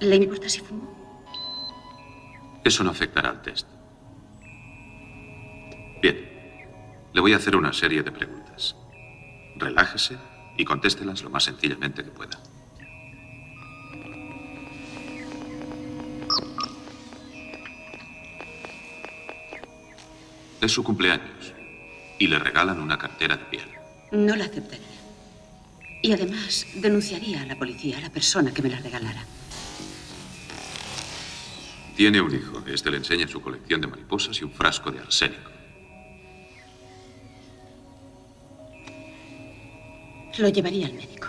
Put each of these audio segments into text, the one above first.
¿Le importa si fumo? Eso no afectará al test. Bien. Le voy a hacer una serie de preguntas. Relájese y contéstelas lo más sencillamente que pueda. Es su cumpleaños y le regalan una cartera de piel. No la aceptaría. Y además denunciaría a la policía a la persona que me la regalara. Tiene un hijo. Este le enseña su colección de mariposas y un frasco de arsénico. Lo llevaría al médico.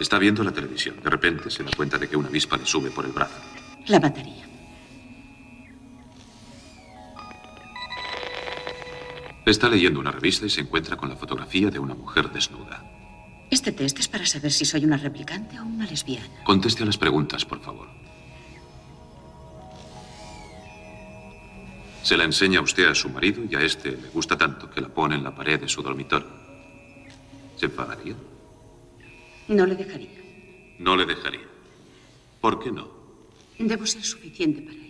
Está viendo la televisión. De repente se da cuenta de que una avispa le sube por el brazo. La mataría. Está leyendo una revista y se encuentra con la fotografía de una mujer desnuda. Este test es para saber si soy una replicante o una lesbiana. Conteste a las preguntas, por favor. Se la enseña usted a su marido y a este le gusta tanto que la pone en la pared de su dormitorio. ¿Se enfadaría? No le dejaría. No le dejaría. ¿Por qué no? Debo ser suficiente para él.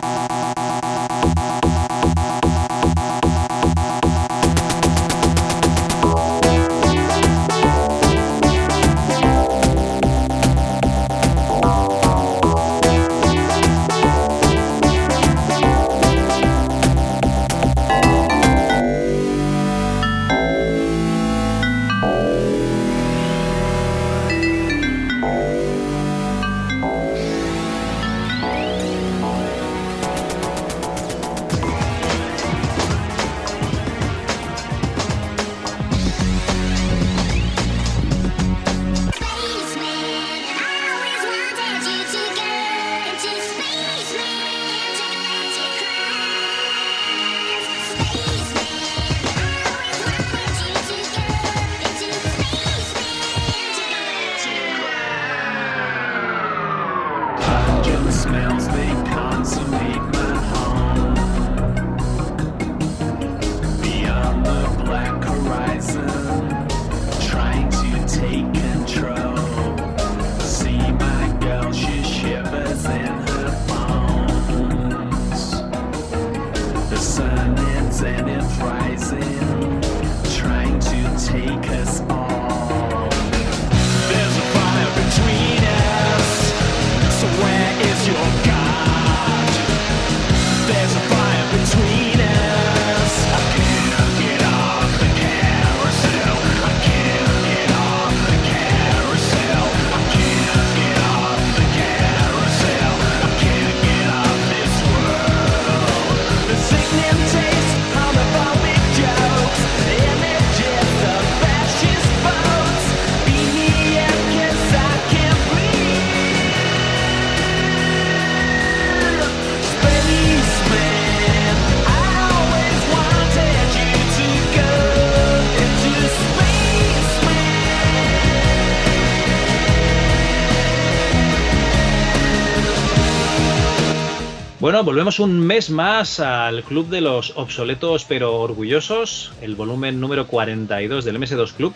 Volvemos un mes más al Club de los Obsoletos pero Orgullosos, el volumen número 42 del MS2 Club.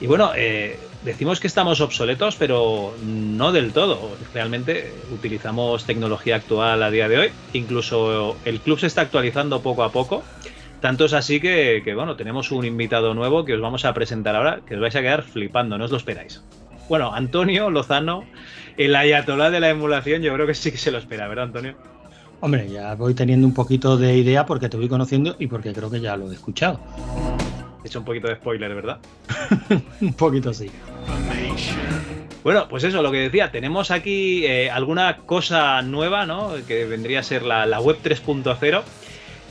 Y bueno, eh, decimos que estamos obsoletos, pero no del todo. Realmente utilizamos tecnología actual a día de hoy. Incluso el club se está actualizando poco a poco. Tanto es así que, que, bueno, tenemos un invitado nuevo que os vamos a presentar ahora, que os vais a quedar flipando, no os lo esperáis. Bueno, Antonio Lozano, el ayatolá de la emulación, yo creo que sí que se lo espera, ¿verdad, Antonio? Hombre, ya voy teniendo un poquito de idea porque te voy conociendo y porque creo que ya lo he escuchado. He hecho un poquito de spoiler, ¿verdad? un poquito sí. Bueno, pues eso, lo que decía, tenemos aquí eh, alguna cosa nueva, ¿no? Que vendría a ser la, web 3.0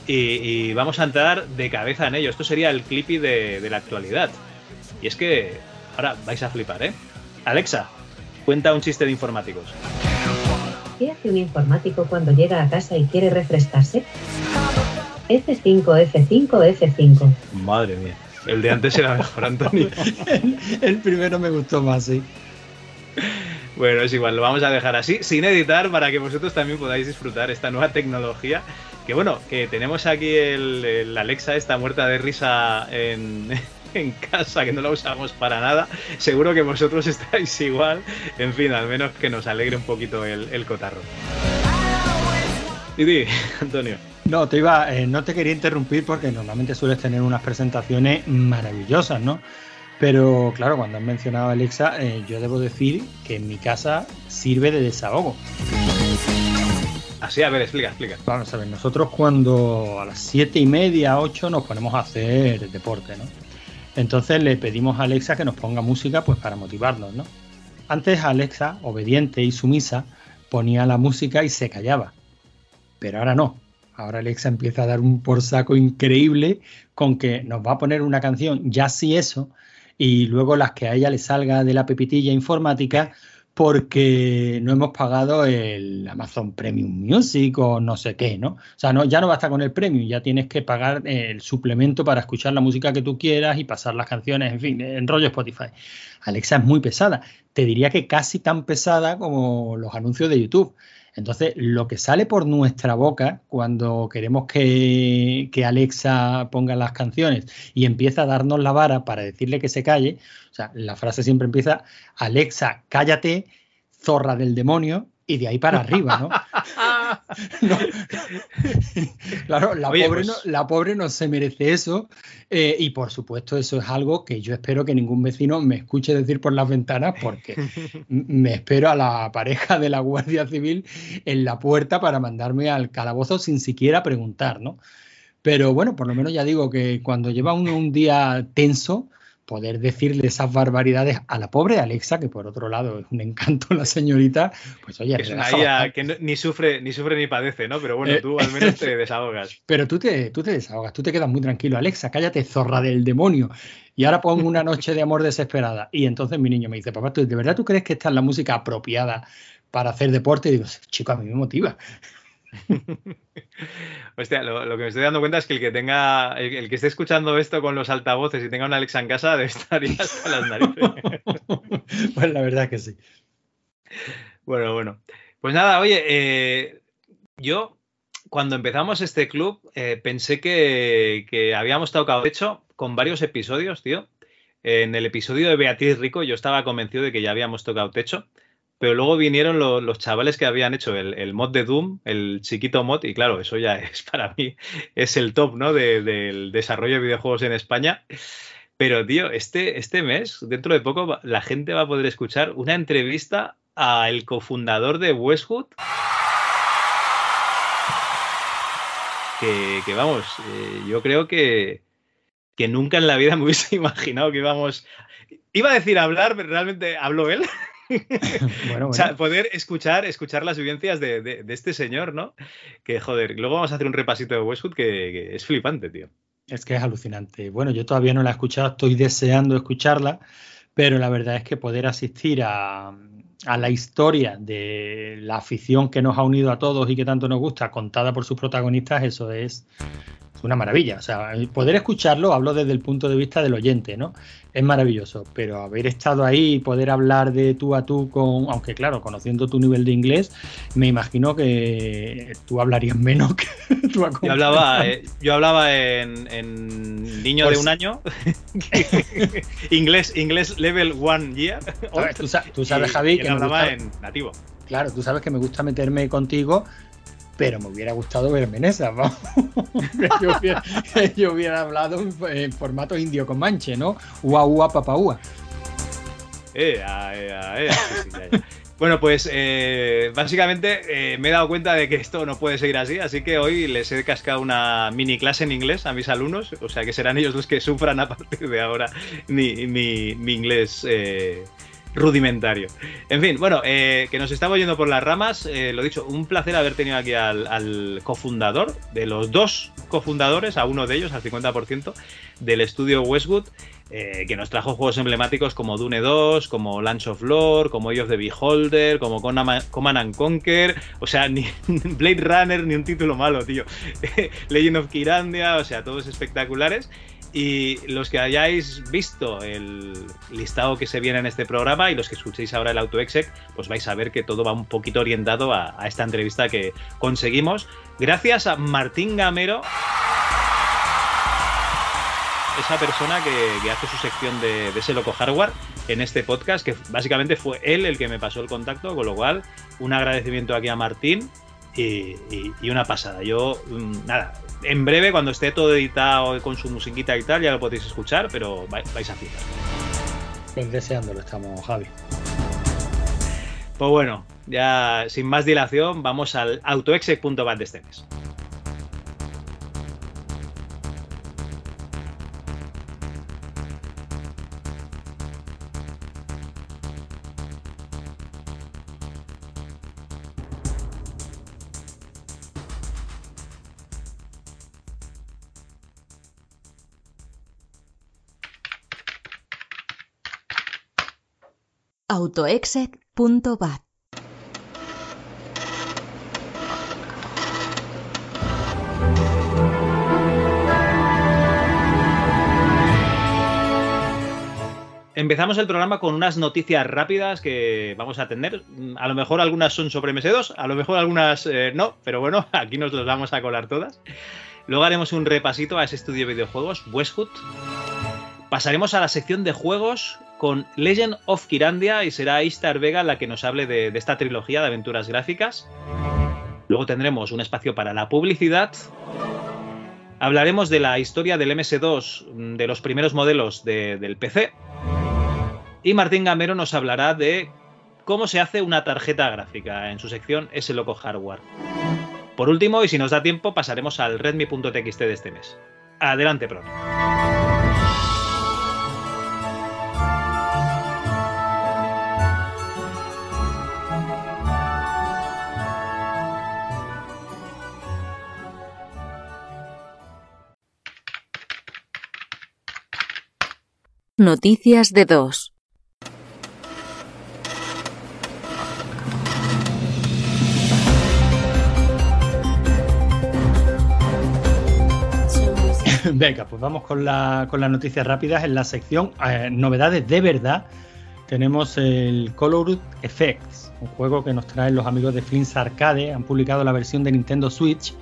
y, vamos a entrar de cabeza en ello. Esto sería el clippy de, de la actualidad. Y es que ahora vais a flipar, ¿eh? Alexa, cuenta un chiste de informáticos. ¿Qué hace un informático cuando llega a casa y quiere refrescarse? F5, F5, F5. Madre mía. El de antes era mejor, Antonio. el, primero me gustó más, sí. Bueno, es igual, lo vamos a dejar así, sin editar, para que vosotros también podáis disfrutar esta nueva tecnología. Que bueno, que tenemos aquí el, Alexa, esta muerta de risa en, casa, que no la usamos para nada. Seguro que vosotros estáis igual. En fin, al menos que nos alegre un poquito el, el cotarro. Didi, Antonio. No, te iba, eh, no te quería interrumpir porque normalmente sueles tener unas presentaciones maravillosas, ¿no? Pero claro, cuando has mencionado a Alexa, eh, yo debo decir que en mi casa sirve de desahogo. Así, a ver, explica, explica. Vamos a ver, nosotros cuando a las siete y media, ocho, nos ponemos a hacer deporte, ¿no? Entonces le pedimos a Alexa que nos ponga música pues para motivarnos, ¿no? Antes Alexa, obediente y sumisa, ponía la música y se callaba. Pero ahora no. Ahora Alexa empieza a dar un por saco increíble con que nos va a poner una canción, ya sí eso, y luego las que a ella le salga de la pepitilla informática porque no hemos pagado el Amazon Premium Music o no sé qué, ¿no? O sea, no, ya no basta con el premium, ya tienes que pagar el suplemento para escuchar la música que tú quieras y pasar las canciones, en fin, en rollo Spotify. Alexa es muy pesada, te diría que casi tan pesada como los anuncios de YouTube. Entonces, lo que sale por nuestra boca cuando queremos que, Alexa ponga las canciones y empieza a darnos la vara para decirle que se calle, o sea, la frase siempre empieza, Alexa, cállate, zorra del demonio, y de ahí para arriba, ¿no? claro, la pobre, no, pues la pobre, no, se merece eso eh, y por supuesto eso es algo que yo espero que ningún vecino me escuche decir por las ventanas porque me espero a la pareja de la Guardia Civil en la puerta para mandarme al calabozo sin siquiera preguntar, ¿no? Pero bueno, por lo menos ya digo que cuando lleva uno un día tenso, poder decirle esas barbaridades a la pobre Alexa, que por otro lado es un encanto la señorita, pues oye, es una que ni sufre ni sufre ni padece, ¿no? Pero bueno, tú al menos te desahogas. Pero tú te, tú te desahogas, tú te quedas muy tranquilo. Alexa, cállate, zorra del demonio. Y ahora pongo una noche de amor desesperada. Y entonces mi niño me dice, papá, ¿de verdad tú crees que esta es la música apropiada para hacer deporte? Y digo, chico, a mí me motiva. Hostia, lo, que me estoy dando cuenta es que el que tenga, el, que esté escuchando esto con los altavoces y tenga una Alexa en casa debe estar ya hasta las narices. pues la verdad que sí. Bueno, bueno. Pues nada, oye, eh, yo cuando empezamos este club eh, pensé que, que, habíamos tocado hecho con varios episodios, tío. En el episodio de Beatriz Rico yo estaba convencido de que ya habíamos tocado techo. Pero luego vinieron los chavales que habían hecho el, mod de Doom, el chiquito mod, y claro, eso ya es para mí, es el top, ¿no? del desarrollo de videojuegos en España. Pero, tío, este, este mes, dentro de poco, la gente va a poder escuchar una entrevista al cofundador de Westwood. Que, vamos, eh, yo creo que, que nunca en la vida me hubiese imaginado que íbamos. Iba a decir hablar, pero realmente habló él. O sea, poder escuchar, escuchar las vivencias de, este señor, ¿no? Que joder, luego vamos a hacer un repasito de Westwood que, es flipante, tío. Es que es alucinante. Bueno, yo todavía no la he escuchado, estoy deseando escucharla, pero la verdad es que poder asistir a, a la historia de la afición que nos ha unido a todos y que tanto nos gusta, contada por sus protagonistas, eso es una maravilla. O sea, poder escucharlo, hablo desde el punto de vista del oyente, ¿no? Es maravilloso, pero haber estado ahí y poder hablar de tú a tú con, aunque claro, conociendo tu nivel de inglés, me imagino que tú hablarías menos que tú Yo hablaba, eh, yo hablaba en, niño de pues un año, inglés, inglés level one year. Tú, sabes, Javi, que, hablaba en nativo. Claro, tú sabes que me gusta meterme contigo pero me hubiera gustado verme en esa, yo, hubiera, hablado en, formato indio con manche, ¿no? Ua, ua, papa, ua. Eh, eh, eh, bueno, pues eh, básicamente me he dado cuenta de que esto no puede seguir así, así que hoy les he cascado una mini clase en inglés a mis alumnos, o sea que serán ellos los que sufran a partir de ahora mi, mi, mi inglés rudimentario. En fin, bueno, eh, que nos estamos yendo por las ramas. Eh, lo dicho, un placer haber tenido aquí al, cofundador, de los dos cofundadores, a uno de ellos, al 50% del estudio Westwood. eh, que nos trajo juegos emblemáticos como Dune 2, como Lunch of Lore, como Age of the Beholder, como Command and Conquer, o sea, ni Blade Runner, ni un título malo, tío. Legend of Kirandia, o sea, todos espectaculares. Y los que hayáis visto el listado que se viene en este programa y los que escuchéis ahora el AutoExec, pues vais a ver que todo va un poquito orientado a esta entrevista que conseguimos. Gracias a Martín Gamero esa persona que, hace su sección de, ese loco hardware en este podcast, que básicamente fue él el que me pasó el contacto, con lo cual un agradecimiento aquí a Martín y, una pasada. Yo, mm, nada, en breve, cuando esté todo editado con su musiquita y tal, ya lo podéis escuchar, pero vais a flipar. Pues deseándolo estamos, Javi. Pues bueno, ya sin más dilación, vamos al autoexec.bat de este mes. autoexec.bat. Empezamos el programa con unas noticias rápidas que vamos a tener. A lo mejor algunas son sobre MS2, a lo mejor algunas eh, no, pero bueno, aquí nos las vamos a colar todas. Luego haremos un repasito a ese estudio de videojuegos, Westwood. Pasaremos a la sección de juegos con Legend of Kirandia y será Istar Vega la que nos hable de, esta trilogía de aventuras gráficas. Luego tendremos un espacio para la publicidad. Hablaremos de la historia del MS2, mm, de los primeros modelos del PC. Y Martín Gamero nos hablará de cómo se hace una tarjeta gráfica en su sección ese loco hardware. Por último, y si nos da tiempo, pasaremos al redmi.txt de este mes. Adelante, Pro. Noticias de dos. Venga, pues vamos con, la, con las noticias rápidas. En la sección eh, novedades de verdad tenemos el Color Effects, un juego que nos traen los amigos de Flins Arcade. Han publicado la versión de Nintendo Switch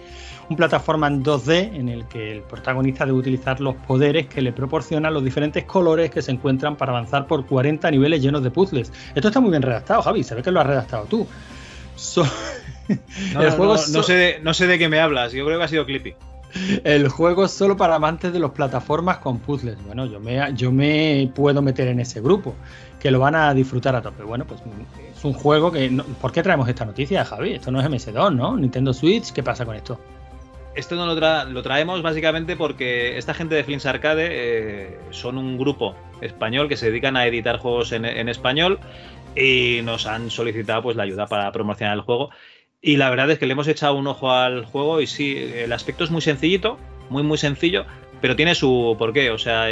un plataforma en 2D en el que el protagonista debe utilizar los poderes que le proporcionan los diferentes colores que se encuentran para avanzar por 40 niveles llenos de puzzles. Esto está muy bien redactado, Javi, se ve que lo has redactado tú. el juego no, sé de, no sé de qué me hablas, yo creo que ha sido Clippy. El juego es solo para amantes de los plataformas con puzzles. Bueno, yo me, yo me puedo meter en ese grupo, que lo van a disfrutar a tope. Bueno, pues es un juego que... ¿Por qué traemos esta noticia, Javi? Esto no es MS2, ¿no? Nintendo Switch, ¿qué pasa con esto? Esto no lo, traemos básicamente porque esta gente de Flins Arcade eh, son un grupo español que se dedican a editar juegos en, español y nos han solicitado pues la ayuda para promocionar el juego. Y la verdad es que le hemos echado un ojo al juego y sí, el aspecto es muy sencillito, muy muy sencillo, pero tiene su porqué. O sea,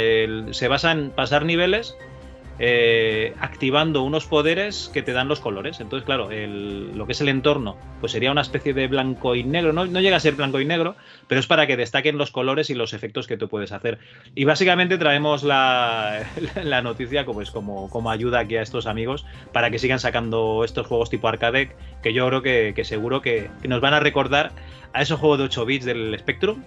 se basa en pasar niveles eh, activando unos poderes que te dan los colores. Entonces, claro, lo que es el entorno, pues sería una especie de blanco y negro. No, llega a ser blanco y negro, pero es para que destaquen los colores y los efectos que tú puedes hacer. Y básicamente traemos la, noticia pues, como, como ayuda aquí a estos amigos para que sigan sacando estos juegos tipo arcade, que yo creo que, seguro que, que nos van a recordar a esos juegos de 8 bits del Spectrum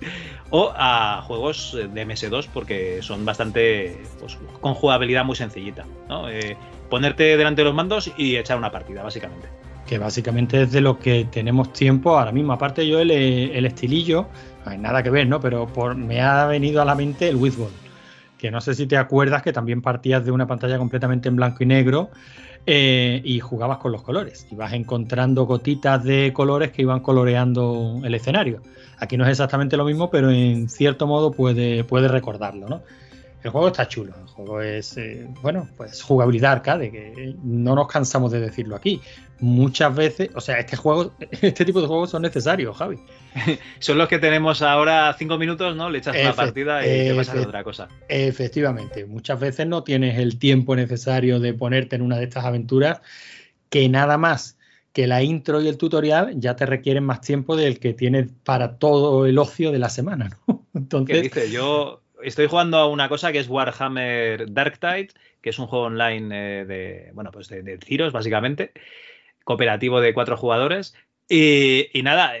o a juegos de MS2 porque son bastante pues, con jugabilidad muy sencillita. ¿no? Eh, ponerte delante de los mandos y echar una partida, básicamente. Que básicamente es de lo que tenemos tiempo ahora mismo. Aparte yo el, el estilillo, hay nada que ver, ¿no? Pero por, me ha venido a la mente el Wizball. Que no sé si te acuerdas que también partías de una pantalla completamente en blanco y negro eh, y jugabas con los colores. Ibas encontrando gotitas de colores que iban coloreando el escenario. Aquí no es exactamente lo mismo, pero en cierto modo puede, puede recordarlo, ¿no? El juego está chulo, el juego es, eh, bueno, pues jugabilidad arcade, que no nos cansamos de decirlo aquí. Muchas veces, o sea, este juego, este tipo de juegos son necesarios, Javi. son los que tenemos ahora cinco minutos, ¿no? Le echas una partida y te vas a hacer otra cosa. Efectivamente, muchas veces no tienes el tiempo necesario de ponerte en una de estas aventuras que nada más que la intro y el tutorial ya te requieren más tiempo del que tienes para todo el ocio de la semana, ¿no? Entonces, ¿Qué dice? Yo estoy jugando a una cosa que es Warhammer Dark Tide, que es un juego online eh, de, bueno, pues de, tiros, básicamente, cooperativo de cuatro jugadores. Y, nada,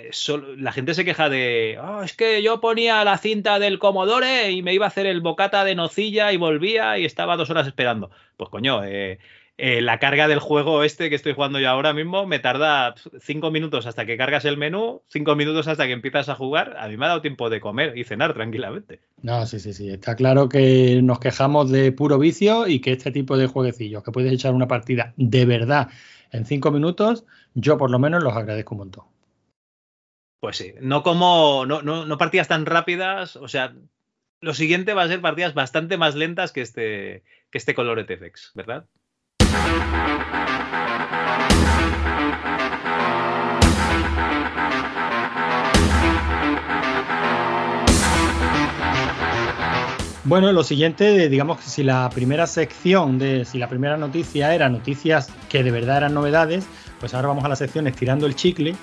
la gente se queja de, oh, es que yo ponía la cinta del Commodore y me iba a hacer el bocata de nocilla y volvía y estaba dos horas esperando. Pues coño, eh, eh, la carga del juego este que estoy jugando yo ahora mismo me tarda cinco minutos hasta que cargas el menú, cinco minutos hasta que empiezas a jugar. A mí me ha dado tiempo de comer y cenar tranquilamente. No, sí, sí, sí. Está claro que nos quejamos de puro vicio y que este tipo de jueguecillos, que puedes echar una partida de verdad en cinco minutos, yo por lo menos los agradezco un montón. Pues sí, no como, no, no, no partidas tan rápidas, o sea, lo siguiente va a ser partidas bastante más lentas que este, que este Color ETFX, ¿verdad? Bueno, lo siguiente, digamos que si la primera sección de, si la primera noticia era noticias que de verdad eran novedades, pues ahora vamos a la sección estirando el chicle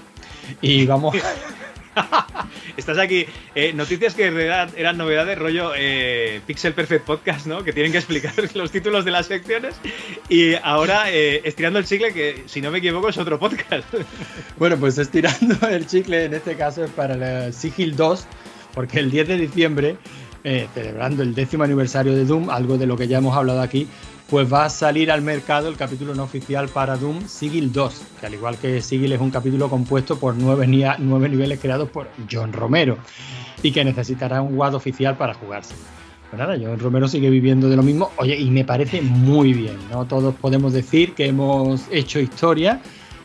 y vamos Estás aquí. Eh, noticias que realidad eran novedades, rollo eh, Pixel Perfect Podcast, ¿no? Que tienen que explicar los títulos de las secciones. Y ahora eh, estirando el chicle, que si no me equivoco es otro podcast. Bueno, pues estirando el chicle en este caso es para el Sigil 2, porque el 10 de diciembre, celebrando el décimo aniversario de Doom, algo de lo que ya hemos hablado aquí, pues va a salir al mercado el capítulo no oficial para Doom Sigil 2, que al igual que Sigil es un capítulo compuesto por nueve, niveles creados por John Romero y que necesitará un WAD oficial para jugarse. Pues nada, John Romero sigue viviendo de lo mismo, oye, y me parece muy bien, ¿no? Todos podemos decir que hemos hecho historia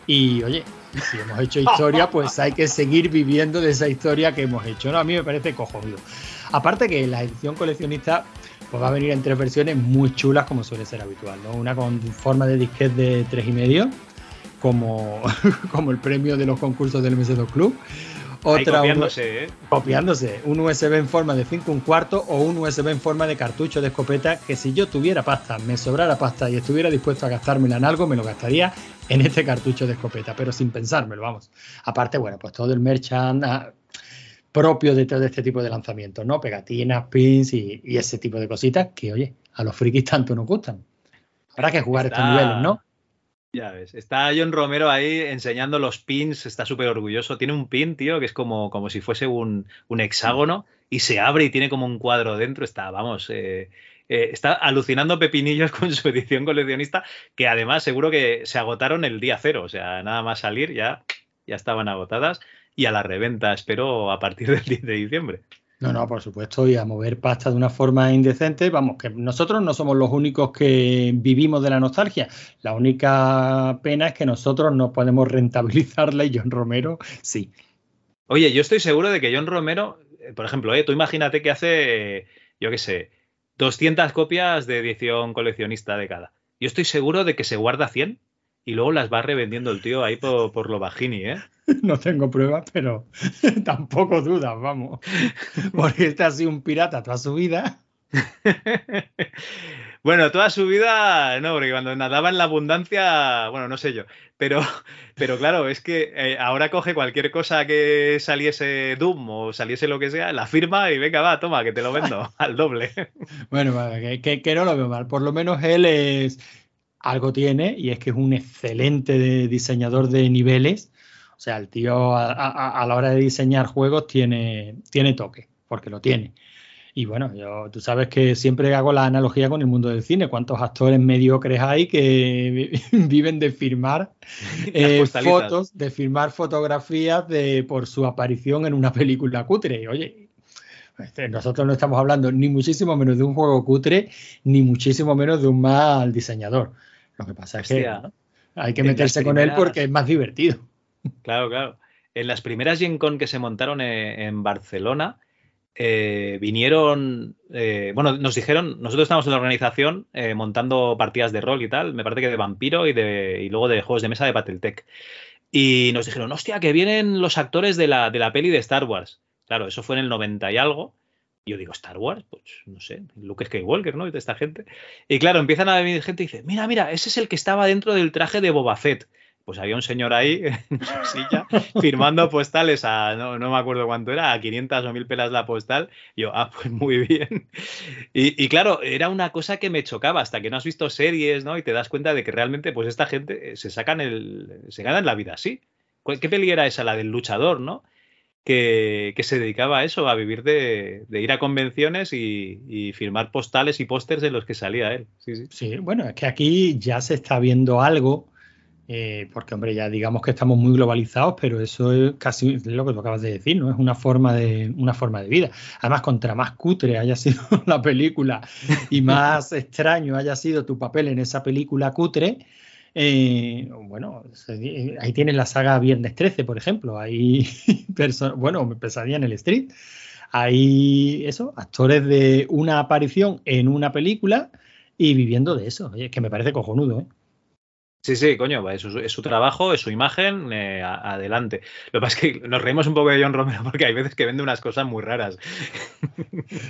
y, oye, si hemos hecho historia, pues hay que seguir viviendo de esa historia que hemos hecho, ¿no? A mí me parece cojonudo. Aparte que la edición coleccionista pues va a venir en tres versiones muy chulas como suele ser habitual, ¿no? Una con forma de disquete de tres y medio, como, como el premio de los concursos del MS2 Club. Otra copiándose, ¿eh? copiándose, un USB en forma de 5 un cuarto o un USB en forma de cartucho de escopeta que si yo tuviera pasta, me sobrara pasta y estuviera dispuesto a gastármela en algo, me lo gastaría en este cartucho de escopeta, pero sin pensármelo, vamos. Aparte, bueno, pues todo el merchant, propio de todo este tipo de lanzamientos, ¿no? Pegatinas, pins y, ese tipo de cositas que, oye, a los frikis tanto nos gustan. Habrá que jugar estos niveles, ¿no? Ya ves, está John Romero ahí enseñando los pins, está súper orgulloso. Tiene un pin, tío, que es como, como si fuese un, hexágono y se abre y tiene como un cuadro dentro. Está, vamos, eh, eh, está alucinando pepinillos con su edición coleccionista, que además seguro que se agotaron el día cero. O sea, nada más salir ya, ya estaban agotadas y a la reventa, espero, a partir del 10 de diciembre. No, no, por supuesto, y a mover pasta de una forma indecente. Vamos, que nosotros no somos los únicos que vivimos de la nostalgia. La única pena es que nosotros no podemos rentabilizarla y John Romero sí. Oye, yo estoy seguro de que John Romero, eh, por ejemplo, eh, tú imagínate que hace, yo qué sé, 200 copias de edición coleccionista de cada. Yo estoy seguro de que se guarda 100 y luego las va revendiendo el tío ahí por, lo bajini, ¿eh? No tengo pruebas, pero tampoco dudas, vamos. Porque este ha sido un pirata toda su vida. bueno, toda su vida, no, porque cuando nadaba en la abundancia, bueno, no sé yo. Pero, pero claro, es que eh, ahora coge cualquier cosa que saliese Doom o saliese lo que sea, la firma y venga, va, toma, que te lo vendo al doble. bueno, que, que no lo veo mal. Por lo menos él es algo tiene y es que es un excelente diseñador de niveles. O sea, el tío a, la hora de diseñar juegos tiene, tiene toque, porque lo tiene. Y bueno, yo, tú sabes que siempre hago la analogía con el mundo del cine. ¿Cuántos actores mediocres hay que viven de firmar eh, fotos, de firmar fotografías de, por su aparición en una película cutre? Oye, este, nosotros no estamos hablando ni muchísimo menos de un juego cutre, ni muchísimo menos de un mal diseñador. Lo que pasa es que hay que meterse con él porque es más divertido. Claro, claro. En las primeras Gen Con que se montaron eh, en Barcelona, eh, vinieron, eh, bueno, nos dijeron, nosotros estamos en la organización eh, montando partidas de rol y tal, me parece que de vampiro y, de, y luego de juegos de mesa de Battletech. Y nos dijeron, hostia, que vienen los actores de la, de la peli de Star Wars. Claro, eso fue en el 90 y algo. Yo digo, ¿Star Wars? Pues no sé, Luke Skywalker, ¿no? Y de esta gente. Y claro, empiezan a venir gente y dice, mira, mira, ese es el que estaba dentro del traje de Boba Fett pues había un señor ahí en su silla firmando postales a, no, no, me acuerdo cuánto era, a 500 o 1000 pelas la postal. Yo, ah, pues muy bien. Y, y, claro, era una cosa que me chocaba hasta que no has visto series, ¿no? Y te das cuenta de que realmente, pues esta gente eh, se sacan el, se ganan la vida así. ¿Qué peli era esa? La del luchador, ¿no? Que, que se dedicaba a eso, a vivir de, de ir a convenciones y, y, firmar postales y pósters en los que salía él. Sí, sí. sí, bueno, es que aquí ya se está viendo algo eh, porque, hombre, ya digamos que estamos muy globalizados, pero eso es casi lo que tú acabas de decir, ¿no? Es una forma de, una forma de vida. Además, contra más cutre haya sido la película y más extraño haya sido tu papel en esa película cutre, eh, bueno, ahí tienes la saga Viernes 13, por ejemplo. Hay bueno, Pesadilla en el Street. Hay eso, actores de una aparición en una película y viviendo de eso. Es que me parece cojonudo, ¿eh? Sí, sí, coño, es su, es su trabajo, es su imagen, eh, adelante. Lo que pasa es que nos reímos un poco de John Romero porque hay veces que vende unas cosas muy raras.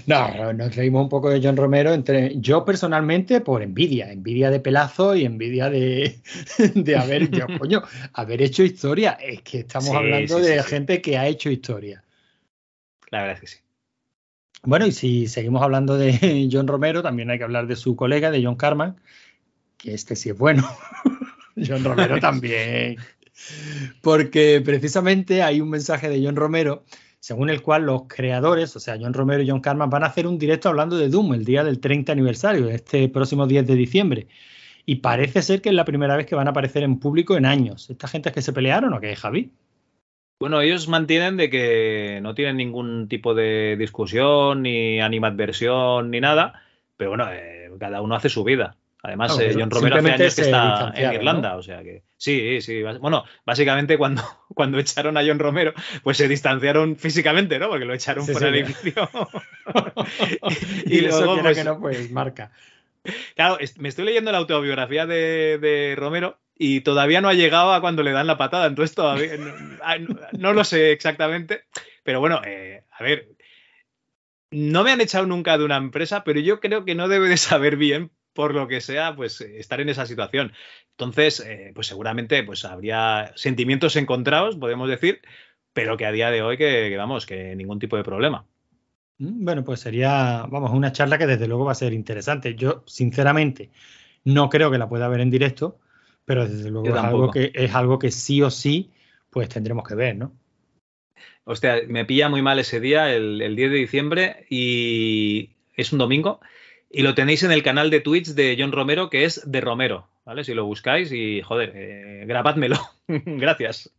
No, nos reímos un poco de John Romero, entre yo personalmente por envidia, envidia de pelazo y envidia de, de haber, yo, coño, haber hecho historia. Es que estamos sí, hablando sí, de sí, gente que ha hecho historia. La verdad es que sí. Bueno, y si seguimos hablando de John Romero, también hay que hablar de su colega, de John Carman, que este sí es bueno. John Romero también. Porque precisamente hay un mensaje de John Romero según el cual los creadores, o sea, John Romero y John Carman, van a hacer un directo hablando de Doom el día del 30 aniversario, este próximo 10 de diciembre. Y parece ser que es la primera vez que van a aparecer en público en años. ¿Esta gente es que se pelearon o qué, Javi? Bueno, ellos mantienen de que no tienen ningún tipo de discusión, ni animadversión, ni nada, pero bueno, eh, cada uno hace su vida. Además, no, eh, John Romero hace años que está en Irlanda, ¿no? o sea que sí, sí. Bueno, básicamente cuando, cuando echaron a John Romero, pues se distanciaron físicamente, ¿no? Porque lo echaron sí, sí, del edificio. y, y luego, pues, que no, pues marca. Claro, me estoy leyendo la autobiografía de, de, Romero y todavía no ha llegado a cuando le dan la patada, entonces todavía no, no lo sé exactamente, pero bueno, eh, a ver, no me han echado nunca de una empresa, pero yo creo que no debe de saber bien por lo que sea, pues estar en esa situación. Entonces, eh, pues seguramente pues habría sentimientos encontrados, podemos decir, pero que a día de hoy que, que, vamos, que ningún tipo de problema. Mm, bueno, pues sería, vamos, una charla que desde luego va a ser interesante. Yo, sinceramente, no creo que la pueda ver en directo, pero desde luego es algo, que, es algo que sí o sí, pues tendremos que ver, ¿no? Hostia, me pilla muy mal ese día, el, el 10 de diciembre, y es un domingo, y lo tenéis en el canal de Twitch de John Romero, que es de Romero, ¿vale? Si lo buscáis y, joder, eh, grabádmelo. Gracias.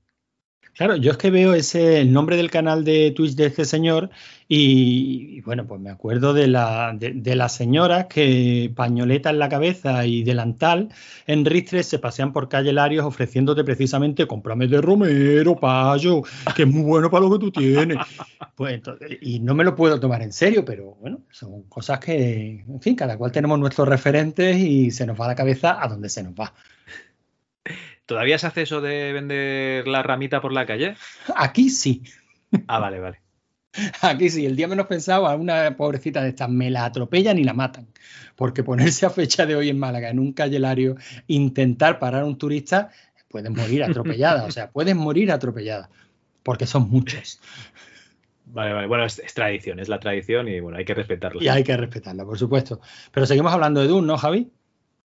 Claro, yo es que veo ese el nombre del canal de Twitch de este señor y, y bueno, pues me acuerdo de la de, de las señoras que pañoleta en la cabeza y delantal en Ristres se pasean por calle Larios ofreciéndote precisamente cómprame de Romero, payo, que es muy bueno para lo que tú tienes. Pues entonces, y no me lo puedo tomar en serio, pero bueno, son cosas que, en fin, cada cual tenemos nuestros referentes y se nos va la cabeza a donde se nos va. ¿Todavía se hace eso de vender la ramita por la calle? Aquí sí. Ah, vale, vale. Aquí sí, el día menos pensado a una pobrecita de estas me la atropellan y la matan. Porque ponerse a fecha de hoy en Málaga en un callelario, intentar parar a un turista, pueden morir atropellada. o sea, pueden morir atropellada. Porque son muchos. Vale, vale. Bueno, es, es, tradición, es la tradición y bueno, hay que respetarla. Y hay que respetarla, por supuesto. Pero seguimos hablando de Dune, ¿no, Javi?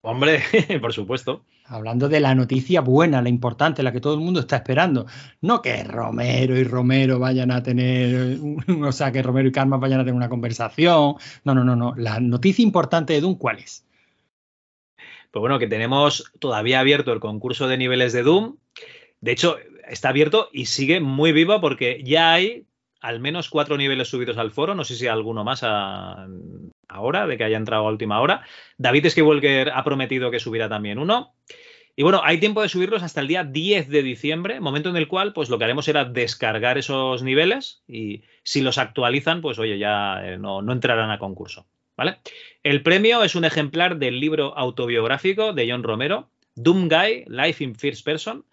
Hombre, por supuesto. Hablando de la noticia buena, la importante, la que todo el mundo está esperando. No que Romero y Romero vayan a tener, o sea, que Romero y Karma vayan a tener una conversación. No, no, no, no. La noticia importante de Doom, ¿cuál es? Pues bueno, que tenemos todavía abierto el concurso de niveles de Doom. De hecho, está abierto y sigue muy vivo porque ya hay al menos cuatro niveles subidos al foro. No sé si alguno más ahora, de que haya entrado a última hora. David Skywalker ha prometido que subirá también uno. Y bueno, hay tiempo de subirlos hasta el día 10 de diciembre, momento en el cual pues lo que haremos era descargar esos niveles y si los actualizan, pues oye, ya eh, no, no entrarán a concurso. ¿Vale? El premio es un ejemplar del libro autobiográfico de John Romero, Doom Guy, Life in First Person,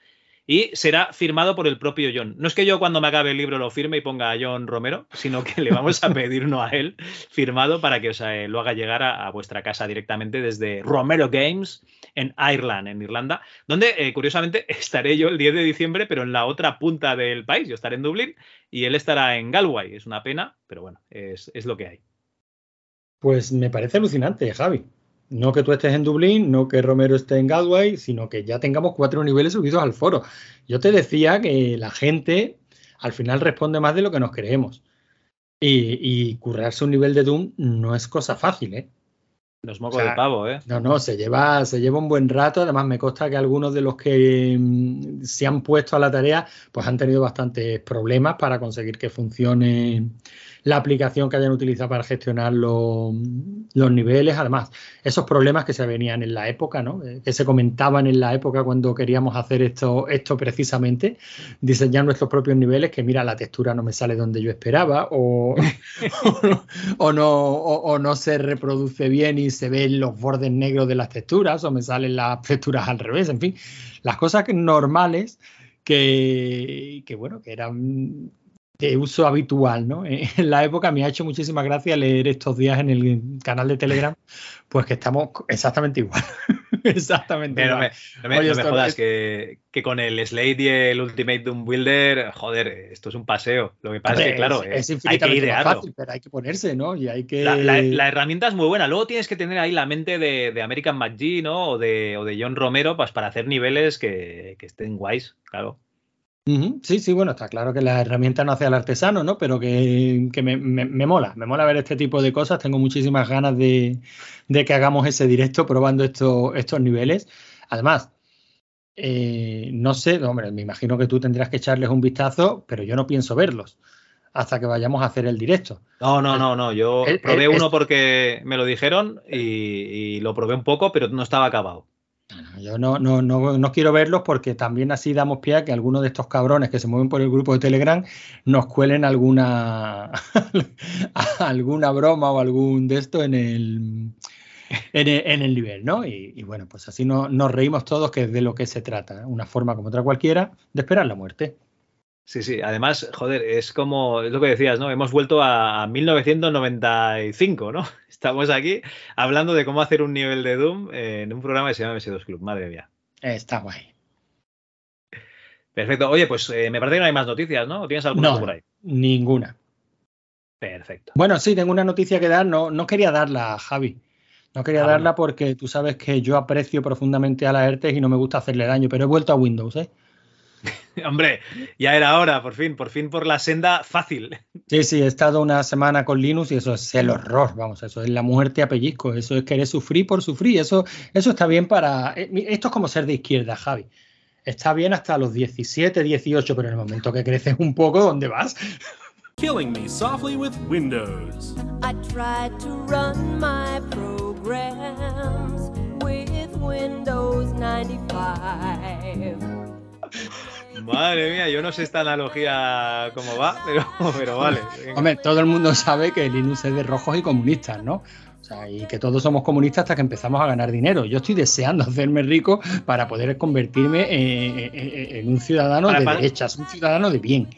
y será firmado por el propio John. No es que yo cuando me acabe el libro lo firme y ponga a John Romero, sino que le vamos a pedir uno a él firmado para que eh, lo haga llegar a, vuestra casa directamente desde Romero Games en Ireland, en Irlanda, donde eh, curiosamente estaré yo el 10 de diciembre, pero en la otra punta del país. Yo estaré en Dublín y él estará en Galway. Es una pena, pero bueno, es lo que hay. Pues me parece alucinante, Javi. No que tú estés en Dublín, no que Romero esté en Galway, sino que ya tengamos cuatro niveles subidos al foro. Yo te decía que la gente al final responde más de lo que nos creemos. Y, y currarse un nivel de Doom no es cosa fácil, ¿eh? Los mocos de pavo, ¿eh? No, no, se lleva, se lleva un buen rato. Además, me consta que algunos de los que mm, se han puesto a la tarea, pues han tenido bastantes problemas para conseguir que funcione la aplicación que hayan utilizado para gestionar los, niveles. Además, esos problemas que se venían en la época, ¿no? Eh, que se comentaban en la época cuando queríamos hacer esto, esto precisamente, diseñar nuestros propios niveles, que mira, la textura no me sale donde yo esperaba, o, o, no, o, no se reproduce bien y se ven los bordes negros de las texturas, o me salen las texturas al revés, en fin, las cosas normales que, que bueno, que eran de uso habitual, ¿no? En la época me ha hecho muchísima gracia leer estos días en el canal de Telegram, pues que estamos exactamente igual. exactamente igual. no me, jodas, que, con el Slate y el Ultimate Doom Builder, joder, esto es un paseo. Lo que pasa es que, claro, es, hay que idearlo. Fácil, pero hay que ponerse, ¿no? Y hay que... La, herramienta es muy buena. Luego tienes que tener ahí la mente de, American McGee, ¿no? O de, o de John Romero, pues para hacer niveles que, que estén guays, claro. Sí, sí, bueno, está claro que la herramienta no hace al artesano, ¿no? Pero que, me, mola, me mola ver este tipo de cosas. Tengo muchísimas ganas de, que hagamos ese directo probando estos niveles. Además, eh, no sé, hombre, me imagino que tú tendrás que echarles un vistazo, pero yo no pienso verlos hasta que vayamos a hacer el directo. No, no, no, no. Yo probé uno porque me lo dijeron y lo probé un poco, pero no estaba acabado. Yo no, no, no, no, quiero verlos porque también así damos pie a que algunos de estos cabrones que se mueven por el grupo de Telegram nos cuelen alguna, alguna broma o algún de esto en el, en el, nivel, ¿no? Y, bueno, pues así no, nos reímos todos que es de lo que se trata, una forma como otra cualquiera de esperar la muerte. Sí, sí, además, joder, es como, es lo que decías, ¿no? Hemos vuelto a 1995, ¿no? Estamos aquí hablando de cómo hacer un nivel de Doom en un programa que se llama MS2 Club, madre mía. Está guay. Perfecto. Oye, pues eh, me parece que no hay más noticias, ¿no? tienes alguna por ahí? Ninguna. Perfecto. Bueno, sí, tengo una noticia que dar. No, no quería darla, Javi. No quería ah, darla porque tú sabes que yo aprecio profundamente a la ERTES y no me gusta hacerle daño, pero he vuelto a Windows, ¿eh? Hombre, ya era hora, por fin, por fin por la senda fácil. Sí, sí, he estado una semana con Linux y eso es el horror, vamos, eso es la muerte a pellizco, eso es querer sufrir por sufrir, eso, eso está bien para... Eh, esto es como ser de izquierda, Javi. Está bien hasta los 17, 18, pero en el momento que creces un poco, ¿dónde vas? Killing me softly with Windows. I tried to run my programs with Windows 95. Madre mía, yo no sé esta analogía cómo va, pero, pero vale. Hombre, todo el mundo sabe que Linux es de rojos y comunistas, ¿no? O sea, y que todos somos comunistas hasta que empezamos a ganar dinero. Yo estoy deseando hacerme rico para poder convertirme en, un ciudadano de derechas, un ciudadano de bien.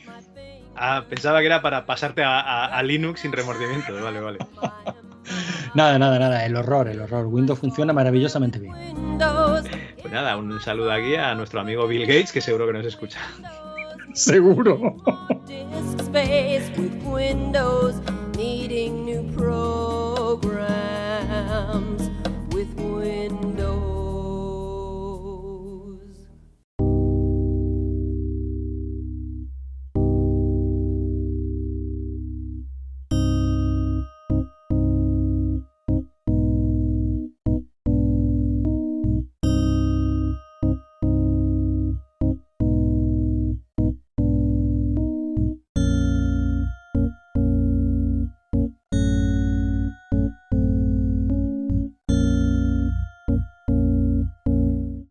Ah, pensaba que era para pasarte a, Linux sin remordimiento. Vale, vale. nada, nada, nada, el horror, el horror. Windows funciona maravillosamente bien. Pues nada, un saludo aquí a nuestro amigo Bill Gates, que seguro que nos escucha. Seguro. Needing new programs.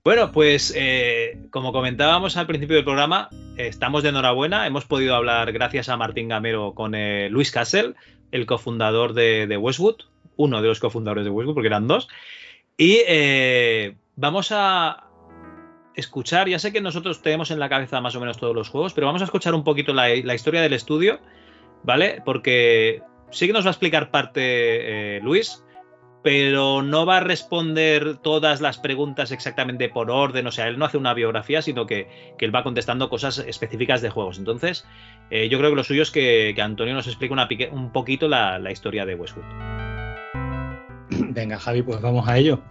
Bueno, pues eh, como comentábamos al principio del programa, estamos de enhorabuena. Hemos podido hablar, gracias a Martín Gamero, con eh, Luis Castle, el cofundador de, Westwood, uno de los cofundadores de Westwood, porque eran dos. Y eh, vamos a escuchar, ya sé que nosotros tenemos en la cabeza más o menos todos los juegos, pero vamos a escuchar un poquito la, historia del estudio, ¿vale? Porque sí que nos va a explicar parte Luis, pero no va a responder todas las preguntas exactamente por orden, o sea, él no hace una biografía, sino que, él va contestando cosas específicas de juegos. Entonces, eh, yo creo que lo suyo es que, Antonio nos explique un poquito la, la historia de Westwood. Venga, Javi, pues vamos a ello.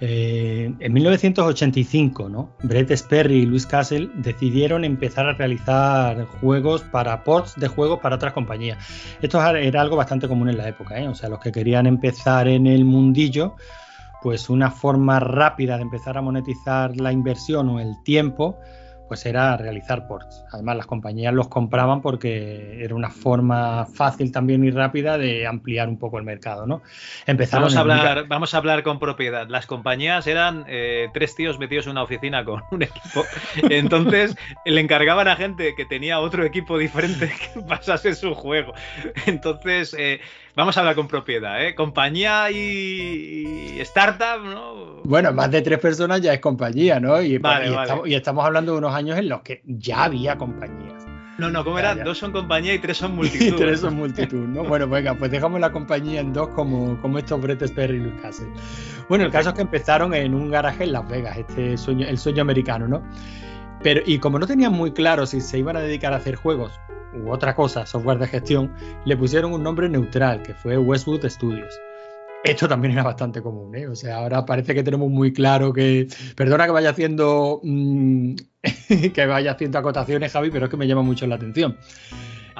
Eh, en 1985, ¿no? Brett Sperry y Luis Castle decidieron empezar a realizar juegos para ports de juegos para otras compañías. Esto era algo bastante común en la época, ¿eh? o sea, los que querían empezar en el mundillo, pues una forma rápida de empezar a monetizar la inversión o el tiempo pues era realizar ports. Además, las compañías los compraban porque era una forma fácil también y rápida de ampliar un poco el mercado, ¿no? Empezamos a hablar, vamos a hablar con propiedad. Las compañías eran eh, tres tíos metidos en una oficina con un equipo. Entonces, le encargaban a gente que tenía otro equipo diferente que pasase su juego. Entonces, eh, Vamos a hablar con propiedad, ¿eh? Compañía y, startup, ¿no? Bueno, más de tres personas ya es compañía, ¿no? Y, Estamos, hablando de unos años en los que ya había compañías. No, no, ¿cómo era? Dos son compañía y tres son multitud. y tres son multitud, ¿no? bueno, venga, pues dejamos la compañía en dos como, como estos Brett Sperry y Castle. Bueno, el caso es que empezaron en un garaje en Las Vegas, este sueño, el sueño americano, ¿no? Pero, y como no tenían muy claro si se iban a dedicar a hacer juegos u otra cosa, software de gestión, le pusieron un nombre neutral, que fue Westwood Studios. Esto también era bastante común, ¿eh? O sea, ahora parece que tenemos muy claro que. Perdona que vaya haciendo. Mm, que vaya haciendo acotaciones, Javi, pero es que me llama mucho la atención.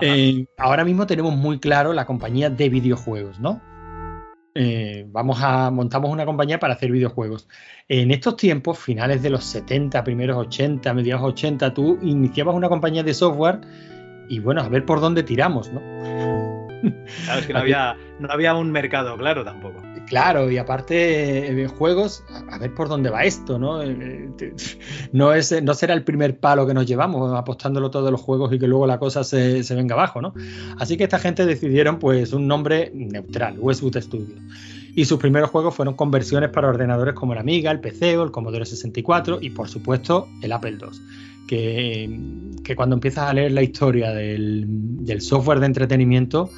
Eh, ahora mismo tenemos muy claro la compañía de videojuegos, ¿no? Eh, vamos a montamos una compañía para hacer videojuegos. En estos tiempos, finales de los 70, primeros 80, mediados 80, tú iniciabas una compañía de software y bueno, a ver por dónde tiramos, ¿no? Claro, es que no había, no había un mercado claro tampoco. Claro, y aparte, eh, juegos, a ver por dónde va esto, ¿no? Eh, no, es, no será el primer palo que nos llevamos apostándolo todos los juegos y que luego la cosa se, venga abajo, ¿no? Así que esta gente decidieron pues un nombre neutral, Westwood Studio. Y sus primeros juegos fueron conversiones para ordenadores como el Amiga, el PC o el Commodore 64 y por supuesto el Apple II que, cuando empiezas a leer la historia del, software de entretenimiento,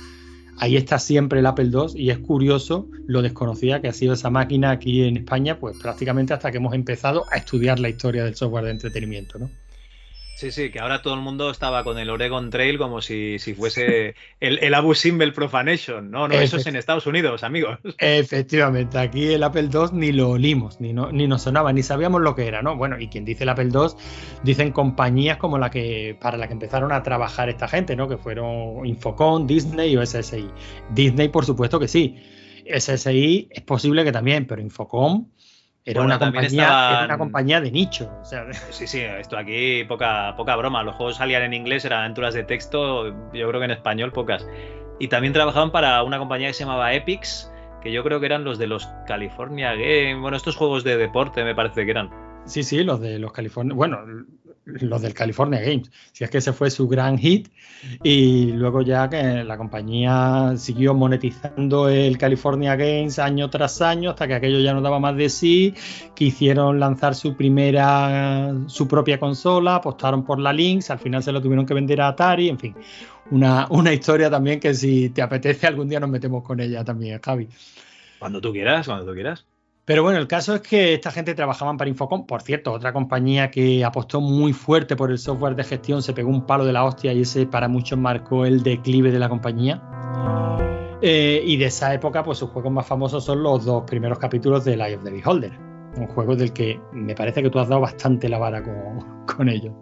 ahí está siempre el Apple II y es curioso lo desconocida que ha sido esa máquina aquí en España, pues prácticamente hasta que hemos empezado a estudiar la historia del software de entretenimiento, ¿no? Sí, sí, que ahora todo el mundo estaba con el Oregon Trail como si, fuese el, el Abu Simbel Profanation. No, no, eso es en Estados Unidos, amigos. Efectivamente, aquí el Apple II ni lo olimos, ni, no, ni nos sonaba, ni sabíamos lo que era, ¿no? Bueno, y quien dice el Apple II, dicen compañías como la que, para la que empezaron a trabajar esta gente, ¿no? Que fueron Infocom, Disney o SSI. Disney, por supuesto que sí. SSI es posible que también, pero Infocom era, una compañía, una compañía de nicho. Sí, sí, esto aquí poca, poca broma. Los juegos salían en inglés, eran aventuras de texto, yo creo que en español pocas. Y también trabajaban para una compañía que se llamaba Epix, que yo creo que eran los de los California Game. Bueno, estos juegos de deporte me parece que eran. Sí, sí, los de los California. Bueno, los del California Games. Si es que ese fue su gran hit. Y luego ya que la compañía siguió monetizando el California Games año tras año hasta que aquello ya no daba más de sí. Quisieron lanzar su primera, su propia consola, apostaron por la Lynx, al final se lo tuvieron que vender a Atari, en fin. Una, una historia también que si te apetece algún día nos metemos con ella también, Javi. Cuando tú quieras, cuando tú quieras. Pero bueno, el caso es que esta gente trabajaban para Infocom, por cierto, otra compañía que apostó muy fuerte por el software de gestión, se pegó un palo de la hostia y ese para muchos marcó el declive de la compañía. Eh, y de esa época, pues sus juegos más famosos son los dos primeros capítulos de Life of the Beholder, un juego del que me parece que tú has dado bastante la vara con, con ellos.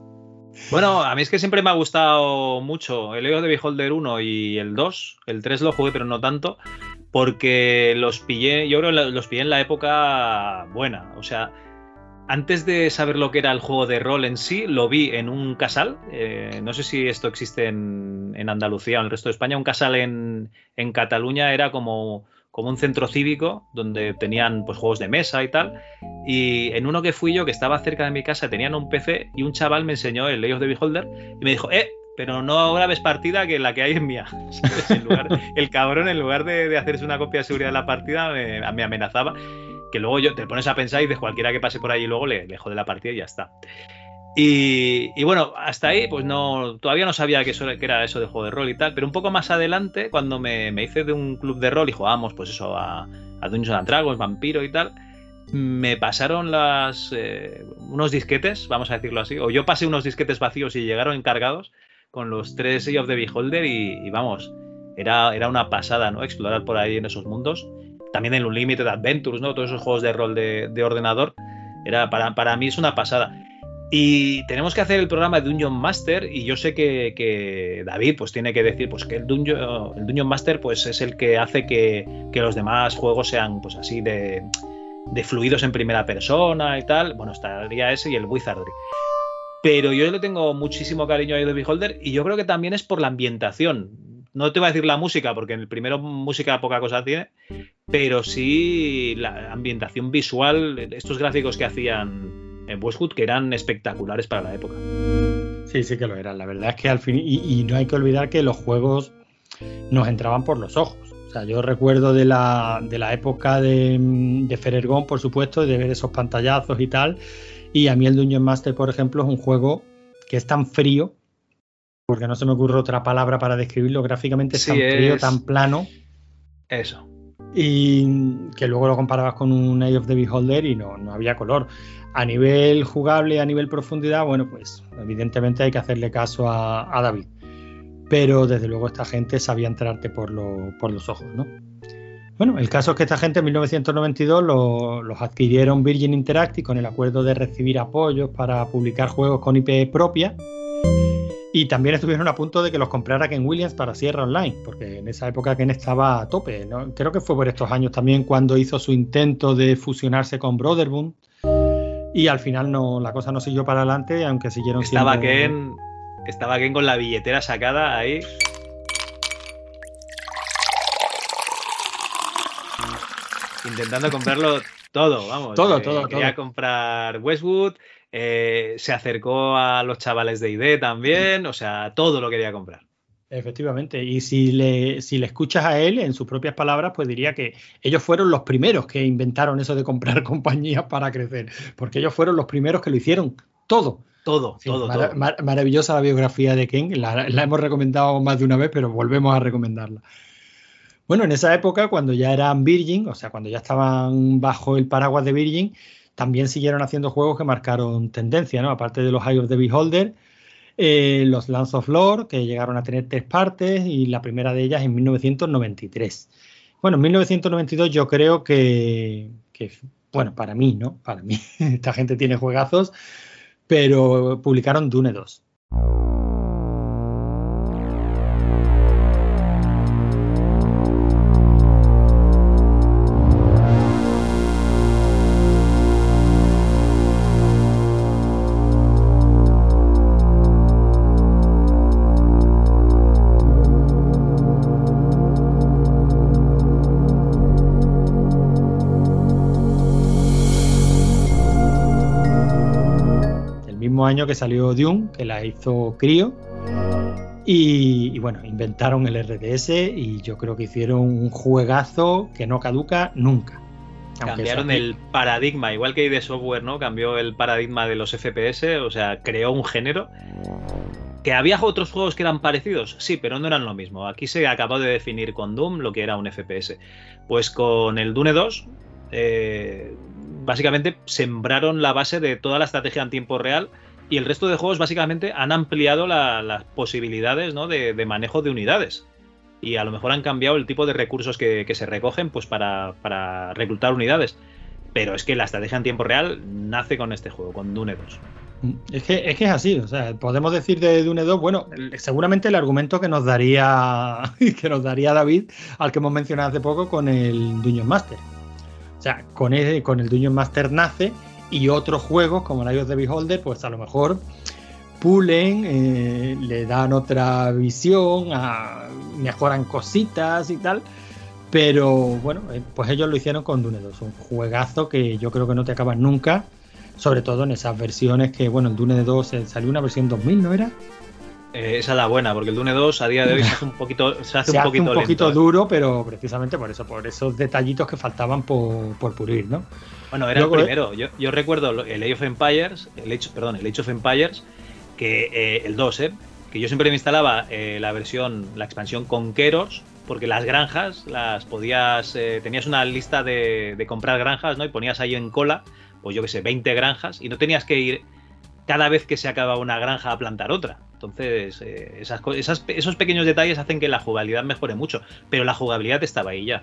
Bueno, a mí es que siempre me ha gustado mucho el of the Beholder 1 y el 2. El 3 lo jugué, pero no tanto porque los pillé, yo creo que los pillé en la época buena, o sea, antes de saber lo que era el juego de rol en sí, lo vi en un casal, eh, no sé si esto existe en, Andalucía o en el resto de España, un casal en, Cataluña era como, como un centro cívico donde tenían pues juegos de mesa y tal. Y en uno que fui yo, que estaba cerca de mi casa, tenían un PC y un chaval me enseñó el Ley of the Beholder y me dijo, eh, pero no grabes partida que la que hay es mía. el cabrón, en lugar de, hacerse una copia de seguridad de la partida, me, me, amenazaba. Que luego yo te pones a pensar y de cualquiera que pase por ahí luego le, le jode la partida y ya está. Y, bueno, hasta ahí, pues no, todavía no sabía que, eso, que, era eso de juego de rol y tal, pero un poco más adelante, cuando me, hice de un club de rol y jugábamos, pues eso, a, a Dungeons and Dragons, Vampiro y tal, me pasaron las eh, unos disquetes, vamos a decirlo así, o yo pasé unos disquetes vacíos y llegaron encargados con los tres Sea of the Beholder y, vamos, era, era una pasada, ¿no? Explorar por ahí en esos mundos. También en Unlimited Adventures, ¿no? Todos esos juegos de rol de, de ordenador. Era, para, para mí es una pasada. Y tenemos que hacer el programa de Dungeon Master y yo sé que, David pues tiene que decir pues que el Dungeon, el Dungeon Master pues es el que hace que, los demás juegos sean pues así de, de, fluidos en primera persona y tal. Bueno, estaría ese y el Wizardry. Pero yo le tengo muchísimo cariño a The Beholder y yo creo que también es por la ambientación. No te voy a decir la música, porque en el primero música poca cosa tiene, pero sí la ambientación visual, estos gráficos que hacían en Westwood que eran espectaculares para la época. Sí, sí que lo eran. La verdad es que al fin, y, no hay que olvidar que los juegos nos entraban por los ojos. O sea, yo recuerdo de la, de la época de, de Ferergón, por supuesto, de ver esos pantallazos y tal. Y a mí el Dungeon Master, por ejemplo, es un juego que es tan frío, porque no se me ocurre otra palabra para describirlo gráficamente, es tan frío, tan plano. Eso. Y que luego lo comparabas con un Eye of the Beholder y no, no había color. A nivel jugable, a nivel profundidad, bueno, pues evidentemente hay que hacerle caso a, David. Pero desde luego esta gente sabía entrarte por, por los ojos, ¿no? Bueno, el caso es que esta gente en 1992 los adquirieron Virgin Interactive con el acuerdo de recibir apoyos para publicar juegos con IP propia. Y también estuvieron a punto de que los comprara Ken Williams para Sierra Online, porque en esa época Ken estaba a tope. ¿no? Creo que fue por estos años también cuando hizo su intento de fusionarse con Brotherboom y al final no, la cosa no siguió para adelante, aunque siguieron estaba Ken, estaba Ken con la billetera sacada ahí. Intentando comprarlo todo, vamos. Todo, todo, quería comprar Westwood, eh, se acercó a los chavales de ID también, o sea, todo lo quería comprar. Efectivamente, y si le, si le escuchas a él en sus propias palabras, pues diría que ellos fueron los primeros que inventaron eso de comprar compañías para crecer, porque ellos fueron los primeros que lo hicieron todo. Todo, todo, todo. Maravillosa la biografía de Ken, la, hemos recomendado más de una vez, pero volvemos a recomendarla. Bueno, en esa época, cuando ya eran Virgin, o sea, cuando ya estaban bajo el paraguas de Virgin, también siguieron haciendo juegos que marcaron tendencia, ¿no? Aparte de los Eye of the Beholder, eh, los Lands of Lore, que llegaron a tener tres partes, y la primera de ellas en 1993. Bueno, en 1992 yo creo que, que bueno, para mí, ¿no? Para mí, esta gente tiene juegazos, pero publicaron Dune 2. Año que salió Dune, que la hizo Crio. Y, bueno, inventaron el RDS y yo creo que hicieron un juegazo que no caduca nunca. Cambiaron el paradigma, igual que de software, ¿no? Cambió el paradigma de los FPS, o sea, creó un género. ¿Que había otros juegos que eran parecidos? Sí, pero no eran lo mismo. Aquí se acabó de definir con Doom lo que era un FPS. Pues con el Dune 2, eh, básicamente sembraron la base de toda la estrategia en tiempo real y el resto de juegos básicamente han ampliado las posibilidades de, manejo de unidades. Y a lo mejor han cambiado el tipo de recursos que, se recogen pues para, reclutar unidades. Pero es que la estrategia en tiempo real nace con este juego, con Dune 2. Mm, es que, es que es así, o sea, podemos decir de Dune 2, bueno, seguramente el argumento que nos daría que nos daría David, al que hemos mencionado hace poco con el Dungeon Master. O sea, con el, con el Dungeon Master nace y otros juegos como el of the Beholder, pues a lo mejor pulen, eh, le dan otra visión, mejoran cositas y tal. Pero bueno, eh, pues ellos lo hicieron con Dune 2, un juegazo que yo creo que no te acabas nunca, sobre todo en esas versiones que, bueno, en Dune 2 eh, salió una versión 2000, ¿no era? Eh, esa es la buena, porque el Dune 2 a día de hoy se hace un poquito, se hace, un poquito, un poquito lento, ¿eh? duro, pero precisamente por eso, por esos detallitos que faltaban por, por pulir, ¿no? Bueno, era Luego, el primero. Yo, yo recuerdo el Age of Empires, el Age, perdón, el Age of Empires, que eh, el 2, ¿eh? que yo siempre me instalaba eh, la versión, la expansión Conqueros, porque las granjas las podías, eh, tenías una lista de, de, comprar granjas, ¿no? Y ponías ahí en cola, pues yo qué sé, 20 granjas, y no tenías que ir cada vez que se acaba una granja a plantar otra. Entonces, eh, esas, esos pequeños detalles hacen que la jugabilidad mejore mucho, pero la jugabilidad estaba ahí ya.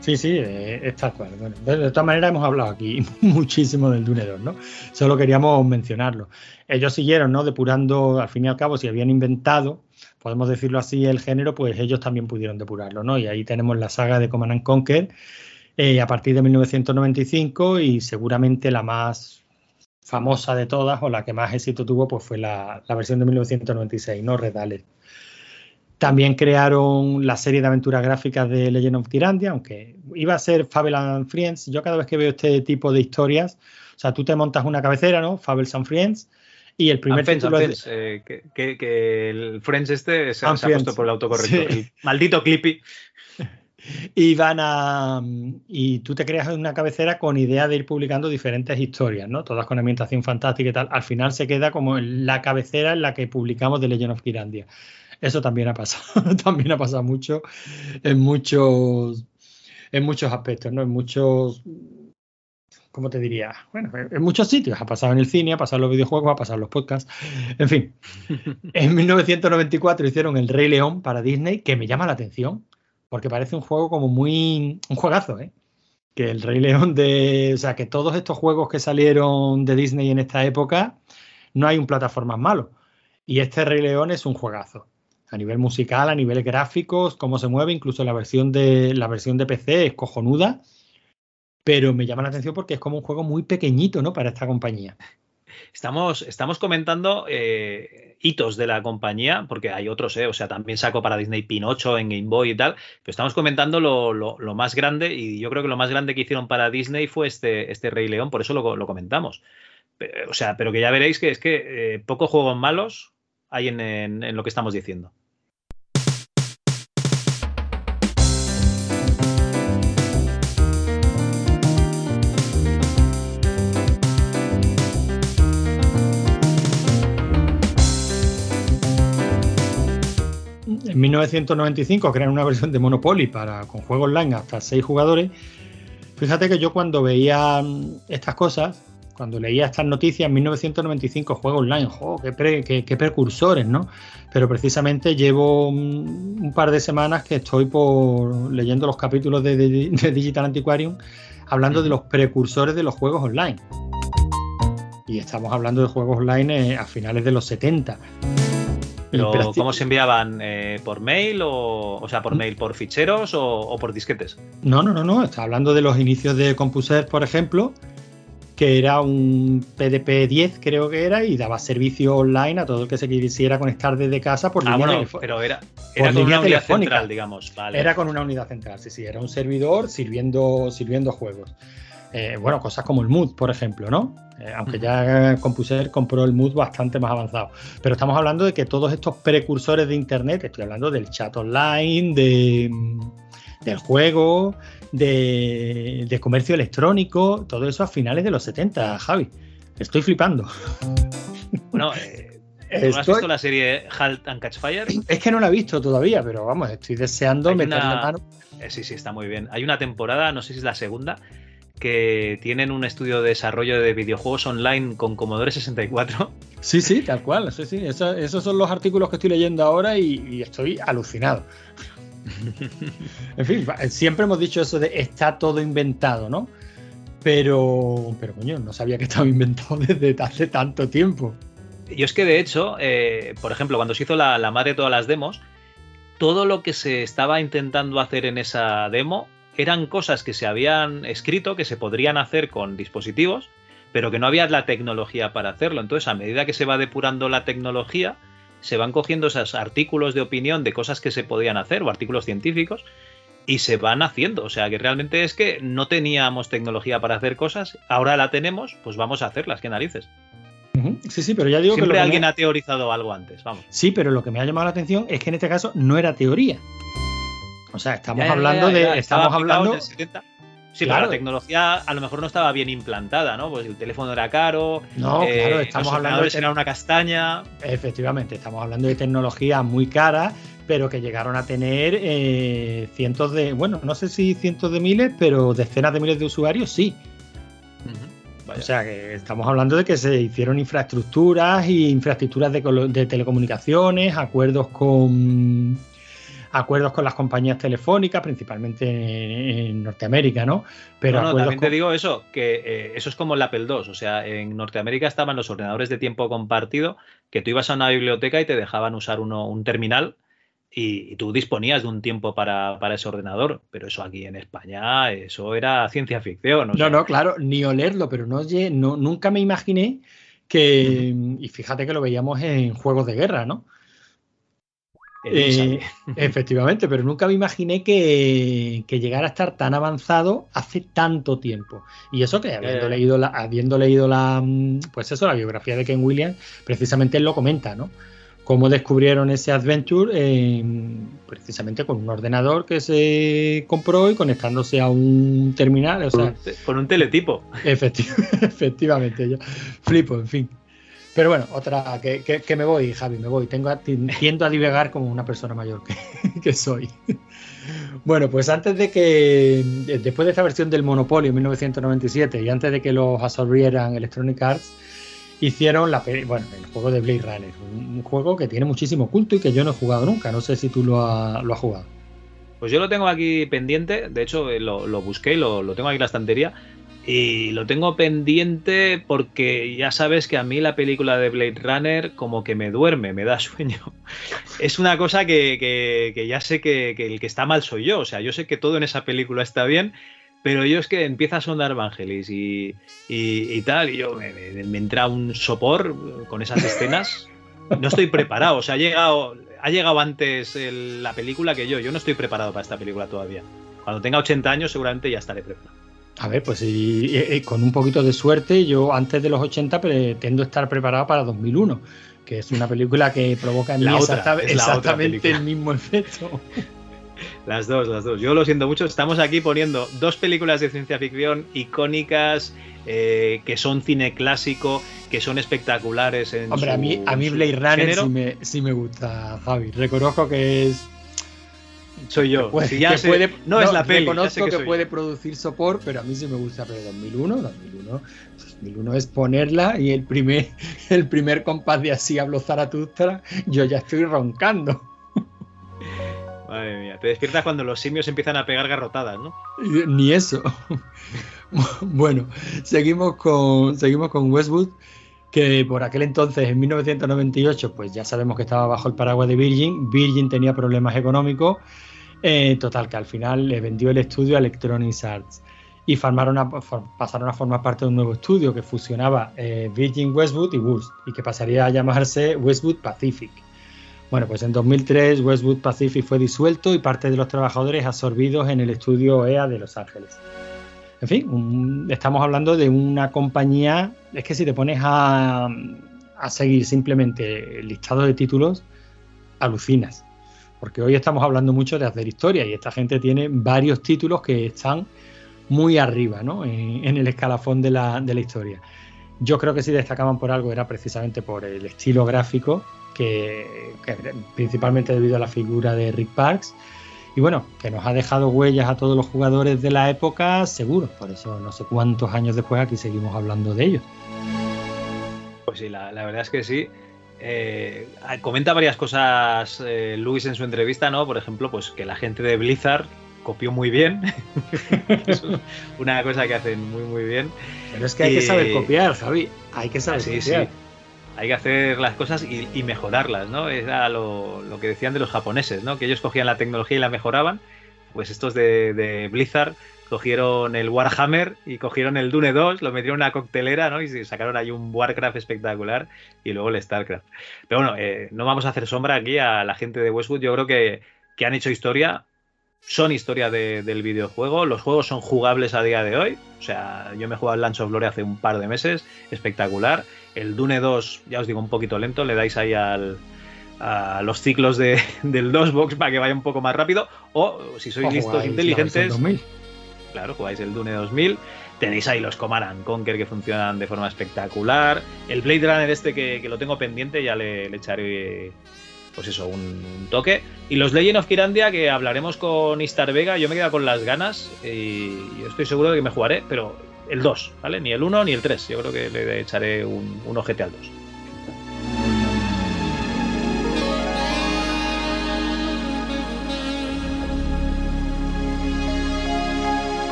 Sí, sí, eh, es tal cual. Bueno, de, de, todas maneras hemos hablado aquí muchísimo del Dune 2, ¿no? Solo queríamos mencionarlo. Ellos siguieron, ¿no? Depurando, al fin y al cabo, si habían inventado, podemos decirlo así, el género, pues ellos también pudieron depurarlo, ¿no? Y ahí tenemos la saga de Command and Conquer eh, a partir de 1995 y seguramente la más famosa de todas o la que más éxito tuvo, pues fue la, la versión de 1996, ¿no? Red Alert. También crearon la serie de aventuras gráficas de Legend of Tyrandia, aunque iba a ser Fable and Friends. Yo cada vez que veo este tipo de historias, o sea, tú te montas una cabecera, ¿no? Fables and Friends, y el primer Friends, título es... eh, que, que, que, el Friends este se, se ha puesto por el autocorrector. Sí. El maldito Clippy. Y van a. Y tú te creas una cabecera con idea de ir publicando diferentes historias, ¿no? Todas con ambientación fantástica y tal. Al final se queda como la cabecera en la que publicamos de Legend of Tyrandia. Eso también ha pasado, también ha pasado mucho en muchos, en muchos aspectos, ¿no? En muchos, ¿cómo te diría? Bueno, en muchos sitios. Ha pasado en el cine, ha pasado en los videojuegos, ha pasado en los podcasts. En fin, en 1994 hicieron El Rey León para Disney, que me llama la atención, porque parece un juego como muy, un juegazo, ¿eh? Que El Rey León de, o sea, que todos estos juegos que salieron de Disney en esta época, no hay un plataformas malo. Y este Rey León es un juegazo a nivel musical, a nivel gráficos, cómo se mueve, incluso la versión de la versión de PC es cojonuda, pero me llama la atención porque es como un juego muy pequeñito, ¿no? Para esta compañía. Estamos, estamos comentando eh, hitos de la compañía, porque hay otros, eh, o sea, también sacó para Disney Pinocho en Game Boy y tal, pero estamos comentando lo, lo, más grande, y yo creo que lo más grande que hicieron para Disney fue este, este Rey León, por eso lo, lo comentamos. Pero, o sea, pero que ya veréis que es que eh, pocos juegos malos hay en, en lo que estamos diciendo. En 1995 crean una versión de Monopoly para con juego online hasta 6 jugadores. Fíjate que yo cuando veía estas cosas, cuando leía estas noticias en 1995, juego online, oh, qué, pre, qué, qué, precursores, ¿no? Pero precisamente llevo un, un, par de semanas que estoy por leyendo los capítulos de, de, de Digital Antiquarium hablando de los precursores de los juegos online. Y estamos hablando de juegos online eh, a finales de los 70. Pero, ¿cómo se enviaban? Eh, ¿Por mail o, o sea, por mail, por ficheros o, o, por disquetes? No, no, no, no. Está hablando de los inicios de CompuServe, por ejemplo, que era un PDP 10, creo que era, y daba servicio online a todo el que se quisiera conectar desde casa por ah, línea bueno, pero era, era con una unidad central, digamos. Vale. Era con una unidad central, sí, sí. Era un servidor sirviendo, sirviendo juegos. Eh, bueno, cosas como el Mood, por ejemplo, ¿no? Eh, aunque ya CompuServe compró el Mood bastante más avanzado. Pero estamos hablando de que todos estos precursores de Internet, estoy hablando del chat online, de, del juego, de, de, comercio electrónico, todo eso a finales de los 70, Javi. Estoy flipando. Bueno, eh, ¿tú estoy... has visto la serie Halt and Catch Fire? Es que no la he visto todavía, pero vamos, estoy deseando Hay meterle una... mano. Eh, sí, sí, está muy bien. Hay una temporada, no sé si es la segunda, que tienen un estudio de desarrollo de videojuegos online con Commodore 64. Sí, sí, tal cual. Sí, sí. Eso, esos son los artículos que estoy leyendo ahora y, y estoy alucinado. en fin, siempre hemos dicho eso de está todo inventado, ¿no? Pero, pero coño, no sabía que estaba inventado desde hace tanto tiempo. Yo es que de hecho, eh, por ejemplo, cuando se hizo la, la madre de todas las demos, todo lo que se estaba intentando hacer en esa demo eran cosas que se habían escrito, que se podrían hacer con dispositivos, pero que no había la tecnología para hacerlo. Entonces, a medida que se va depurando la tecnología, se van cogiendo esos artículos de opinión de cosas que se podían hacer o artículos científicos y se van haciendo. O sea, que realmente es que no teníamos tecnología para hacer cosas, ahora la tenemos, pues vamos a hacerlas, qué narices. Sí, sí, pero ya digo Siempre que. alguien ha teorizado algo antes, vamos. Sí, pero lo que me ha llamado la atención es que en este caso no era teoría. O sea, estamos hablando de. estamos hablando. Sí, claro. pero la tecnología a lo mejor no estaba bien implantada, ¿no? Pues el teléfono era caro. No, eh, claro, estamos hablando de. Era una castaña. Efectivamente, estamos hablando de tecnología muy cara, pero que llegaron a tener eh, cientos de. Bueno, no sé si cientos de miles, pero decenas de miles de usuarios sí. Uh -huh. O sea que estamos hablando de que se hicieron infraestructuras y infraestructuras de, de, telecomunicaciones, acuerdos con acuerdos con las compañías telefónicas, principalmente en, en Norteamérica, ¿no? Pero no, no también con... te digo eso, que eh, eso es como el Apple II. O sea, en Norteamérica estaban los ordenadores de tiempo compartido, que tú ibas a una biblioteca y te dejaban usar uno, un terminal y, y, tú disponías de un tiempo para, para, ese ordenador, pero eso aquí en España, eso era ciencia ficción. O sea. No, no, claro, ni olerlo, pero no, no, nunca me imaginé que, y fíjate que lo veíamos en juegos de guerra, ¿no? Eh, efectivamente, pero nunca me imaginé que, que, llegara a estar tan avanzado hace tanto tiempo. Y eso que habiendo, eh. leído la, habiendo leído la, pues eso, la biografía de Ken Williams, precisamente él lo comenta, ¿no? cómo descubrieron ese Adventure eh, precisamente con un ordenador que se compró y conectándose a un terminal. O sea, con un teletipo. Efecti efectivamente, yo flipo, en fin. Pero bueno, otra que, que, me voy, Javi, me voy. Tengo a, tiendo a divagar como una persona mayor que, que soy. Bueno, pues antes de que, después de esta versión del Monopolio en 1997 y antes de que los absorbieran Electronic Arts, hicieron la, bueno, el juego de Blade Runner, un juego que tiene muchísimo culto y que yo no he jugado nunca. No sé si tú lo, ha, lo has jugado. Pues yo lo tengo aquí pendiente, de hecho lo, lo busqué lo, lo, tengo aquí en la estantería. Y lo tengo pendiente porque ya sabes que a mí la película de Blade Runner como que me duerme, me da sueño. Es una cosa que, que, ya sé que, el que está mal soy yo. O sea, yo sé que todo en esa película está bien, pero yo es que empieza a sonar Evangelis y, y, y tal, y yo me, me, entra un sopor con esas escenas. No estoy preparado, o sea, ha llegado, ha llegado antes la película que yo. Yo no estoy preparado para esta película todavía. Cuando tenga 80 años seguramente ya estaré preparado. A ver, pues y, y, con un poquito de suerte, yo antes de los 80 pretendo estar preparado para 2001, que es una película que provoca en la mí otra, exacta, es exactamente el mismo efecto. Las dos, las dos. Yo lo siento mucho. Estamos aquí poniendo dos películas de ciencia ficción icónicas, eh, que son cine clásico, que son espectaculares en Hombre, su, a mí, a mí Blade Runner sí me, sí me, gusta, Javi. Reconozco que es. Soy yo. Puede, si ya que sé, puede, no, no, es la peli. Reconozco que, que puede producir sopor, pero a mí sí me gusta. Pero 2001, 2001. 2001 es ponerla y el primer, el primer compás de así hablo Zaratustra, yo ya estoy roncando. Madre mía, te despiertas cuando los simios empiezan a pegar garrotadas, ¿no? Ni eso. bueno, seguimos con, seguimos con Westwood, que por aquel entonces, en 1998, pues ya sabemos que estaba bajo el paraguas de Virgin. Virgin tenía problemas económicos. Eh, total, que al final le vendió el estudio a Electronic Arts y pasaron a formar parte de un nuevo estudio que fusionaba eh, Virgin Westwood y Wurst y que pasaría a llamarse Westwood Pacific. Bueno, pues en 2003 Westwood Pacific fue disuelto y parte de los trabajadores absorbidos en el estudio EA de Los Ángeles. En fin, estamos hablando de una compañía, es que si te pones a seguir simplemente el listado de títulos, alucinas. Porque hoy estamos hablando mucho de hacer historia y esta gente tiene varios títulos que están muy arriba ¿no? en, el escalafón de la, de la historia. Yo creo que si destacaban por algo era precisamente por el estilo gráfico que, principalmente debido a la figura de Rick Parks. Y bueno, que nos ha dejado huellas a todos los jugadores de la época, seguro. Por eso no sé cuántos años después aquí seguimos hablando de ellos. Pues sí, la verdad es que sí. Eh, comenta varias cosas eh, Luis en su entrevista, ¿no? Por ejemplo, pues que la gente de Blizzard copió muy bien. Eso es una cosa que hacen muy, muy bien. Pero es que hay y... que saber copiar, Javi. Hay que saber sí, copiar. Sí hay que hacer las cosas y, y mejorarlas, ¿no? Era lo, lo, que decían de los japoneses, ¿no? Que ellos cogían la tecnología y la mejoraban. Pues estos de, de, Blizzard cogieron el Warhammer y cogieron el Dune 2, lo metieron en una coctelera, ¿no? Y sacaron ahí un Warcraft espectacular y luego el Starcraft. Pero bueno, eh, no vamos a hacer sombra aquí a la gente de Westwood. Yo creo que, que han hecho historia son historia de- del videojuego. Los juegos son jugables a día de hoy. O sea, yo me he jugado al Lunch of Glory hace un par de meses. Espectacular. El Dune 2, ya os digo, un poquito lento. Le dais ahí al, a los ciclos de, del DOSBox para que vaya un poco más rápido. O si sois listos, inteligentes, versión 2000. Claro, jugáis el Dune 2000. Tenéis ahí los Command and Conquer que funcionan de forma espectacular. El Blade Runner este que, que lo tengo pendiente, ya le, le echaré pues eso, un, un toque. Y los Legend of Kirandia que hablaremos con Istar Vega, yo me quedo con las ganas y yo estoy seguro de que me jugaré, pero el 2, ¿vale? Ni el 1 ni el 3. Yo creo que le echaré un, un ojete al 2.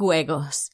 Juegos.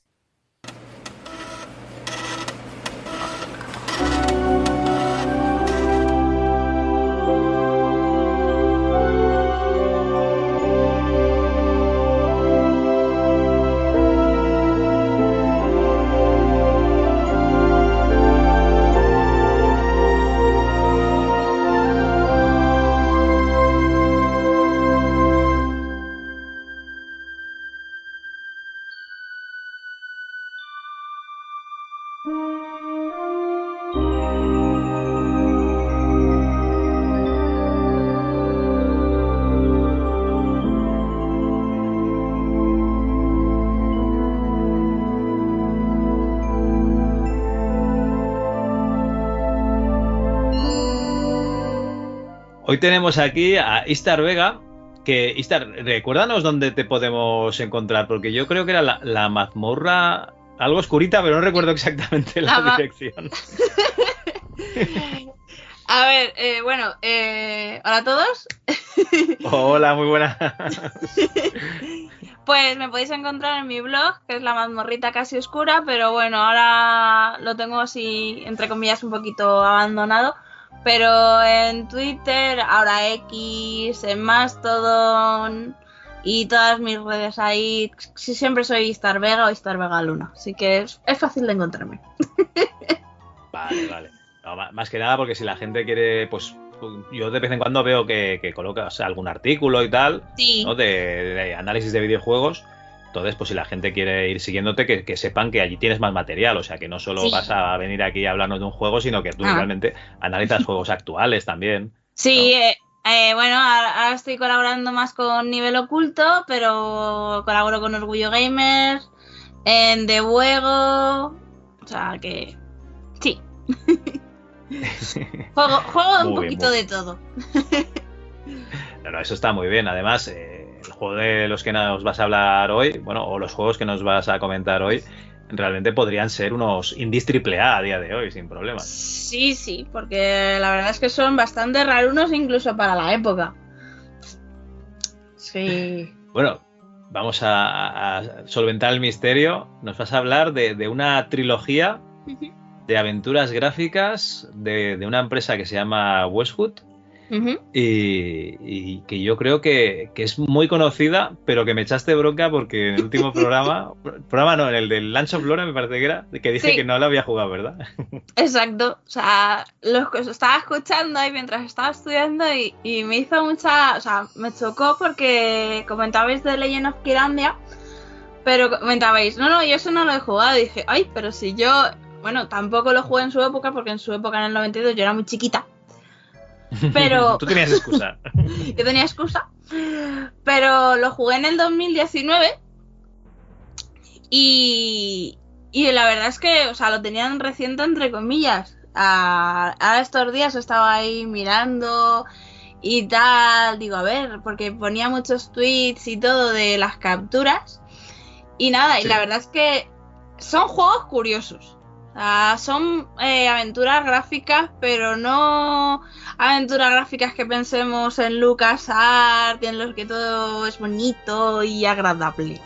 Hoy tenemos aquí a Istar Vega. Que, Istar, recuérdanos dónde te podemos encontrar, porque yo creo que era la, la mazmorra, algo oscurita, pero no recuerdo exactamente la, La ma- dirección. A ver, eh, bueno, eh, hola a todos. Hola, muy buena. Pues me podéis encontrar en mi blog, que es la mazmorrita casi oscura, pero bueno, ahora lo tengo así, entre comillas, un poquito abandonado. Pero en Twitter, ahora X, en Mastodon y todas mis redes ahí, sí, siempre soy Star Vega o Star Vega Luna. Así que es, es fácil de encontrarme. Vale, vale. No, más que nada porque si la gente quiere, pues yo de vez en cuando veo que, que colocas algún artículo y tal, Sí. ¿no? De, de análisis de videojuegos. Entonces, pues si la gente quiere ir siguiéndote, que, que sepan que allí tienes más material. O sea, que no solo Sí. vas a venir aquí a hablarnos de un juego, sino que tú Ah. realmente analizas juegos actuales también. Sí, eh, eh, bueno, ahora, estoy colaborando más con Nivel Oculto, pero colaboro con Orgullo Gamers, en The Juego, o sea que sí. juego juego un bien, poquito de todo. No, no, eso está muy bien. Además, eh, el juego de los que nos vas a hablar hoy, bueno, o los juegos que nos vas a comentar hoy, realmente podrían ser unos indies triple A a día de hoy, sin problemas. Sí, sí, porque la verdad es que son bastante rarunos incluso para la época. Sí. Bueno, vamos a, a solventar el misterio. Nos vas a hablar de, de una trilogía de aventuras gráficas de, de una empresa que se llama Westwood Y, y que yo creo que, que es muy conocida, pero que me echaste bronca porque en el último programa, programa no, en el del Lunch of Lore me parece que era, que dije Sí. que no lo había jugado, ¿verdad? Exacto, o sea, os estaba escuchando ahí mientras estaba estudiando y, y me hizo mucha, o sea, me chocó porque comentabais de Legend of Kirandia, pero comentabais, no, no, yo eso no lo he jugado, y dije, ay, pero si yo, bueno, tampoco lo jugué en su época porque en su época en el 92 yo era muy chiquita, Pero- Tú tenías excusa. yo tenía excusa, pero lo jugué en el 2019 y, y la verdad es que, o sea, lo tenían reciente entre comillas. A, a estos días estaba ahí mirando y tal, digo, a ver, porque ponía muchos tweets y todo de las capturas y nada, y la verdad es que son juegos curiosos. Sea, son eh, aventuras gráficas, pero no aventuras gráficas que pensemos en LucasArts, en los que todo es bonito y agradable.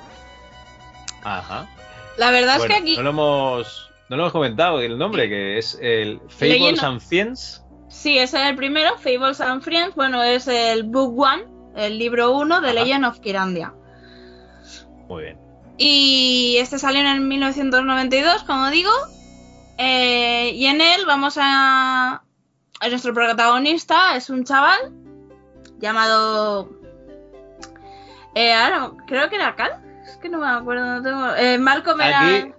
Ajá. La verdad Bueno, es que aquí no lo hemos no lo hemos comentado el nombre que es el Fables and Fiends Sí, ese es el primero, Fables and Friends. Bueno, es el Book One, el libro 1 de Legend of Kirandia. Muy bien. Y este salió en 1992, como digo. Eh, y en él vamos a. Nuestro protagonista es un chaval llamado. Eh, ahora, creo que era Cal. Es que no me acuerdo. No tengo, eh, Malcolm era. Aquí,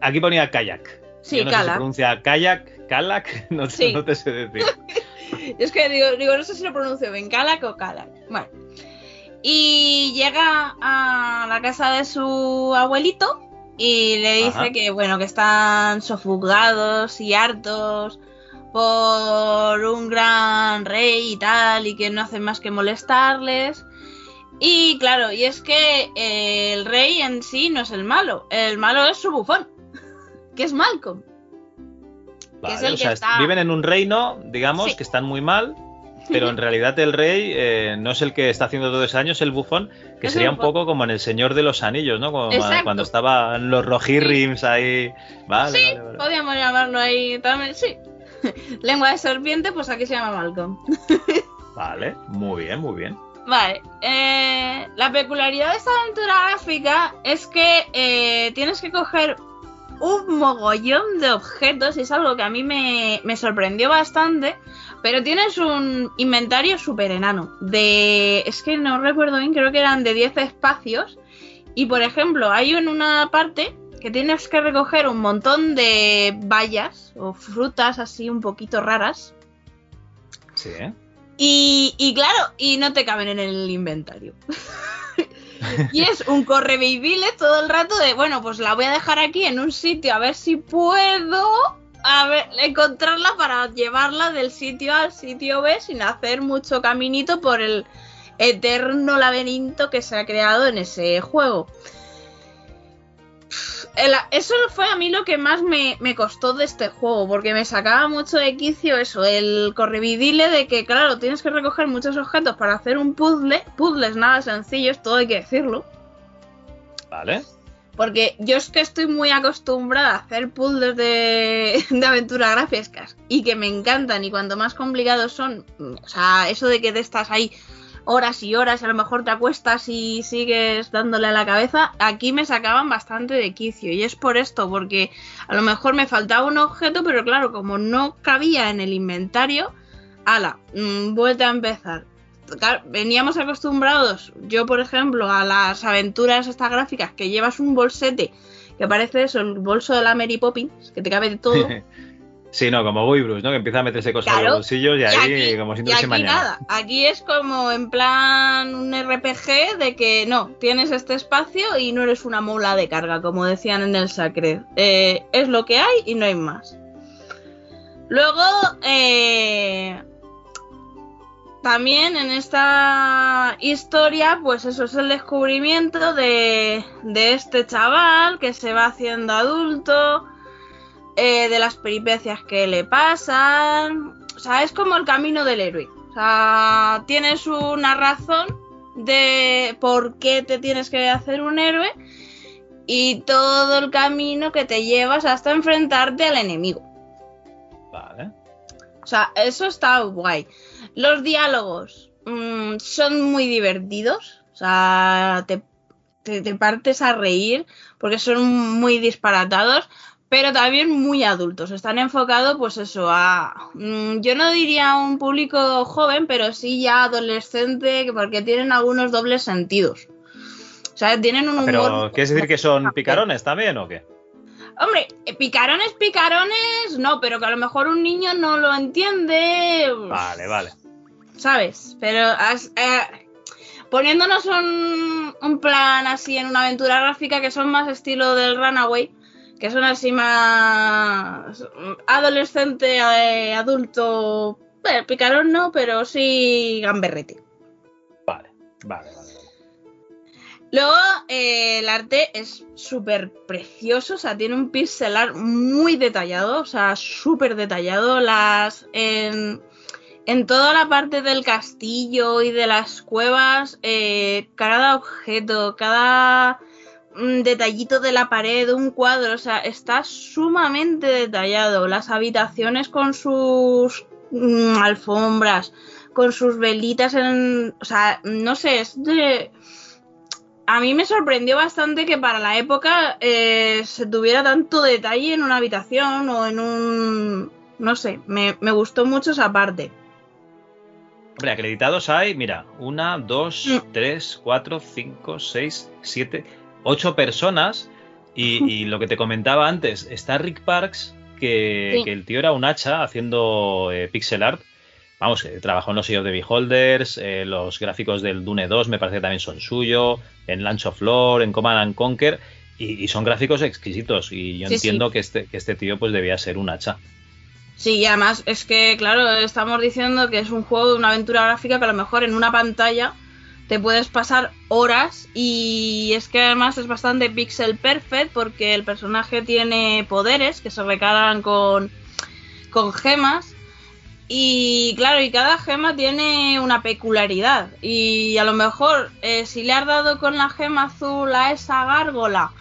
aquí ponía kayak. Sí, Yo no sé si se Kalak. pronuncia kayak, kalak, no, Sí. no te sé decir. Es que digo, digo, no sé si lo pronuncio bien, Kalak o Kalak. Bueno. Y llega a la casa de su abuelito y le dice Ajá. que, bueno, que están sofocados y hartos por un gran rey y tal, y que no hacen más que molestarles. Y claro, y es que eh, el rey en sí no es el malo, el malo es su bufón, que es Malcolm. Vale, es el o que sea, está- viven en un reino, digamos, Sí. que están muy mal, pero en realidad el rey eh, no es el que está haciendo todo ese año, es el bufón, que sería un poco como en El Señor de los Anillos, ¿no? Como cuando estaban los rojirrims ahí. Vale, sí, vale, vale. podríamos llamarlo ahí también, sí. Lengua de serpiente, pues aquí se llama Malcolm. Vale, muy bien, muy bien. Vale, eh, la peculiaridad de esta aventura gráfica es que eh, tienes que coger un mogollón de objetos y es algo que a mí me, me sorprendió bastante, pero tienes un inventario súper enano. De, es que no recuerdo bien, creo que eran de 10 espacios. Y por ejemplo, hay en una parte que tienes que recoger un montón de bayas o frutas así un poquito raras. Sí, ¿eh? Y, y claro, y no te caben en el inventario. y es un correveibile todo el rato de, bueno, pues la voy a dejar aquí en un sitio a ver si puedo a ver, encontrarla para llevarla del sitio al sitio B sin hacer mucho caminito por el eterno laberinto que se ha creado en ese juego. Eso fue a mí lo que más me, me costó de este juego, porque me sacaba mucho de quicio eso, el correvidile de que, claro, tienes que recoger muchos objetos para hacer un puzzle, puzzles nada sencillos, todo hay que decirlo, Vale. Porque yo es que estoy muy acostumbrada a hacer puzzles de, de aventuras gráficas y que me encantan y cuanto más complicados son, o sea, eso de que te estás ahí horas y horas, a lo mejor te acuestas y sigues dándole a la cabeza, aquí me sacaban bastante de quicio y es por esto, porque a lo mejor me faltaba un objeto, pero claro, como no cabía en el inventario, ala, mm, vuelta a empezar. Veníamos acostumbrados, yo por ejemplo, a las aventuras estas gráficas que llevas un bolsete que parece eso, el bolso de la Mary Poppins, que te cabe de todo. sí, no, como Boy Bruce, ¿no? Que empieza a meterse cosas en los bolsillos y Y ahí aquí- como si no aquí mañana. nada, aquí es como en plan un RPG de que no, tienes este espacio y no eres una mula de carga, como decían en el Sacred. Eh, es lo que hay y no hay más. Luego, eh, también en esta historia, pues eso es el descubrimiento de, de este chaval que se va haciendo adulto, eh, de las peripecias que le pasan. O sea, es como el camino del héroe. O sea, tienes una razón de por qué te tienes que hacer un héroe y todo el camino que te llevas hasta enfrentarte al enemigo. Vale. O sea, eso está guay. Los diálogos mm, son muy divertidos. O sea, te, te- te partes a reír porque son muy disparatados, pero también muy adultos. Están enfocados, pues eso, a. mm, yo no diría a un público joven, pero sí ya adolescente, porque tienen algunos dobles sentidos. O sea, tienen un humor. Pero, ¿quieres decir que son picarones también o qué? Hombre, eh, picarones, picarones, no, pero que a lo mejor un niño no lo entiende. Vale, vale. ¿Sabes? Pero eh, poniéndonos un, un plan así en una aventura gráfica que son más estilo del Runaway, que son así más adolescente, eh, adulto, eh, picarón no, pero sí gamberrete. Vale, vale, vale. Luego, eh, el arte es súper precioso, o sea, tiene un pixel art muy detallado, o sea, súper detallado. Las. En, en toda la parte del castillo y de las cuevas, eh, cada objeto, cada mm, detallito de la pared, un cuadro, o sea, está sumamente detallado. Las habitaciones con sus mm, alfombras, con sus velitas en... O sea, no sé, es de... A mí me sorprendió bastante que para la época eh, se tuviera tanto detalle en una habitación o en un... No sé, me, me gustó mucho esa parte. Hombre, acreditados hay, mira, una, dos, Mm. tres, cuatro, cinco, seis, siete, ocho personas. Y, y lo que te comentaba antes, está Rick Parks, que, Sí. que el tío era un hacha haciendo eh, pixel art. Vamos, que trabajó en los sellos de Beholders, eh, los gráficos del Dune 2 me parece que también son suyo, en Lunch of Floor, en Command and Conquer, y, y son gráficos exquisitos. Y yo Sí, sí. entiendo Que, este, que este tío pues debía ser un hacha. Sí, y además es que, claro, estamos diciendo que es un juego de una aventura gráfica que a lo mejor en una pantalla te puedes pasar horas y es que además es bastante pixel perfect porque el personaje tiene poderes que se recargan con, con gemas y claro, y cada gema tiene una peculiaridad y a lo mejor eh, si le has dado con la gema azul a esa gárgola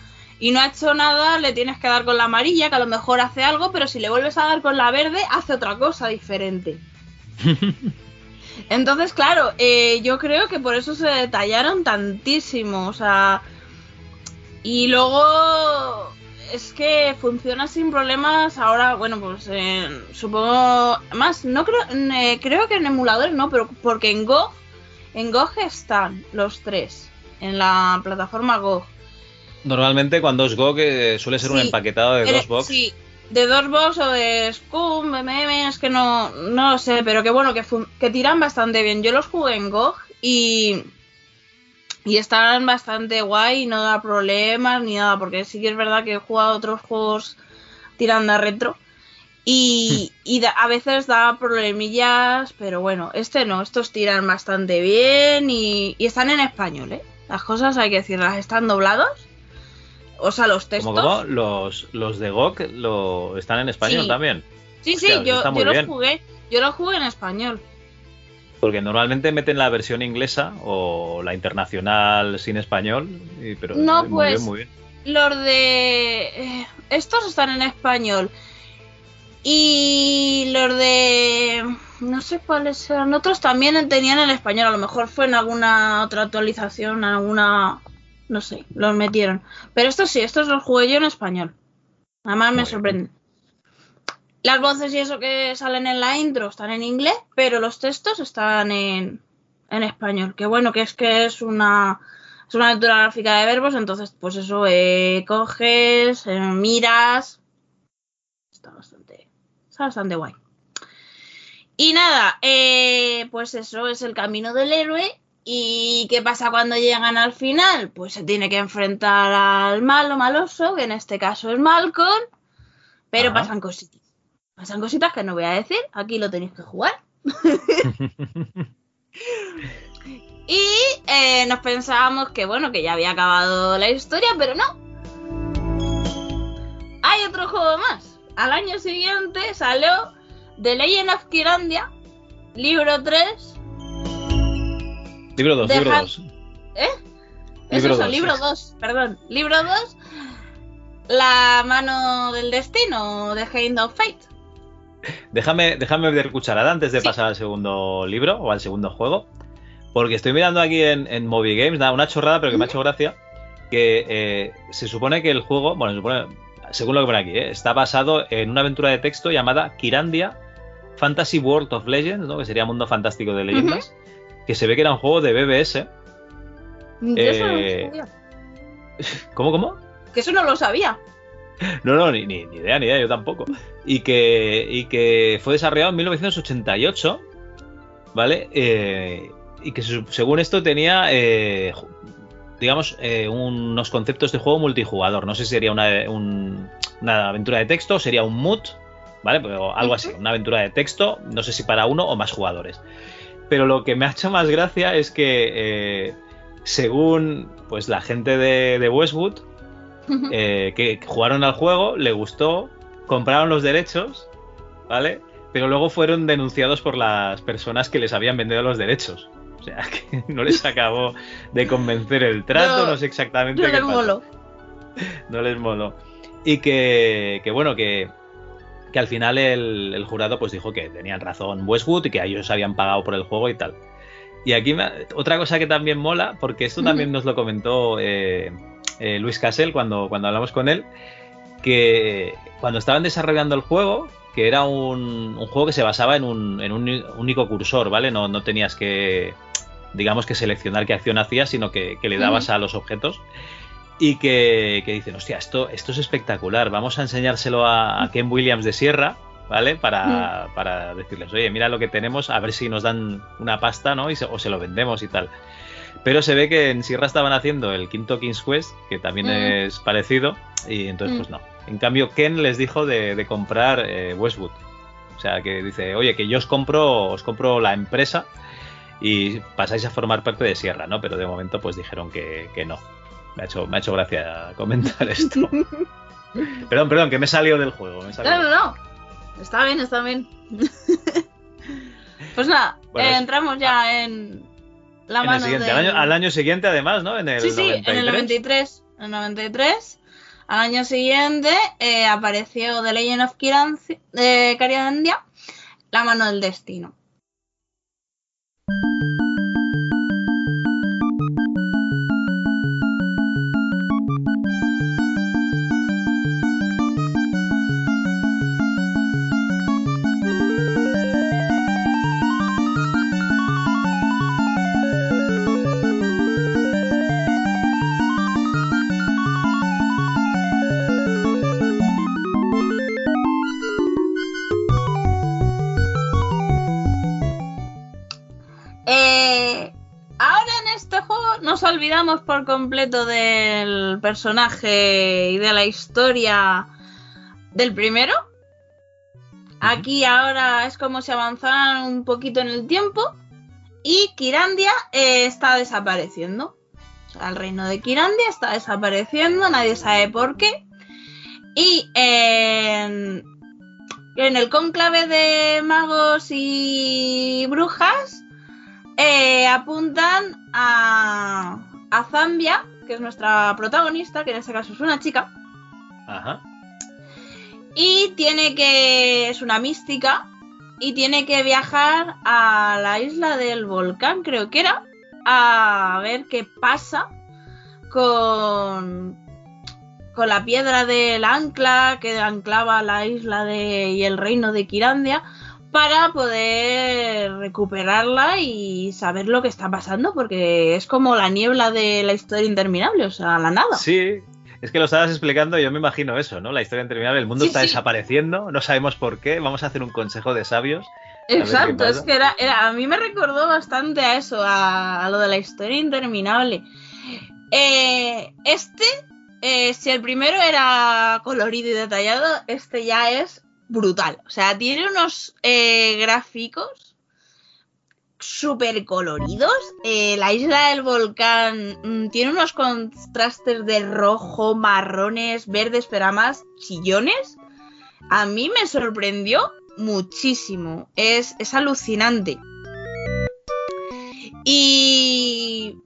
y no ha hecho nada, le tienes que dar con la amarilla, que a lo mejor hace algo, pero si le vuelves a dar con la verde, hace otra cosa diferente. Entonces, claro, eh, yo creo que por eso se detallaron tantísimo, o sea... Y luego es que funciona sin problemas ahora, bueno, pues eh, supongo... Más, no creo, eh, creo que en emuladores no, pero porque en GOG, en GOG están los tres, en la plataforma GOG. Normalmente cuando es GOG eh, suele ser un empaquetado de Pero- dos box. Sí, de dos box o de Scum, MM, es que no, no lo sé, pero que bueno, que, que tiran bastante bien. Yo los jugué en GOG y, y están bastante guay y no da problemas ni nada, porque sí que es verdad que he jugado otros juegos tirando a retro. Y, y da- a veces da problemillas, pero bueno, este no, estos tiran bastante bien y, y están en español, ¿eh? Las cosas hay que decirlas, están doblados. O sea, los textos. Como, los, los de GOG lo, están en español Sí. también. Sí, sí, yo, yo los jugué. Yo los jugué en español. Porque normalmente meten la versión inglesa o la internacional sin español. y- pero No, muy pues, bien, muy bien. Los de. eh, Estos están en español. Y los de. No sé cuáles eran. Otros también tenían en español. A lo mejor fue en alguna otra actualización, alguna. No sé, los metieron. Pero estos sí, estos los jugué yo en español. Además me Muy bien. sorprende. Las voces y eso que salen en la intro están en inglés, pero los textos están en, en español. Que bueno, que es que es una, es una aventura gráfica de verbos, entonces pues eso, eh, coges, eh, miras. Está bastante, está bastante guay. Y nada, eh, pues eso es el camino del héroe. ¿Y qué pasa cuando llegan al final? Pues se tiene que enfrentar al malo maloso, que en este caso es Malcolm. Pero Ajá. pasan cositas. Pasan cositas que no voy a decir. Aquí lo tenéis que jugar. y eh, nos pensábamos que bueno, que ya había acabado la historia, pero no. Hay otro juego más. Al año siguiente salió The Legend of Kirandia, libro 3. Libro 2, Deja- libro 2. ¿Eh? Es Libro eso, dos, libro sí. 2, perdón. Libro 2, La mano del destino de Hand of Fate. Déjame, déjame ver cucharada antes de Sí. pasar al segundo libro o al segundo juego. Porque estoy mirando aquí en, en Movie Games, nada, una chorrada, pero que me ha hecho gracia. Que eh, se supone que el juego, bueno, se supone, según lo que pone aquí, eh, está basado en una aventura de texto llamada Kirandia Fantasy World of Legends, ¿no? que sería Mundo Fantástico de Leyendas. Que se ve que era un juego de BBS. Yo eso no Eh, lo sabía. ¿Cómo, cómo? Que eso no lo sabía. No, no, ni, ni, ni idea, ni idea, yo tampoco. Y que, y que fue desarrollado en 1988, ¿vale? Eh, y que según esto tenía, eh, digamos, eh, unos conceptos de juego multijugador. No sé si sería una, un- una aventura de texto, sería un mood, ¿vale? Pero algo así, una aventura de texto, no sé si para uno o más jugadores. Pero lo que me ha hecho más gracia es que, eh, según pues la gente de, de Westwood, eh, que jugaron al juego, le gustó, compraron los derechos, ¿vale? Pero luego fueron denunciados por las personas que les habían vendido los derechos. O sea, que no les acabó de convencer el trato, No, no, sé exactamente No qué le pasó. moló. No les moló. Y que, que bueno, que, que al final el, jurado pues dijo que tenían razón Westwood y que ellos habían pagado por el juego y tal. Y aquí otra cosa que también mola, porque esto también nos lo comentó eh, eh, Luis Casel cuando, cuando hablamos con él, que cuando estaban desarrollando el juego, que era un, juego que se basaba en un, en un único cursor, ¿vale? No, no, tenías que, digamos, que seleccionar qué acción hacías, sino que, le dabas a los objetos. Y que, que, dicen, hostia, esto, esto es espectacular, vamos a enseñárselo a, Ken Williams de Sierra, ¿vale? Para, para, decirles, oye, mira lo que tenemos, a ver si nos dan una pasta, ¿no? Y o se lo vendemos y tal. Pero se ve que en Sierra estaban haciendo el quinto King's Quest, que también es parecido, y entonces, pues no, en cambio, Ken les dijo de, comprar eh, Westwood. O sea, que dice, oye, que yo os compro, os compro la empresa y pasáis a formar parte de Sierra, ¿no? Pero de momento, pues dijeron que, no. Me ha, hecho, me ha hecho gracia comentar esto. perdón, perdón, que me salió del juego. No, no, no. Está bien, está bien. pues nada, eh, entramos ya en la mano siguiente, al, año, siguiente, además, ¿no? En el sí, sí, en el 93. En el 93 al año siguiente eh, apareció The Legend of Kirandia, La mano del destino. Por completo del personaje y de la historia del primero. Aquí ahora es como si avanzaran un poquito en el tiempo y Kirandia eh, está desapareciendo. el reino de Kirandia está desapareciendo, nadie sabe por qué. Y en, en el cónclave de magos y brujas eh, apuntan a, a Zambia, que es nuestra protagonista, que en este caso es una chica. Ajá. Y tiene que. es una mística. Y tiene que viajar a la isla del volcán, creo que era. A ver qué pasa con. con la piedra del ancla que anclaba la isla de, y el reino de Kirandia para poder recuperarla y saber lo que está pasando, porque es como la niebla de la historia interminable, o sea, la nada. Sí, es que lo estabas explicando, yo me imagino eso, ¿no? La historia interminable, el mundo está desapareciendo, no sabemos por qué, vamos a hacer un consejo de sabios. Exacto, es que era, a mí me recordó bastante a eso, a, lo de la historia interminable. Eh, este, eh, si el primero era colorido y detallado, este ya es brutal. O sea, tiene unos eh, gráficos súper coloridos. Eh, la isla del volcán mm, tiene unos contrastes de rojo, marrones, verdes, pero además chillones. A mí me sorprendió muchísimo. Es, es alucinante. Y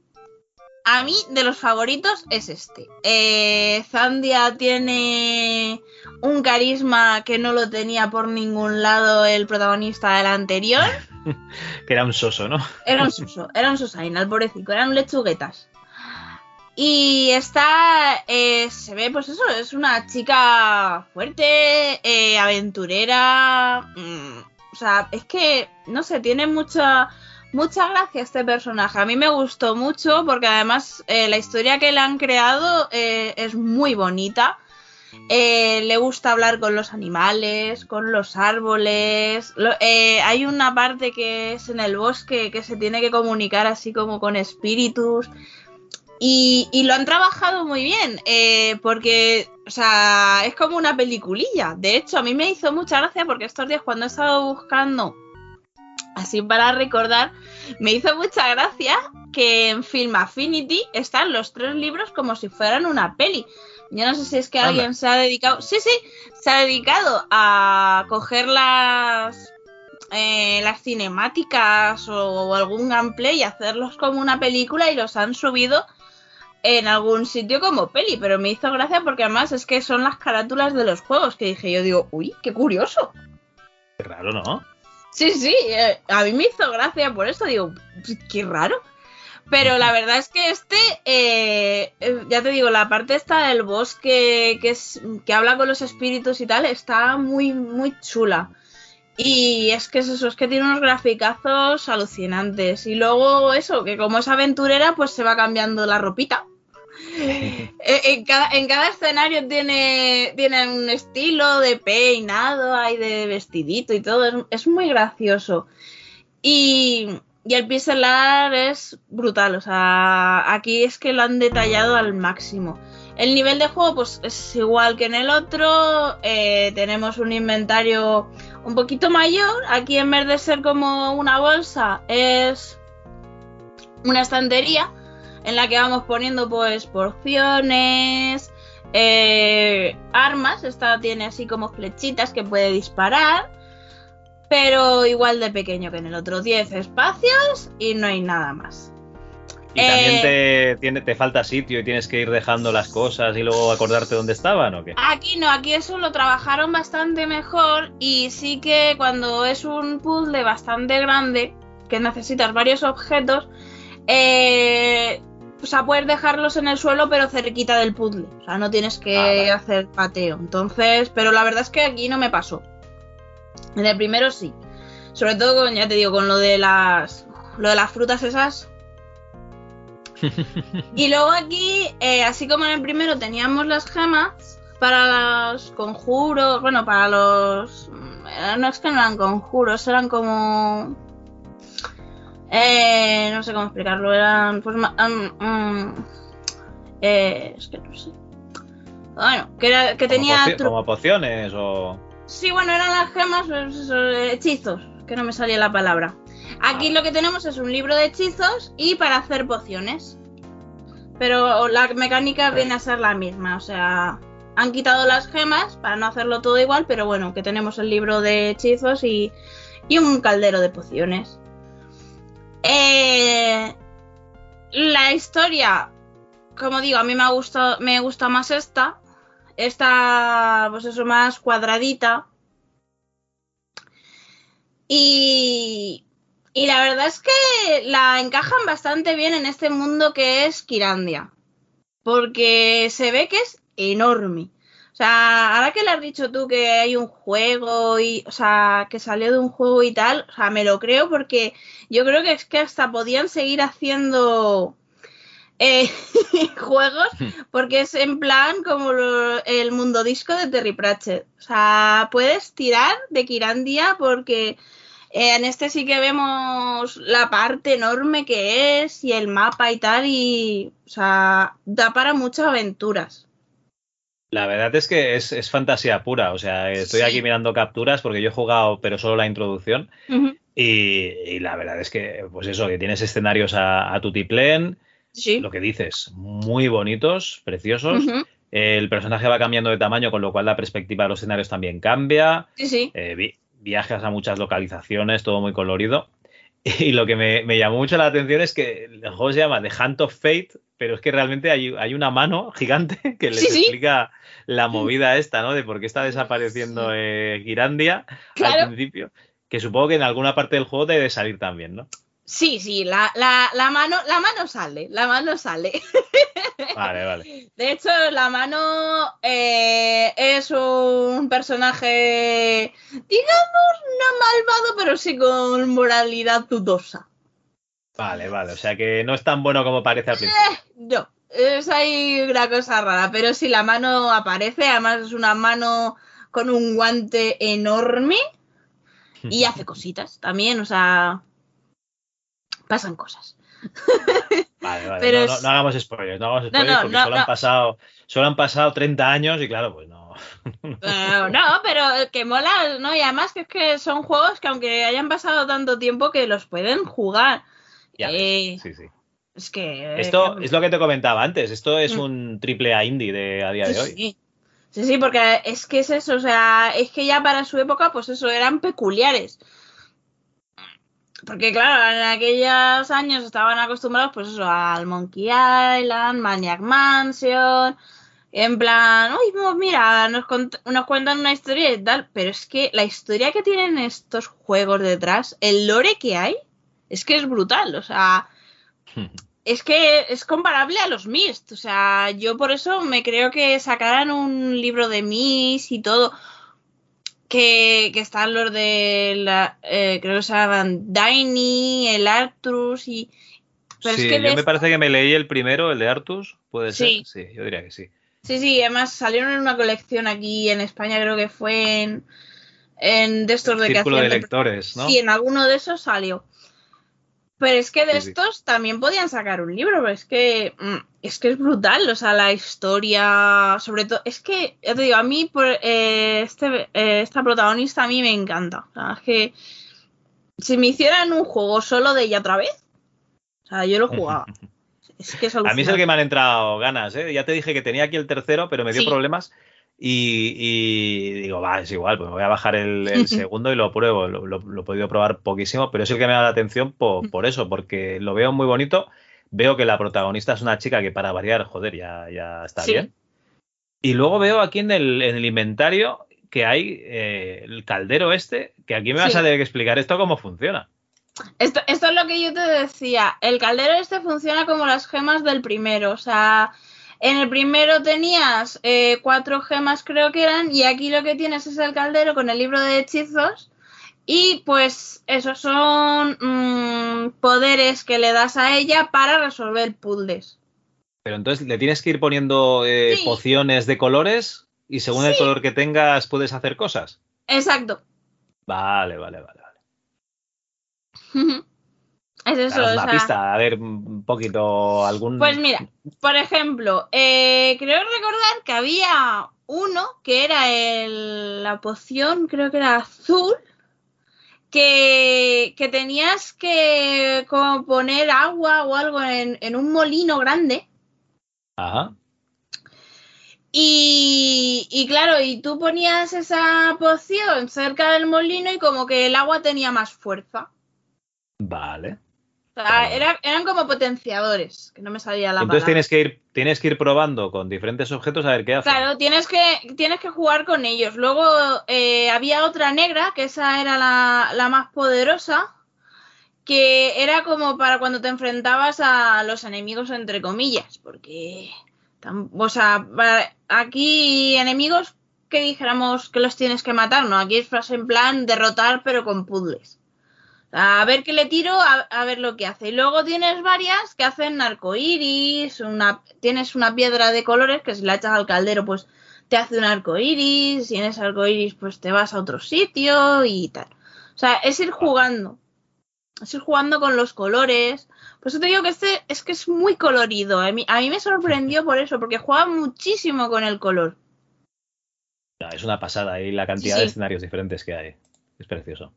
a mí, de los favoritos, es este. Eh, Zandia tiene un carisma que no lo tenía por ningún lado el protagonista del anterior. que era un soso, ¿no? Era un soso, era un sosaina, el pobrecito, eran lechuguetas. Y está, eh, se ve, pues eso, es una chica fuerte, eh, aventurera. Mm, o sea, es que, no sé, tiene mucha Muchas gracias este personaje. A mí me gustó mucho porque además eh, la historia que le han creado eh, es muy bonita. Eh, le gusta hablar con los animales, con los árboles. hay una parte que es en el bosque que se tiene que comunicar así como con espíritus. Y, lo han trabajado muy bien, porque, o sea, es como una peliculilla. De hecho, a mí me hizo mucha gracia porque estos días cuando he estado buscando así para recordar, me hizo mucha gracia que en Film Affinity están los tres libros como si fueran una peli. Yo no sé si es que alguien se ha dedicado, sí, sí, se ha dedicado a coger las, eh, las cinemáticas o, algún gameplay y hacerlos como una película y los han subido en algún sitio como peli, pero me hizo gracia porque además es que son las carátulas de los juegos que dije yo digo, uy, qué curioso. Qué raro, ¿no? Sí, sí, eh, a mí me hizo gracia por eso, digo, qué raro. Pero la verdad es que este, eh, eh, ya te digo, la parte esta del bosque que, es, que habla con los espíritus y tal, está muy, muy chula. Y es que es eso, es que tiene unos graficazos alucinantes. Y luego eso, que como es aventurera, pues se va cambiando la ropita. en, cada, en cada escenario tiene, tiene un estilo de peinado, hay de vestidito y todo. Es, es muy gracioso. Y, y el pixel es brutal, o sea, aquí es que lo han detallado al máximo. El nivel de juego pues es igual que en el otro, eh, tenemos un inventario un poquito mayor, aquí en vez de ser como una bolsa es una estantería en la que vamos poniendo pues porciones, eh, armas, esta tiene así como flechitas que puede disparar, pero igual de pequeño que en el otro, 10 espacios y no hay nada más. ¿Y también te, tiene, te falta sitio y tienes que ir dejando las cosas y luego acordarte dónde estaban o qué? Aquí no, aquí eso lo trabajaron bastante mejor y sí que cuando es un puzzle bastante grande, que necesitas varios objetos, eh, o sea, puedes dejarlos en el suelo pero cerquita del puzzle. O sea, no tienes que ah, vale. hacer pateo. Entonces, pero la verdad es que aquí no me pasó. En el primero sí. Sobre todo con, ya te digo, con lo de las. Lo de las frutas esas. y luego aquí, eh, así como en el primero teníamos las gemas para los conjuros, bueno, para los... No es que no eran conjuros, eran como... Eh, no sé cómo explicarlo, eran... Pues, um, um, eh, es que no sé. Bueno, que, era, que tenía... Como, como pociones o... Sí, bueno, eran las gemas, pues, hechizos, que no me salía la palabra. Aquí lo que tenemos es un libro de hechizos y para hacer pociones. Pero la mecánica viene a ser la misma, o sea, han quitado las gemas para no hacerlo todo igual, pero bueno, que tenemos el libro de hechizos y, y un caldero de pociones. Eh, la historia, como digo, a mí me, ha gustado, me gusta más esta. Esta, pues eso, más cuadradita. Y, y la verdad es que la encajan bastante bien en este mundo que es Kirandia. Porque se ve que es enorme. O sea, ahora que le has dicho tú que hay un juego y, o sea, que salió de un juego y tal, o sea, me lo creo porque yo creo que es que hasta podían seguir haciendo eh, juegos porque es en plan como lo, el mundo disco de Terry Pratchett. O sea, puedes tirar de Kirandia porque eh, en este sí que vemos la parte enorme que es y el mapa y tal, y o sea, da para muchas aventuras. La verdad es que es, es fantasía pura, o sea, estoy sí. aquí mirando capturas porque yo he jugado, pero solo la introducción, uh -huh. y, y, la verdad es que, pues eso, que tienes escenarios a, a tutiplén, sí. lo que dices, muy bonitos, preciosos. Uh -huh. El personaje va cambiando de tamaño, con lo cual la perspectiva de los escenarios también cambia. Sí, sí. Eh, viajes a muchas localizaciones, todo muy colorido. Y lo que me, me, llamó mucho la atención es que el juego se llama The Hunt of Fate, pero es que realmente hay, hay una mano gigante que les sí, explica sí. la movida esta, ¿no? De por qué está desapareciendo eh, Girandia claro. al principio. Que supongo que en alguna parte del juego debe salir también, ¿no? Sí, sí, la, la, la, mano, la mano sale, la mano sale. Vale, vale. De hecho, la mano eh, es un personaje, digamos, no malvado, pero sí con moralidad dudosa. Vale, vale, o sea que no es tan bueno como parece al principio. Eh, no, es ahí una cosa rara, pero sí, la mano aparece, además es una mano con un guante enorme y hace cositas también, o sea, pasan cosas. Vale, vale. Pero no, no, no, hagamos spoilers, no hagamos spoilers no, porque solo, Han pasado, solo han pasado 30 años y claro, pues no. Uh, no, pero que mola, ¿no? Y además que es que son juegos que aunque hayan pasado tanto tiempo que los pueden jugar. Ya, eh, sí, sí. Es que... Esto eh, es lo que te comentaba antes, esto es mm. un triple A indie de, a día sí, de hoy. Sí. sí, sí, porque es que es eso, o sea, es que ya para su época, pues eso, eran peculiares porque claro, en aquellos años estaban acostumbrados pues eso, al Monkey Island, Maniac Mansion, en plan, uy, pues mira, nos, nos, cuentan una historia y tal, pero es que la historia que tienen estos juegos detrás, el lore que hay, es que es brutal, o sea, es que es comparable a los Myst, o sea, yo por eso me creo que sacaran un libro de Myst y todo, que, que están los de, la, eh, creo que se llaman Diny, el Arcturus y... Pero sí, es que yo me parece que me leí el primero, el de Artus, puede ser, sí, sí yo diría que sí. Sí, sí, además salieron en una colección aquí en España, creo que fue en, en de estos de Círculo de lectores, ¿no? Sí, en alguno de esos salió. Pero es que de estos también podían sacar un libro, pero es que mm, es que es brutal, o sea, la historia, sobre todo, es que, ya te digo, a mí por eh, este, eh, esta protagonista a mí me encanta. O sea, es que si me hicieran un juego solo de ella otra vez, o sea, yo lo jugaba. es que a mí es el que me han entrado ganas, ¿eh? Ya te dije que tenía aquí el tercero, pero me dio problemas. Y, digo, va, es igual, pues me voy a bajar el, segundo y lo pruebo. Lo, he podido probar poquísimo, pero es el que me da la atención por, eso, porque lo veo muy bonito. Veo que la protagonista es una chica que para variar, joder, ya, ya está bien. Y luego veo aquí en el, en el inventario que hay eh, el caldero este, que aquí me vas a tener que explicar esto cómo funciona. Esto, esto es lo que yo te decía. El caldero este funciona como las gemas del primero. O sea, en el primero tenías eh, cuatro gemas, creo que eran, y aquí lo que tienes es el caldero con el libro de hechizos. Y pues esos son mm, poderes que le das a ella para resolver puzzles. Pero entonces le tienes que ir poniendo eh, pociones de colores y según el color que tengas puedes hacer cosas. Exacto. Vale, vale, vale. vale. Es eso, una pista, a ver un poquito algún. Pues mira, por ejemplo, eh, creo recordar que había uno que era el, la poción, creo que era azul, que, que tenías que como poner agua o algo en, en un molino grande. Ajá. Y, y, claro, y tú ponías esa poción cerca del molino y como que el agua tenía más fuerza. Vale eran como potenciadores, que no me salía la Entonces tienes que ir, tienes que ir probando con diferentes objetos a ver qué hace. Claro, tienes que, tienes que jugar con ellos. Luego eh, había otra negra, que esa era la, más poderosa, que era como para cuando te enfrentabas a los enemigos, entre comillas, porque, o sea, aquí enemigos que dijéramos que los tienes que matar, ¿no? Aquí es en plan derrotar, pero con puzzles. A ver qué le tiro, a, ver lo que hace. Y luego tienes varias que hacen arcoiris, una, tienes una piedra de colores que si la echas al caldero, pues te hace un arcoiris, y en ese arcoiris, pues te vas a otro sitio y tal. O sea, es ir jugando. Es ir jugando con los colores. Por eso te digo que este es que es muy colorido. A mí, a mí me sorprendió por eso, porque juega muchísimo con el color. Es una pasada y la cantidad de escenarios diferentes que hay. Es precioso.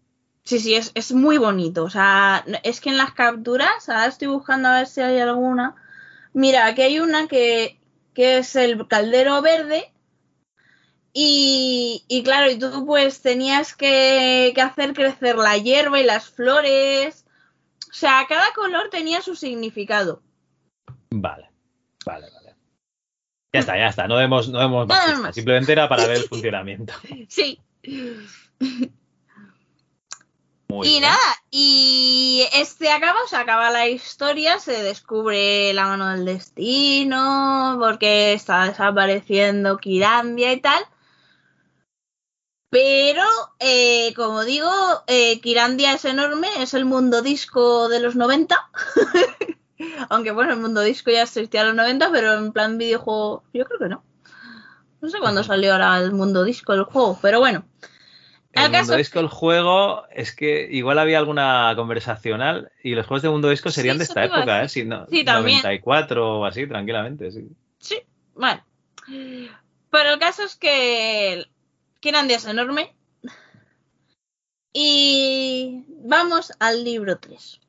Sí, sí, es, es, muy bonito. O sea, es que en las capturas, ahora estoy buscando a ver si hay alguna. Mira, aquí hay una que, que es el caldero verde. Y, y, claro, y tú pues tenías que, que, hacer crecer la hierba y las flores. O sea, cada color tenía su significado. Vale, vale, vale. Ya está, ya está. No vemos, no vemos más. Simplemente era para ver el funcionamiento. Sí y nada, y este acaba, se acaba la historia, se descubre la mano del destino, porque está desapareciendo Kirandia y tal. Pero, eh, como digo, eh, Kirandia es enorme, es el mundo disco de los 90. Aunque bueno, el mundo disco ya existía en los 90, pero en plan videojuego, yo creo que no. No sé cuándo salió ahora el mundo disco del juego, pero bueno. El mundo disco, el juego, es que igual había alguna conversacional y los juegos de mundo disco serían de esta época, ¿eh? Si no, sí, 94 o así, tranquilamente, sí. Sí, bueno. Pero el caso es que Kirandia es enorme. Y vamos al libro 3.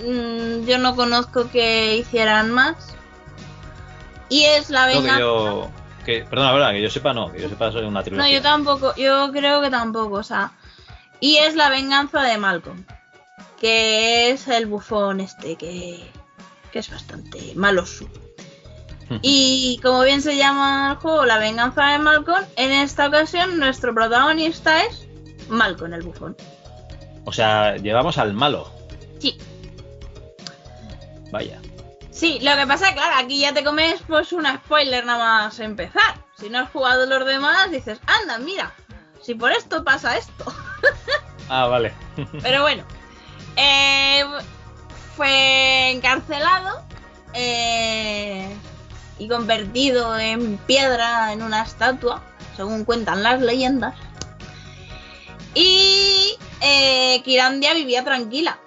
Mm, yo no conozco que hicieran más. Y es la No, que venganza. yo. Que, perdona, verdad, que yo sepa, no, que yo sepa, soy una No, trilogía. yo tampoco, yo creo que tampoco, o sea. Y es la venganza de Malcolm. Que es el bufón este, que, que es bastante maloso. Y como bien se llama el juego, la venganza de Malcolm, en esta ocasión nuestro protagonista es Malcolm el bufón. O sea, llevamos al malo. Sí, Vaya. sí, lo que pasa claro, aquí ya te comes pues una spoiler nada más empezar. Si no has jugado los demás, dices, anda, mira, si por esto pasa esto. Ah, vale. Pero bueno, eh, fue encarcelado eh, y convertido en piedra en una estatua, según cuentan las leyendas. Y eh, Kirandia vivía tranquila,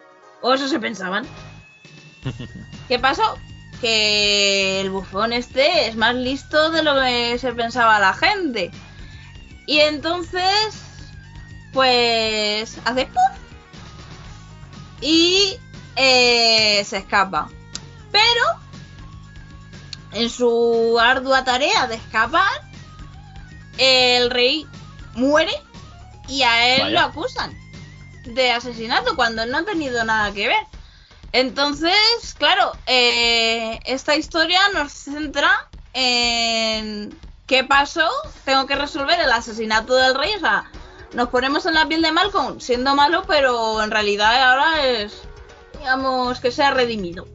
o eso se pensaban. ¿Qué pasó? Que el bufón este es más listo de lo que se pensaba la gente. Y entonces pues hace puff y eh, se escapa. Pero en su ardua tarea de escapar, el rey muere y a él Vaya. lo acusan de asesinato cuando no ha tenido nada que ver. Entonces, claro, eh, esta historia nos centra en qué pasó. Tengo que resolver el asesinato del rey. O sea, nos ponemos en la piel de Malcolm siendo malo, pero en realidad ahora es, digamos, que se ha redimido.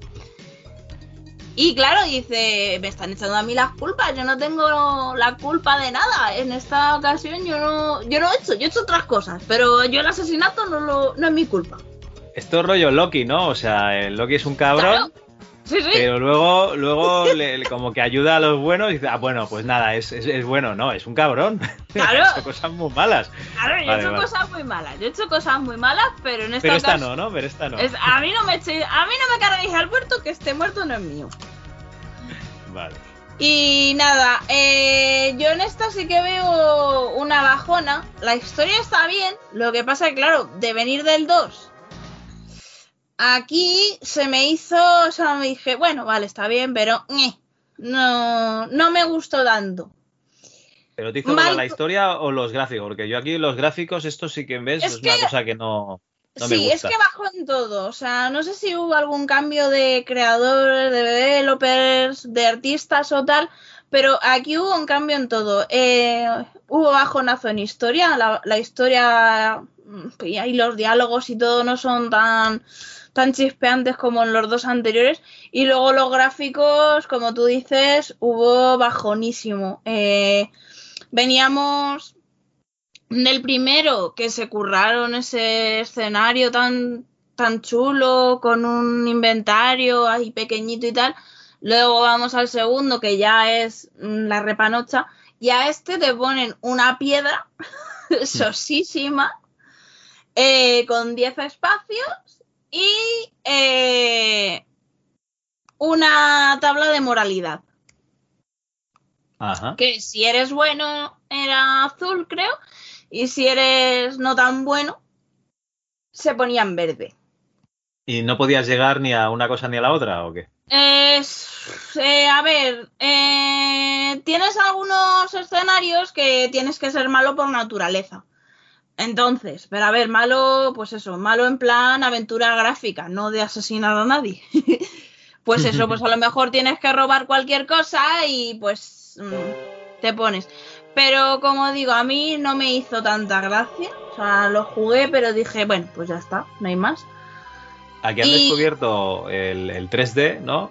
Y claro, dice, me están echando a mí las culpas, yo no tengo la culpa de nada. En esta ocasión yo no, yo no he hecho, yo he hecho otras cosas, pero yo el asesinato no, lo, no es mi culpa. Esto es rollo Loki, ¿no? O sea, el Loki es un cabrón, Claro. Sí, sí. pero luego, luego le- le- como que ayuda a los buenos y dice, ah, bueno, pues nada, es, es, es bueno, no, es un cabrón. Claro. Ha hecho cosas muy malas. Claro, yo Vale, he hecho vale. cosas muy malas. Yo he hecho cosas muy malas, pero en esta Pero esta no, ¿no? Pero esta no. es- a mí no me eche- a mí no me carguéis al muerto, que este muerto no es mío. Vale. Y nada, eh, yo en esta sí que veo una bajona. La historia está bien, lo que pasa que, claro, de venir del 2, aquí se me hizo, o sea, me dije, bueno, vale, está bien, pero ñe, no, no me gustó tanto. ¿Pero te hizo Mal- la historia o los gráficos? Porque yo aquí los gráficos, esto sí que ves, Es es, una que- cosa que no, no me sí, es que bajó en todo. O sea, no sé si hubo algún cambio de creadores, de developers, de artistas o tal, pero aquí hubo un cambio en todo. Eh, hubo bajonazo en historia, la, la historia mm, y los diálogos y todo no son tan tan chispeantes como en los dos anteriores. Y luego los gráficos como tú dices hubo bajonísimo. Eh, veníamos del primero que se curraron ese escenario tan tan chulo con un inventario ahí pequeñito y tal. Luego vamos al segundo que ya es mm, la repanocha. Y a este te ponen una piedra sosísima eh, con 10 espacios y eh, una tabla de moralidad Ajá. que si eres bueno era azul, creo, y si eres no tan bueno, se ponía en verde. ¿Y no podías llegar ni a una cosa ni a la otra o qué? Es, eh, a ver, eh, tienes algunos escenarios que tienes que ser malo por naturaleza. Entonces, pero a ver, malo, pues eso, malo en plan aventura gráfica, no de asesinar a nadie. pues eso, pues a lo mejor tienes que robar cualquier cosa y pues mm, te pones. Pero como digo, a mí no me hizo tanta gracia. O sea, lo jugué, pero dije, bueno, pues ya está, no hay más. Aquí han Y- descubierto el, el 3D, ¿no?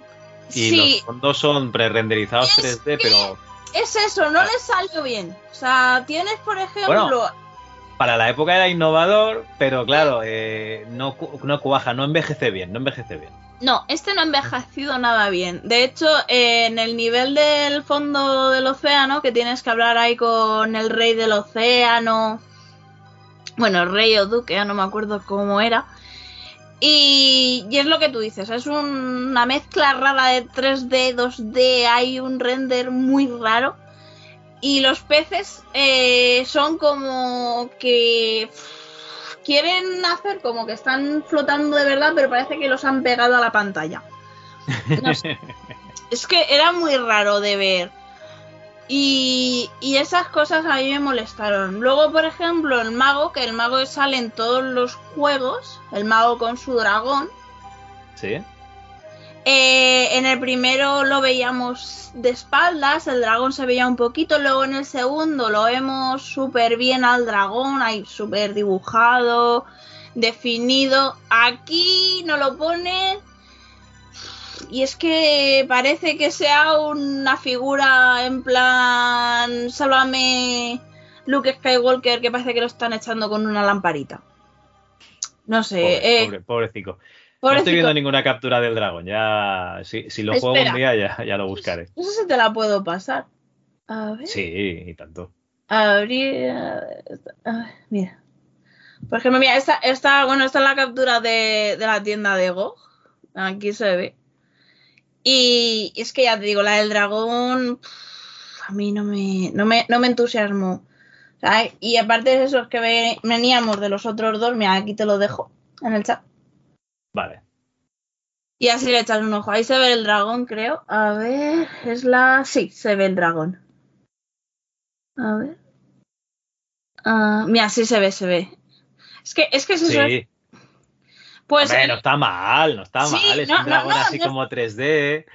Y sí, los fondos son pre-renderizados Es 3D, pero es eso, no le salió bien. O sea, tienes, por ejemplo, para la época era innovador, pero claro, eh, no, no cuaja, no envejece bien, no envejece bien. No, este no ha envejecido nada bien. De hecho, eh, en el nivel del fondo del océano, que tienes que hablar ahí con el rey del océano, bueno, el rey o duque, ya no me acuerdo cómo era. Y, y es lo que tú dices, es un- una mezcla rara de 3D, 2D, hay un render muy raro. Y los peces eh, son como que quieren hacer como que están flotando de verdad, pero parece que los han pegado a la pantalla. No sé. es que era muy raro de ver. Y, y, esas cosas a mí me molestaron. Luego, por ejemplo, el mago, que el mago sale en todos los juegos, el mago con su dragón. Sí. Eh, en el primero lo veíamos de espaldas, el dragón se veía un poquito, luego en el segundo lo vemos súper bien al dragón, ahí súper dibujado, definido. Aquí no lo pone y es que parece que sea una figura en plan, sálvame Luke Skywalker, que parece que lo están echando con una lamparita. No sé. Pobre, eh, pobre, pobrecito. No estoy viendo ninguna captura del dragón. Ya, si, si lo juego un día, ya, ya lo buscaré. No sé si te la puedo pasar. A ver. Sí, y tanto. Abrir. A ver, mira. Por ejemplo, mira, esta, esta, bueno, esta es la captura de, de la tienda de GOG. Aquí se ve. Y es que ya te digo, la del dragón. pff, A mí no me, no me, no me entusiasmó. ¿sabes? Y aparte de esos que ve- veníamos de los otros dos, mira, aquí te lo dejo en el chat. Vale. Y así le echas un ojo. Ahí se ve el dragón, creo. A ver, es la. Sí, se ve el dragón. A ver. Ah, mira, sí se ve, se ve. Es que es que eso. Sí. Pues Hombre, no está mal, no está Sí, mal. Es no, un dragón no, así como 3D.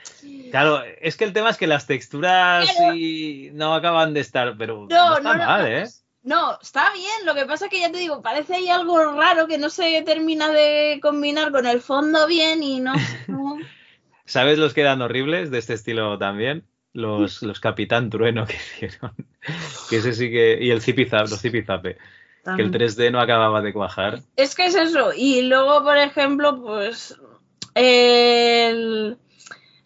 Claro, es que el tema es que las texturas Claro. y no acaban de estar, pero No, no, está mal. ¿eh? No, está bien. Lo que pasa es que ya te digo, parece ahí algo raro que no se termina de combinar con el fondo bien y no. no. ¿Sabes los que eran horribles de este estilo también? Los, los Capitán Trueno que hicieron. Que ese sí que. Y el Zipizape, los Zipizape. Que el 3D no acababa de cuajar. Es que es eso. Y luego, por ejemplo, pues el-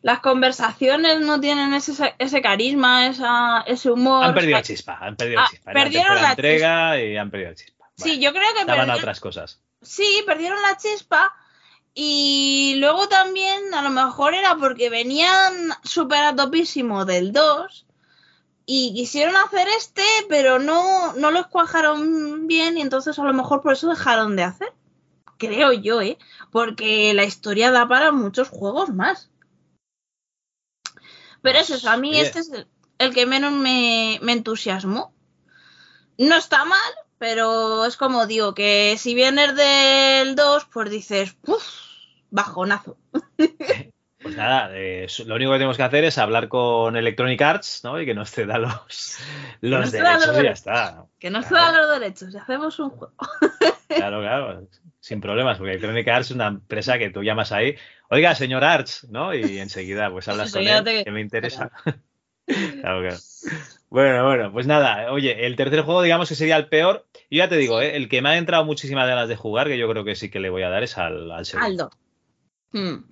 las conversaciones no tienen ese, ese carisma, esa, ese humor. Han perdido la chispa, han perdido la Ah, chispa. La perdieron tercera la entrega y han perdido la chispa. Sí, yo creo que estaban perdieron, otras cosas. sí, perdieron la chispa. Y luego también, a lo mejor era porque venían súper a topísimo del 2 y quisieron hacer este, pero no, no los cuajaron bien y entonces a lo mejor por eso dejaron de hacer. Creo yo, ¿eh? Porque la historia da para muchos juegos más. Pero eso, es, a mí este es el, que menos me, me entusiasmó. No está mal, pero es como digo, que si vienes del 2, pues dices, ¡puf! Bajonazo. Pues nada, eh, lo único que tenemos que hacer es hablar con Electronic Arts, ¿no? Y que nos ceda los, los ceda derechos los y ya derechos. está. Que nos Claro. da los derechos y hacemos un juego. Claro, claro, sin problemas, porque Electronic Arts es una empresa que tú llamas ahí, oiga, señor Arts, ¿no? Y enseguida pues hablas con él, te- que me interesa. Claro, claro. Bueno, bueno, pues nada, oye, el tercer juego digamos que sería el peor. Yo ya te digo, ¿eh? el que me ha entrado muchísimas ganas de jugar, que yo creo que sí que le voy a dar, es al, al segundo. Aldo. Hmm.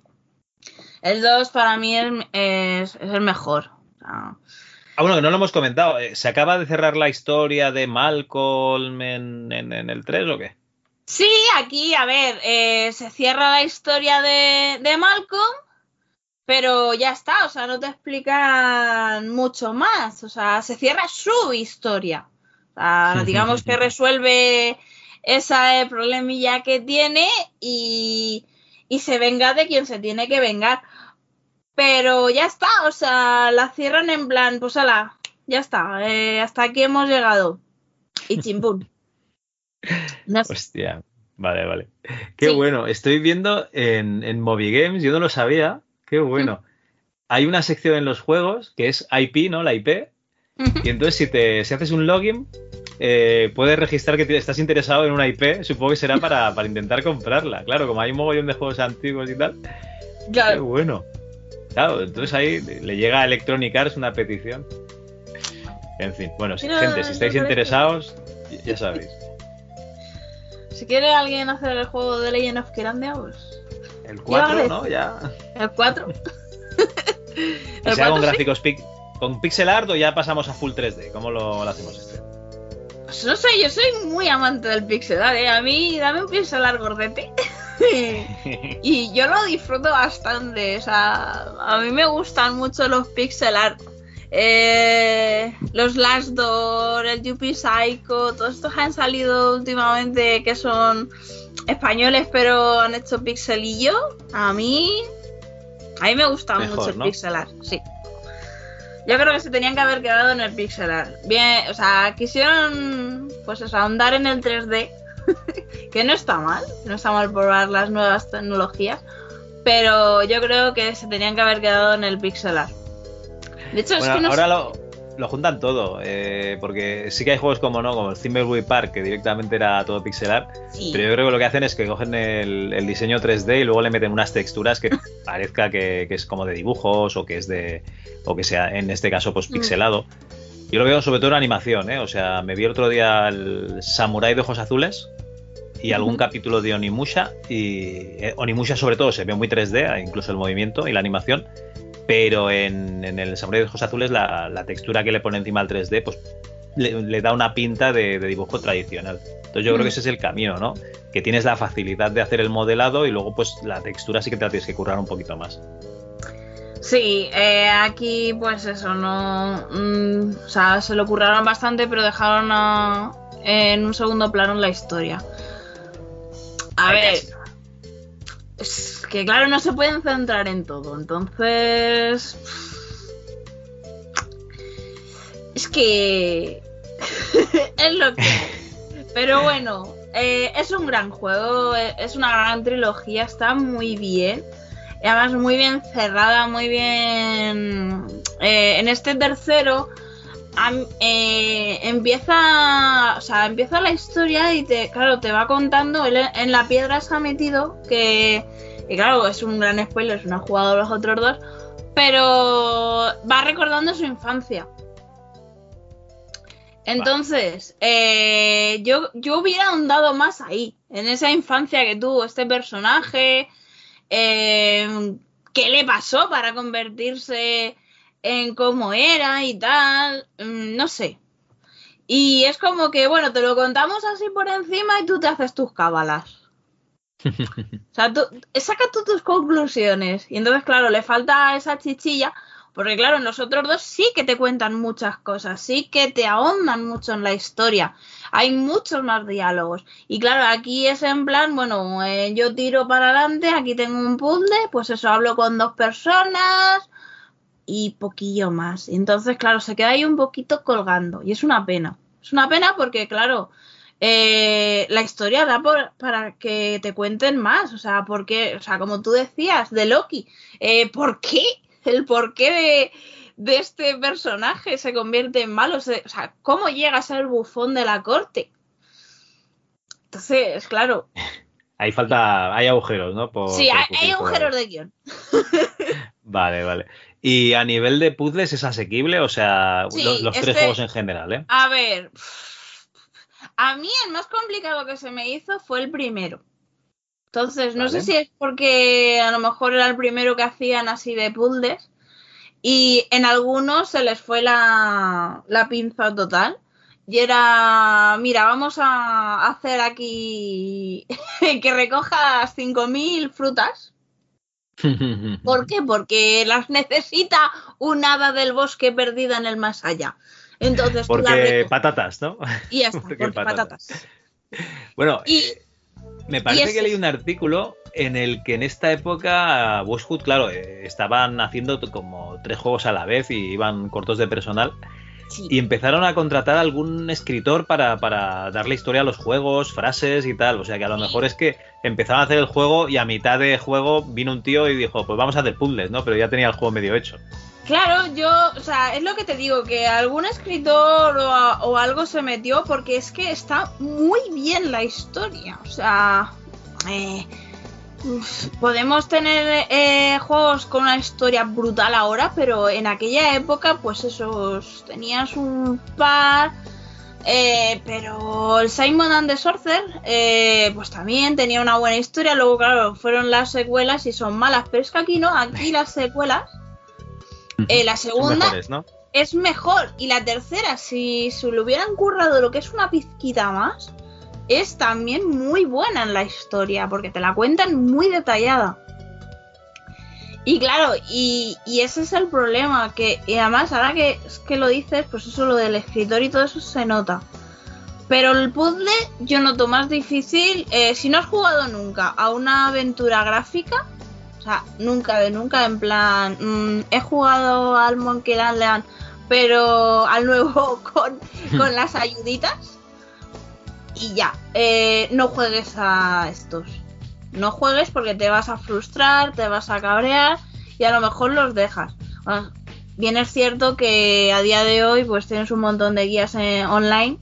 El 2 para mí es, es- el mejor. Ah, bueno, que no lo hemos comentado. eh, ¿Se acaba de cerrar la historia de Malcolm en, en- en el 3 o qué? Sí, aquí, a ver, eh, se cierra la historia de, de Malcolm, pero ya está, o sea, no te explican mucho más, o sea, se cierra su historia. O sea, digamos que resuelve ese problemilla que tiene y, y se venga de quien se tiene que vengar. Pero ya está, o sea, la cierran en plan, pues ala, ya está, eh, hasta aquí hemos llegado. Y chimpún. No sé. Hostia, vale, vale. Qué Sí. bueno. Estoy viendo en, en Movie Games, yo no lo sabía. Qué bueno. Hay una sección en los juegos que es IP, ¿no? La IP. Y entonces si te si haces un login, eh, puedes registrar que te- estás interesado en una IP. Supongo que será para, para intentar comprarla. Claro, como hay un mogollón de juegos antiguos y tal. Qué Claro. bueno. Claro, entonces ahí le llega a Electronic Arts una petición. En fin, bueno, Mira, gente, si estáis interesados, ya sabéis. Si quiere alguien hacer el juego de Legend of Kirandia, pues. El Yo 4, agradezco. ¿no? Ya. El 4. ¿Y El sea con 4 sí. gráficos pic- con pixel art o ya pasamos a full 3D? ¿Cómo lo, lo hacemos este? Pues no sé, yo soy muy amante del pixel art, ¿eh? A mí, dame un pixel art gordete. y yo lo disfruto bastante. O sea, a mí me gustan mucho los pixel art. Eh, los Last Door, el Yuppie Psycho, todos estos han salido últimamente que son españoles pero han hecho pixelillo. A mí, a mí me gusta mucho el pixelar, sí. Yo creo que se tenían que haber quedado en el pixelar. Bien, o sea, quisieron, pues eso, ahondar en el 3D, que no está mal, no está mal probar las nuevas tecnologías, pero yo creo que se tenían que haber quedado en el pixelar. De hecho, es que no ahora lo, lo, juntan todo, eh, porque sí que hay juegos como no, como el Thimbleweed Park, que directamente era todo pixelar, pero yo creo que lo que hacen es que cogen el, diseño 3D y luego le meten unas texturas que parezca que, es como de dibujos o que es de, o que sea en este caso pues mm. pixelado. Yo lo veo sobre todo en animación, ¿eh? o sea, me vi otro día el Samurai de Ojos Azules, y algún capítulo de Onimusha. Y eh, Onimusha sobre todo se ve muy 3D, incluso el movimiento y la animación. Pero en, el Samurai de Ojos Azules la, textura que le pone encima al 3D pues le, da una pinta de, dibujo tradicional. Entonces yo creo que ese es el camino, ¿no? Que tienes la facilidad de hacer el modelado y luego pues la textura sí que te la tienes que currar un poquito más. Sí, eh, aquí pues eso, no... Mm, o sea, se lo curraron bastante pero dejaron en un segundo plano la historia. A ver. Es que claro, no se pueden centrar en todo. Entonces. Es que. es lo que. Pero bueno, eh, es un gran juego, eh, es una gran trilogía, está muy bien. Y además muy bien cerrada, muy bien... Eh, en este tercero eh, empieza, o sea, empieza la historia y te, claro, te va contando, en la piedra se ha metido, que, claro, es un gran spoiler, no ha jugado los otros dos, pero va recordando su infancia. Entonces, eh, yo, yo hubiera ahondado más ahí, en esa infancia que tuvo este personaje, eh, qué le pasó para convertirse en cómo era y tal, mm, no sé. Y es como que, bueno, te lo contamos así por encima y tú te haces tus cábalas. o sea, tú, sacas tú tus conclusiones. Y entonces, claro, le falta esa chichilla. Porque, claro, en los otros dos sí que te cuentan muchas cosas, sí que te ahondan mucho en la historia. Hay muchos más diálogos. Y claro, aquí es en plan, bueno, eh, yo tiro para adelante, aquí tengo un puzzle, pues eso, hablo con dos personas, y poquillo más. entonces, claro, se queda ahí un poquito colgando y es una pena. Es una pena porque, claro, eh, la historia da para que te cuenten más. O sea, porque, o sea, como tú decías, de Loki, eh, ¿por qué? El porqué de, de este personaje se convierte en malo. O sea, ¿cómo llega a ser el bufón de la corte? Entonces, claro. Ahí falta, hay agujeros, ¿no? sí, hay, agujeros de guion. vale, vale. Y a nivel de puzzles es asequible, o sea, los, tres juegos en general, ¿eh? A ver, a mí el más complicado que se me hizo fue el primero. Entonces, no sé si es porque a lo mejor era el primero que hacían así de puzzles y en algunos se les fue la, la pinza total. Y era, mira, vamos a hacer aquí que recojas 5.000 frutas ¿Por qué? Porque las necesita un hada del bosque perdida en el más allá. Entonces, porque patatas, ¿no? Y ya está, porque, patatas. Bueno, eh, me parece que leí un artículo en el que en esta época Westwood, claro, eh, estaban haciendo como tres juegos a la vez y iban cortos de personal. Y empezaron a contratar a algún escritor para, para, darle historia a los juegos, frases y tal. O sea que a lo mejor es que empezaron a hacer el juego y a mitad de juego vino un tío y dijo, pues vamos a hacer puzzles, ¿no? Pero ya tenía el juego medio hecho. Claro, yo, o sea, es lo que te digo, que algún escritor o, algo se metió porque es que está muy bien la historia. O sea, eh, podemos tener eh, juegos con una historia brutal ahora, pero en aquella época, pues esos tenías un par. Eh, pero el Simon and the Sorcerer, eh, pues también tenía una buena historia. Luego, claro, fueron las secuelas y son malas, pero es que aquí no, aquí las secuelas. la segunda es mejor. Y la tercera, si se le hubieran currado lo que es una pizquita más, es también muy buena en la historia, porque te la cuentan muy detallada. Y claro, y, ese es el problema, que y además ahora que, que lo dices, pues eso lo del escritor y todo eso se nota. Pero el puzzle yo noto más difícil eh, si no has jugado nunca a una aventura gráfica. O sea, nunca de nunca, en plan, mm, he jugado al Monkey Land, pero al nuevo con, con las ayuditas. Y ya, eh, no juegues a estos. No juegues porque te vas a frustrar, te vas a cabrear y a lo mejor los dejas. bien es cierto que a día de hoy pues tienes un montón de guías eh, online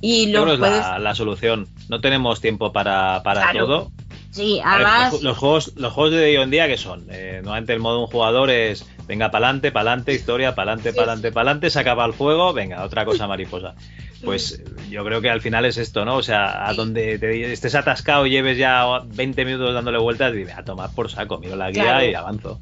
y lo puedes... la, solución. No tenemos tiempo para, para todo. Sí, además. los, juegos, los juegos de hoy en día, que son? Eh, normalmente el modo un jugador es venga para adelante, historia, adelante, para adelante, se acaba el juego, venga, otra cosa mariposa. Pues yo creo que al final es esto, ¿no? O sea, a donde te estés atascado y lleves ya 20 minutos dándole vueltas, dime, a tomar por saco, miro la guía y avanzo.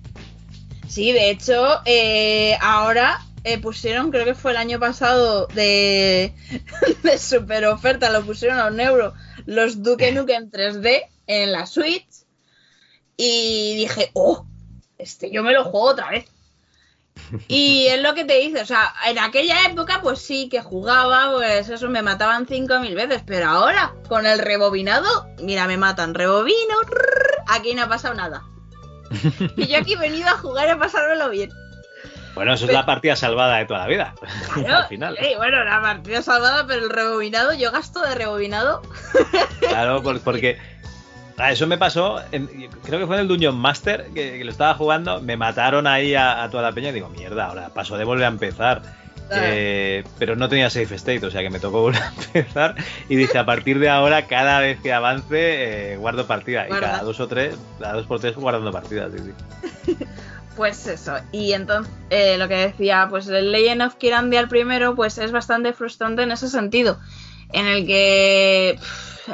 Sí, de hecho, eh, ahora eh, pusieron, creo que fue el año pasado, de, de super oferta, lo pusieron a un euro, los Duke Nukem 3D en la Switch. Y dije, oh, este yo me lo juego otra vez. Y es lo que te dice, o sea, en aquella época pues sí que jugaba, pues eso me mataban 5.000 veces, pero ahora con el rebobinado, mira, me matan, rebobino, aquí no ha pasado nada. Y yo aquí he venido a jugar y a pasármelo bien. Bueno, eso es la partida salvada de toda la vida. al final. Sí, bueno, la partida salvada, pero el rebobinado, yo gasto de rebobinado. Claro, porque ah, eso me pasó, creo que fue en el Dungeon Master, que, lo estaba jugando, me mataron ahí a, toda la peña y digo, mierda, ahora paso de volver a empezar. Eh, pero no tenía safe state, o sea que me tocó volver a empezar y dije, a partir de ahora, cada vez que avance, eh, guardo partida. Y cada dos o tres, cada dos por tres guardando partidas. Sí, sí. Pues eso, y entonces eh, lo que decía, pues el Legend of Kirandia el primero, pues es bastante frustrante en ese sentido, en el que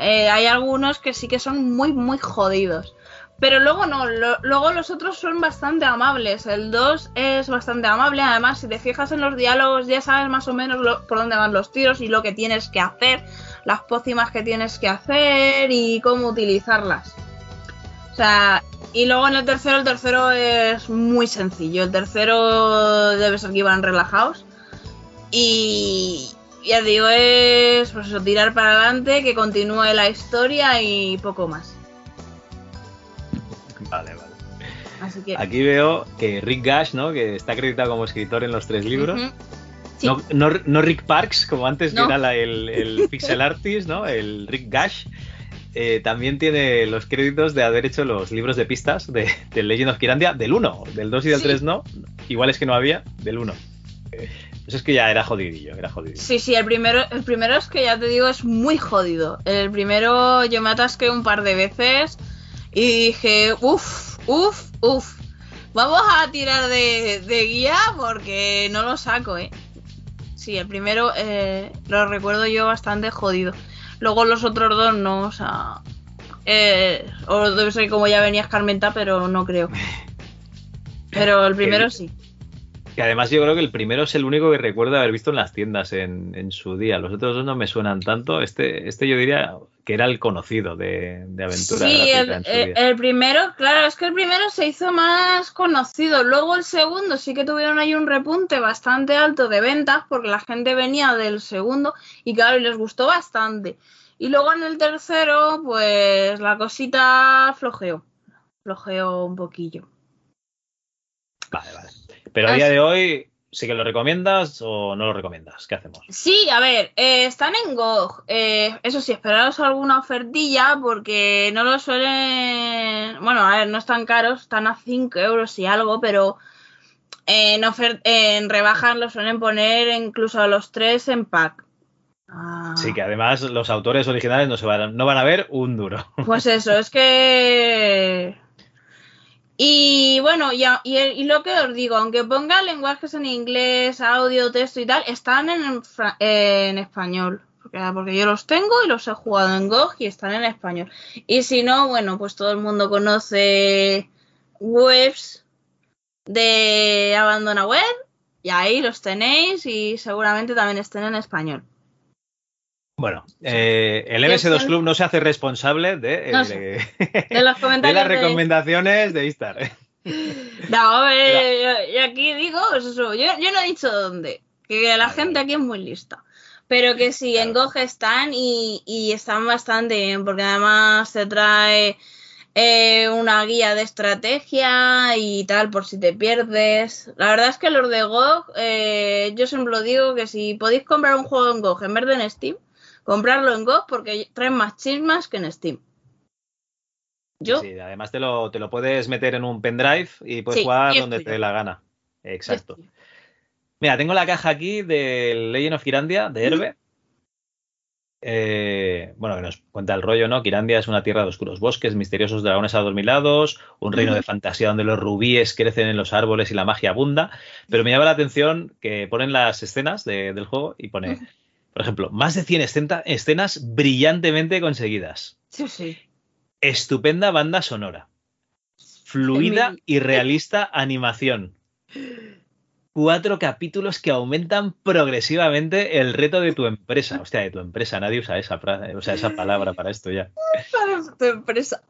eh, hay algunos que sí que son muy, muy jodidos. Pero luego no, luego los otros son bastante amables. El 2 es bastante amable, además si te fijas en los diálogos ya sabes más o menos por dónde van los tiros y lo que tienes que hacer, las pócimas que tienes que hacer y cómo utilizarlas. O sea, y luego en el tercero, el tercero es muy sencillo. El tercero debe ser que iban relajados. Y ya digo, es pues eso, tirar para adelante, que continúe la historia y poco más. Vale, vale. Aquí veo que Rick Gash, ¿no? Que está acreditado como escritor en los tres libros. no, Rick Parks, como antes que era el, el, pixel artist, ¿no? El Rick Gash. Eh, también tiene los créditos de haber hecho los libros de pistas de, Legend of Kirandia del 1, del 2 y del 3 no. Igual es que no había, del 1. Eso es que ya era jodidillo, era jodidillo. Sí, sí, el primero, el primero es que ya te digo, es muy jodido. El primero yo me atasqué un par de veces y dije, uff, uff, uff. Vamos a tirar de, guía porque no lo saco, ¿eh? Sí, el primero eh, lo recuerdo yo bastante jodido. Luego los otros dos no, o sea. Eh, o debe ser como ya venía Carmenta, pero no creo. Pero el primero sí. Que además yo creo que el primero es el único que recuerdo haber visto en las tiendas en, su día. Los otros dos no me suenan tanto. Este, este yo diría que era el conocido de, de aventura. Sí, el, primero, claro, es que el primero se hizo más conocido. Luego el segundo sí que tuvieron ahí un repunte bastante alto de ventas porque la gente venía del segundo y claro, y les gustó bastante. Y luego en el tercero, pues la cosita flojeó. Flojeó un poquillo. Vale, vale. Pero a día de hoy, ¿sí que lo recomiendas o no lo recomiendas? ¿Qué hacemos? Sí, a ver, eh, están en GOG. Eh, eso sí, esperaros alguna ofertilla porque no lo suelen. Bueno, a ver, no están caros, están a 5 euros y algo, pero en, en rebajas lo suelen poner incluso a los 3 en pack. Ah. Sí, que además los autores originales no, se van, no van a ver un duro. Pues eso, es que y bueno, y, lo que os digo, aunque ponga lenguajes en inglés, audio, texto y tal, están en, en español. Porque, porque, yo los tengo y los he jugado en GOG y están en español. Y si no, bueno, pues todo el mundo conoce webs de Abandona Web y ahí los tenéis y seguramente también estén en español. Bueno, eh, el MS2 Club no se hace responsable de, eh, las recomendaciones de Istar. No, yo, aquí digo, pues eso, yo, no he dicho dónde, que la gente aquí es muy lista. Pero que sí, en GOG están y, y, están bastante bien, porque además te trae eh, una guía de estrategia y tal por si te pierdes. La verdad es que los de GOG, eh, yo siempre lo digo que si podéis comprar un juego en GOG en vez de en Steam, comprarlo en GOG porque traen más chismas que en Steam. ¿Yo? Sí, además te lo, te lo puedes meter en un pendrive y puedes jugar donde te dé la gana. Exacto. Mira, tengo la caja aquí del Legend of Kirandia de Herbe. Eh, bueno, que nos cuenta el rollo, ¿no? Kirandia es una tierra de oscuros bosques, misteriosos dragones a lados, un reino de fantasía donde los rubíes crecen en los árboles y la magia abunda. Pero me llama la atención que ponen las escenas del juego y pone, por ejemplo, más de 100 escenas brillantemente conseguidas. Sí, sí. Estupenda banda sonora. Fluida y realista animación cuatro capítulos que aumentan progresivamente el reto de tu empresa. Hostia, de tu empresa, nadie usa esa, o sea, esa palabra para esto ya. Para tu empresa.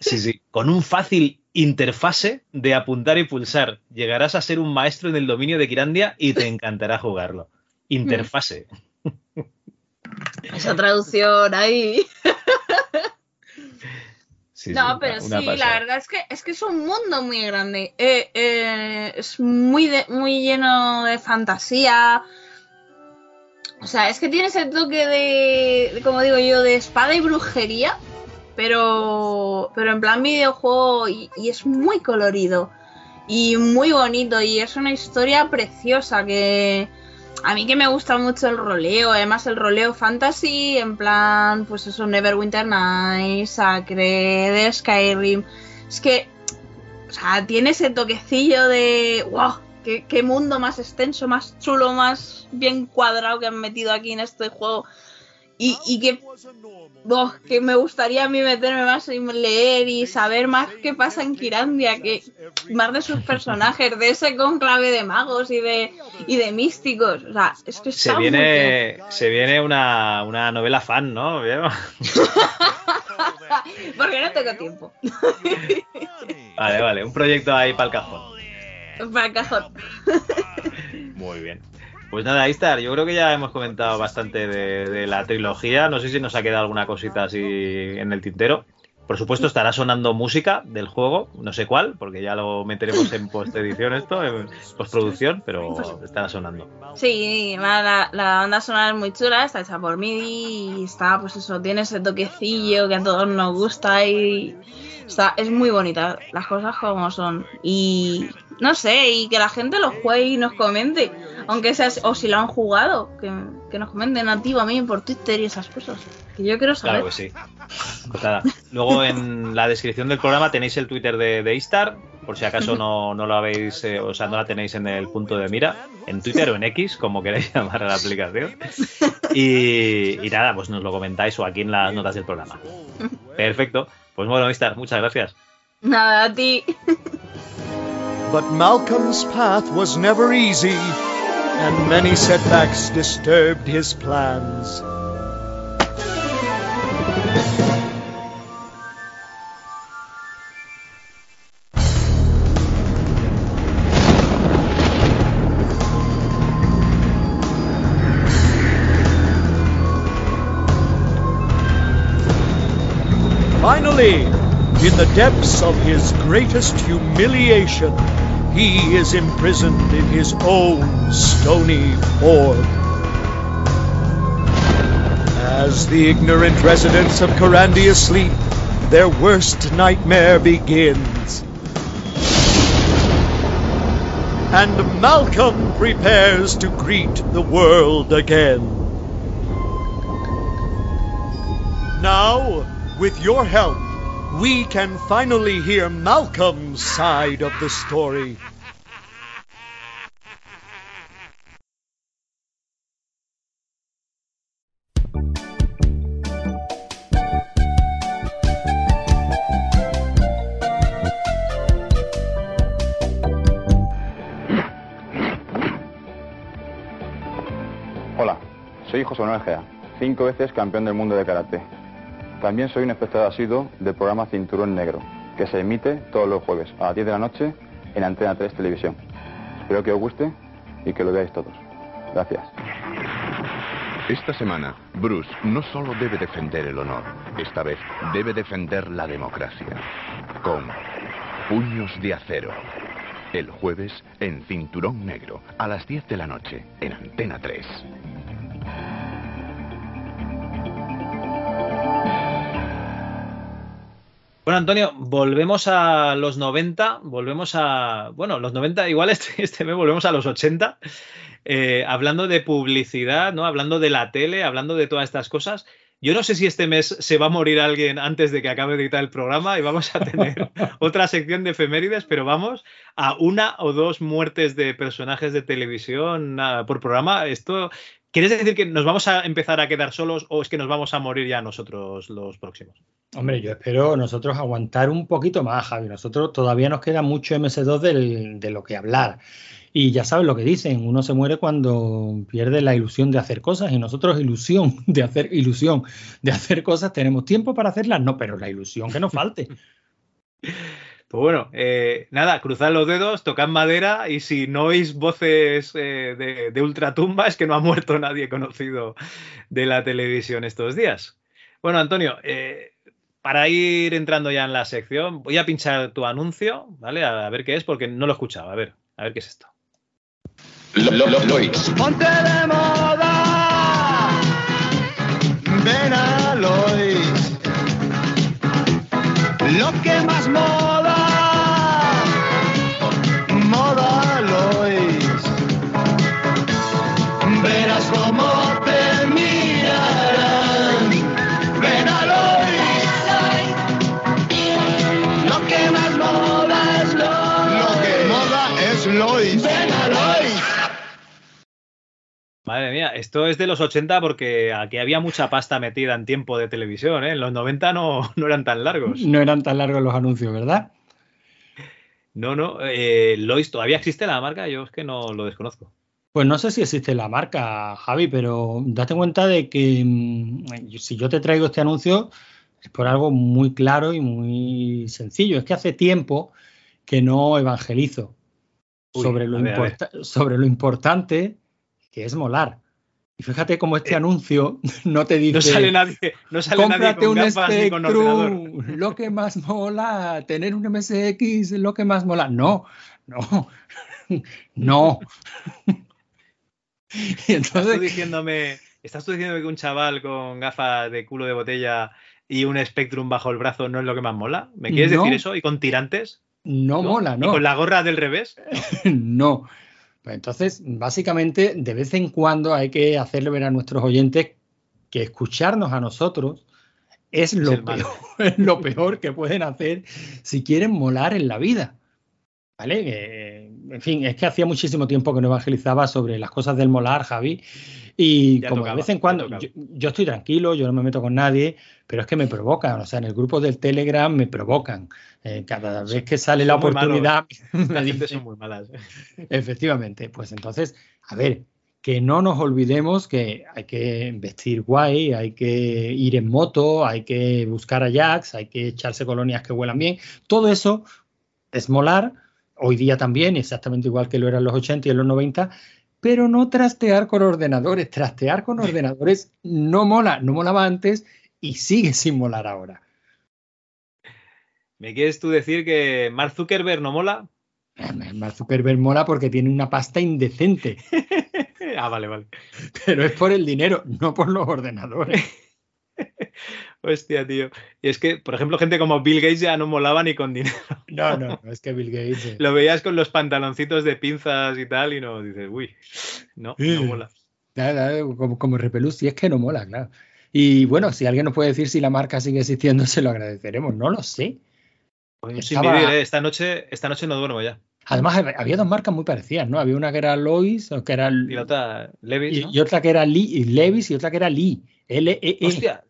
Sí, sí. Con un fácil interfase de apuntar y pulsar, llegarás a ser un maestro en el dominio de Kirandia y te encantará jugarlo. Interfase. Esa traducción ahí no, pero sí, la verdad es que es que es un mundo muy grande. Eh, eh, es muy, muy lleno de fantasía. O sea, es que tiene ese toque de, como digo yo, de espada y brujería, pero, pero en plan videojuego y, y es muy colorido y muy bonito y es una historia preciosa que, a mí que me gusta mucho el roleo, además el roleo fantasy, en plan, pues eso, Neverwinter Nights, Sacred, Skyrim. Es que, o sea, tiene ese toquecillo de, wow, qué, qué mundo más extenso, más chulo, más bien cuadrado que han metido aquí en este juego. Y, y que que me gustaría a mí meterme más en leer y saber más qué pasa en Kirandia, que más de sus personajes, de ese conclave de magos y de, y de místicos. O sea, es que se viene, se viene una, una novela fan, ¿no? Porque no tengo tiempo. vale, vale, un proyecto ahí para el cajón. Para el cajón. Muy bien. Pues nada, Istar, yo creo que ya hemos comentado bastante de, la trilogía. No sé si nos ha quedado alguna cosita así en el tintero. Por supuesto, estará sonando música del juego, no sé cuál, porque ya lo meteremos en post-edición esto, en postproducción, pero estará sonando. Sí, la, la banda sonora es muy chula, está hecha por MIDI y está, pues eso, tiene ese toquecillo que a todos nos gusta y está, es muy bonita, las cosas como son. Y no sé, y que la gente lo juegue y nos comente aunque sea, o si lo han jugado, que, nos comenten a ti o a mí por Twitter y esas cosas. Que yo quiero saber. Claro que sí. Pues Luego en la descripción del programa tenéis el Twitter de, de Istar, por si acaso no, lo habéis, eh, o sea, no la tenéis en el punto de mira, en Twitter o en X, como queráis llamar a la aplicación. Y, y nada, pues nos lo comentáis o aquí en las notas del programa. Perfecto. Pues bueno, Istar, muchas gracias. Nada, a ti. But Malcolm's path was never easy. and many setbacks disturbed his plans. In the depths of his greatest humiliation, he is imprisoned in his own stony orb. As the ignorant residents of Karandia sleep, their worst nightmare begins. And Malcolm prepares to greet the world again. Now, with your help, we can finally hear Malcolm's side of the story. Hola, soy José Manuel Gea, cinco veces campeón del mundo de karate. También soy un espectador asiduo del programa Cinturón Negro, que se emite todos los jueves a las 10 de la noche en Antena 3 Televisión. Espero que os guste y que lo veáis todos. Gracias. Esta semana, Bruce no solo debe defender el honor, esta vez debe defender la democracia. Con Puños de Acero. El jueves en Cinturón Negro, a las 10 de la noche, en Antena 3. Bueno, Antonio, volvemos a los 90, volvemos a, bueno, los 90, igual este, este mes volvemos a los 80, eh, hablando de publicidad, ¿no? Hablando de la tele, hablando de todas estas cosas. Yo no sé si este mes se va a morir alguien antes de que acabe de editar el programa y vamos a tener otra sección de efemérides, pero vamos a una o dos muertes de personajes de televisión por programa. Esto, ¿quieres decir que nos vamos a empezar a quedar solos o es que nos vamos a morir ya nosotros los próximos? Hombre, yo espero nosotros aguantar un poquito más, Javi. Nosotros todavía nos queda mucho MS2 de lo que hablar. Y ya sabes lo que dicen, uno se muere cuando pierde la ilusión de hacer cosas y nosotros ilusión de hacer ilusión de hacer cosas tenemos tiempo para hacerlas, no, pero la ilusión que nos falte. Pues bueno, eh, nada, cruzad los dedos, tocad madera y si no oís voces eh, de, de, ultratumba es que no ha muerto nadie conocido de la televisión estos días. Bueno, Antonio, eh, para ir entrando ya en la sección, voy a pinchar tu anuncio, ¿vale? A, a ver qué es, porque no lo he escuchado. A ver, a ver qué es esto. Lois. Ponte de moda. Ven a Lois. Lo que más. Moda Madre mía, esto es de los 80 porque aquí había mucha pasta metida en tiempo de televisión, ¿eh? En los 90 no, no eran tan largos. No eran tan largos los anuncios, ¿verdad? No, no. Eh, Lois, ¿todavía existe la marca? Yo es que no lo desconozco. Pues no sé si existe la marca, Javi, pero date cuenta de que mm, si yo te traigo este anuncio es por algo muy claro y muy sencillo. Es que hace tiempo que no evangelizo Uy, sobre, lo ver, sobre lo importante que es molar. Y fíjate cómo este anuncio no te dice. Eh, No sale nadie, no sale nadie Cómprate con un con ordenador. Spectrum, lo que más mola, tener un MSX, es lo que más mola. No, no, no. Y ¿Estás tú entonces, diciéndome, estás tú diciéndome que un chaval con gafas de culo de botella y un Spectrum bajo el brazo no es lo que más mola? ¿Me quieres No. decir eso? ¿Y con tirantes? no mola, ¿Y no. con la gorra del revés? No. Pues entonces, básicamente, de vez en cuando hay que hacerle ver a nuestros oyentes que escucharnos a nosotros es lo, peor, es lo peor que pueden hacer si quieren molar en la vida. En fin, es que hacía muchísimo tiempo que no evangelizaba sobre las cosas del molar, Javi. Y Ya como tocaba, de vez en cuando, yo, yo estoy tranquilo, yo no me meto con nadie, pero es que me provocan. O sea, en el grupo del Telegram me provocan. Eh, cada vez que sale la Son oportunidad, La me gente dicen, son muy malas. Efectivamente, pues entonces, a ver, que no nos olvidemos que hay que vestir guay, hay que ir en moto, hay que buscar a Jax, hay que echarse colonias que huelan bien. Todo eso es molar, hoy día también, exactamente igual que lo eran los 80 y en los 90, pero no trastear con ordenadores. Trastear con ordenadores no mola, no molaba antes y sigue sin molar ahora. ¿Me quieres tú decir que Mark Zuckerberg no mola? Mark Zuckerberg mola porque tiene una pasta indecente, ah, vale, vale. pero es por el dinero, no por los ordenadores. Hostia, tío. Y es que, por ejemplo, gente como Bill Gates ya no molaba ni con dinero. No, no, no es que Bill Gates. eh, Lo veías con los pantaloncitos de pinzas y tal, y no dices, uy, no, no mola. como, como repelús, si es que no mola, claro. Y bueno, si alguien nos puede decir si la marca sigue existiendo, se lo agradeceremos. No lo sé. Pues Estaba- vivir, ¿eh? esta, noche, esta noche no duermo ya. Además, hab- había dos marcas muy parecidas, ¿no? Había una que era Lois, que era Y otra, Levis, y, ¿no? y otra que era Lee, Levis y otra que era Lee. L-E-E. Hostia,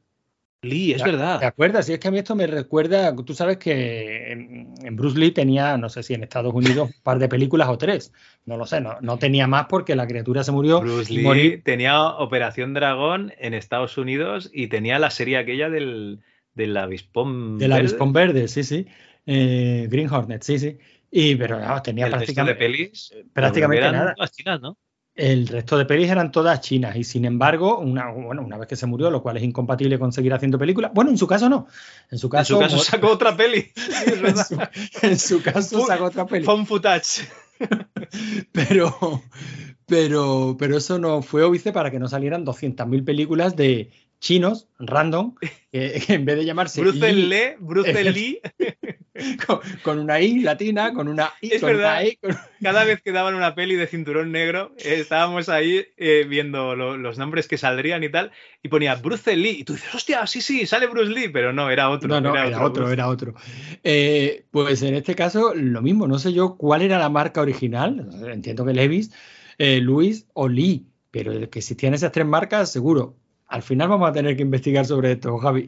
Lee, es ¿Te- ¿Te verdad. acuerdas? Y es que a mí esto me recuerda, tú sabes que en, Bruce Lee tenía, no sé si en Estados Unidos, un par de películas o tres. No lo sé, no, no tenía más porque la criatura se murió. Bruce Lee morí- tenía Operación Dragón en Estados Unidos y tenía la serie aquella del, del avispón. Del verde. avispón verde, sí, sí. Eh, Green Hornet, sí, sí. Y, pero no, tenía prácticamente, de pelis prácticamente nada. chinas, ¿no? El resto de pelis eran todas chinas y sin embargo, una, bueno, una vez que se murió, lo cual es incompatible con seguir haciendo películas. Bueno, en su caso no. En su En caso, su caso mo- sacó otra peli. en, su, en su caso sacó otra peli. Fun footage. Pero, pero, pero eso no fue óbice para que no salieran 200.000 películas de chinos random que, que en vez de llamarse Bruce Lee, Lee, Bruce Lee, con, con una I latina, con una I, Es con una verdad. E, con- cada vez que daban una peli de cinturón negro, eh, estábamos ahí eh, viendo lo- los nombres que saldrían y tal, y ponía Bruce Lee, y tú dices, hostia, sí, sí, sale Bruce Lee, pero no, era otro. No, no, era, otro, era otro. Eh, pues en este caso, lo mismo, no sé yo cuál era la marca original, entiendo que Levis, Luis o Lee, pero que existían esas tres marcas, seguro. Al final vamos a tener que investigar sobre esto, Javi.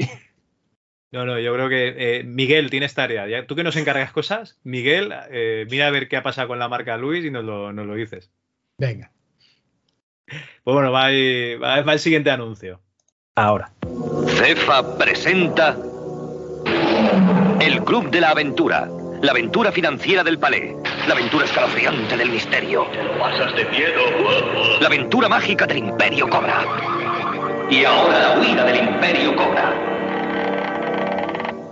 No, no, yo creo que eh, Miguel tienes tarea. Ya, tú que nos encargas cosas, Miguel, eh, mira a ver qué ha pasado con la marca Luis y nos lo, nos lo dices. Venga. Pues bueno, va, ahí- va- va el siguiente anuncio. Ahora. CEFA presenta El Club de la Aventura. La aventura financiera del palé. La aventura escalofriante del misterio. pasas de miedo. La aventura mágica del Imperio Cobra. Y ahora la huida del Imperio Cobra.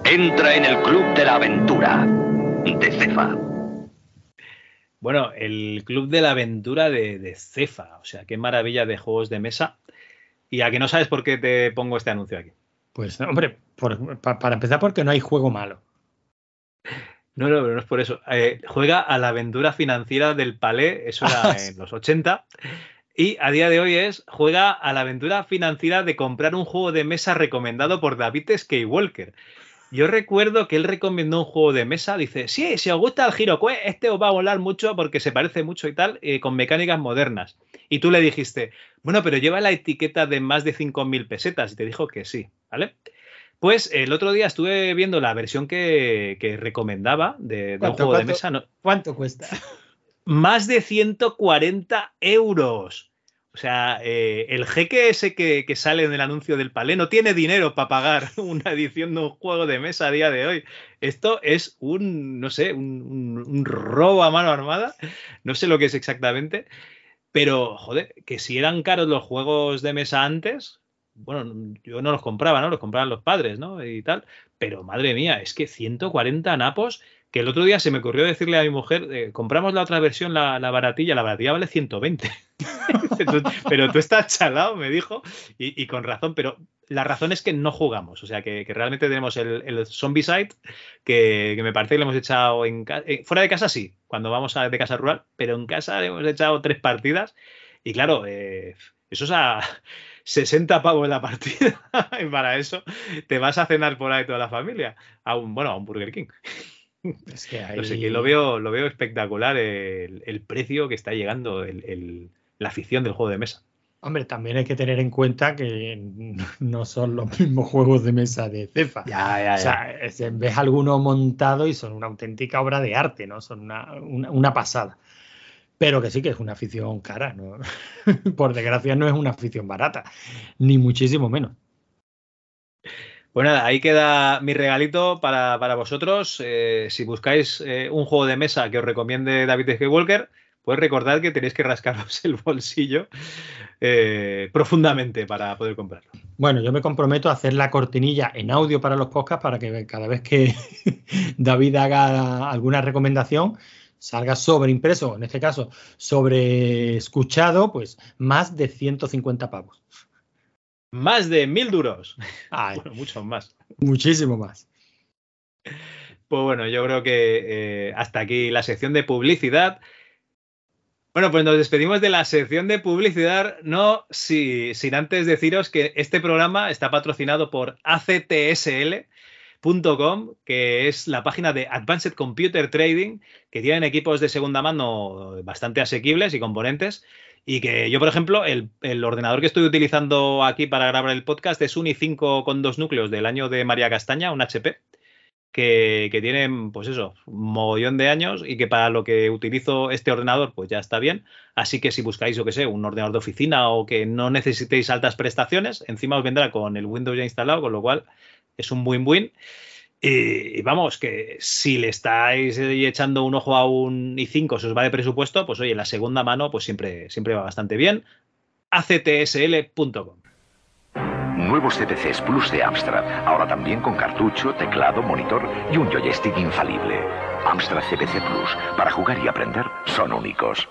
Entra en el Club de la Aventura de CEFA. Bueno, el Club de la Aventura de, de Cefa. O sea, qué maravilla de juegos de mesa. Y a que no sabes por qué te pongo este anuncio aquí. Pues, hombre, por- pa- para empezar, porque no hay juego malo. No, no, pero no es por eso. Eh, juega a la aventura financiera del Palais, eso era en los 80. Y a día de hoy es juega a la aventura financiera de comprar un juego de mesa recomendado por David Skywalker. Yo recuerdo que él recomendó un juego de mesa, dice, sí, si os gusta el Girocue, este os va a volar mucho porque se parece mucho y tal, eh, con mecánicas modernas. Y tú le dijiste, bueno, pero lleva la etiqueta de más de 5.000 pesetas. Y te dijo que sí, ¿vale? Pues el otro día estuve viendo la versión que, que recomendaba de, de un ¿Cuánto, juego de mesa. no- ¿Cuánto cuesta? Más de 140 euros. O sea, eh, el jeque ese que, sale en el anuncio del palé no tiene dinero para pagar una edición de un juego de mesa a día de hoy. Esto es un, no sé, un robo a mano armada. No sé lo que es exactamente. Pero, joder, que si eran caros los juegos de mesa antes, bueno, yo no los compraba, ¿no? Los compraban los padres, ¿no? Y tal. Pero, madre mía, es que 140 napos, que el otro día se me ocurrió decirle a mi mujer, eh, compramos la otra versión, la, la baratilla, la baratilla vale 120. Tú- pero tú estás chalado, me dijo, y, con razón, pero la razón es que no jugamos, o sea, que, realmente tenemos el, el Zombicide, que, que me parece que lo hemos echado en eh, fuera de casa sí, cuando vamos a, de casa rural, pero en casa le hemos echado tres partidas, y claro, eh, eso es a 60 pavos la partida, y para eso te vas a cenar por ahí toda la familia, a un, bueno, a un Burger King. Es que hay... No sé, que lo veo, lo veo espectacular el, el precio que está llegando el- el- la afición del juego de mesa. Hombre, también hay que tener en cuenta que no son los mismos juegos de mesa de Cefa. Ya, ya, O sea, es- ves algunos montados y son una auténtica obra de arte, ¿no? Son una, una- una pasada. Pero que sí que es una afición cara, ¿no? Por desgracia no es una afición barata, ni muchísimo menos. Pues nada, ahí queda mi regalito para, para vosotros. Eh, si buscáis eh, un juego de mesa que os recomiende David Skywalker, pues recordad que tenéis que rascaros el bolsillo eh, profundamente para poder comprarlo. Bueno, yo me comprometo a hacer la cortinilla en audio para los podcasts para que cada vez que David haga alguna recomendación salga sobre impreso, en este caso sobre escuchado, pues más de 150 pavos. Más de mil duros. Ay, Bueno, muchos más. muchísimo más. Pues bueno, yo creo que eh, hasta aquí la sección de publicidad. Bueno, pues nos despedimos de la sección de publicidad, no si- sin antes deciros que este programa está patrocinado por ACTSL.com, que es la página de Advanced Computer Trading, que tienen equipos de segunda mano bastante asequibles y componentes. Y que yo, por ejemplo, el, el ordenador que estoy utilizando aquí para grabar el podcast es un i5 con dos núcleos del año de María Castaña, un HP que, que tienen, pues eso, un mogollón de años y que para lo que utilizo este ordenador, pues ya está bien. Así que si buscáis, yo que sé, un ordenador de oficina o que no necesitéis altas prestaciones, encima os vendrá con el Windows ya instalado, con lo cual es un win-win. Y, vamos, que si le estáis echando un ojo a un i5, se os va de presupuesto, pues oye, en la segunda mano, pues siempre, siempre va bastante bien. actsl.com. Nuevos CPCs Plus de Amstrad, ahora también con cartucho, teclado, monitor y un joystick infalible. Amstrad CPC Plus, para jugar y aprender, son únicos.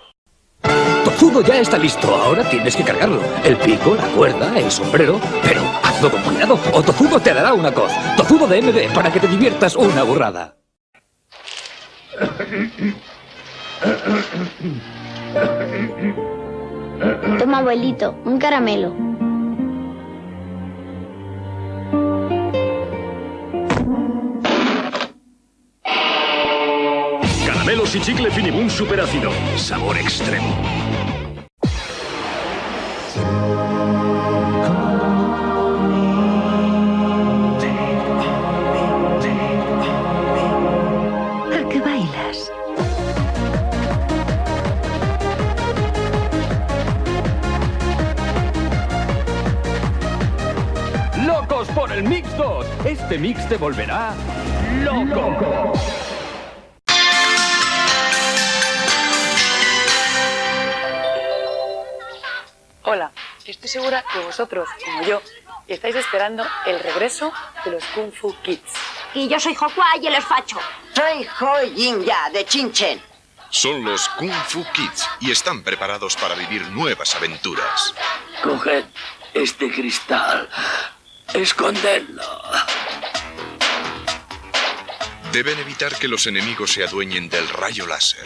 Tozudo ya está listo, ahora tienes que cargarlo. El pico, la cuerda, el sombrero. Pero hazlo con cuidado o Tozudo te dará una coz. Tozudo de MB para que te diviertas una burrada. Toma, abuelito, un caramelo. Caramelos y chicle Finibun superácido. Sabor extremo. 2! Este mix te volverá loco. Hola, estoy segura que vosotros, como yo, estáis esperando el regreso de los Kung Fu Kids. Y yo soy Hokwa y él es Facho. Soy Hoi Jin Ya, de Chinchen. Son los Kung Fu Kids y están preparados para vivir nuevas aventuras. Coged este cristal. Escondedlo. Deben evitar que los enemigos se adueñen del rayo láser.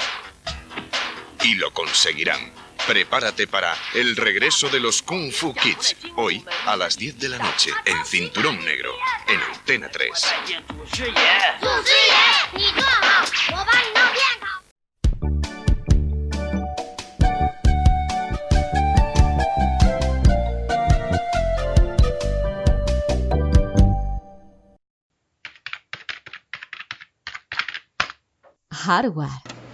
Y lo conseguirán. Prepárate para el regreso de los Kung Fu Kids. Hoy a las 10 de la noche en Cinturón Negro, en Antena 3. Hardware. Show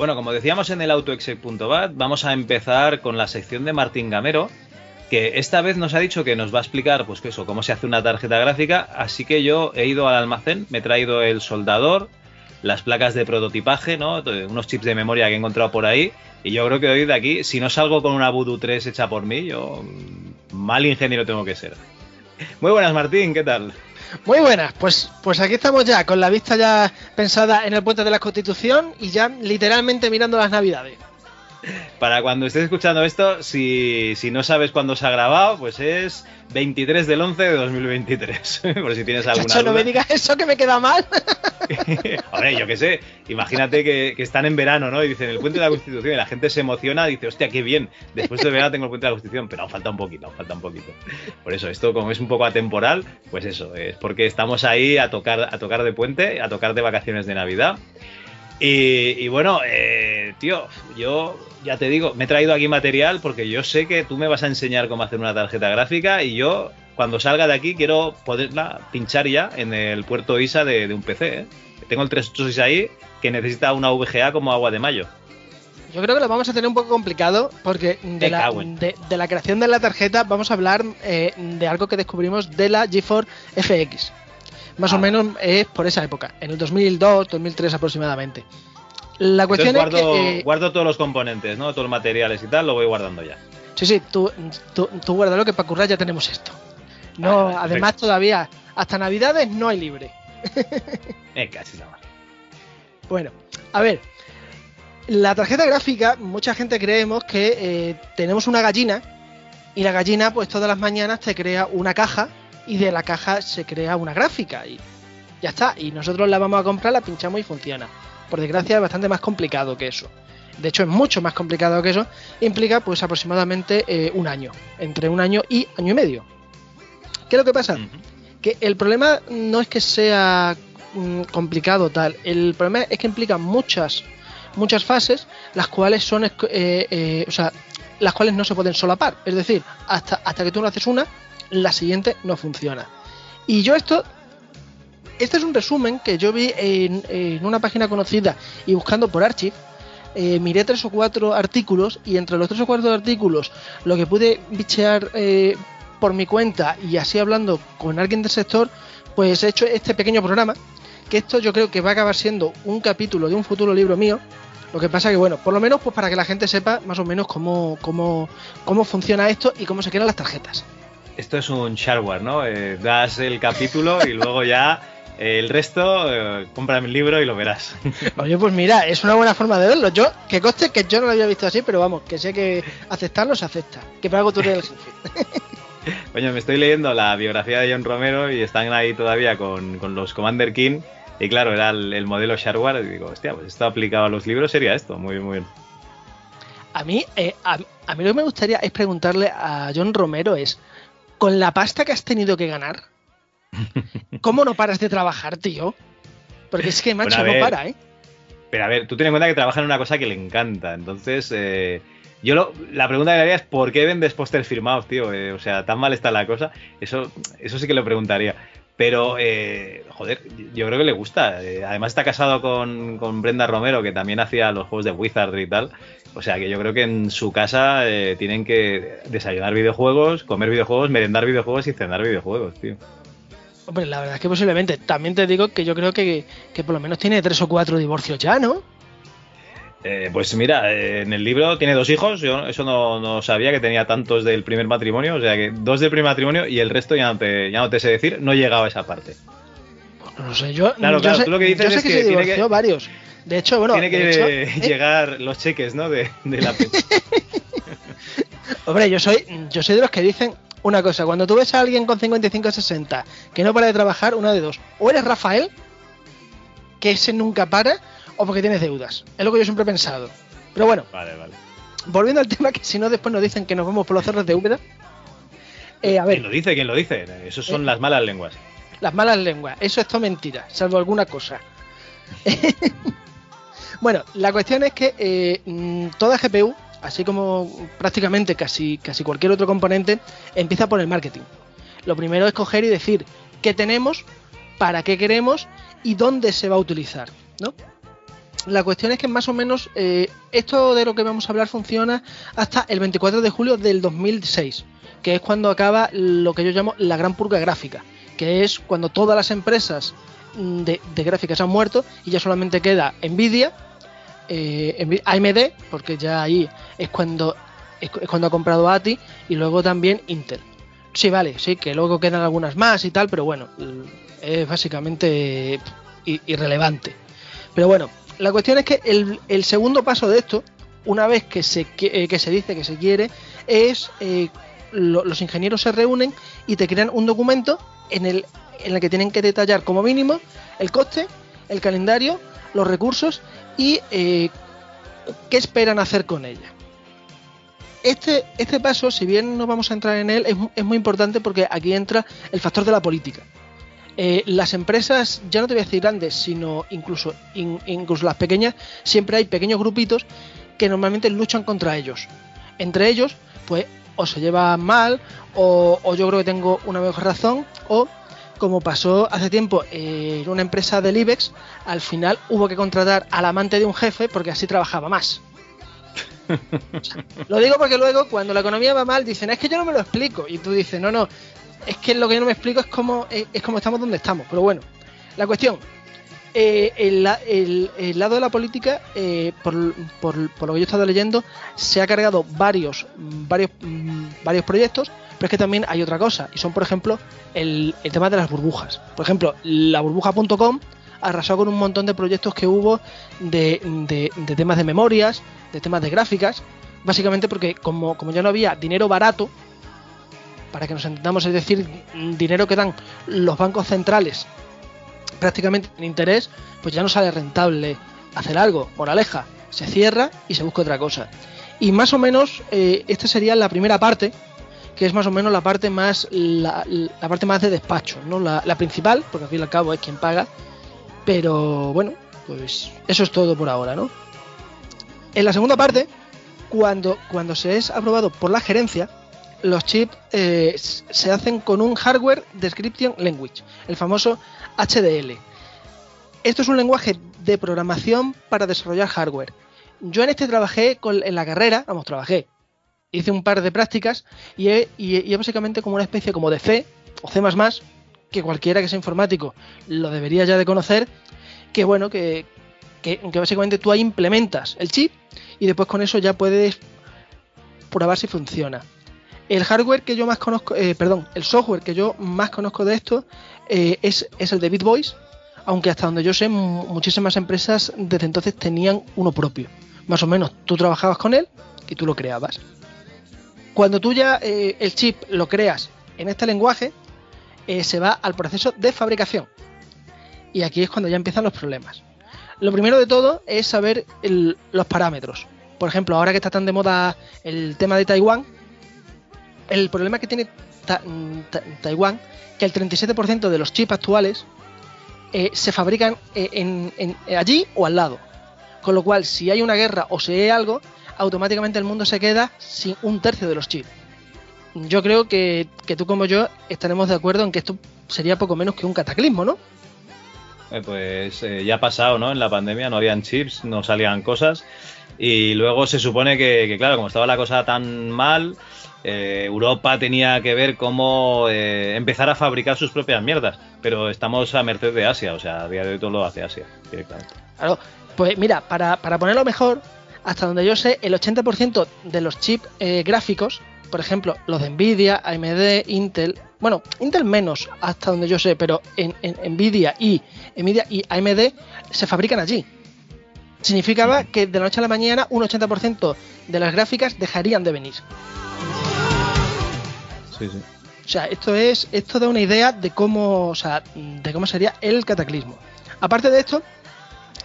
Bueno, como decíamos en el autoexec.bat, vamos a empezar con la sección de Martín Gamero, que esta vez nos ha dicho que nos va a explicar, pues eso, cómo se hace una tarjeta gráfica, así que yo he ido al almacén, me he traído el soldador, las placas de prototipaje, ¿no? Unos chips de memoria que he encontrado por ahí, y yo creo que hoy de aquí, si no salgo con una Voodoo 3 hecha por mí, yo mal ingeniero tengo que ser. Muy buenas, Martín, ¿qué tal? Muy buenas, pues, pues aquí estamos ya, con la vista ya pensada en el puente de la Constitución y ya literalmente mirando las navidades. Para cuando estés escuchando esto, si, si no sabes cuándo se ha grabado, pues es 23 del 11 de 2023. Por si tienes alguna Chacho, no me digas eso que me queda mal. Hombre, yo qué sé, imagínate que, que están en verano, ¿no? Y dicen el puente de la Constitución y la gente se emociona dice, hostia, qué bien, después de verano tengo el puente de la Constitución, pero aún falta un poquito, aún falta un poquito. Por eso, esto como es un poco atemporal, pues eso, es porque estamos ahí a tocar, a tocar de puente, a tocar de vacaciones de Navidad. Y, y bueno, eh, tío, yo ya te digo, me he traído aquí material porque yo sé que tú me vas a enseñar cómo hacer una tarjeta gráfica y yo, cuando salga de aquí, quiero poderla pinchar ya en el puerto ISA de, de un PC. ¿eh? Tengo el 386 ahí que necesita una VGA como agua de mayo. Yo creo que lo vamos a tener un poco complicado porque la, de la creación de la tarjeta vamos a hablar eh, de algo que descubrimos de la GeForce FX. Más o Ah. menos es por esa época, en el 2002, 2003 aproximadamente. La cuestión Entonces guardo, es que... eh, guardo todos los componentes, ¿no? Todos los materiales y tal, lo voy guardando ya. Sí, sí, tú, tú, tú guárdalo que para currar ya tenemos esto. No, Vale, además perfecto. todavía hasta Navidades no hay libre. Eh, casi nada más. Bueno, a ver. La tarjeta gráfica, mucha gente creemos que eh, tenemos una gallina y la gallina pues todas las mañanas te crea una caja y de la caja se crea una gráfica y ya está. Y nosotros la vamos a comprar, la pinchamos y funciona. Por desgracia es bastante más complicado que eso. De hecho es mucho más complicado que eso. Implica pues aproximadamente eh, un año. Entre un año y año y medio. ¿Qué es lo que pasa? Que el problema no es que sea mm, complicado tal. El problema es que implica muchas muchas fases las cuales son eh, eh, o sea las cuales no se pueden solapar es decir hasta hasta que tú no haces una la siguiente no funciona. Y yo esto este es un resumen que yo vi en, una página conocida y buscando por Archive eh, miré tres o cuatro artículos y entre los tres o cuatro artículos lo que pude bichear eh, por mi cuenta y así hablando con alguien del sector pues he hecho este pequeño programa que esto yo creo que va a acabar siendo un capítulo de un futuro libro mío. Lo que pasa que bueno por lo menos pues para que la gente sepa más o menos cómo cómo, cómo funciona esto y cómo se crean las tarjetas Esto es un shareware, ¿no? Eh, das el capítulo y luego ya eh, el resto, eh, cómprame el libro y lo verás. Oye, pues mira, es una buena forma de verlo. Yo, que conste que yo no lo había visto así, pero vamos, que sé que aceptarlo se acepta. Que para algo tú eres el jefe. Coño, me estoy leyendo la biografía de John Romero y están ahí todavía con, con los Commander King. Y claro, era el, el modelo shareware. Y digo, hostia, pues esto aplicado a los libros sería esto. Muy, muy bien. A mí, eh, a, a mí lo que me gustaría es preguntarle a John Romero es, con la pasta que has tenido que ganar, ¿cómo no paras de trabajar, tío? Porque es que, macho, Bueno, no para, ¿eh? Pero a ver, tú ten en cuenta que trabaja en una cosa que le encanta. Entonces, eh, yo lo- la pregunta que le haría es: ¿por qué vendes pósters firmados, tío? Eh, o sea, tan mal está la cosa. Eso, eso sí que lo preguntaría. Pero, eh, joder, yo creo que le gusta. Eh, además, está casado con, con Brenda Romero, que también hacía los juegos de Wizard y tal. O sea, que yo creo que en su casa eh, tienen que desayunar videojuegos, comer videojuegos, merendar videojuegos y cenar videojuegos, tío. Hombre, la verdad es que posiblemente. También te digo que yo creo que, que por lo menos tiene tres o cuatro divorcios ya, ¿no? Eh, pues mira, eh, en el libro tiene dos hijos, yo eso no, no sabía que tenía tantos del primer matrimonio, o sea que dos del primer matrimonio y el resto ya no te, ya no te sé decir, no llegaba a esa parte. No sé, yo, Claro, yo claro, sé, tú lo que dices yo sé es que, que se tiene divorció que- varios. De hecho, bueno, Tiene que hecho, ¿eh? llegar los cheques, ¿no? De, de la Hombre, yo soy, yo soy de los que dicen una cosa, cuando tú ves a alguien con 55-60 que no para de trabajar, una de dos. O eres Rafael, que ese nunca para, o porque tienes deudas. Es lo que yo siempre he pensado. Pero bueno, Vale, vale. volviendo al tema, que si no después nos dicen que nos vamos por los cerros de Úbeda. Eh, a ver, ¿Quién lo dice? ¿Quién lo dice? Esos son Eh. las malas lenguas. Las malas lenguas, eso es todo mentira, salvo alguna cosa. bueno, la cuestión es que eh, mm, toda GPU, así como prácticamente casi, casi cualquier otro componente, empieza por el marketing. Lo primero es coger y decir qué tenemos, para qué queremos y dónde se va a utilizar, ¿no? La cuestión es que más o menos eh, esto de lo que vamos a hablar funciona hasta el 24 de julio del 2006, que es cuando acaba lo que yo llamo la gran purga gráfica, que es cuando todas las empresas mm, de, gráficas han muerto y ya solamente queda Nvidia, eh, AMD, porque ya ahí es cuando es, cu- es cuando ha comprado ATI y luego también Intel. Sí, vale, sí, que luego quedan algunas más y tal, pero bueno, l- es básicamente irrelevante. Pero bueno, la cuestión es que el, segundo paso de esto, una vez que se, qui- eh, que se dice que se quiere, es eh, lo- los ingenieros se reúnen y te crean un documento en el, en el que tienen que detallar como mínimo el coste, el calendario, los recursos y eh, qué esperan hacer con ella. Este, este paso, si bien no vamos a entrar en él, es, es muy importante porque aquí entra el factor de la política. Eh, las empresas, ya no te voy a decir grandes, sino incluso, in- incluso las pequeñas, siempre hay pequeños grupitos que normalmente luchan contra ellos. Entre ellos, pues, o se llevan mal, o, yo creo que tengo una mejor razón, o como pasó hace tiempo en una empresa del IBEX, al final hubo que contratar al amante de un jefe porque así trabajaba más. Lo digo porque luego cuando la economía va mal dicen, es que yo no me lo explico. Y tú dices, no, no, es que lo que yo no me explico es cómo, es, es cómo estamos donde estamos. Pero bueno, la cuestión, eh, el, la- el- el lado de la política, eh, por, por- por lo que yo he estado leyendo, se ha cargado varios, mm, mm, varios proyectos, pero es que también hay otra cosa, y son, por ejemplo, el, tema de las burbujas. Por ejemplo, la burbuja.com arrasó con un montón de proyectos que hubo de, de- temas de memorias, de temas de gráficas, básicamente porque como ya no había dinero barato, para que nos entendamos, es decir, dinero que dan los bancos centrales prácticamente en interés, pues ya no sale rentable hacer algo. Moraleja, se cierra y se busca otra cosa. Y más o menos, eh, esta sería la primera parte, que es más o menos la parte más la, la parte más de despacho, ¿no? La, la principal, porque al fin y al cabo es quien paga. Pero bueno, pues eso es todo por ahora, ¿no? En la segunda parte, cuando, cuando se es aprobado por la gerencia, los chips eh, se hacen con un Hardware Description Language, el famoso HDL. Esto es un lenguaje de programación para desarrollar hardware. Yo en este trabajé con- en la carrera, vamos, trabajé. Hice un par de prácticas y es y, y es básicamente como una especie como de C o C++, que cualquiera que sea informático lo debería ya de conocer, que bueno, que, que, que básicamente tú ahí implementas el chip y después con eso ya puedes probar si funciona. El hardware que yo más conozco, eh, perdón, el software que yo más conozco de esto eh, es, es el de BitVoice, aunque hasta donde yo sé, mu- muchísimas empresas desde entonces tenían uno propio. Más o menos, tú trabajabas con él y tú lo creabas. Cuando tú ya eh, el chip lo creas en este lenguaje, eh, se va al proceso de fabricación. Y aquí es cuando ya empiezan los problemas. Lo primero de todo es saber los parámetros. Por ejemplo, ahora que está tan de moda el tema de Taiwán, el problema que tiene Ta- Ta- Taiwán, que el 37% de los chips actuales eh, se fabrican eh, en- en- allí o al lado. Con lo cual, si hay una guerra o si hay algo, automáticamente el mundo se queda sin un tercio de los chips. Yo creo que, tú como yo estaremos de acuerdo en que esto sería poco menos que un cataclismo, ¿no? Eh, pues eh, ya ha pasado, ¿no? En la pandemia no habían chips, no salían cosas. Y luego se supone que, claro, como estaba la cosa tan mal, eh, Europa tenía que ver cómo eh, empezar a fabricar sus propias mierdas. Pero estamos a merced de Asia, o sea, a día de hoy todo lo hace Asia directamente. Claro, pues mira, para, para ponerlo mejor, hasta donde yo sé, el 80% de los chips eh, gráficos, por ejemplo, los de Nvidia, AMD, Intel, bueno, Intel menos, hasta donde yo sé, pero en, en Nvidia y Nvidia y AMD se fabrican allí. Significaba que de la noche a la mañana un 80% de las gráficas dejarían de venir. Sí, sí. O sea, esto es esto da una idea de cómo, o sea, de cómo sería el cataclismo. Aparte de esto,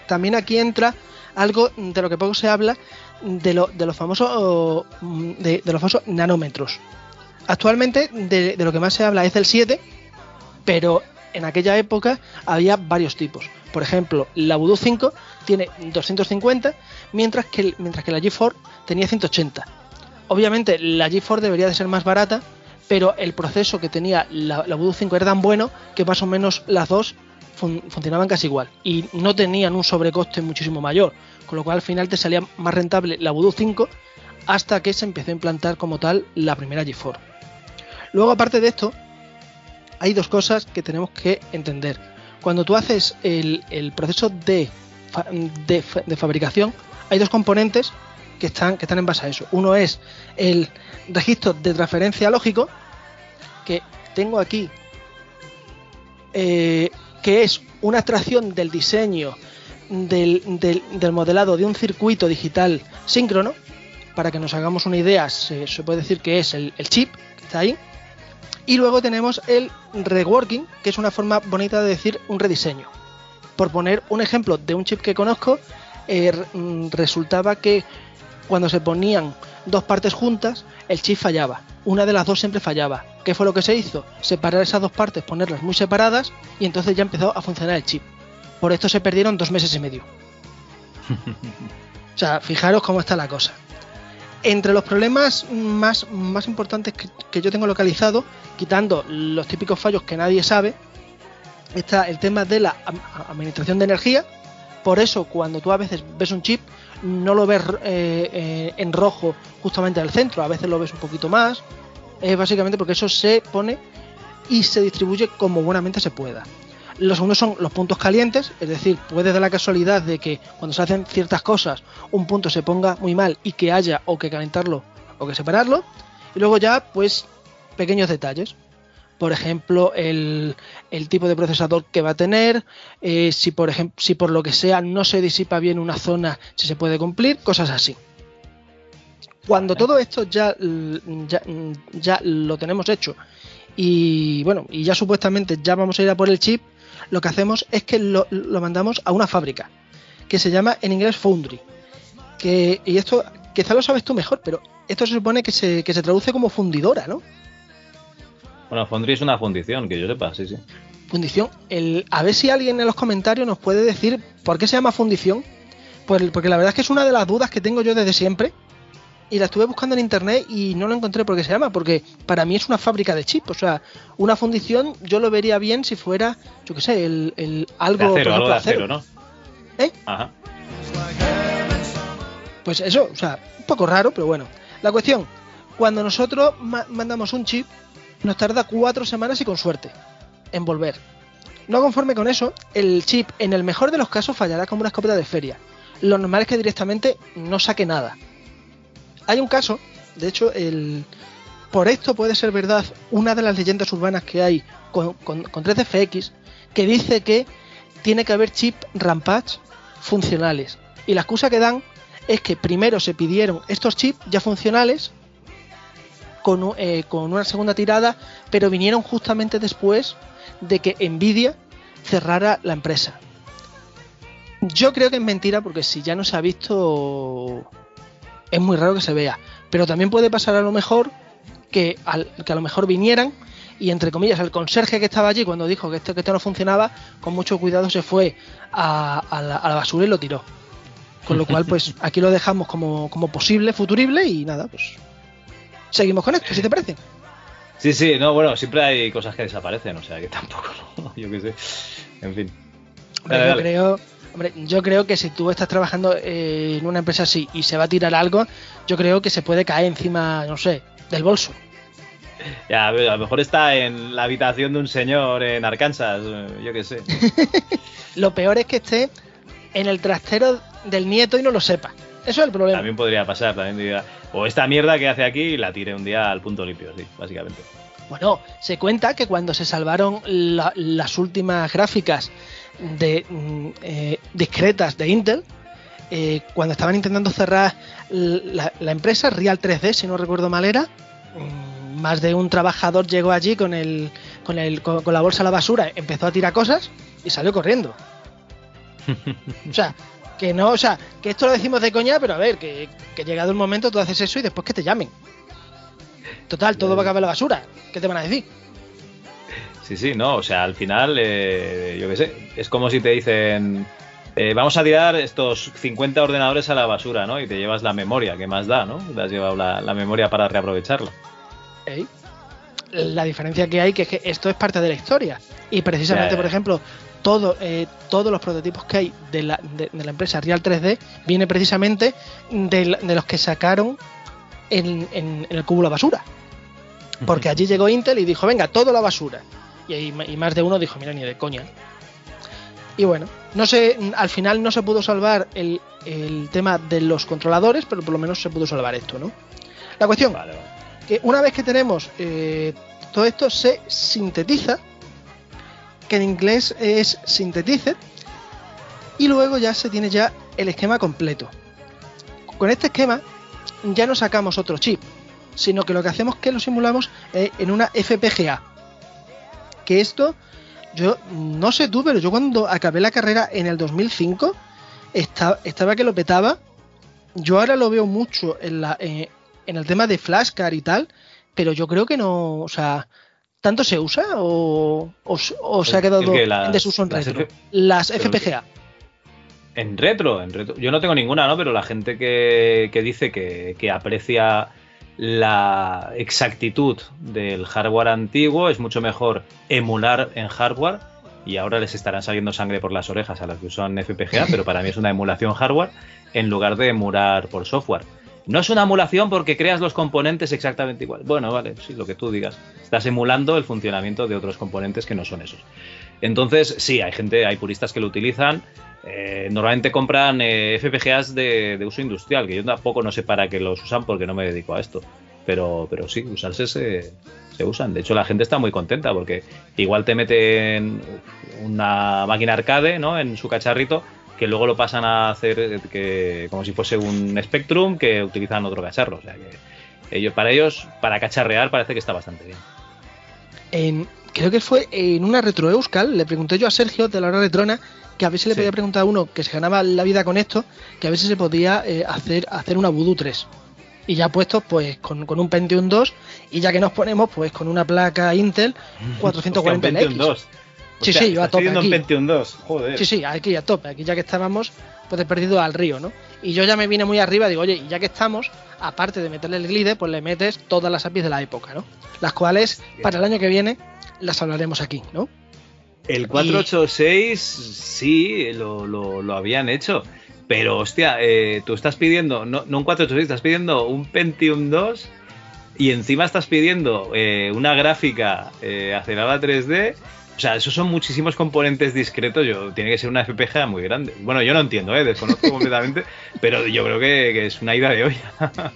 también aquí entra algo de lo que poco se habla de, lo, de los famosos de, de los famosos nanómetros. Actualmente de, de lo que más se habla es del 7, pero en aquella época había varios tipos. Por ejemplo, la Voodoo 5 tiene 250, mientras que, mientras que la G4 tenía 180. Obviamente la G4 debería de ser más barata, pero el proceso que tenía la, la Voodoo 5 era tan bueno que más o menos las dos fun- funcionaban casi igual y no tenían un sobrecoste muchísimo mayor, con lo cual al final te salía más rentable la Voodoo 5 hasta que se empezó a implantar como tal la primera G4. Luego aparte de esto, hay dos cosas que tenemos que entender. Cuando tú haces el, proceso de, fa- de fa- de fabricación, hay dos componentes que están, que están en base a eso. Uno es el registro de transferencia lógico, que tengo aquí, eh, que es una abstracción del diseño del, del- del modelado de un circuito digital síncrono. Para que nos hagamos una idea, se, puede decir que es el chip que está ahí. Y luego tenemos el reworking, que es una forma bonita de decir un rediseño. Por poner un ejemplo de un chip que conozco, eh, mm, resultaba que cuando se ponían dos partes juntas, el chip fallaba. Una de las dos siempre fallaba. ¿Qué fue lo que se hizo? Separar esas dos partes, ponerlas muy separadas y entonces ya empezó a funcionar el chip. Por esto se perdieron dos meses y medio. O sea, fijaros cómo está la cosa. Entre los problemas más, más importantes que, yo tengo localizado, quitando los típicos fallos que nadie sabe, está el tema de la administración de energía. Por eso, cuando tú a veces ves un chip, no lo ves eh, eh, en rojo justamente al centro, a veces lo ves un poquito más. Es básicamente porque eso se pone y se distribuye como buenamente se pueda. Los segundos son los puntos calientes, es decir, puede dar la casualidad de que cuando se hacen ciertas cosas un punto se ponga muy mal y que haya o que calentarlo o que separarlo. Y luego ya, pues, pequeños detalles. Por ejemplo, el, el tipo de procesador que va a tener, eh, si, por ejemplo, si por lo que sea no se disipa bien una zona, si se puede cumplir, cosas así. Cuando todo esto ya, ya, ya lo tenemos hecho y bueno, y ya supuestamente ya vamos a ir a por el chip, lo que hacemos es que lo, lo mandamos a una fábrica que se llama en inglés Foundry. Que, y esto quizá lo sabes tú mejor, pero esto se supone que se, que se traduce como fundidora, ¿no? Bueno, Foundry es una fundición, que yo sepa, sí, sí. Fundición. El, a ver si alguien en los comentarios nos puede decir por qué se llama fundición. Pues, porque la verdad es que es una de las dudas que tengo yo desde siempre. Y la estuve buscando en internet y no lo encontré por qué se llama. Porque para mí es una fábrica de chips. O sea, una fundición yo lo vería bien si fuera, yo qué sé, el, el algo. De acero, por algo ejemplo, de acero, ¿no? ¿Eh? Ajá. Pues eso, o sea, un poco raro, pero bueno. La cuestión, cuando nosotros ma- mandamos un chip, nos tarda cuatro semanas y con suerte en volver. No conforme con eso, el chip en el mejor de los casos fallará como una escopeta de feria. Lo normal es que directamente no saque nada. Hay un caso, de hecho, el... por esto puede ser verdad una de las leyendas urbanas que hay con, con, con 3DFX, que dice que tiene que haber chip Rampage funcionales. Y la excusa que dan es que primero se pidieron estos chips ya funcionales eh, con una segunda tirada, pero vinieron justamente después de que Nvidia cerrara la empresa. Yo creo que es mentira porque si ya no se ha visto es muy raro que se vea, pero también puede pasar a lo mejor que, al- que a lo mejor vinieran y entre comillas el conserje que estaba allí cuando dijo que esto, que esto no funcionaba, con mucho cuidado se fue a, a la, a la basura y lo tiró. Con lo cual, pues aquí lo dejamos como, como posible, futurible y nada, pues seguimos con esto, si te parece. Sí, sí, no, bueno, siempre hay cosas que desaparecen, o sea que tampoco, yo qué sé. En fin. Dale, yo dale. creo, hombre, yo creo que si tú estás trabajando eh, en una empresa así y se va a tirar algo, yo creo que se puede caer encima, no sé, del bolso. Ya, a lo mejor está en la habitación de un señor en Arkansas, yo qué sé. Lo peor es que esté en el trastero del nieto y no lo sepa. Eso es el problema. También podría pasar, también diría. O esta mierda que hace aquí la tire un día al punto limpio, sí, básicamente. Bueno, se cuenta que cuando se salvaron la- las últimas gráficas de, mm, eh, discretas de Intel, eh, cuando estaban intentando cerrar la, la empresa, Real 3D, si no recuerdo mal era, mm, más de un trabajador llegó allí con, el, con, el, con, con la bolsa a la basura, empezó a tirar cosas y salió corriendo. O sea, que no, o sea, que esto lo decimos de coña, pero a ver, que, que llegado el momento tú haces eso y después que te llamen. Total, todo va a acabar en la basura. ¿Qué te van a decir? Sí, sí, no, o sea, al final, eh, yo qué sé, es como si te dicen, eh, vamos a tirar estos 50 ordenadores a la basura, ¿no? Y te llevas la memoria, que más da, ¿no? Te has llevado la, la memoria para reaprovecharla. ¿eh? La diferencia que hay que es que esto es parte de la historia. Y precisamente, Ya, ya. por ejemplo, todo, eh, todos los prototipos que hay de la, de, de la empresa Real 3D viene precisamente de, la- de los que sacaron en, en- en el cúmulo basura. Porque allí llegó Intel y dijo, venga, todo a la basura. Y, más de uno dijo, mira, ni de coña. Y bueno, no sé, al final no se pudo salvar el, el tema de los controladores, pero por lo menos se pudo salvar esto, ¿no? La cuestión, que una vez que tenemos eh, todo esto se sintetiza, que en inglés es synthetizer, y luego ya se tiene ya el esquema completo. Con este esquema ya no sacamos otro chip, sino que lo que hacemos es que lo simulamos eh, en una FPGA. Que esto, yo no sé tú, pero yo cuando acabé la carrera en el 2005, esta- estaba que lo petaba. Yo ahora lo veo mucho en, la, eh, en el tema de flashcard y tal, pero yo creo que no, o sea, ¿tanto se usa o, o, o se ha ¿El- quedado qué? Las- en desuso en las retro? F- Las FPGA. En retro, en retro. Yo no tengo ninguna, ¿no? Pero la gente que, que dice que, que aprecia la exactitud del hardware antiguo es mucho mejor emular en hardware y ahora les estarán saliendo sangre por las orejas a las que usan FPGA, pero para mí es una emulación hardware en lugar de emular por software. No es una emulación porque creas los componentes exactamente igual. Bueno, vale, sí, lo que tú digas. Estás emulando el funcionamiento de otros componentes que no son esos. Entonces, sí, hay gente, hay puristas que lo utilizan. Eh, normalmente compran eh, FPGAs de, de uso industrial, que yo tampoco no sé para qué los usan porque no me dedico a esto. Pero, pero sí, usarse se, usan. De hecho, la gente está muy contenta porque igual te meten una máquina arcade ¿no? en su cacharrito que luego lo pasan a hacer eh, que, como si fuese un Spectrum que utilizan otro cacharro. O sea que ellos, para ellos, para cacharrear, parece que está bastante bien. En- creo que fue en una retro Euskal, le pregunté yo a Sergio de la hora retrona que a si le podía preguntar a uno que se ganaba la vida con esto, que a si se podía eh, hacer, hacer una Voodoo 3. Y ya puestos pues con, con un Pentium 2 y ya que nos ponemos pues con una placa Intel 440 Hostia, un Pentium 2. Sí, sí, yo a tope pidiendo un aquí. Pentium 2. Joder. Sí, sí, aquí a tope, aquí ya que estábamos, pues he perdido al río, ¿no? Y yo ya me vine muy arriba, digo, oye, y ya que estamos, aparte de meterle el glide, pues le metes todas las APIs de la época, ¿no? Las cuales, para el año que viene, las hablaremos aquí, ¿no? El 486 sí, lo, lo, lo habían hecho. Pero, hostia, eh, tú estás pidiendo, no, no un 486, estás pidiendo un Pentium 2 y encima estás pidiendo eh, una gráfica eh, acelerada 3D. O sea, esos son muchísimos componentes discretos. Yo, tiene que ser una FPGA muy grande. Bueno, yo no entiendo, ¿eh? desconozco completamente, pero yo creo que, que es una ida de olla.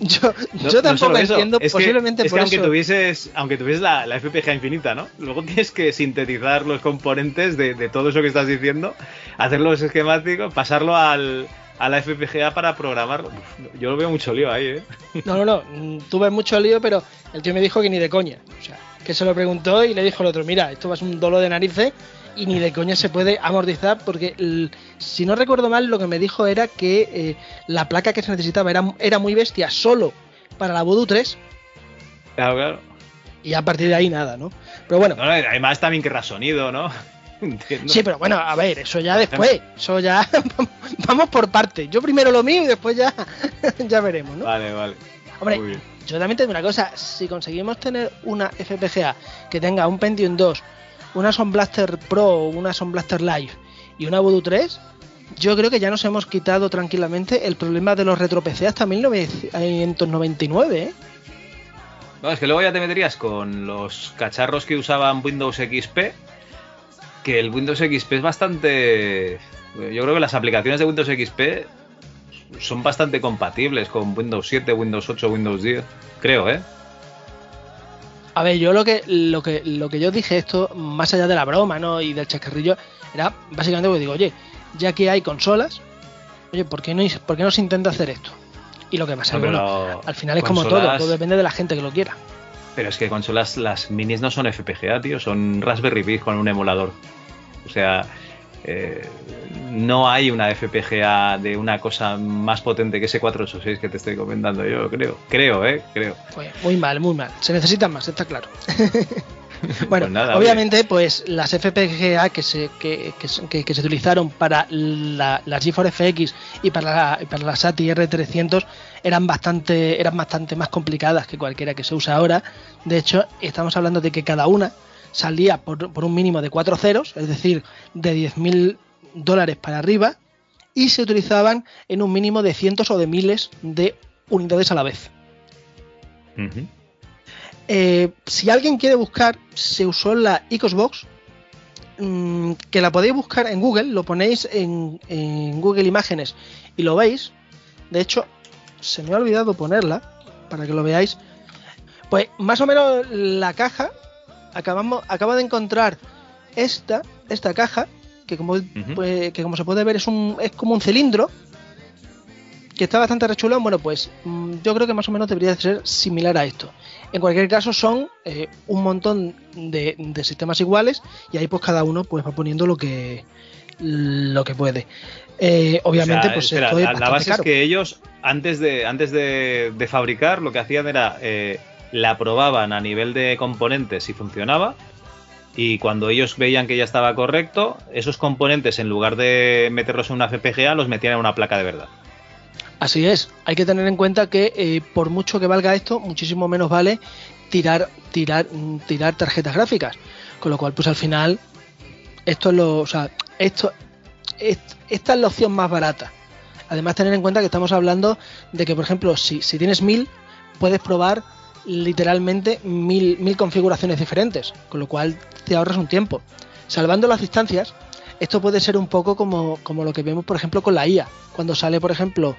Yo, No- yo tampoco entiendo, es que- posiblemente es por que aunque eso. tuvieses, aunque tuvieses la, la FPGA infinita, ¿no? Luego tienes que sintetizar los componentes de, de todo eso que estás diciendo, hacer los esquemáticos, pasarlo al, a la FPGA para programarlo. Yo lo veo mucho lío ahí, ¿eh? No, no, no, tuve mucho lío, pero el tío me dijo que ni de coña. O sea, que se lo preguntó y le dijo el otro, mira, esto va a ser un dolor de narices y ni de coña se puede amortizar porque, el- si no recuerdo mal, lo que me dijo era que eh, la placa que se necesitaba era, era muy bestia solo para la Voodoo 3 Claro, claro. y a partir de ahí nada, ¿no? Pero bueno, No, no, además también querrá sonido, ¿no? Entiendo. sí, pero bueno, a ver, eso ya después, eso ya vamos por parte. Yo primero lo mío y después ya, ya veremos, ¿no? Vale, vale. Hombre, yo también te digo una cosa, si conseguimos tener una FPGA que tenga un Pentium 2, una Son Blaster Pro, una Son Blaster Live y una Voodoo 3, yo creo que ya nos hemos quitado tranquilamente el problema de los retro PC hasta 1999, ¿eh? No, es que luego ya te meterías con los cacharros que usaban Windows XP, que el Windows XP es bastante... Yo creo que las aplicaciones de Windows XP son bastante compatibles con Windows 7, Windows 8, Windows 10, creo, ¿eh? A ver, yo lo que, lo que lo que yo dije esto, más allá de la broma, ¿no? Y del chascarrillo, era básicamente porque digo, oye, ya que hay consolas, oye, ¿por qué no, por qué no se intenta hacer esto? Y lo que pasa es No, pero bueno, al final es como todo, todo depende de la gente que lo quiera. Pero es que consolas, las minis no son FPGA, tío, son Raspberry Pi con un emulador. O sea, eh, no hay una FPGA de una cosa más potente que ese 486 que te estoy comentando yo, creo. Creo, ¿eh? Creo. Pues muy mal, muy mal. Se necesitan más, está claro. bueno, Pues nada, obviamente, pues las FPGA que se, que, que se- que- que se utilizaron para la, las GeForce FX y para la, para la SATI R300 eran bastante, eran bastante más complicadas que cualquiera que se usa ahora. De hecho, estamos hablando de que cada una salía por, por un mínimo de 4 ceros, es decir, de 10.000 dólares para arriba, y se utilizaban en un mínimo de cientos o de miles de unidades a la vez. Eh, si alguien quiere buscar, se usó la Icosbox, mm, que la podéis buscar en Google, lo ponéis en, en Google Imágenes y lo veis. De hecho, se me ha olvidado ponerla para que lo veáis. Pues más o menos la caja, acabamos, acabo de encontrar esta, esta caja, que como, pues, que como se puede ver es, un, es como un cilindro, que está bastante rechulón. Bueno, pues mm, yo creo que más o menos debería ser similar a esto. En cualquier caso son eh, un montón de, de sistemas iguales y ahí pues cada uno pues va poniendo lo que lo que puede. Eh, obviamente O sea, pues espera, esto es la, la base caro. es que ellos, antes de, antes de, de fabricar, lo que hacían era eh, la probaban a nivel de componentes si funcionaba. Y cuando ellos veían que ya estaba correcto, esos componentes, en lugar de meterlos en una FPGA, los metían en una placa de verdad. Así es, hay que tener en cuenta que eh, por mucho que valga esto, muchísimo menos vale tirar, tirar, mm, tirar tarjetas gráficas. Con lo cual, pues al final, esto es lo. O sea, esto. est- esta es la opción más barata. Además, tener en cuenta que estamos hablando de que, por ejemplo, si, si tienes mil, puedes probar literalmente mil, mil configuraciones diferentes. Con lo cual te ahorras un tiempo. Salvando las distancias, esto puede ser un poco como, como lo que vemos, por ejemplo, con la IA. Cuando sale, por ejemplo,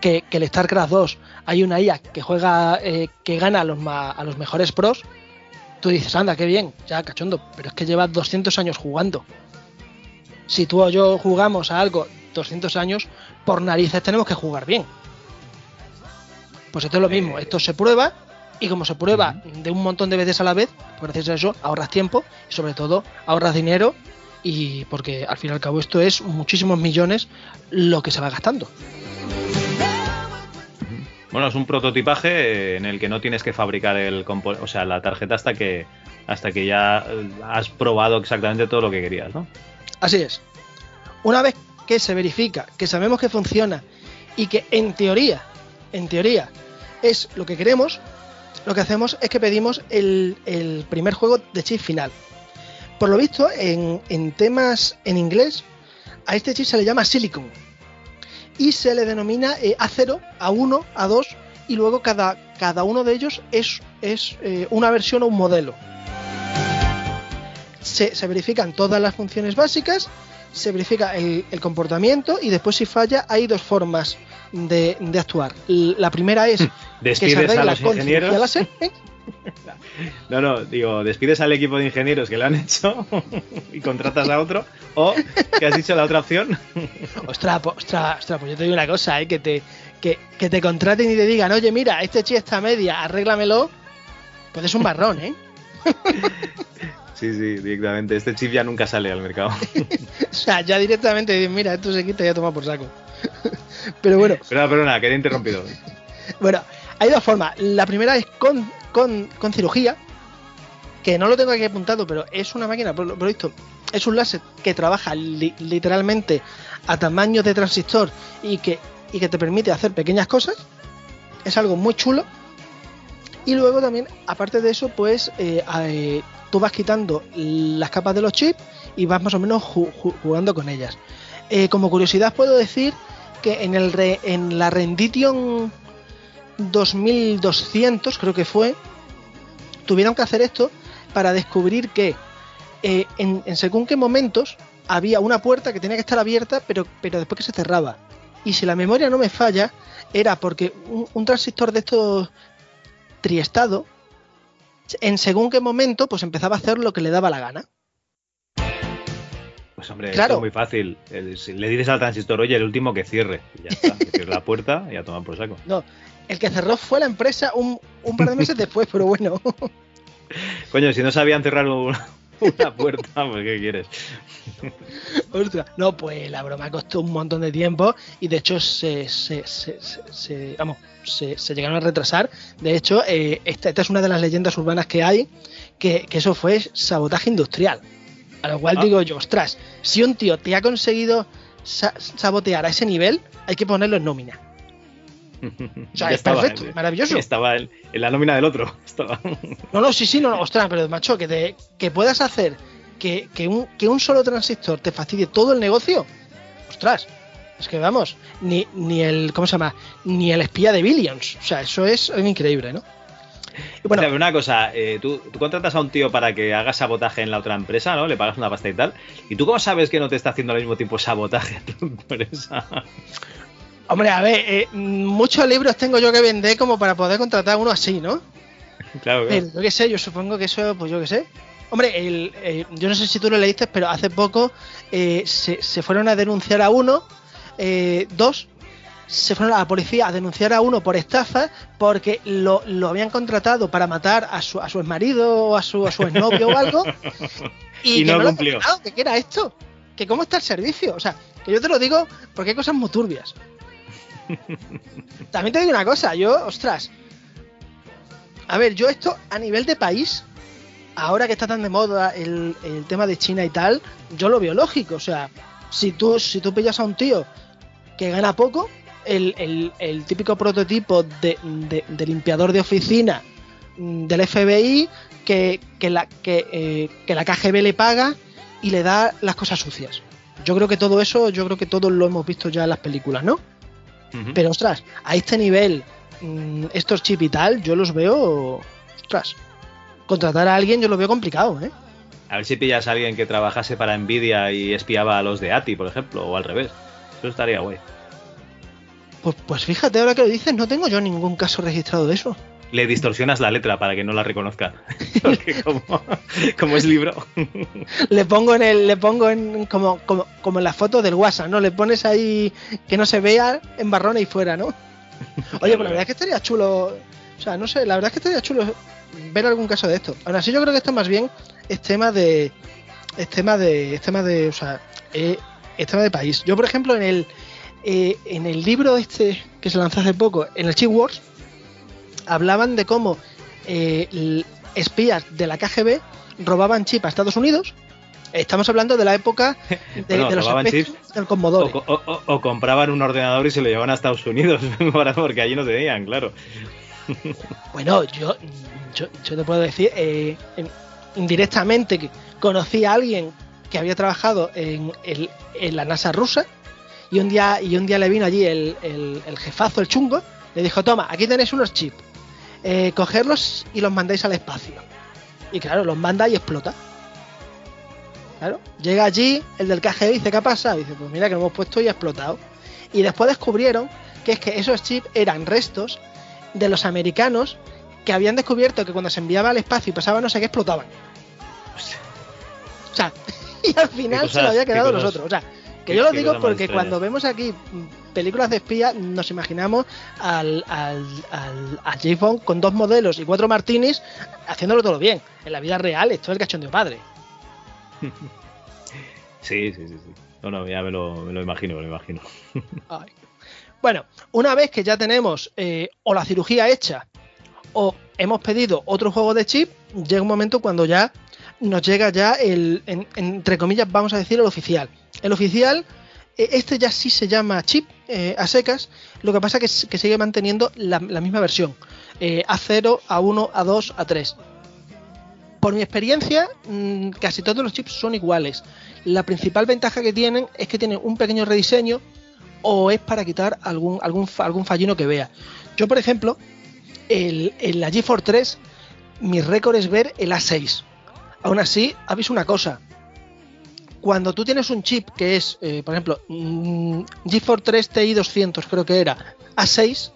que, que el StarCraft 2 hay una IA que juega, eh, que gana a los, ma- a los mejores pros, tú dices, anda, qué bien, ya cachondo, pero es que lleva 200 años jugando. Si tú o yo jugamos a algo 200 años, por narices tenemos que jugar bien. Pues esto es lo mismo, esto se prueba y como se prueba de un montón de veces a la vez, pues gracias a eso ahorras tiempo y sobre todo ahorras dinero y porque al fin y al cabo esto es muchísimos millones lo que se va gastando. Bueno, es un prototipaje en el que no tienes que fabricar el o sea, la tarjeta hasta que hasta que ya has probado exactamente todo lo que querías, ¿no? Así es. Una vez que se verifica, que sabemos que funciona y que en teoría, en teoría, es lo que queremos, lo que hacemos es que pedimos el, primer juego de chip final. Por lo visto, en, temas en inglés, a este chip se le llama Silicon. Y se le denomina eh, A0, A1, A2, y luego cada, cada uno de ellos es, es eh, una versión o un modelo se verifican todas las funciones básicas, se verifica el, el comportamiento y después si falla hay dos formas de, de actuar. La primera es que Despides a arregla los ingenieros. láser, ¿eh? No, no, digo, despides al equipo de ingenieros que lo han hecho y contratas a otro. O, ¿qué has dicho la otra opción? Ostras, po- ostras, ostras, pues yo te digo una cosa, ¿eh? que, te, que, que te contraten y te digan, oye, mira, este chip está a media, arréglamelo, pues es un barrón, ¿eh? Sí, sí, directamente. Este chip ya nunca sale al mercado. O sea, ya directamente dicen, mira, esto se quita y ya toma por saco. Pero bueno, Perdona, perdona, que he interrumpido. Bueno, hay dos formas. La primera es con, con, con cirugía, que no lo tengo aquí apuntado, pero es una máquina, por lo, por lo visto, es un láser que trabaja li- literalmente a tamaño de transistor y que, y que te permite hacer pequeñas cosas. Es algo muy chulo. Y luego también, aparte de eso, pues eh, eh, tú vas quitando las capas de los chips y vas más o menos ju- ju- jugando con ellas. Eh, como curiosidad puedo decir que en, el en la Rendition 2200, creo que fue, tuvieron que hacer esto para descubrir que en, según qué momentos había una puerta que tenía que estar abierta, pero, pero después que se cerraba. Y si la memoria no me falla, era porque un transistor de estos triestado, en según qué momento, pues empezaba a hacer lo que le daba la gana. Pues hombre, Claro. es muy fácil. Si le dices al transistor, oye, el último que cierre. Y ya está, que cierre la puerta y ya toman por saco. No, el que cerró fue la empresa un, un par de meses después, pero bueno. Coño, si no sabían cerrar un- una puerta, pues ¿qué quieres? Ostras, no, pues la broma costó un montón de tiempo y de hecho se, se, se, vamos, se, se llegaron a retrasar. De hecho, eh, esta, esta es una de las leyendas urbanas que hay, que, que eso fue sabotaje industrial. A lo cual Ah. digo yo, ostras, si un tío te ha conseguido sa- sabotear a ese nivel, hay que ponerlo en nómina. O sea, Ya es perfecto, eh, maravilloso. Estaba en, en la nómina del otro. Estaba. No, no, sí, sí, no, no, ostras, pero macho, que, te, que puedas hacer que, que un, que un solo transistor te fastidie todo el negocio, ostras, es que vamos, ni, ni el, ¿cómo se llama? Ni el espía de Billions, o sea, eso es increíble, ¿no? O sea, una cosa, eh, tú, tú contratas a un tío para que haga sabotaje en la otra empresa, ¿no? Le pagas una pasta y tal. ¿Y tú cómo sabes que no te está haciendo al mismo tiempo sabotaje a tu empresa? Hombre, a ver, eh, muchos libros tengo yo que vender como para poder contratar a uno así, ¿no? claro, claro. Yo qué sé, yo supongo que eso, pues yo qué sé. Hombre, el, eh, yo no sé si tú lo leíste, pero hace poco eh, se, se fueron a denunciar a uno, eh, dos, se fueron a la policía a denunciar a uno por estafa porque lo, lo habían contratado para matar a su, a su exmarido o a su, a su exnovio o algo. Y que no lo cumplió. contratado, que era esto, que cómo está el servicio. O sea, que yo te lo digo porque hay cosas muy turbias. También te digo una cosa, yo, ostras. A ver, yo esto a nivel de país, ahora que está tan de moda el, el tema de China y tal, yo lo veo lógico. O sea, si tú, si tú pillas a un tío que gana poco, el, el- el típico prototipo de, de- limpiador de oficina mm, del FBI que, que la, que, eh, que la KGB le paga y le da las cosas sucias. Yo creo que todo eso, yo creo que todos lo hemos visto ya en las películas, ¿no? Pero ostras, a este nivel, mm, estos chips y tal, yo los veo. Ostras, contratar a alguien yo lo veo complicado, ¿eh? A ver si pillas a alguien que trabajase para Nvidia y espiaba a los de ATI, por ejemplo, o al revés. Eso estaría guay. Pues, pues fíjate, ahora que lo dices, no tengo yo ningún caso registrado de eso. Le distorsionas la letra para que no la reconozca. Porque como, como es libro. Le pongo en el, le pongo en como, como, como en la foto del WhatsApp, ¿no? Le pones ahí que no se vea en barrona y fuera, ¿no? Oye, pues la verdad es que estaría chulo. O sea, no sé, la verdad es que estaría chulo ver algún caso de esto. Aún así, yo creo que esto más bien es tema de. Es tema de. Es tema de. O sea, eh, es tema de país. Yo, por ejemplo, en el. eh, en el libro este que se lanzó hace poco, en el Chip Wars, hablaban de cómo eh, espías de la KGB robaban chip a Estados Unidos. Estamos hablando de la época de, Bueno, de los chips del Commodore. O, o- o- o compraban un ordenador y se lo llevaban a Estados Unidos, porque allí no tenían, claro. Bueno, yo, yo, yo te puedo decir eh, en- indirectamente que conocí a alguien que había trabajado en, el- en la NASA rusa y un día, y un día le vino allí el, el- el jefazo, el chungo, le dijo, toma, aquí tenéis unos chips, eh, cogerlos y los mandáis al espacio. Y claro, los manda y explota. Claro, llega allí, el del KGB dice, ¿qué ha pasado? Dice, pues mira que lo hemos puesto y ha explotado. Y después descubrieron que es que esos chips eran restos de los americanos que habían descubierto que cuando se enviaba al espacio y pasaba no sé qué explotaban. O sea, y al final se lo había quedado cosas- nosotros. O sea, que yo lo digo porque cuando vemos aquí películas de espía nos imaginamos al, al, al- a James Bond con dos modelos y cuatro martinis haciéndolo todo bien. En la vida real esto es el cachondeo padre. Sí, sí, sí. sí. No, no, ya me lo, me lo imagino, me lo imagino. Ay. Bueno, una vez que ya tenemos eh, o la cirugía hecha o hemos pedido otro juego de chip, llega un momento cuando ya nos llega ya el, en- entre comillas, vamos a decir el oficial. El oficial, eh, este ya sí se llama chip eh, a secas, lo que pasa que, que sigue manteniendo la, misma versión, eh, A0, A1, A2, A3. Por mi experiencia, mm, casi todos los chips son iguales. La principal ventaja que tienen es que tienen un pequeño rediseño o es para quitar algún, algún, algún fallino que vea. Yo, por ejemplo, en la GeForce 3, mi récord es ver el A6. Aún así, habéis una cosa. Cuando tú tienes un chip que es, eh, por ejemplo, mm, GeForce 3 Ti 200, creo que era, A6,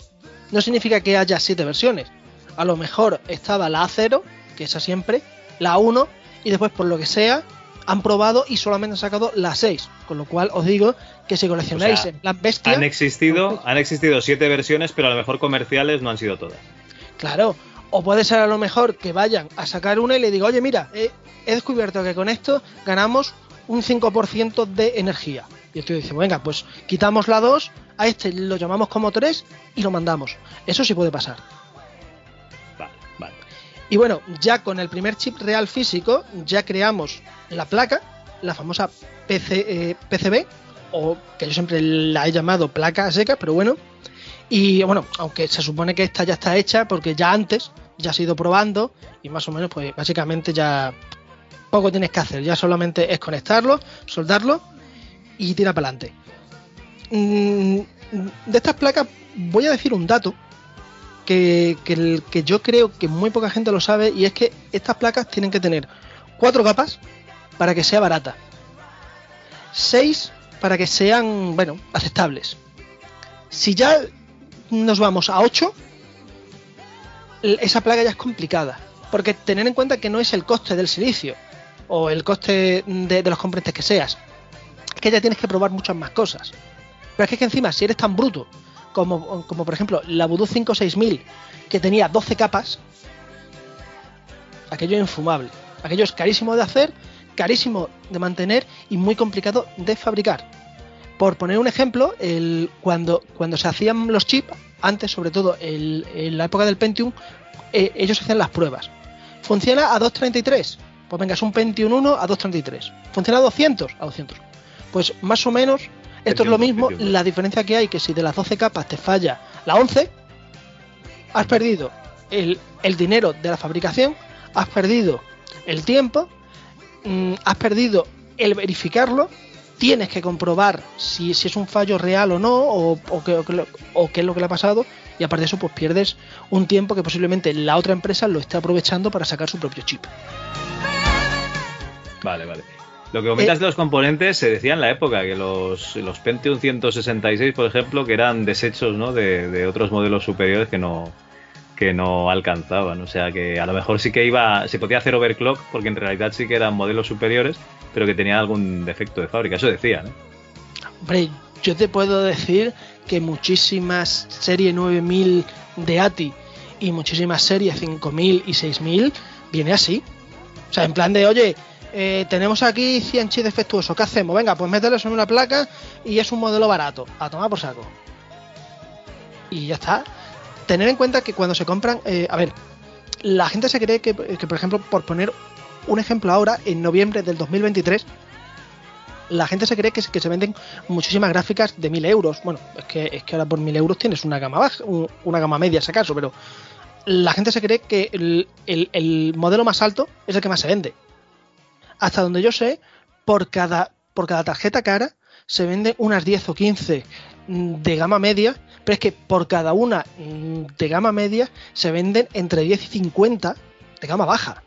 no significa que haya siete versiones. A lo mejor estaba la A0, que esa siempre, la A1, y después, por lo que sea, han probado y solamente han sacado la 6. Con lo cual os digo que si coleccionáis O sea, en plan bestia, Han existido, han existido siete versiones, pero a lo mejor comerciales no han sido todas. Claro, o puede ser a lo mejor que vayan a sacar una y le digo, oye, mira, he descubierto que con esto ganamos un 5% de energía. Y estoy diciendo, venga, pues quitamos la 2, a este lo llamamos como 3 y lo mandamos. Eso sí puede pasar. Vale, vale. Y bueno, ya con el primer chip real físico, ya creamos la placa, la famosa PC, eh, PCB, o que yo siempre la he llamado placa seca, pero bueno. Y bueno, aunque se supone que esta ya está hecha, porque ya antes ya ha ido probando, y más o menos, pues básicamente ya poco tienes que hacer, ya solamente es conectarlo, soldarlo y tira para adelante. Mm, De estas placas voy a decir un dato que, que que yo creo que muy poca gente lo sabe y es que estas placas tienen que tener cuatro capas para que sea barata, seis para que sean, bueno, aceptables. Si ya nos vamos a 8, esa placa ya es complicada, porque tener en cuenta que no es el coste del silicio o el coste de, de los componentes que seas, es que ya tienes que probar muchas más cosas. Pero es que, es que encima, si eres tan bruto como, como por ejemplo la Voodoo 56000, que tenía 12 capas, aquello es infumable. Aquello es carísimo de hacer, carísimo de mantener y muy complicado de fabricar. Por poner un ejemplo, el, cuando, cuando se hacían los chips, antes sobre todo el- en la época del Pentium, eh, ellos hacían las pruebas. ¿Funciona a 233? Pues venga, es un Pentium 1 a 233. ¿Funciona a 200? A 200. Pues más o menos, esto es lo mismo, la diferencia que hay que si de las 12 capas te falla la 11, has perdido el, el dinero de la fabricación, has perdido el tiempo, mm, has perdido el verificarlo, tienes que comprobar si, si es un fallo real o no, o, o qué, o qué lo- o qué es lo que le ha pasado, y aparte de eso, pues pierdes un tiempo que posiblemente la otra empresa lo esté aprovechando para sacar su propio chip. Vale, vale. Lo que comentas Eh, de los componentes se decía en la época que los, los Pentium 166, por ejemplo, que eran desechos ¿no? de, de otros modelos superiores que no, que no alcanzaban. O sea que a lo mejor sí que iba, se podía hacer overclock porque en realidad sí que eran modelos superiores, pero que tenían algún defecto de fábrica. Eso decían. ¿eh? Hombre, yo te puedo decir que muchísimas serie 9000 de ATI y muchísimas series 5000 y 6000 viene así. O sea, en plan de, oye, eh, tenemos aquí 100 chips defectuosos, ¿qué hacemos? Venga, pues mételos en una placa y es un modelo barato. A tomar por saco. Y ya está. Tener en cuenta que cuando se compran, eh, a ver, la gente se cree que, que, por ejemplo, por poner un ejemplo ahora, en noviembre del 2023, la gente se cree que, se venden muchísimas gráficas de 1000 euros. Bueno, es que, es que ahora por 1000 euros tienes una gama baja, un- una gama media, si acaso, pero la gente se cree que el, el- el modelo más alto es el que más se vende. Hasta donde yo sé, por cada, por cada tarjeta cara se venden unas 10 o 15 mm, de gama media, pero es que por cada una mm, de gama media se venden entre 10 y 50 de gama baja.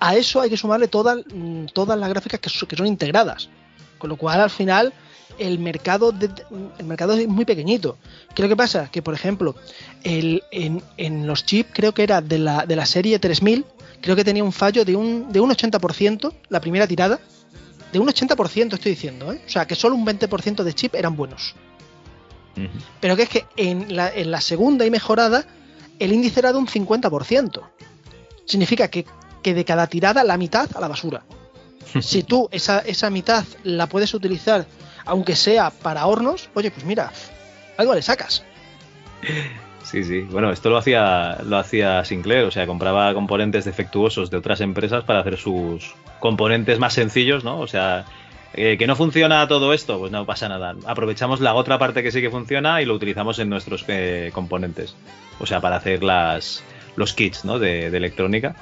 A eso hay que sumarle todas, mm, todas las gráficas que, so- que son integradas. Con lo cual, al final, el mercado, de- el mercado es muy pequeñito. ¿Qué es lo que pasa? Que, por ejemplo, en los chips, creo que era de la, de la serie 3000, creo que tenía un fallo de un, de un 80% la primera tirada. De un 80% estoy diciendo, ¿eh? O sea, que solo un 20% de chip eran buenos. Pero que es que en la, en la segunda y mejorada, el índice era de un 50%. Significa que, que de cada tirada, la mitad a la basura. Si tú esa, esa mitad la puedes utilizar, aunque sea para hornos, oye, pues mira, algo le sacas. Sí, sí. Bueno, esto lo hacía, lo hacía Sinclair, o sea, compraba componentes defectuosos de otras empresas para hacer sus componentes más sencillos, ¿no? O sea, eh, que no funciona todo esto, pues no pasa nada. Aprovechamos la otra parte que sí que funciona y lo utilizamos en nuestros eh, componentes. O sea, para hacer las los kits, ¿no? De, de electrónica.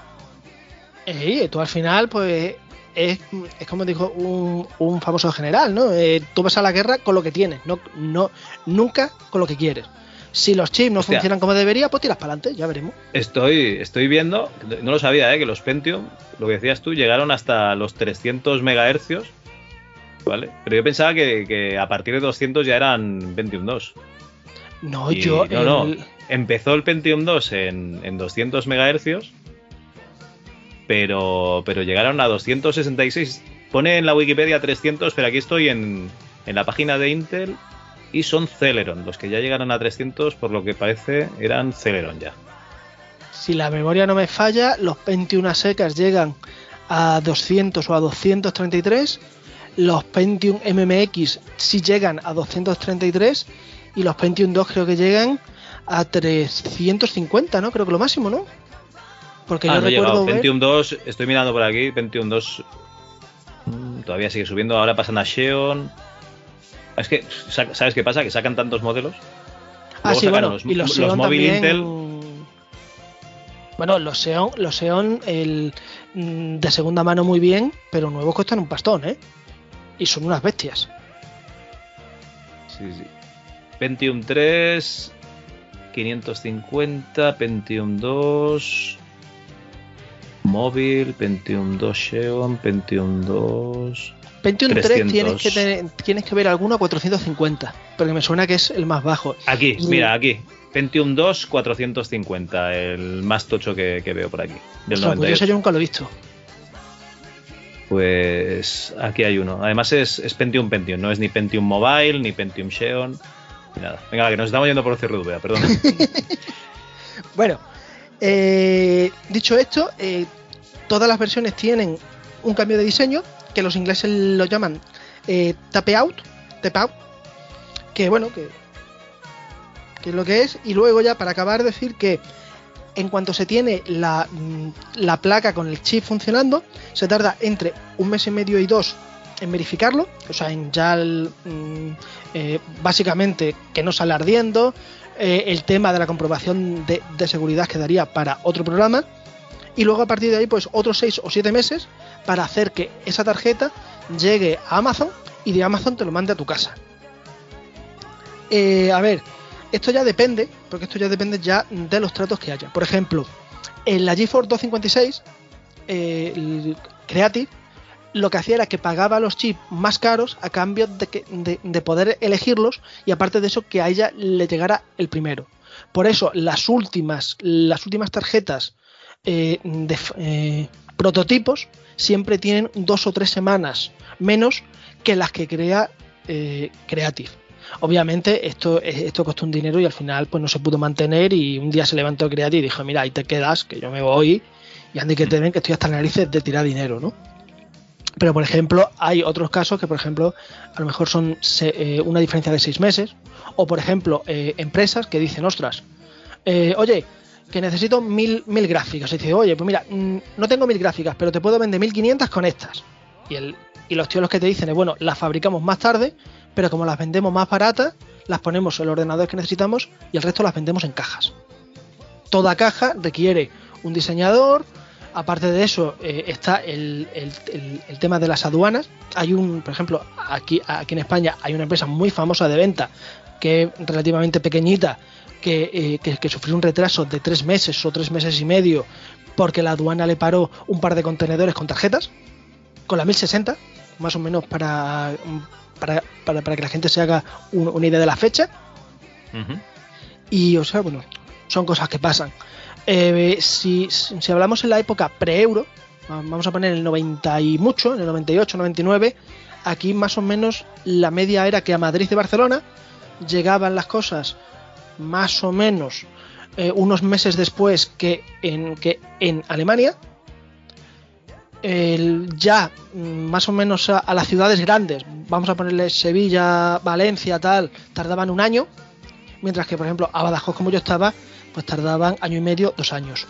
Eh, tú al final, pues, es, es como dijo un, un famoso general, ¿no? Eh, tú vas a la guerra con lo que tienes, no, no, nunca con lo que quieres. Si los chips no Hostia. funcionan como debería, pues tiras para adelante, ya veremos. Estoy, estoy viendo, no lo sabía, ¿eh? que los Pentium, lo que decías tú, llegaron hasta los 300 megahercios, ¿vale? Pero yo pensaba que, que a partir de 200 ya eran Pentium 2. No, Y yo. no, no, el- empezó el Pentium 2 en, en 200 megahercios, pero, pero llegaron a 266. Pone en la Wikipedia 300, pero aquí estoy en, en la página de Intel y son Celeron. Los que ya llegaron a 300, por lo que parece, eran Celeron ya. Si la memoria no me falla, los 21 secas llegan a 200 o a 233. Los Pentium MMX sí llegan a 233. Y los Pentium 2 creo que llegan a 350, ¿no? Creo que lo máximo, ¿no? Porque Ah, yo no recuerdo llegado. ver... Pentium 2, estoy mirando por aquí, Pentium 2 mm, todavía sigue subiendo, ahora pasan a Xeon. Es que, sa- ¿sabes qué pasa? Que sacan tantos modelos. Ah, sí, bueno, los, y los, los móvil también... Intel. Bueno, los Xeon, los Xeon el, mm, de segunda mano muy bien, pero nuevos cuestan un pastón, ¿eh? Y son unas bestias. Sí, sí. Pentium 3, 550, Pentium 2, móvil, Pentium 2 Xeon, Pentium 2. Pentium 3 300. tienes que, tener- tienes que ver alguno a 450, porque me suena que es el más bajo. Aquí, Y- mira, aquí. Pentium 2, 450, el más tocho que, que veo por aquí. Del Ostras, pues yo 98. ese yo nunca lo he visto. Pues aquí hay uno. Además es, Pentium Pentium, no es ni Pentium Mobile, ni Pentium Xeon, ni nada. Venga, que nos estamos yendo por CRV, perdón. Bueno, eh, dicho esto, eh, todas las versiones tienen un cambio de diseño, que los ingleses lo llaman eh, tape out, tape out, que bueno, que, que es lo que es, y luego ya para acabar decir que en cuanto se tiene la, mm, la placa con el chip funcionando, se tarda entre un mes y medio y dos en verificarlo, o sea, en ya el, mm, eh, básicamente que no sale ardiendo, eh, el tema de la comprobación de, de seguridad quedaría para otro programa, y luego a partir de ahí, pues otros seis o siete meses para hacer que esa tarjeta llegue a Amazon y de Amazon te lo mande a tu casa. Eh, a ver, esto ya depende, porque esto ya depende ya de los tratos que haya. Por ejemplo, en la GeForce 256, eh, el Creative lo que hacía era que pagaba los chips más caros a cambio de, que- de- de poder elegirlos y aparte de eso que a ella le llegara el primero. Por eso, las últimas, las últimas tarjetas eh, de eh, prototipos siempre tienen dos o tres semanas menos que las que crea Creative. Obviamente esto, esto costó un dinero y al final pues no se pudo mantener y un día se levantó Creative y dijo, mira, ahí te quedas, que yo me voy y ande que te ven que estoy hasta las narices de tirar dinero, ¿no? Pero por ejemplo, hay otros casos que por ejemplo a lo mejor son se- eh, una diferencia de seis meses o por ejemplo eh, empresas que dicen, ostras, eh, oye, que necesito mil, mil gráficas. Y dice, oye, pues mira, mm, no tengo mil gráficas, pero te puedo vender 1500 con estas. Y, el, y los tíos los que te dicen es, bueno, las fabricamos más tarde, pero como las vendemos más baratas, las ponemos en el ordenador que necesitamos y el resto las vendemos en cajas. Toda caja requiere un diseñador. Aparte de eso, eh, está el, el- el- tema de las aduanas. Hay un, por ejemplo, aquí, aquí en España hay una empresa muy famosa de venta que es relativamente pequeñita, que, eh, que- que sufrió un retraso de tres meses o tres meses y medio porque la aduana le paró un par de contenedores con tarjetas, con la 1060, más o menos para, para, para- para que la gente se haga un- una idea de la fecha. Y, o sea, bueno, son cosas que pasan. Eh, si, si hablamos en la época pre-euro, va- vamos a poner el 90 y mucho, en el 98, 99, aquí más o menos la media era que a Madrid y Barcelona llegaban las cosas más o menos eh, unos meses después que en, que en Alemania. El- ya mm, más o menos a, las ciudades grandes, vamos a ponerle Sevilla, Valencia, tal, tardaban un año, mientras que por ejemplo a Badajoz como yo estaba, pues tardaban año y medio, dos años.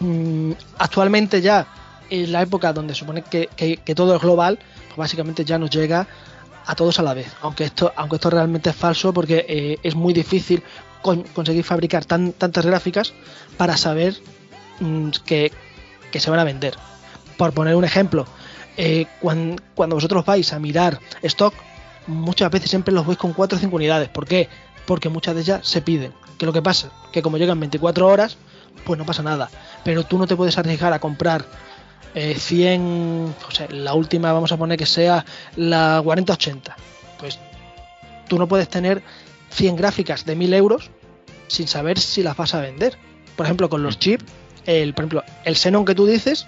Mm, actualmente ya en la época donde supone que, todo es global, pues básicamente ya nos llega a todos a la vez. Aunque esto, aunque esto realmente es falso porque eh, es muy difícil con- conseguir fabricar tan- tantas gráficas para saber mm, que se van a vender. Por poner un ejemplo, eh, cuan- cuando vosotros vais a mirar stock, muchas veces siempre los veis con 4 o 5 unidades. ¿Por qué? Porque muchas de ellas se piden. ¿Qué es lo que pasa? Que como llegan 24 horas, pues no pasa nada. Pero tú no te puedes arriesgar a comprar eh, 100, o sea, la última vamos a poner que sea la 4080. Pues tú no puedes tener 100 gráficas de 1000 euros sin saber si las vas a vender. Por ejemplo, con los chips, el, por ejemplo, el Xenon que tú dices,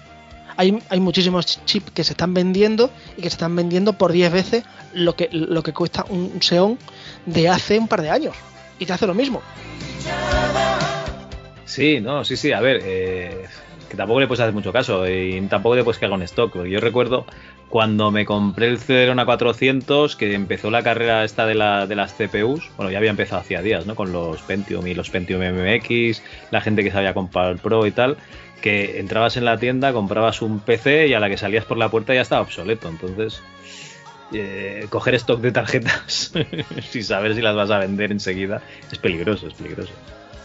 hay, hay muchísimos chips que se están vendiendo y que se están vendiendo por 10 veces lo que, lo que cuesta un Xeon de hace un par de años. Y te hace lo mismo. Sí, no, sí, sí, a ver, eh, que tampoco le puedes hacer mucho caso y tampoco le puedes que haga un stock, yo recuerdo cuando me compré el Celeron 400 que empezó la carrera esta de, la, de las CPUs, bueno, ya había empezado hacía días, ¿no? Con los Pentium y los Pentium MMX, la gente que sabía comprar el Pro y tal, que entrabas en la tienda, comprabas un PC y a la que salías por la puerta ya estaba obsoleto, entonces... eh, coger stock de tarjetas sin saber si las vas a vender enseguida es peligroso, es peligroso.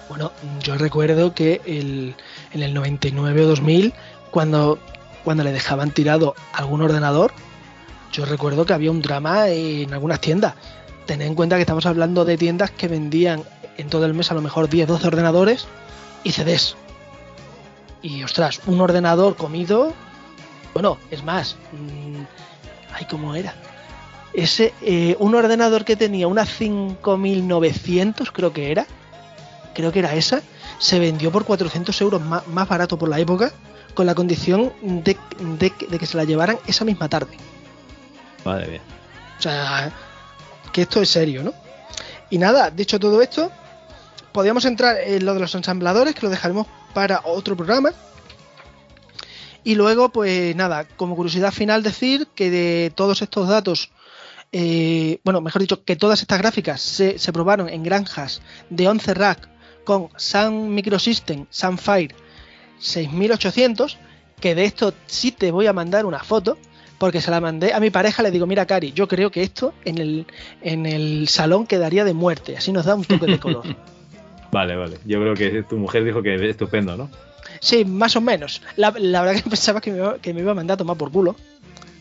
Bueno, yo recuerdo que el, en el 99 o 2000, cuando, cuando le dejaban tirado algún ordenador, yo recuerdo que había un drama en algunas tiendas. Tened en cuenta que estamos hablando de tiendas que vendían en todo el mes a lo mejor 10, 12 ordenadores y CDs. Y ostras, un ordenador comido, bueno, es más, mm, ay, ¿cómo era? Ese, eh, un ordenador que tenía una 5900, creo que era, creo que era esa, se vendió por 400 euros más, más barato por la época, con la condición de, de- de que se la llevaran esa misma tarde. Madre mía. O sea, que esto es serio, ¿no? Y nada, dicho todo esto, podríamos entrar en lo de los ensambladores, que lo dejaremos para otro programa. Y luego, pues nada, como curiosidad final decir que de todos estos datos, eh, bueno, mejor dicho, que todas estas gráficas se, probaron en granjas de 11 rack con Sun Microsystem Sunfire 6800, que de esto sí te voy a mandar una foto, porque se la mandé a mi pareja, le digo, mira Cari, yo creo que esto en el, en el salón quedaría de muerte, así nos da un toque de color. Vale, vale. Yo creo que tu mujer dijo que es estupendo, ¿no? Sí, más o menos. La, la verdad que pensaba que me, iba, que me iba a mandar a tomar por culo.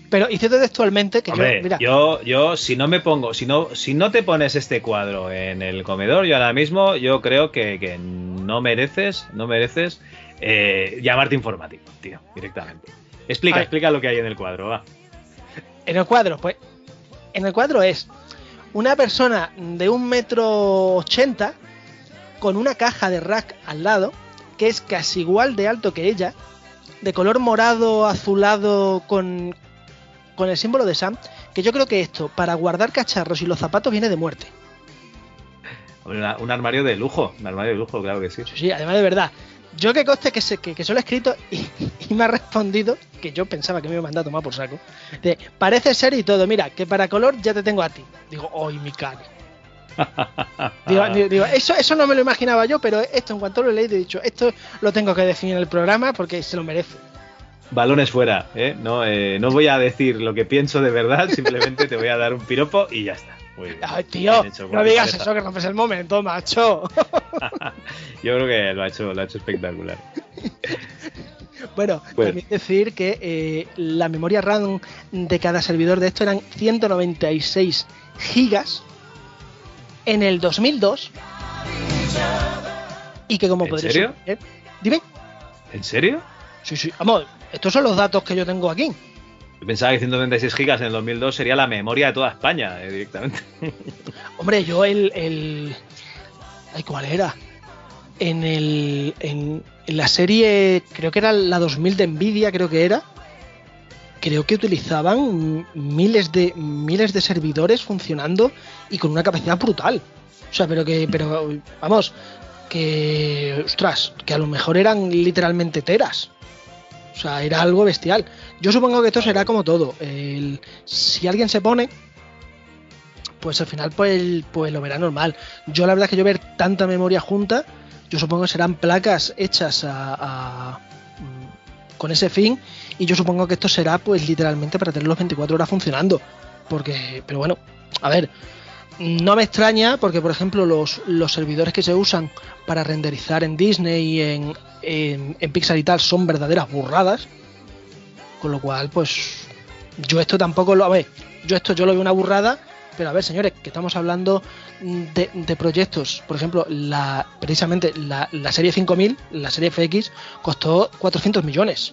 Pero hice textualmente que Hombre, yo, mira, yo, yo, si no me pongo, si no, si no te pones este cuadro en el comedor, yo ahora mismo, yo creo que, que no mereces, no mereces eh, llamarte informático, tío, directamente. Explica, explica lo que hay en el cuadro, va. en el cuadro, pues, en el cuadro es una persona de un metro ochenta con una caja de rack al lado, que es casi igual de alto que ella, de color morado azulado con, con el símbolo de Sam, que yo creo que esto, para guardar cacharros y los zapatos, viene de muerte. Una- un armario de lujo, un armario de lujo, claro que sí. Sí, además de verdad. Yo que coste que, se, que, que se lo he escrito y, y me ha respondido, que yo pensaba que me iba a mandar a tomar por saco, de, parece ser y todo, mira, que para color ya te tengo a ti. Digo, hoy mi cara. Digo, digo- digo, eso, eso no me lo imaginaba yo, pero esto en cuanto lo he leído he dicho, esto lo tengo que definir en el programa porque se lo merece. Balones fuera, ¿eh? No, eh, no voy a decir lo que pienso de verdad, simplemente te voy a dar un piropo y ya está. Muy bien. Ay, tío, hecho no digas eso, que rompes el momento, macho. Yo creo que lo ha hecho, lo ha hecho espectacular. Bueno, Pues- también decir que eh, la memoria RAM de cada servidor de esto eran 196 gigas en el 2002 y que como ¿En podréis serio? dime, ¿En serio? sí, sí, vamos, estos son los datos que yo tengo aquí. Yo pensaba que 136 gigas en el 2002 sería la memoria de toda España, eh, directamente. Hombre, yo el, el ay, ¿cuál era? En el en, en la serie, creo que era la 2000 de Nvidia, creo que era. Creo que utilizaban miles de miles de servidores funcionando y con una capacidad brutal. O sea, pero que pero vamos, que ostras, que a lo mejor eran literalmente teras. O sea, era algo bestial. Yo supongo que esto será como todo. El- si alguien se pone, pues al final pues, pues lo verá normal. Yo la verdad es que yo ver tanta memoria junta, yo supongo que serán placas hechas a, a- con ese fin y yo supongo que esto será pues literalmente para tenerlos 24 horas funcionando. Porque, pero bueno, a ver, no me extraña porque por ejemplo los, los servidores que se usan para renderizar en Disney y en, en, en Pixar y tal son verdaderas burradas. Con lo cual, pues yo esto tampoco lo... A ver, yo esto yo lo veo una burrada, pero a ver, señores, que estamos hablando de, de proyectos. Por ejemplo, la precisamente la, la serie 5000, la serie FX, costó 400 millones.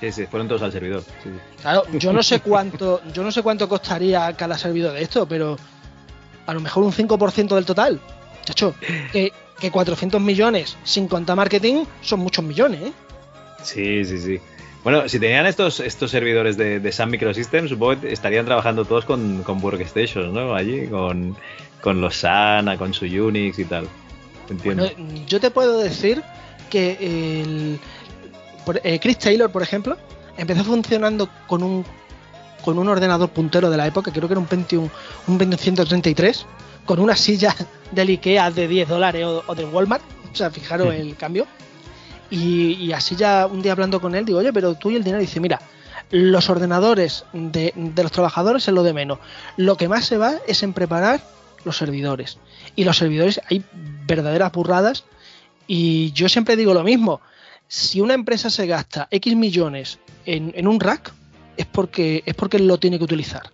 Sí, sí, fueron todos al servidor. sí. Claro, yo no sé cuánto, yo no sé cuánto costaría cada servidor de esto, pero a lo mejor un 5% del total. Chacho, que, que 400 millones sin contar marketing son muchos millones, ¿eh? Sí, sí, sí. Bueno, si tenían estos, estos servidores de, de Sun Microsystems, supongo que estarían trabajando todos con, con Workstations, ¿no? Allí, con, con los SAN, con su Unix y tal. Entiendo. Bueno, yo te puedo decir que el, por- eh, Chris Taylor, por ejemplo, empezó funcionando con un con un ordenador puntero de la época, creo que era un Pentium, un Pentium 133, con una silla del Ikea de 10 dólares o, o del Walmart, o sea, fijaros el cambio. Y, y así ya un día hablando con él, digo, oye, pero tú y el dinero, dice, mira, los ordenadores de, de los trabajadores es lo de menos. Lo que más se va es en preparar los servidores. Y los servidores hay verdaderas burradas. Y yo siempre digo lo mismo. Si una empresa se gasta X millones en, en un rack, es porque, es porque lo tiene que utilizar.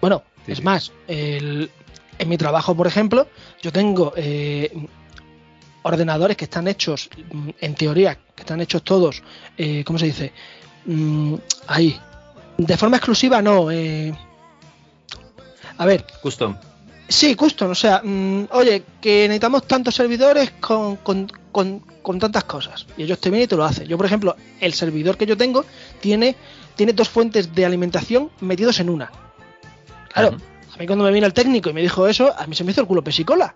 Bueno, es más, el- en mi trabajo, por ejemplo, yo tengo eh, ordenadores que están hechos, mm, en teoría, que están hechos todos, eh, ¿cómo se dice? Mm, ahí. De forma exclusiva, no. eh, a ver, Custom. Sí, custom, o sea, mm, oye, que necesitamos tantos servidores con, con- con- con tantas cosas. Y ellos te vienen y te lo hacen. Yo, por ejemplo, el servidor que yo tengo tiene, tiene dos fuentes de alimentación metidos en una. Claro, a mí cuando me vino el técnico y me dijo eso, a mí se me hizo el culo pesicola.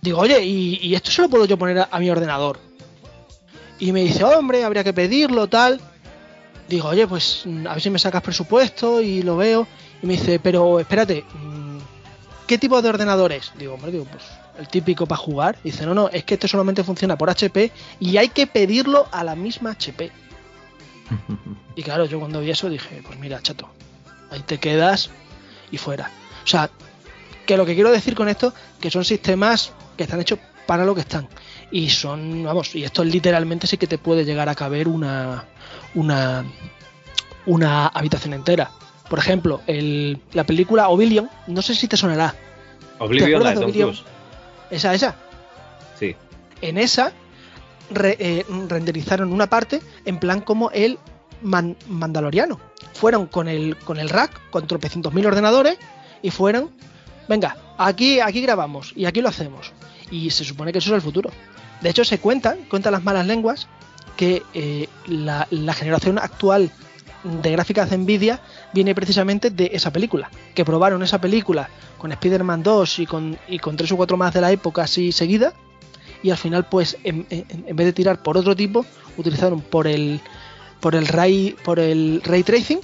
Digo, oye, ¿y, y esto se lo puedo yo poner a, a mi ordenador? Y me dice, hombre, habría que pedirlo, tal. Digo, oye, pues mm, a ver si me sacas presupuesto y lo veo. Y me dice, pero espérate, mm, ¿qué tipo de ordenador es? Digo, hombre, digo, pues el típico para jugar. Dice, no, no, es que este solamente funciona por HP y hay que pedirlo a la misma HP. Y claro, yo cuando vi eso dije, pues mira, chato, ahí te quedas y fuera. O sea, que lo que quiero decir con esto, que son sistemas que están hechos para lo que están. Y son, vamos, y esto literalmente sí que te puede llegar a caber una, una, una habitación entera. Por ejemplo, el, la película Oblivion, no sé si te sonará. Oblivion, la de Tom Oblivion? Cruise. Esa, esa. Sí. En esa re- eh, renderizaron una parte en plan como el man- Mandaloriano. Fueron con el, con el rack, con tropecientos mil ordenadores, y fueron, venga, aquí, aquí grabamos y aquí lo hacemos. Y se supone que eso es el futuro. De hecho, se cuentan, cuentan las malas lenguas, que eh, la, la generación actual de gráficas de Nvidia viene precisamente de esa película. Que probaron esa película con Spider-Man 2 y con, y con tres o cuatro más de la época así seguida. Y al final, pues, en, en- vez de tirar por otro tipo, utilizaron por el por el ray por el ray tracing.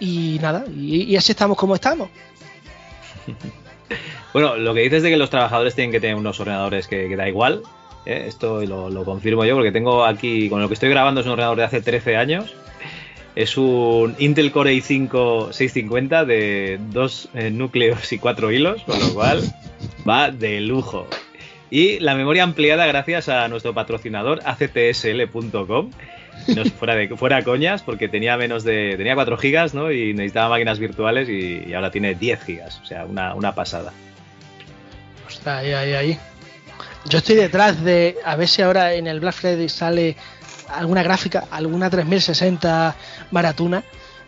Y nada, y, así estamos como estamos. Bueno, lo que dices de que los trabajadores tienen que tener unos ordenadores que, que da igual, ¿eh? esto lo, lo confirmo yo porque tengo aquí, con lo que estoy grabando es un ordenador de hace 13 años. Es un Intel Core i5 650 de dos eh, núcleos y cuatro hilos, con lo cual va de lujo. Y la memoria ampliada gracias a nuestro patrocinador actsl.com. No, fuera de fuera coñas, porque tenía menos de. tenía 4 gigas, ¿no? Y necesitaba máquinas virtuales y, y ahora tiene 10 gigas. O sea, una, una pasada. Ostras, ahí, ahí, ahí. Yo estoy detrás de a ver si ahora en el Black Friday sale alguna gráfica, alguna 3060 maratuna.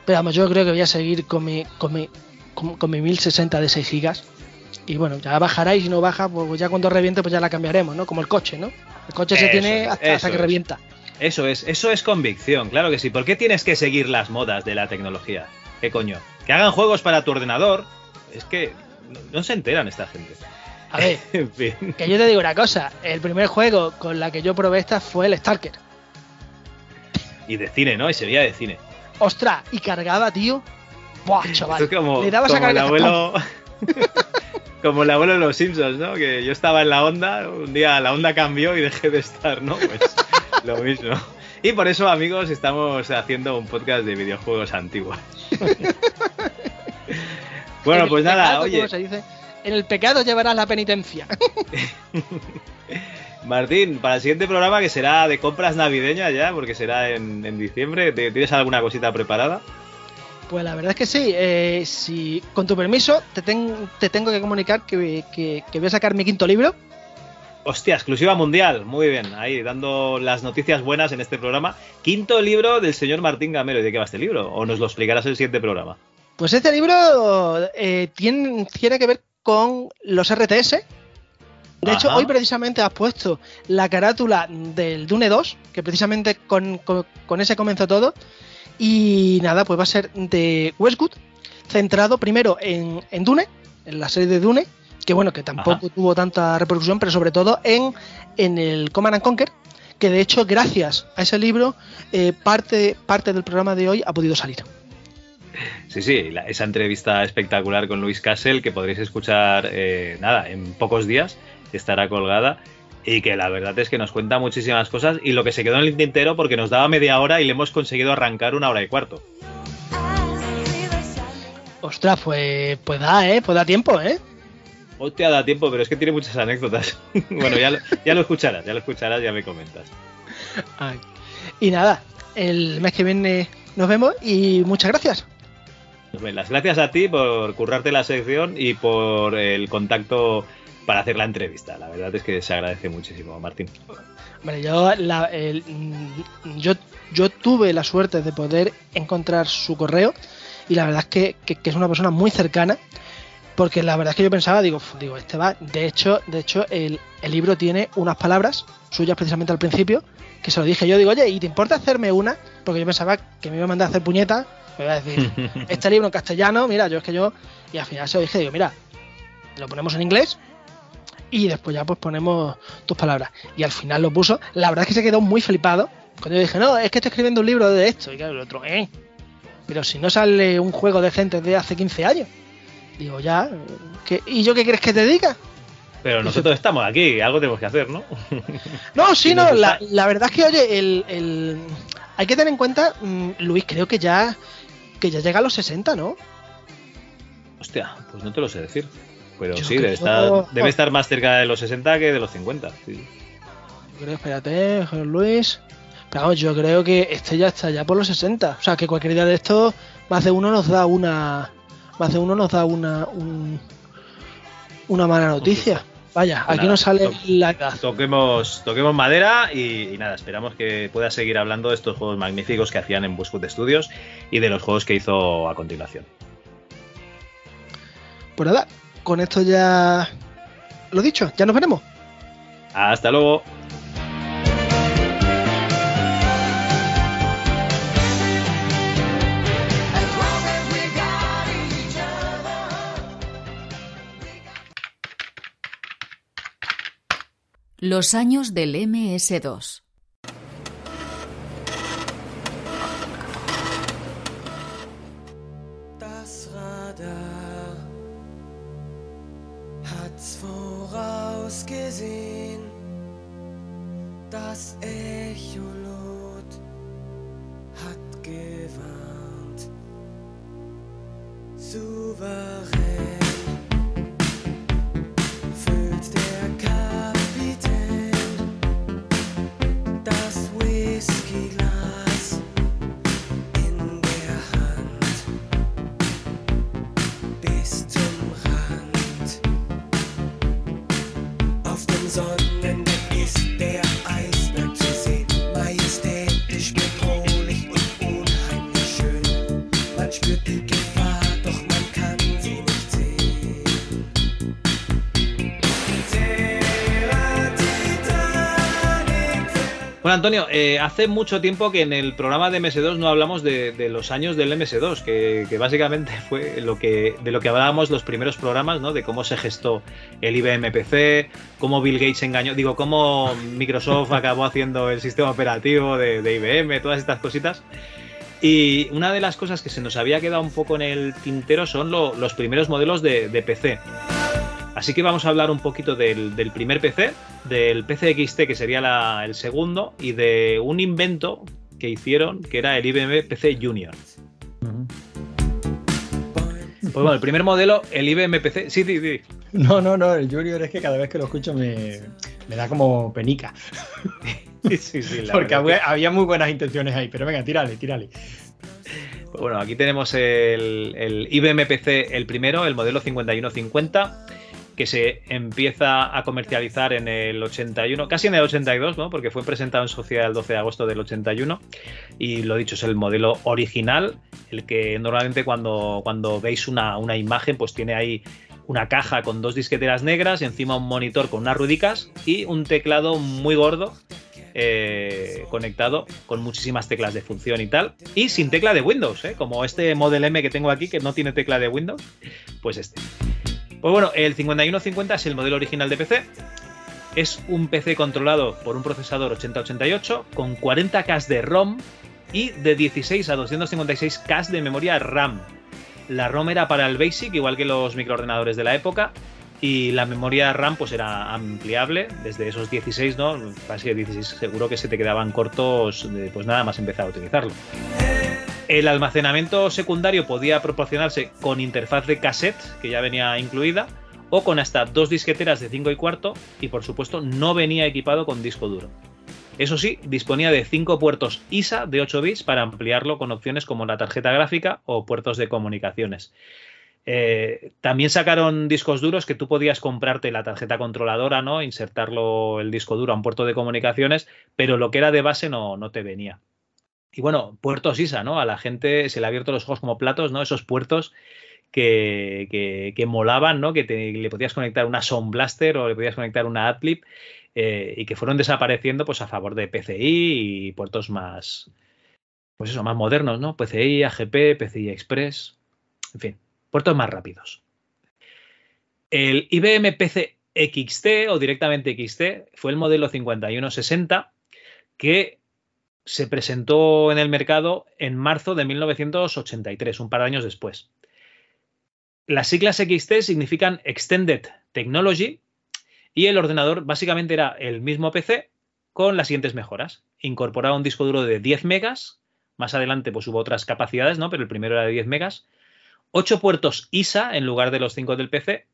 Pero vamos, yo creo que voy a seguir con mi, con mi, con, con mi 1060 de 6 gigas. Y bueno, ya bajará y si no baja, pues ya cuando reviente, pues ya la cambiaremos, ¿no? Como el coche, ¿no? El coche se tiene hasta, que es. revienta. Eso es, eso es convicción, claro que sí. ¿Por qué tienes que seguir las modas de la tecnología? ¿Qué coño? Que hagan juegos para tu ordenador. Es que no, no se enteran esta gente. A ver, En fin. que yo te digo una cosa. El primer juego con la que yo probé esta fue el Stalker. Y de cine, ¿no? Y se veía de cine. Ostras, y cargaba, tío. Buah, chaval. Como, Le dabas a como el cargar. abuelo. como el abuelo de los Simpsons, ¿no? Que yo estaba en la onda, un día la onda cambió y dejé de estar, ¿no? Pues lo mismo. Y por eso, amigos, estamos haciendo un podcast de videojuegos antiguos. bueno, En el pues nada, oye, como se dice, en el pecado llevarás la penitencia. Martín, para el siguiente programa, que será de compras navideñas ya, porque será en, en diciembre, ¿te- ¿tienes alguna cosita preparada? Pues la verdad es que sí. eh, si, con tu permiso, te, ten- te tengo que comunicar que, que- que voy a sacar mi quinto libro. Hostia, exclusiva mundial. Muy bien, ahí dando las noticias buenas en este programa. Quinto libro del señor Martín Gamero. ¿Y de qué va este libro? ¿O nos lo explicarás en el siguiente programa? Pues este libro eh, tiene, tiene que ver con los RTS. De hecho, hoy precisamente has puesto la carátula del Dune 2, que precisamente con, con- con ese comenzó todo. Y nada, pues va a ser de Westwood, centrado primero en, en Dune, en la serie de Dune, que bueno, que tampoco tuvo tanta repercusión, pero sobre todo en, en el Command and Conquer, que de hecho, gracias a ese libro, eh, parte, parte del programa de hoy ha podido salir. Sí, sí, la- esa entrevista espectacular con Luis Castle que podréis escuchar, eh, nada, en pocos días, estará colgada. Y que la verdad es que nos cuenta muchísimas cosas y lo que se quedó en el tintero porque nos daba media hora y le hemos conseguido arrancar una hora y cuarto. Ostras, pues, pues da, ¿eh? Pues da tiempo, ¿eh? Hostia, da tiempo, pero es que tiene muchas anécdotas. bueno, ya lo, ya lo escucharás, ya lo escucharás, ya me comentas. Ay. Y nada, el mes que viene nos vemos y muchas gracias. Pues Las gracias a ti por currarte la sección y por el contacto para hacer la entrevista. La verdad es que se agradece muchísimo, Martín. Vale, yo, la- el- yo, yo tuve la suerte de poder encontrar su correo y la verdad es que, que- que es una persona muy cercana porque la verdad es que yo pensaba, digo, "Uf, digo este va, de hecho, de hecho el, el libro tiene unas palabras suyas precisamente al principio que se lo dije yo, digo, oye, ¿y te importa hacerme una? Porque yo pensaba que me iba a mandar a hacer puñetas, me iba a decir, este libro en castellano, mira, yo es que yo, y al final se lo dije, digo, mira, lo ponemos en inglés y después ya pues ponemos tus palabras. Y al final lo puso. La verdad es que se quedó muy flipado. Cuando yo dije, no, es que estoy escribiendo un libro de esto. Y claro, el otro, eh. Pero si no sale un juego decente de hace 15 años. Digo, ya. ¿qué- ¿Y yo qué quieres que te diga? Pero nosotros estamos aquí, algo tenemos que hacer, ¿no? No, sí, no, la, la verdad es que, oye, el, el- hay que tener en cuenta, mm, Luis, creo que ya que ya llega a los 60, ¿no? Hostia, pues no te lo sé decir. Pero Yo sí, debe creo- estar, debe estar más cerca de los 60 que de los 50. sí. Yo creo, espérate, José Luis. Pero vamos, yo creo que este ya está ya por los 60. O sea, que cualquier día de estos, más de uno nos da una. Más de uno nos da una. un- una mala noticia. Vaya, aquí Nada, nos sale to- la edad. Toquemos, toquemos madera y, y nada, esperamos que pueda seguir hablando de estos juegos magníficos que hacían en Bushwood Studios y de los juegos que hizo a continuación. Pues nada, con esto ya lo dicho, ya nos veremos. Hasta luego. Los años del MS2. Das Echolot hat gewarnt. Souverän Bueno, Antonio, eh, hace mucho tiempo que en el programa de MS2 no hablamos de, de los años del MS2, que, que básicamente fue lo que, de lo que hablábamos los primeros programas, ¿no? De cómo se gestó el IBM PC, cómo Bill Gates engañó, digo, cómo Microsoft acabó haciendo el sistema operativo de, de IBM, todas estas cositas. Y una de las cosas que se nos había quedado un poco en el tintero son lo- los primeros modelos de, de PC. Así que vamos a hablar un poquito del, del primer PC, del PC XT que sería la- el segundo y de un invento que hicieron que era el IBM PC Junior. Pues bueno, el primer modelo, el IBM PC... Sí, sí, sí. No, no, no, el Junior es que cada vez que lo escucho me, me da como penica. Sí, sí, sí, la Porque verdad había, que- había muy buenas intenciones ahí, pero venga, tírale, tírale. Pues bueno, aquí tenemos el, el IBM PC, el primero, el modelo 5150, que se empieza a comercializar en el 81, casi en el 82, ¿no? Porque fue presentado en sociedad el 12 de agosto del 81. Y lo dicho, es el modelo original, el que normalmente cuando, cuando veis una, una imagen, pues tiene ahí una caja con dos disqueteras negras, encima un monitor con unas rudicas y un teclado muy gordo eh, conectado con muchísimas teclas de función y tal. Y sin tecla de Windows, ¿eh? como este Model M que tengo aquí que no tiene tecla de Windows, pues este. Pues bueno, el 5150 es el modelo original de PC. Es un PC controlado por un procesador 8088 con 40K de ROM y de 16 a 256K de memoria RAM. La ROM era para el BASIC, igual que los microordenadores de la época, y la memoria RAM pues era ampliable desde esos 16, ¿no? Casi de 16 seguro que se te quedaban cortos, pues nada más empezar a utilizarlo. El almacenamiento secundario podía proporcionarse con interfaz de cassette, que ya venía incluida, o con hasta dos disqueteras de 5 y cuarto, y por supuesto no venía equipado con disco duro. Eso sí, disponía de 5 puertos ISA de 8 bits para ampliarlo con opciones como la tarjeta gráfica o puertos de comunicaciones. Eh, también sacaron discos duros que tú podías comprarte la tarjeta controladora, ¿no? Insertarlo el disco duro a un puerto de comunicaciones, pero lo que era de base no, no te venía. Y bueno, puertos ISA, ¿no? A la gente se le ha abierto los ojos como platos, ¿no? Esos puertos que, que, que molaban, ¿no? Que le podías conectar una Sound Blaster o le podías conectar una Adlib eh, y que fueron desapareciendo pues a favor de PCI y puertos más, pues eso, más modernos, ¿no? PCI, AGP, PCI Express, en fin, puertos más rápidos. El IBM PC XT o directamente XT fue el modelo 5160 que se presentó en el mercado en marzo de 1983, un par de años después. Las siglas XT significan Extended Technology y el ordenador básicamente era el mismo PC con las siguientes mejoras. Incorporaba un disco duro de 10 megas, más adelante pues hubo otras capacidades, ¿no? Pero el primero era de 10 megas. 8 puertos ISA en lugar de los 5 del PC.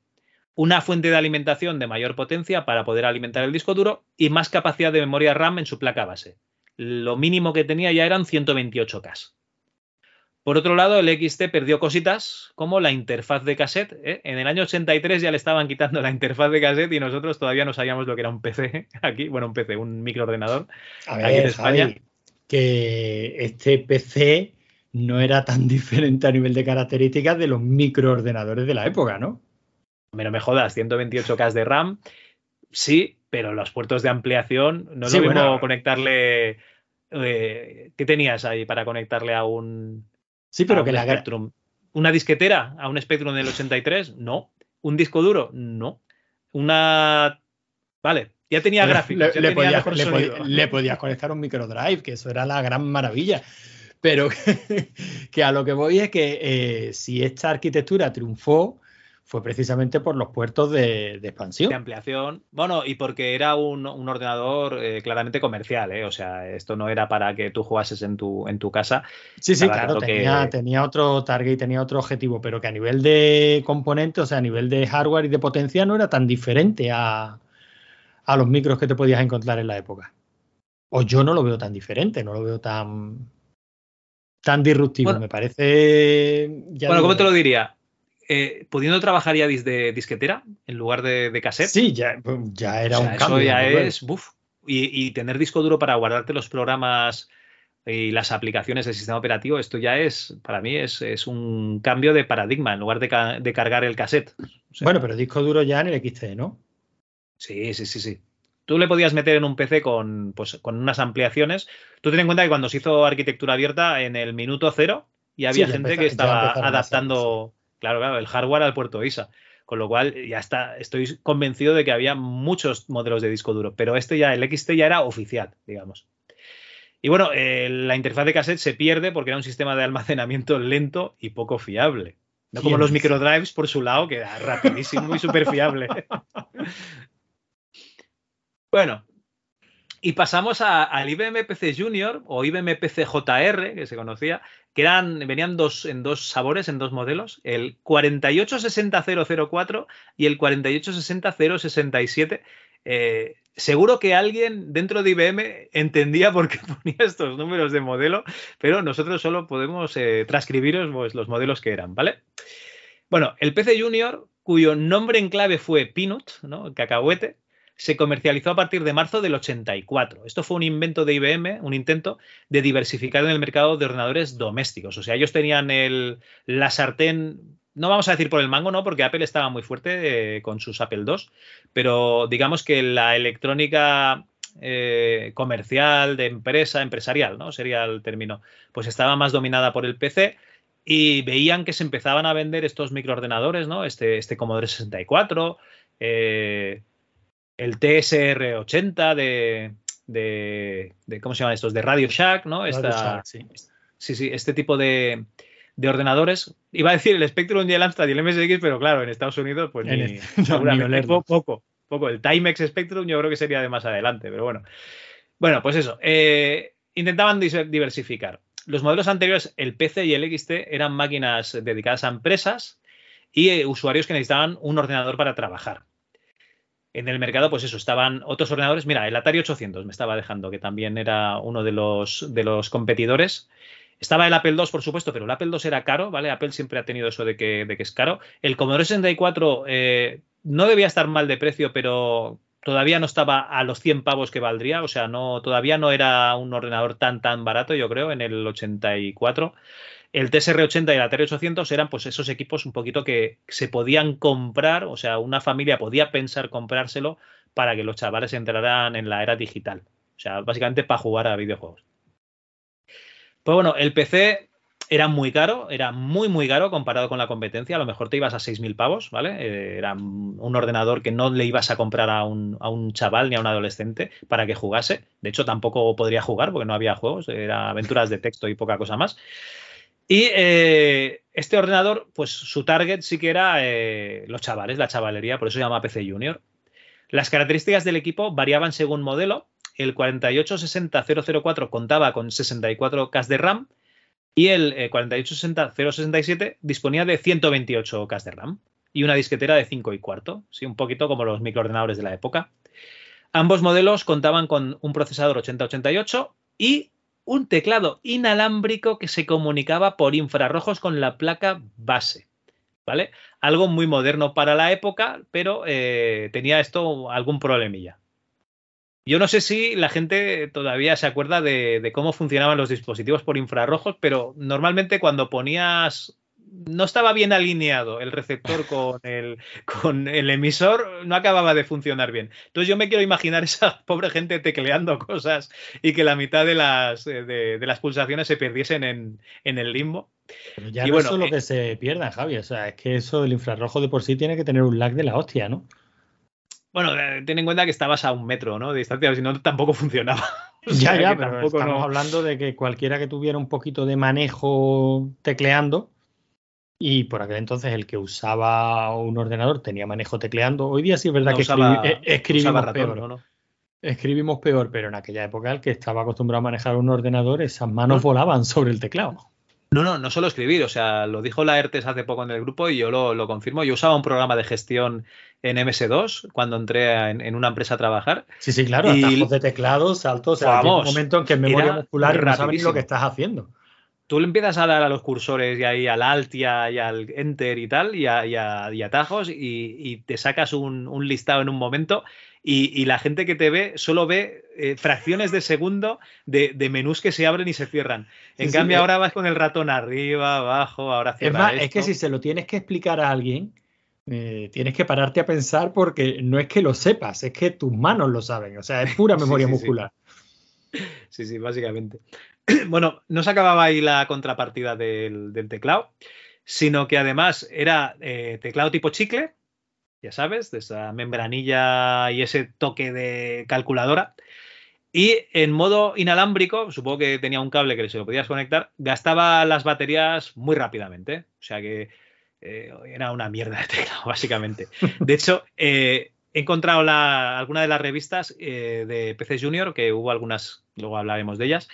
Una fuente de alimentación de mayor potencia para poder alimentar el disco duro y más capacidad de memoria RAM en su placa base. Lo mínimo que tenía ya eran 128K. Por otro lado, el XT perdió cositas como la interfaz de cassette. ¿eh? En el año 83 ya le estaban quitando la interfaz de cassette y nosotros todavía no sabíamos lo que era un PC aquí. Bueno, un PC, un microordenador. A aquí en España. Javi, que este PC no era tan diferente a nivel de características de los microordenadores de la época, ¿no? Pero me jodas, 128K de RAM, sí, pero los puertos de ampliación, no es Sí, lo mismo bueno. conectarle. eh, ¿Qué tenías ahí para conectarle a un. Sí, pero que la Spectrum? ¿Una disquetera a un Spectrum del 83? No. ¿Un disco duro? No. Una. Vale, ya tenía gráficos, le, ya le tenía podías, mejor le sonido. podías- le podías conectar un microdrive, que eso era la gran maravilla. Pero que, que a lo que voy es que eh, si esta arquitectura triunfó, fue precisamente por los puertos de, de expansión. de ampliación. Bueno, y porque era un, un ordenador eh, claramente comercial, ¿eh? O sea, esto no era para que tú jugases en tu, en tu casa. Sí, sí, claro, que- tenía, tenía otro target y tenía otro objetivo, pero que a nivel de componentes, o sea, a nivel de hardware y de potencia no era tan diferente a, a los micros que te podías encontrar en la época. O yo no lo veo tan diferente, no lo veo tan, tan disruptivo. Bueno. Me parece. ya bueno, ¿cómo te lo diría? Eh, pudiendo trabajar ya desde disquetera en lugar de, de cassette. Sí, ya, ya era O sea, un cambio. Eso ya es. buf. Y, y tener disco duro para guardarte los programas y las aplicaciones del sistema operativo, esto ya es, para mí, es, es un cambio de paradigma en lugar de, ca- de cargar el cassette. O sea, Bueno, pero disco duro ya en el XT, ¿no? Sí, sí, sí, sí. Tú le podías meter en un PC con, pues, con unas ampliaciones. Tú ten en cuenta que cuando se hizo arquitectura abierta en el minuto cero y había gente que estaba adaptando, claro, claro, el hardware al puerto ISA. Con lo cual ya está, estoy convencido de que había muchos modelos de disco duro, pero este ya, el XT ya era oficial, digamos. Y bueno, eh, la interfaz de cassette se pierde porque era un sistema de almacenamiento lento y poco fiable. No como ¿Quién los microdrives por su lado, que era rapidísimo y súper fiable. Bueno, y pasamos a- al IBM PC Junior o IBM PC JR, que se conocía, que eran, venían dos, en dos sabores, en dos modelos, el 4860004 y el 4860067. Eh, seguro que alguien dentro de IBM entendía por qué ponía estos números de modelo, pero nosotros solo podemos eh, transcribiros pues, los modelos que eran, ¿vale? Bueno, el PC Junior, cuyo nombre en clave fue Peanut, ¿no? Cacahuete, se comercializó a partir de marzo del 84. Esto fue un invento de IBM, un intento de diversificar en el mercado de ordenadores domésticos. O sea, ellos tenían el, la sartén, no vamos a decir por el mango, ¿no? Porque Apple estaba muy fuerte eh, con sus Apple II, pero digamos que la electrónica eh, comercial, de empresa, empresarial, ¿no? Sería el término, pues estaba más dominada por el PC y veían que se empezaban a vender estos microordenadores, ¿no? Este, este Commodore 64, eh, el TSR80 de, de, de- ¿cómo se llaman estos? De Radio Shack, ¿no? Radio Esta- Shack, sí. sí, sí, este tipo de, de ordenadores. Iba a decir el Spectrum y el Amstrad y el MSX, pero claro, en Estados Unidos, pues ni, el- no, seguramente ni poco, poco. El Timex Spectrum yo creo que sería de más adelante, pero bueno. Bueno, pues eso. eh, intentaban diversificar. Los modelos anteriores, el PC y el XT, eran máquinas dedicadas a empresas y eh, usuarios que necesitaban un ordenador para trabajar. En el mercado, pues eso, estaban otros ordenadores. Mira, el Atari 800 me estaba dejando, que también era uno de los, de los competidores. Estaba el Apple II, por supuesto, pero el Apple II era caro, ¿vale? Apple siempre ha tenido eso de que, de que es caro. El Commodore 64 eh, no debía estar mal de precio, pero todavía no estaba a los 100 pavos que valdría. O sea, no, todavía no era un ordenador tan, tan barato, yo creo, en el 84. El TSR80 y el Atari 800 eran pues esos equipos un poquito que se podían comprar, o sea, una familia podía pensar comprárselo para que los chavales entraran en la era digital. O sea, básicamente para jugar a videojuegos. Pues bueno, el PC era muy caro, era muy, muy caro comparado con la competencia. A lo mejor te ibas a 6.000 pavos, ¿vale? Eh, era un ordenador que no le ibas a comprar a un, a un chaval ni a un adolescente para que jugase. De hecho, tampoco podría jugar porque no había juegos, era aventuras de texto y poca cosa más. Y eh, este ordenador, pues su target sí que era eh, los chavales, la chavalería, por eso se llama PC Junior. Las características del equipo variaban según modelo. El 4860004 contaba con 64K de RAM y el eh, 4860067 disponía de 128K de RAM y una disquetera de 5 y cuarto, sí, un poquito como los microordenadores de la época. Ambos modelos contaban con un procesador 8088 y un teclado inalámbrico que se comunicaba por infrarrojos con la placa base. ¿Vale? Algo muy moderno para la época, pero eh, tenía esto algún problemilla. Yo no sé si la gente todavía se acuerda de, de cómo funcionaban los dispositivos por infrarrojos, pero normalmente cuando ponías no estaba bien alineado el receptor con el, con el emisor, no acababa de funcionar bien. Entonces yo me quiero imaginar esa pobre gente tecleando cosas y que la mitad de las, eh, de, de las pulsaciones se perdiesen en, en el limbo. Pero ya Y no bueno, es solo eh, que se pierda, Javi. O sea, es que eso del infrarrojo de por sí tiene que tener un lag de la hostia, ¿no? Bueno, eh, ten en cuenta que estabas a un metro ¿no? de distancia, si no tampoco funcionaba. O ya, sea, ya, pero estamos no- hablando de que cualquiera que tuviera un poquito de manejo tecleando, y por aquel entonces el que usaba un ordenador tenía manejo tecleando. Hoy día sí es verdad no que usaba- escribi- eh, escribimos ratón, peor. ¿no? No. Escribimos peor, pero en aquella época el que estaba acostumbrado a manejar un ordenador, esas manos volaban sobre el teclado. No, no, no solo escribir, o sea, lo dijo la ERTES hace poco en el grupo y yo lo, lo confirmo. Yo usaba un programa de gestión en MS2 cuando entré a- en, en una empresa a trabajar. Sí, sí, claro, Y- atajos de teclado, saltos, o sea, llega un Vamos, momento en que en memoria muscular no sabes lo que estás haciendo. Tú le empiezas a dar a los cursores y ahí al Alt y, a- y al Enter y tal, y, a, y a- y atajos, y, te sacas un, un listado en un momento, y, la gente que te ve solo ve eh, fracciones de segundo de, de menús que se abren y se cierran. En Sí, cambio, eh. ahora vas con el ratón arriba, abajo, ahora Es cierra más, es que si se lo tienes que explicar a alguien, eh, tienes que pararte a pensar porque no es que lo sepas, es que tus manos lo saben. O sea, es pura memoria sí. muscular. Sí, sí, básicamente. Bueno, no se acababa ahí la contrapartida del, teclado, sino que además era eh, teclado tipo chicle, ya sabes, de esa membranilla y ese toque de calculadora. Y en modo inalámbrico, supongo que tenía un cable que se lo podías conectar, gastaba las baterías muy rápidamente. O sea que eh, era una mierda de teclado, básicamente. De hecho, eh, he encontrado alguna de las revistas eh, de PC Junior, que hubo algunas, luego hablaremos de ellas,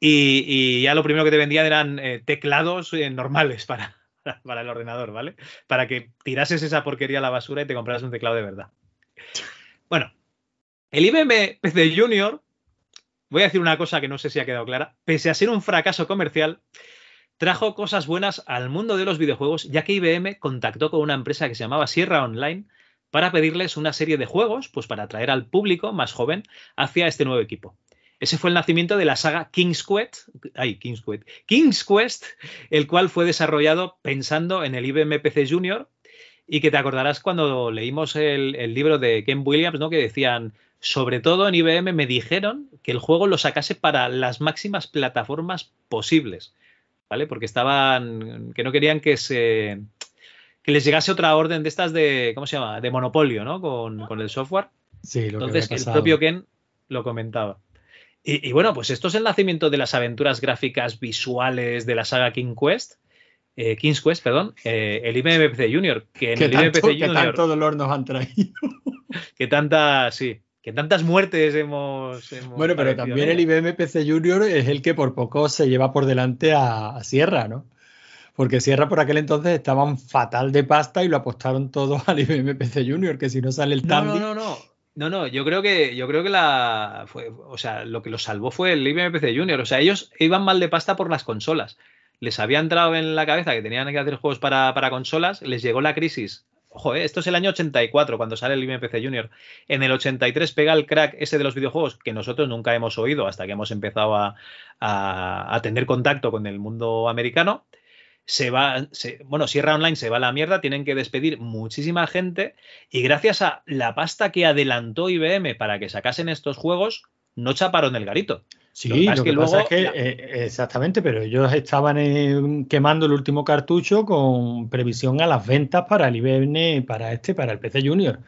y, y ya lo primero que te vendían eran eh, teclados eh, normales para, para el ordenador, ¿vale? Para que tirases esa porquería a la basura y te compraras un teclado de verdad. Bueno, el IBM PC Junior, voy a decir una cosa que no sé si ha quedado clara, pese a ser un fracaso comercial, trajo cosas buenas al mundo de los videojuegos, ya que IBM contactó con una empresa que se llamaba Sierra Online para pedirles una serie de juegos, pues para atraer al público más joven hacia este nuevo equipo. Ese fue el nacimiento de la saga King's Quest, ay, King's Quest, King's Quest, el cual fue desarrollado pensando en el IBM PC Junior y que te acordarás cuando leímos el, el libro de Ken Williams, ¿no? Que decían, sobre todo en IBM me dijeron que el juego lo sacase para las máximas plataformas posibles, ¿vale? Porque estaban, que no querían que se que les llegase otra orden de estas de, ¿cómo se llama? De monopolio, ¿no? Con, con el software. Sí, lo que Entonces el propio Ken lo comentaba. Y, y bueno, pues esto es el nacimiento de las aventuras gráficas visuales de la saga King Quest. eh, King's Quest, perdón, eh, el IBM PC Junior, que en que el tanto, PC que Junior, tanto dolor nos han traído. que tantas, sí, que tantas muertes hemos, hemos Bueno, pero también el. IBM PC Junior es el que por poco se lleva por delante a, a Sierra, ¿no? Porque Sierra por aquel entonces estaban fatal de pasta y lo apostaron todos al IBM PC Junior, que si no sale el No, Tandy. no, no, no. No, no, yo creo que yo creo que la fue, o sea, lo que los salvó fue el IBM PC Junior. O sea, ellos iban mal de pasta por las consolas. Les había entrado en la cabeza que tenían que hacer juegos para, para consolas, les llegó la crisis. Ojo, eh, esto es el año 84 cuando sale el IBM PC Junior. En el 83 pega el crack ese de los videojuegos que nosotros nunca hemos oído hasta que hemos empezado a, a- a tener contacto con el mundo americano se va, se- bueno, Sierra Online se va a la mierda, tienen que despedir muchísima gente y gracias a la pasta que adelantó IBM para que sacasen estos juegos, no chaparon el garito. Sí, Lo que pasa lo es que pasa es eh, exactamente, pero ellos estaban eh, quemando el último cartucho con previsión a las ventas para el IBM, para este, para el PC Junior.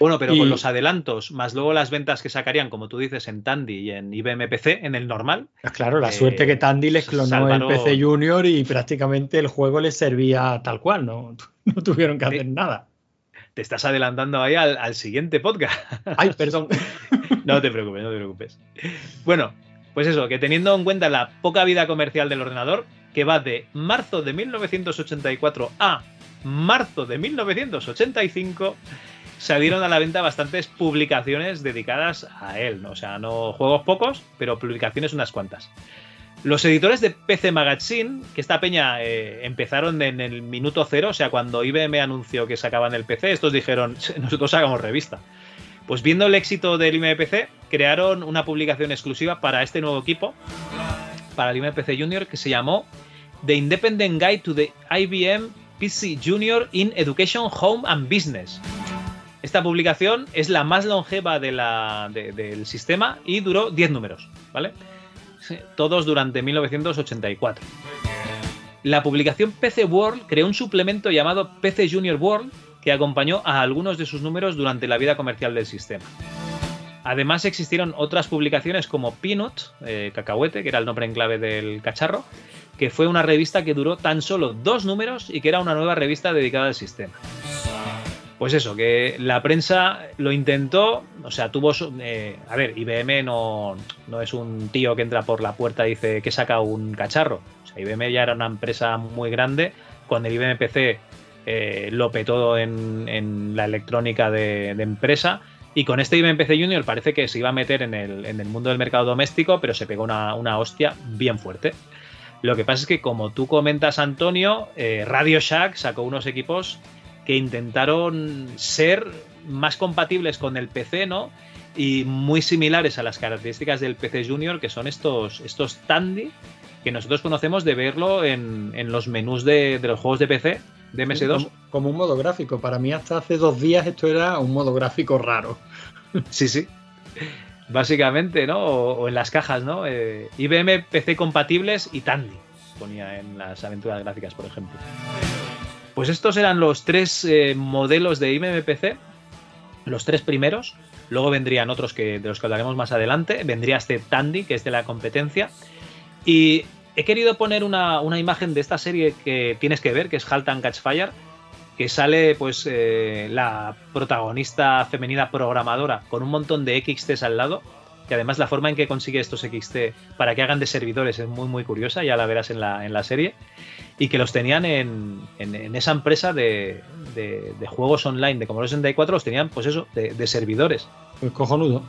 Bueno, pero Y- con los adelantos, más luego las ventas que sacarían, como tú dices, en Tandy y en IBM PC, en el normal. Pues Claro, la eh, suerte que Tandy les clonó salvaron- el PC Junior y prácticamente el juego les servía tal cual, no, no tuvieron que hacer nada. Te estás adelantando ahí al, al siguiente podcast. Ay, perdón. No te preocupes, no te preocupes. Bueno, pues eso, que teniendo en cuenta la poca vida comercial del ordenador, que va de marzo de 1984 a marzo de 1985, salieron a la venta bastantes publicaciones dedicadas a él. ¿no? O sea, no juegos pocos, pero publicaciones unas cuantas. Los editores de PC Magazine, que esta peña eh, empezaron en el minuto cero, o sea, cuando IBM anunció que sacaban el PC, estos dijeron, nosotros sacamos revista. Pues viendo el éxito del IBM PC, crearon una publicación exclusiva para este nuevo equipo, para el IBM PC Junior, que se llamó The Independent Guide to the IBM PC Junior in Education, Home and Business. Esta publicación es la más longeva del sistema y duró 10 números, ¿vale? Todos durante 1984. La publicación PC World creó un suplemento llamado PC Junior World que acompañó a algunos de sus números durante la vida comercial del sistema. Además existieron otras publicaciones como Peanut, eh, Cacahuete, que era el nombre en clave del cacharro, que fue una revista que duró tan solo dos números y que era una nueva revista dedicada al sistema. Pues eso, que la prensa lo intentó, o sea, tuvo... eh, a ver, IBM no, no es un tío que entra por la puerta y dice que saca un cacharro. O sea, IBM ya era una empresa muy grande. Con el IBM PC eh, lo petó en, la electrónica de, empresa. Y con este IBM PC Junior parece que se iba a meter en el, en el mundo del mercado doméstico, pero se pegó una, una hostia bien fuerte. Lo que pasa es que, como tú comentas, Antonio, eh, Radio Shack sacó unos equipos que intentaron ser más compatibles con el PC, ¿no? Y muy similares a las características del PC Junior, que son estos, estos Tandy, que nosotros conocemos de verlo en, en los menús de, de los juegos de PC, de MS2. Como, como un modo gráfico. Para mí hasta hace dos días esto era un modo gráfico raro. Sí, sí. Básicamente, ¿no? O, o en las cajas, ¿no? Eh, IBM PC compatibles y Tandy, ponía en las aventuras gráficas, por ejemplo. Pues estos eran los tres eh, modelos de IBM PC, los tres primeros. Luego vendrían otros que, de los que hablaremos más adelante. Vendría este Tandy, que es de la competencia. Y he querido poner una, una imagen de esta serie que tienes que ver, que es Halt and Catch Fire, que sale pues eh, la protagonista femenina programadora con un montón de XTs al lado. Que además la forma en que consigue estos XT para que hagan de servidores es muy muy curiosa, ya la verás en la, en la serie. Y que los tenían en, en- esa empresa de, de- juegos online de Commodore 64, los tenían pues eso, de, de servidores. Pues cojonudo.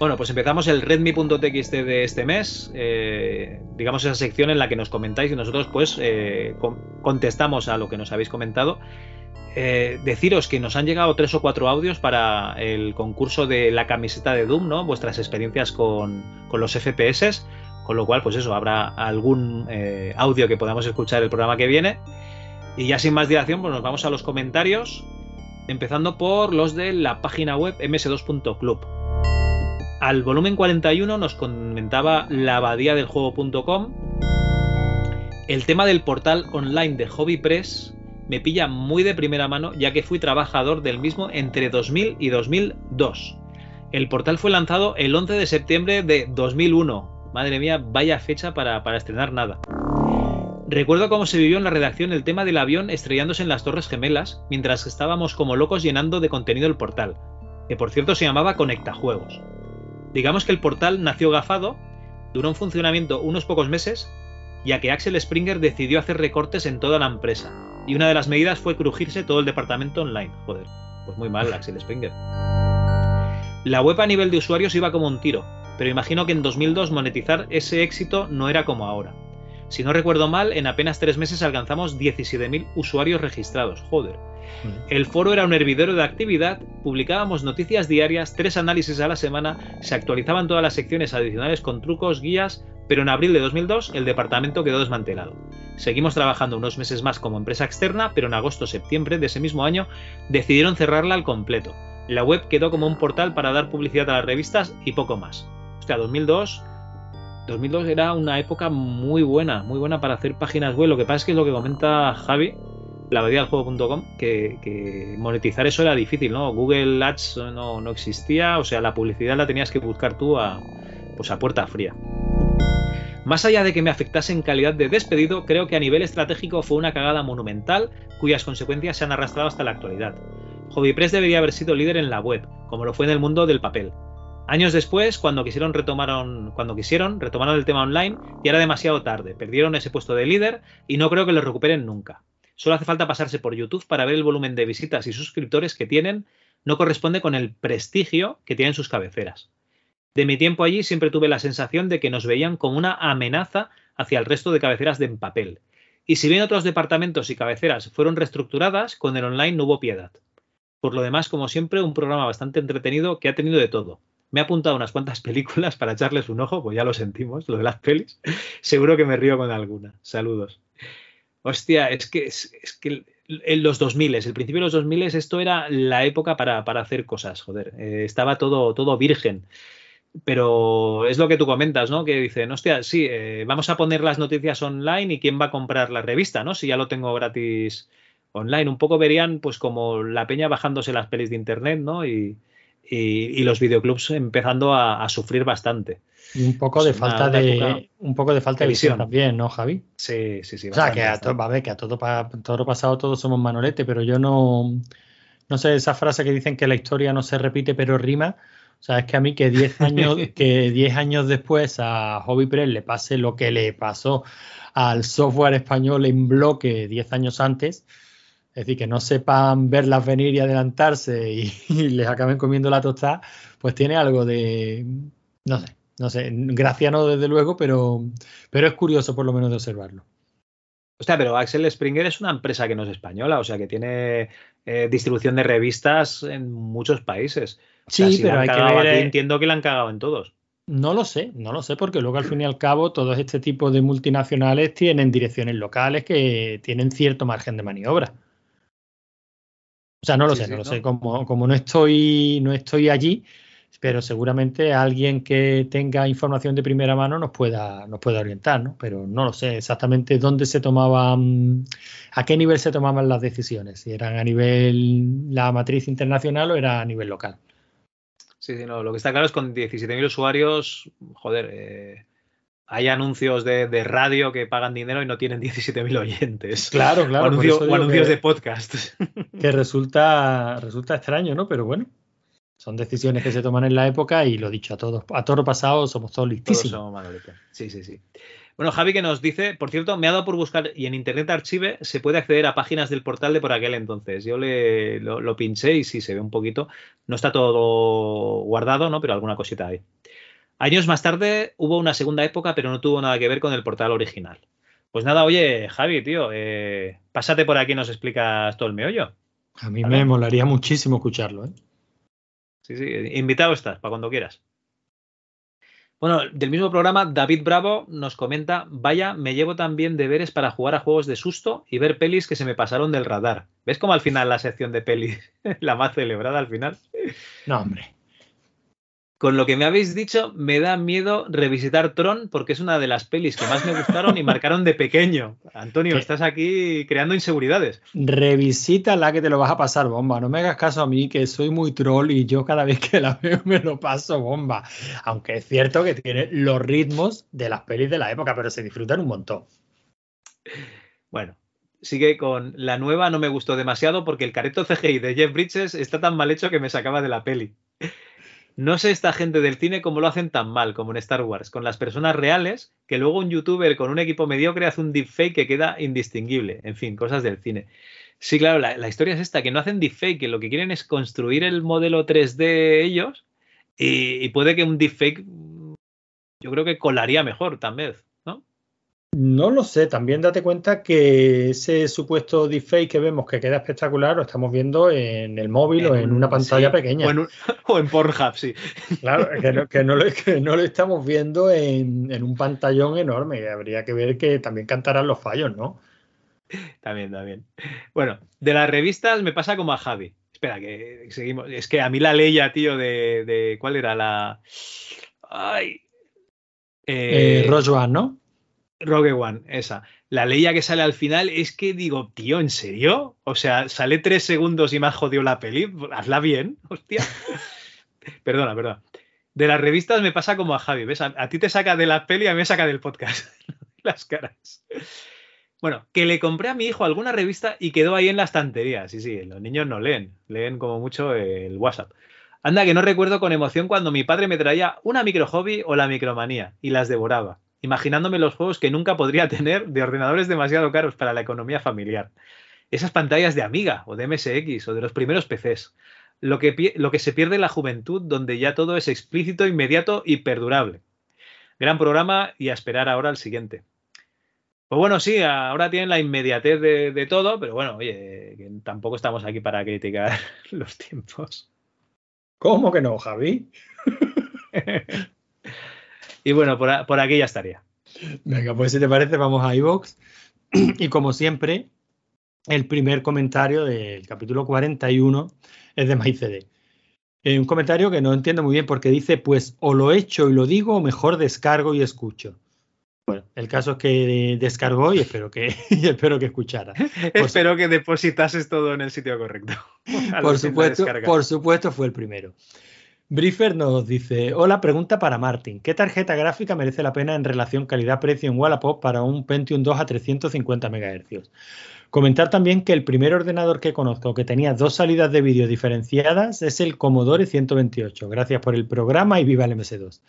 Bueno, pues empezamos el redmi.txt de este mes, eh, digamos esa sección en la que nos comentáis y nosotros pues eh, con- contestamos a lo que nos habéis comentado. Eh, deciros que nos han llegado tres o cuatro audios para el concurso de la camiseta de Doom, ¿no? Vuestras experiencias con, con los FPS, con lo cual pues eso, habrá algún audio que podamos escuchar el programa que viene. Y ya sin más dilación, pues nos vamos a los comentarios, empezando por los de la página web ms2.club. Al volumen 41 nos comentaba la del juego.com. El tema del portal online de Hobby Press me pilla muy de primera mano ya que fui trabajador del mismo entre 2000 y 2002. El portal fue lanzado el 11 de septiembre de 2001. Madre mía, vaya fecha para, para estrenar nada. Recuerdo cómo se vivió en la redacción el tema del avión estrellándose en las Torres Gemelas mientras estábamos como locos llenando de contenido el portal, que por cierto se llamaba Conectajuegos. Digamos que el portal nació gafado, duró en funcionamiento unos pocos meses, ya que Axel Springer decidió hacer recortes en toda la empresa, y una de las medidas fue crujirse todo el departamento online. Joder, pues muy mal Axel Springer. La web a nivel de usuarios iba como un tiro, pero imagino que en 2002 monetizar ese éxito no era como ahora. Si no recuerdo mal, en apenas tres meses alcanzamos 17.000 usuarios registrados, joder. El foro era un hervidero de actividad, publicábamos noticias diarias, tres análisis a la semana, se actualizaban todas las secciones adicionales con trucos, guías, pero en abril de 2002 el departamento quedó desmantelado. Seguimos trabajando unos meses más como empresa externa, pero en agosto-septiembre de ese mismo año decidieron cerrarla al completo. La web quedó como un portal para dar publicidad a las revistas y poco más. Hostia, 2002 2002 era una época muy buena, muy buena para hacer páginas web. Lo que pasa es que es lo que comenta Javi, la del juego.com, que, monetizar eso era difícil, ¿no? Google Ads no, no existía, o sea, la publicidad la tenías que buscar tú a, pues a puerta fría. Más allá de que me afectase en calidad de despedido, creo que a nivel estratégico fue una cagada monumental cuyas consecuencias se han arrastrado hasta la actualidad. Hobbypress debería haber sido líder en la web, como lo fue en el mundo del papel. Años después, cuando quisieron retomaron, cuando quisieron, retomaron el tema online y era demasiado tarde. Perdieron ese puesto de líder y no creo que lo recuperen nunca. Solo hace falta pasarse por YouTube para ver el volumen de visitas y suscriptores que tienen no corresponde con el prestigio que tienen sus cabeceras. De mi tiempo allí siempre tuve la sensación de que nos veían como una amenaza hacia el resto de cabeceras de en papel. Y si bien otros departamentos y cabeceras fueron reestructuradas, con el online no hubo piedad. Por lo demás, como siempre, un programa bastante entretenido que ha tenido de todo. Me he apuntado unas cuantas películas para echarles un ojo, pues ya lo sentimos, lo de las pelis. Seguro que me río con alguna. Saludos. Hostia, es que, es, que en los 2000, el principio de los 2000, esto era la época para, para hacer cosas, joder. Eh, estaba todo, todo virgen. Pero es lo que tú comentas, ¿no? Que dicen, hostia, sí, eh, vamos a poner las noticias online y quién va a comprar la revista, ¿no? Si ya lo tengo gratis online. Un poco verían, pues, como la peña bajándose las pelis de internet, ¿no? Y, y, y los videoclubs empezando a, a, sufrir bastante. Y un poco de falta de un poco de falta de visión, visión también, ¿no, Javi? Sí, sí, sí. O sea, que a, to, a ver, que a todo, pa, todo pasado todos somos manolete, pero yo no no sé esa frase que dicen que la historia no se repite pero rima. O sea, es que a mí que 10 años, que 10 años después a Hobby Press le pase lo que le pasó al software español en bloque 10 años antes, es decir, que no sepan verlas venir y adelantarse y, y les acaben comiendo la tostada, pues tiene algo de, no sé, no sé, gracia no desde luego, pero, pero es curioso por lo menos de observarlo. Hostia, pero Axel Springer es una empresa que no es española, o sea, que tiene eh, distribución de revistas en muchos países. O sea, sí, si pero hay que ver. Aquí, entiendo que la han cagado en todos. No lo sé, no lo sé, porque luego al fin y al cabo todos este tipo de multinacionales tienen direcciones locales que tienen cierto margen de maniobra. O sea, no lo sí, sé, sí, no lo sé. Como, como no estoy, no estoy allí, pero seguramente alguien que tenga información de primera mano nos pueda, nos pueda orientar, ¿no? Pero no lo sé exactamente dónde se tomaban, a qué nivel se tomaban las decisiones, si eran a nivel la matriz internacional o era a nivel local. Sí, sí, no, lo que está claro es que con 17.000 usuarios, joder, eh, hay anuncios de, de, radio que pagan dinero y no tienen 17.000 oyentes. Claro, claro. O, anuncio, o anuncios que, de podcast. Que resulta, resulta extraño, ¿no? Pero bueno, son decisiones que se toman en la época y lo dicho, a todos, a toro pasado somos todos listísimos. Todos somos sí, sí, sí. Bueno, Javi que nos dice, por cierto, me ha dado por buscar y en Internet Archive se puede acceder a páginas del portal de por aquel entonces. Yo le, lo, lo pinché y sí se ve un poquito. No está todo guardado, ¿no? Pero alguna cosita hay. Años más tarde hubo una segunda época, pero no tuvo nada que ver con el portal original. Pues nada, oye, Javi, tío, eh, pásate por aquí y nos explicas todo el meollo. A mí ¿Vale? me molaría muchísimo escucharlo, ¿eh? Sí, sí, invitado estás, para cuando quieras. Bueno, del mismo programa, David Bravo nos comenta, vaya, me llevo también deberes para jugar a juegos de susto y ver pelis que se me pasaron del radar. ¿Ves cómo al final la sección de pelis, la más celebrada al final? No, hombre. Con lo que me habéis dicho, me da miedo revisitar Tron porque es una de las pelis que más me gustaron y marcaron de pequeño. Antonio, ¿Qué? estás aquí creando inseguridades. Revisita la que te lo vas a pasar bomba. No me hagas caso a mí, que soy muy troll y yo cada vez que la veo me lo paso bomba. Aunque es cierto que tiene los ritmos de las pelis de la época, pero se disfrutan un montón. Bueno, sigue con la nueva no me gustó demasiado porque el careto CGI de Jeff Bridges está tan mal hecho que me sacaba de la peli. No sé esta gente del cine cómo lo hacen tan mal como en Star Wars, con las personas reales, que luego un youtuber con un equipo mediocre hace un deepfake que queda indistinguible. En fin, cosas del cine. Sí, claro, la, historia es esta, que no hacen deepfake, que lo que quieren es construir el modelo 3D ellos y, puede que un deepfake yo creo que colaría mejor también, ¿no? Lo sé, también date cuenta que ese supuesto deepfake que vemos que queda espectacular lo estamos viendo en el móvil o en una pantalla sí, pequeña. O en, un- o en Pornhub, sí. Claro, que no, que no lo, que no lo estamos viendo en, en un pantallón enorme. Habría que ver que también cantarán los fallos, ¿no? También, también. Bueno, de las revistas me pasa como a Javi. Espera, que seguimos. Es que a mí la Leia, tío, de, de- ¿cuál era la? Ay. Eh, One, ¿no? Rogue One, esa. La Leia que sale al final es que digo, tío, ¿en serio? O sea, sale tres segundos y me ha jodido la peli. Hazla bien, hostia. perdona, perdona. De las revistas me pasa como a Javi, ¿ves? A, a ti te saca de la peli, a mí me saca del podcast. Las caras. Bueno, que le compré a mi hijo alguna revista y quedó ahí en la estantería. Sí, sí, los niños no leen, leen como mucho el WhatsApp. Anda, que no recuerdo con emoción cuando mi padre me traía una micro hobby o la micromanía y las devoraba, imaginándome los juegos que nunca podría tener de ordenadores demasiado caros para la economía familiar. Esas pantallas de Amiga o de MSX o de los primeros PCs. Lo que, lo que se pierde en la juventud donde ya todo es explícito, inmediato y perdurable. Gran programa y a esperar ahora al siguiente. Pues bueno, sí, ahora tienen la inmediatez de, de todo, pero bueno, oye, que tampoco estamos aquí para criticar los tiempos. ¿Cómo que no, Javi? Y bueno, por, aquí ya estaría. Venga, pues si te parece, vamos a iVoox. Y como siempre, el primer comentario del capítulo 41 es de MyCD. Eh, un comentario que no entiendo muy bien porque dice, pues o lo echo y lo digo o mejor descargo y escucho. Bueno, el caso es que descargó y espero que, y espero que escuchara. Por, Espero que depositases todo en el sitio correcto. Por supuesto, por supuesto fue el primero. Briefer nos dice, hola, pregunta para Martin. ¿Qué tarjeta gráfica merece la pena en relación calidad-precio en Wallapop para un Pentium 2 a 350 MHz? Comentar también que el primer ordenador que conozco que tenía dos salidas de vídeo diferenciadas es el Commodore 128. Gracias por el programa y viva el MS2.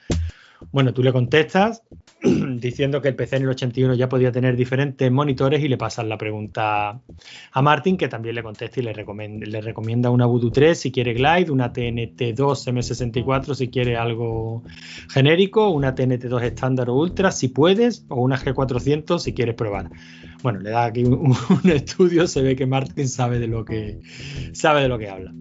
Bueno, tú le contestas diciendo que el PC en el 81 ya podía tener diferentes monitores y le pasas la pregunta a Martin, que también le contesta y le, recomienda, una Voodoo 3 si quiere Glide, una TNT2 M64 si quiere algo genérico, una TNT2 estándar o ultra si puedes, o una G400 si quieres probar. Bueno, le da aquí un, un estudio, se ve que Martin sabe de lo que sabe de lo que habla.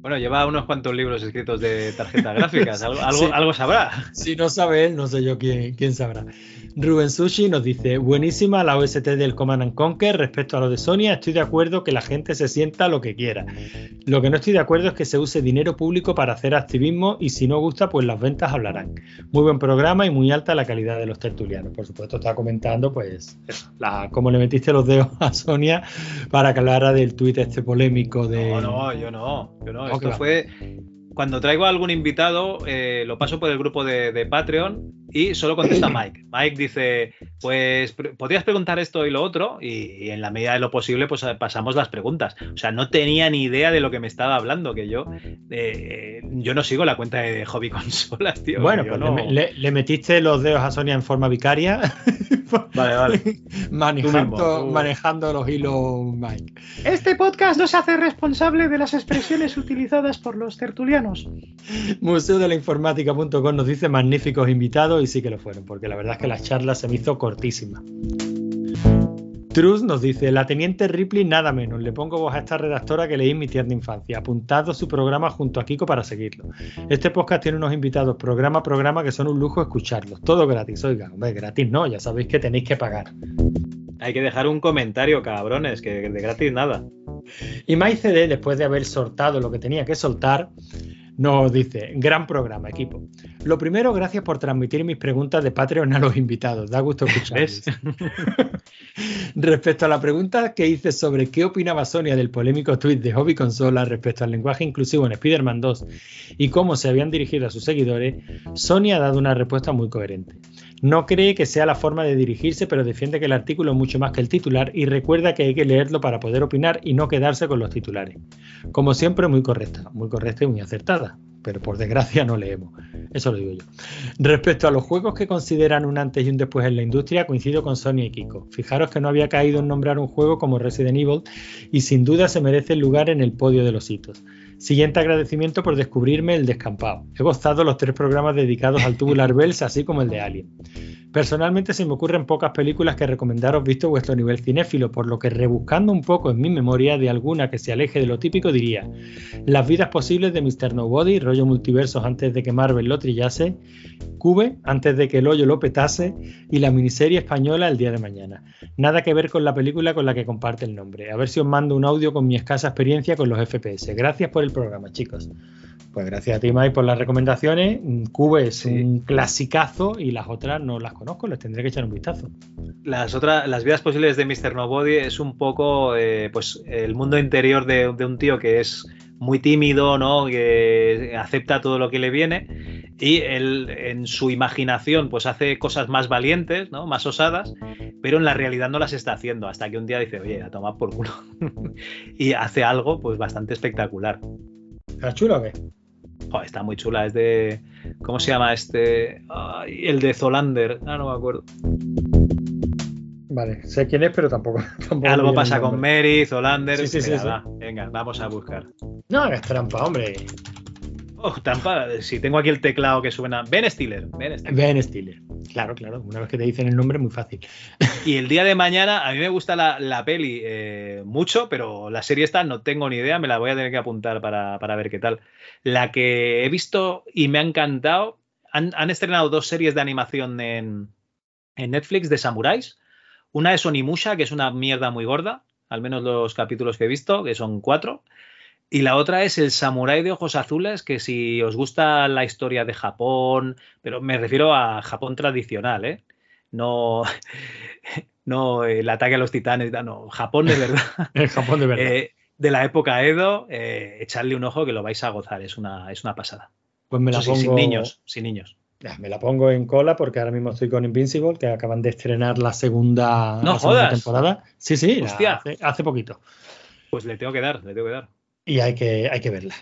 Bueno, lleva unos cuantos libros escritos de tarjetas gráficas. Algo, algo, algo sabrá. Si no sabe él, no sé yo quién, quién sabrá. Rubén Sushi nos dice, buenísima la OST del Command and Conquer respecto a lo de Sonia, estoy de acuerdo que la gente se sienta lo que quiera. Lo que no estoy de acuerdo es que se use dinero público para hacer activismo y si no gusta, pues las ventas hablarán. Muy buen programa y muy alta la calidad de los tertulianos. Por supuesto, está comentando, pues, la, cómo le metiste los dedos a Sonia para que hablara del tuit este polémico de... No, no, yo no. Yo no. No, que Esto fue. Cuando traigo a algún invitado, eh, lo paso por el grupo de, de Patreon y solo contesta Mike. Mike dice: Pues podrías preguntar esto y lo otro, y, y en la medida de lo posible, pues eh, pasamos las preguntas. O sea, no tenía ni idea de lo que me estaba hablando, que yo, eh, yo no sigo la cuenta de hobby consolas, tío. Bueno, pues no- le, metiste los dedos a Sonia en forma vicaria, Vale, vale. manejando, manejando los hilos, Mike. Este podcast no se hace responsable de las expresiones utilizadas por los tertulianos. Museo de la Informática.com nos dice magníficos invitados y sí que lo fueron, porque la verdad es que la charla se me hizo cortísima. Truz nos dice, la teniente Ripley nada menos, le pongo voz a esta redactora que leí en mi tierna infancia, apuntado su programa junto a Kiko para seguirlo. Este podcast tiene unos invitados programa a programa que son un lujo escucharlos, todo gratis, oiga, hombre, gratis no, ya sabéis que tenéis que pagar. Hay que dejar un comentario, cabrones, que de gratis nada. Y MyCD, después de haber soltado lo que tenía que soltar, nos dice, gran programa, equipo. Lo primero, gracias por transmitir mis preguntas de Patreon a los invitados. Da gusto escucharles. respecto a la pregunta que hice sobre qué opinaba Sonia del polémico tweet de Hobby Consola respecto al lenguaje inclusivo en Spider-Man 2 y cómo se habían dirigido a sus seguidores, Sonia ha dado una respuesta muy coherente. No cree que sea la forma de dirigirse, pero defiende que el artículo es mucho más que el titular y recuerda que hay que leerlo para poder opinar y no quedarse con los titulares. Como siempre, muy correcta, muy correcta y muy acertada, pero por desgracia no leemos. Eso lo digo yo. Respecto a los juegos que consideran un antes y un después en la industria, coincido con Sony y Kiko. Fijaros que no había caído en nombrar un juego como Resident Evil y sin duda se merece el lugar en el podio de los hitos. Siguiente agradecimiento por descubrirme el descampado. He gozado los tres programas dedicados al Tubular Bells, así como el de Alien. Personalmente se me ocurren pocas películas que recomendaros visto vuestro nivel cinéfilo, por lo que rebuscando un poco en mi memoria de alguna que se aleje de lo típico diría Las vidas posibles de Mr. Nobody, rollo multiversos antes de que Marvel lo trillase, Cube antes de que el hoyo lo petase y la miniserie española El día de mañana. Nada que ver con la película con la que comparte el nombre. A ver si os mando un audio con mi escasa experiencia con los FPS. Gracias por el programa, chicos. Pues gracias a ti, Mike, por las recomendaciones. Cube es un clasicazo y las otras no las conozco, les tendré que echar un vistazo. Las otras, las vidas posibles de Mr. Nobody es un poco eh, pues el mundo interior de, de un tío que es muy tímido, ¿no? Que acepta todo lo que le viene y él en su imaginación pues hace cosas más valientes, ¿no? Más osadas, pero en la realidad no las está haciendo hasta que un día dice, oye, a tomar por culo y hace algo pues bastante espectacular. ¿Está chulo o qué? Joder, está muy chula, es de. ¿Cómo se llama este? El de Zolander. Ah, no me acuerdo. Vale, sé quién es, pero tampoco. tampoco Algo pasa con. Mary, Zolander. Sí, sí, sí, Venga, sí. va, venga, vamos a buscar. No hagas trampa, hombre. Oh, trampa. Si tengo aquí el teclado que suena. Ben Stiller. Ben Stiller. Ben Stiller. Claro, claro. Una vez que te dicen el nombre, muy fácil. Y el día de mañana, a mí me gusta la, la peli eh, mucho, pero la serie esta no tengo ni idea, me la voy a tener que apuntar para, para ver qué tal. La que he visto y me ha encantado, han, han estrenado dos series de animación en, en Netflix de samuráis. Una es Onimusha, que es una mierda muy gorda, al menos los capítulos que he visto, que son cuatro. Y la otra es el samurái de ojos azules, que si os gusta la historia de Japón, pero me refiero a Japón tradicional, ¿eh? No, no el ataque a los titanes, no, Japón de verdad. El Japón de verdad. Eh, de la época Edo, eh, echarle un ojo que lo vais a gozar, es una, es una pasada. Pues me la Eso sí, pongo. sin niños, sin niños. Ya, me la pongo en cola porque ahora mismo estoy con Invincible, que acaban de estrenar la segunda, No la segunda temporada. Sí, sí, Hostia. hace, hace poquito. Pues le tengo que dar, le tengo que dar. Y hay que, hay que verla.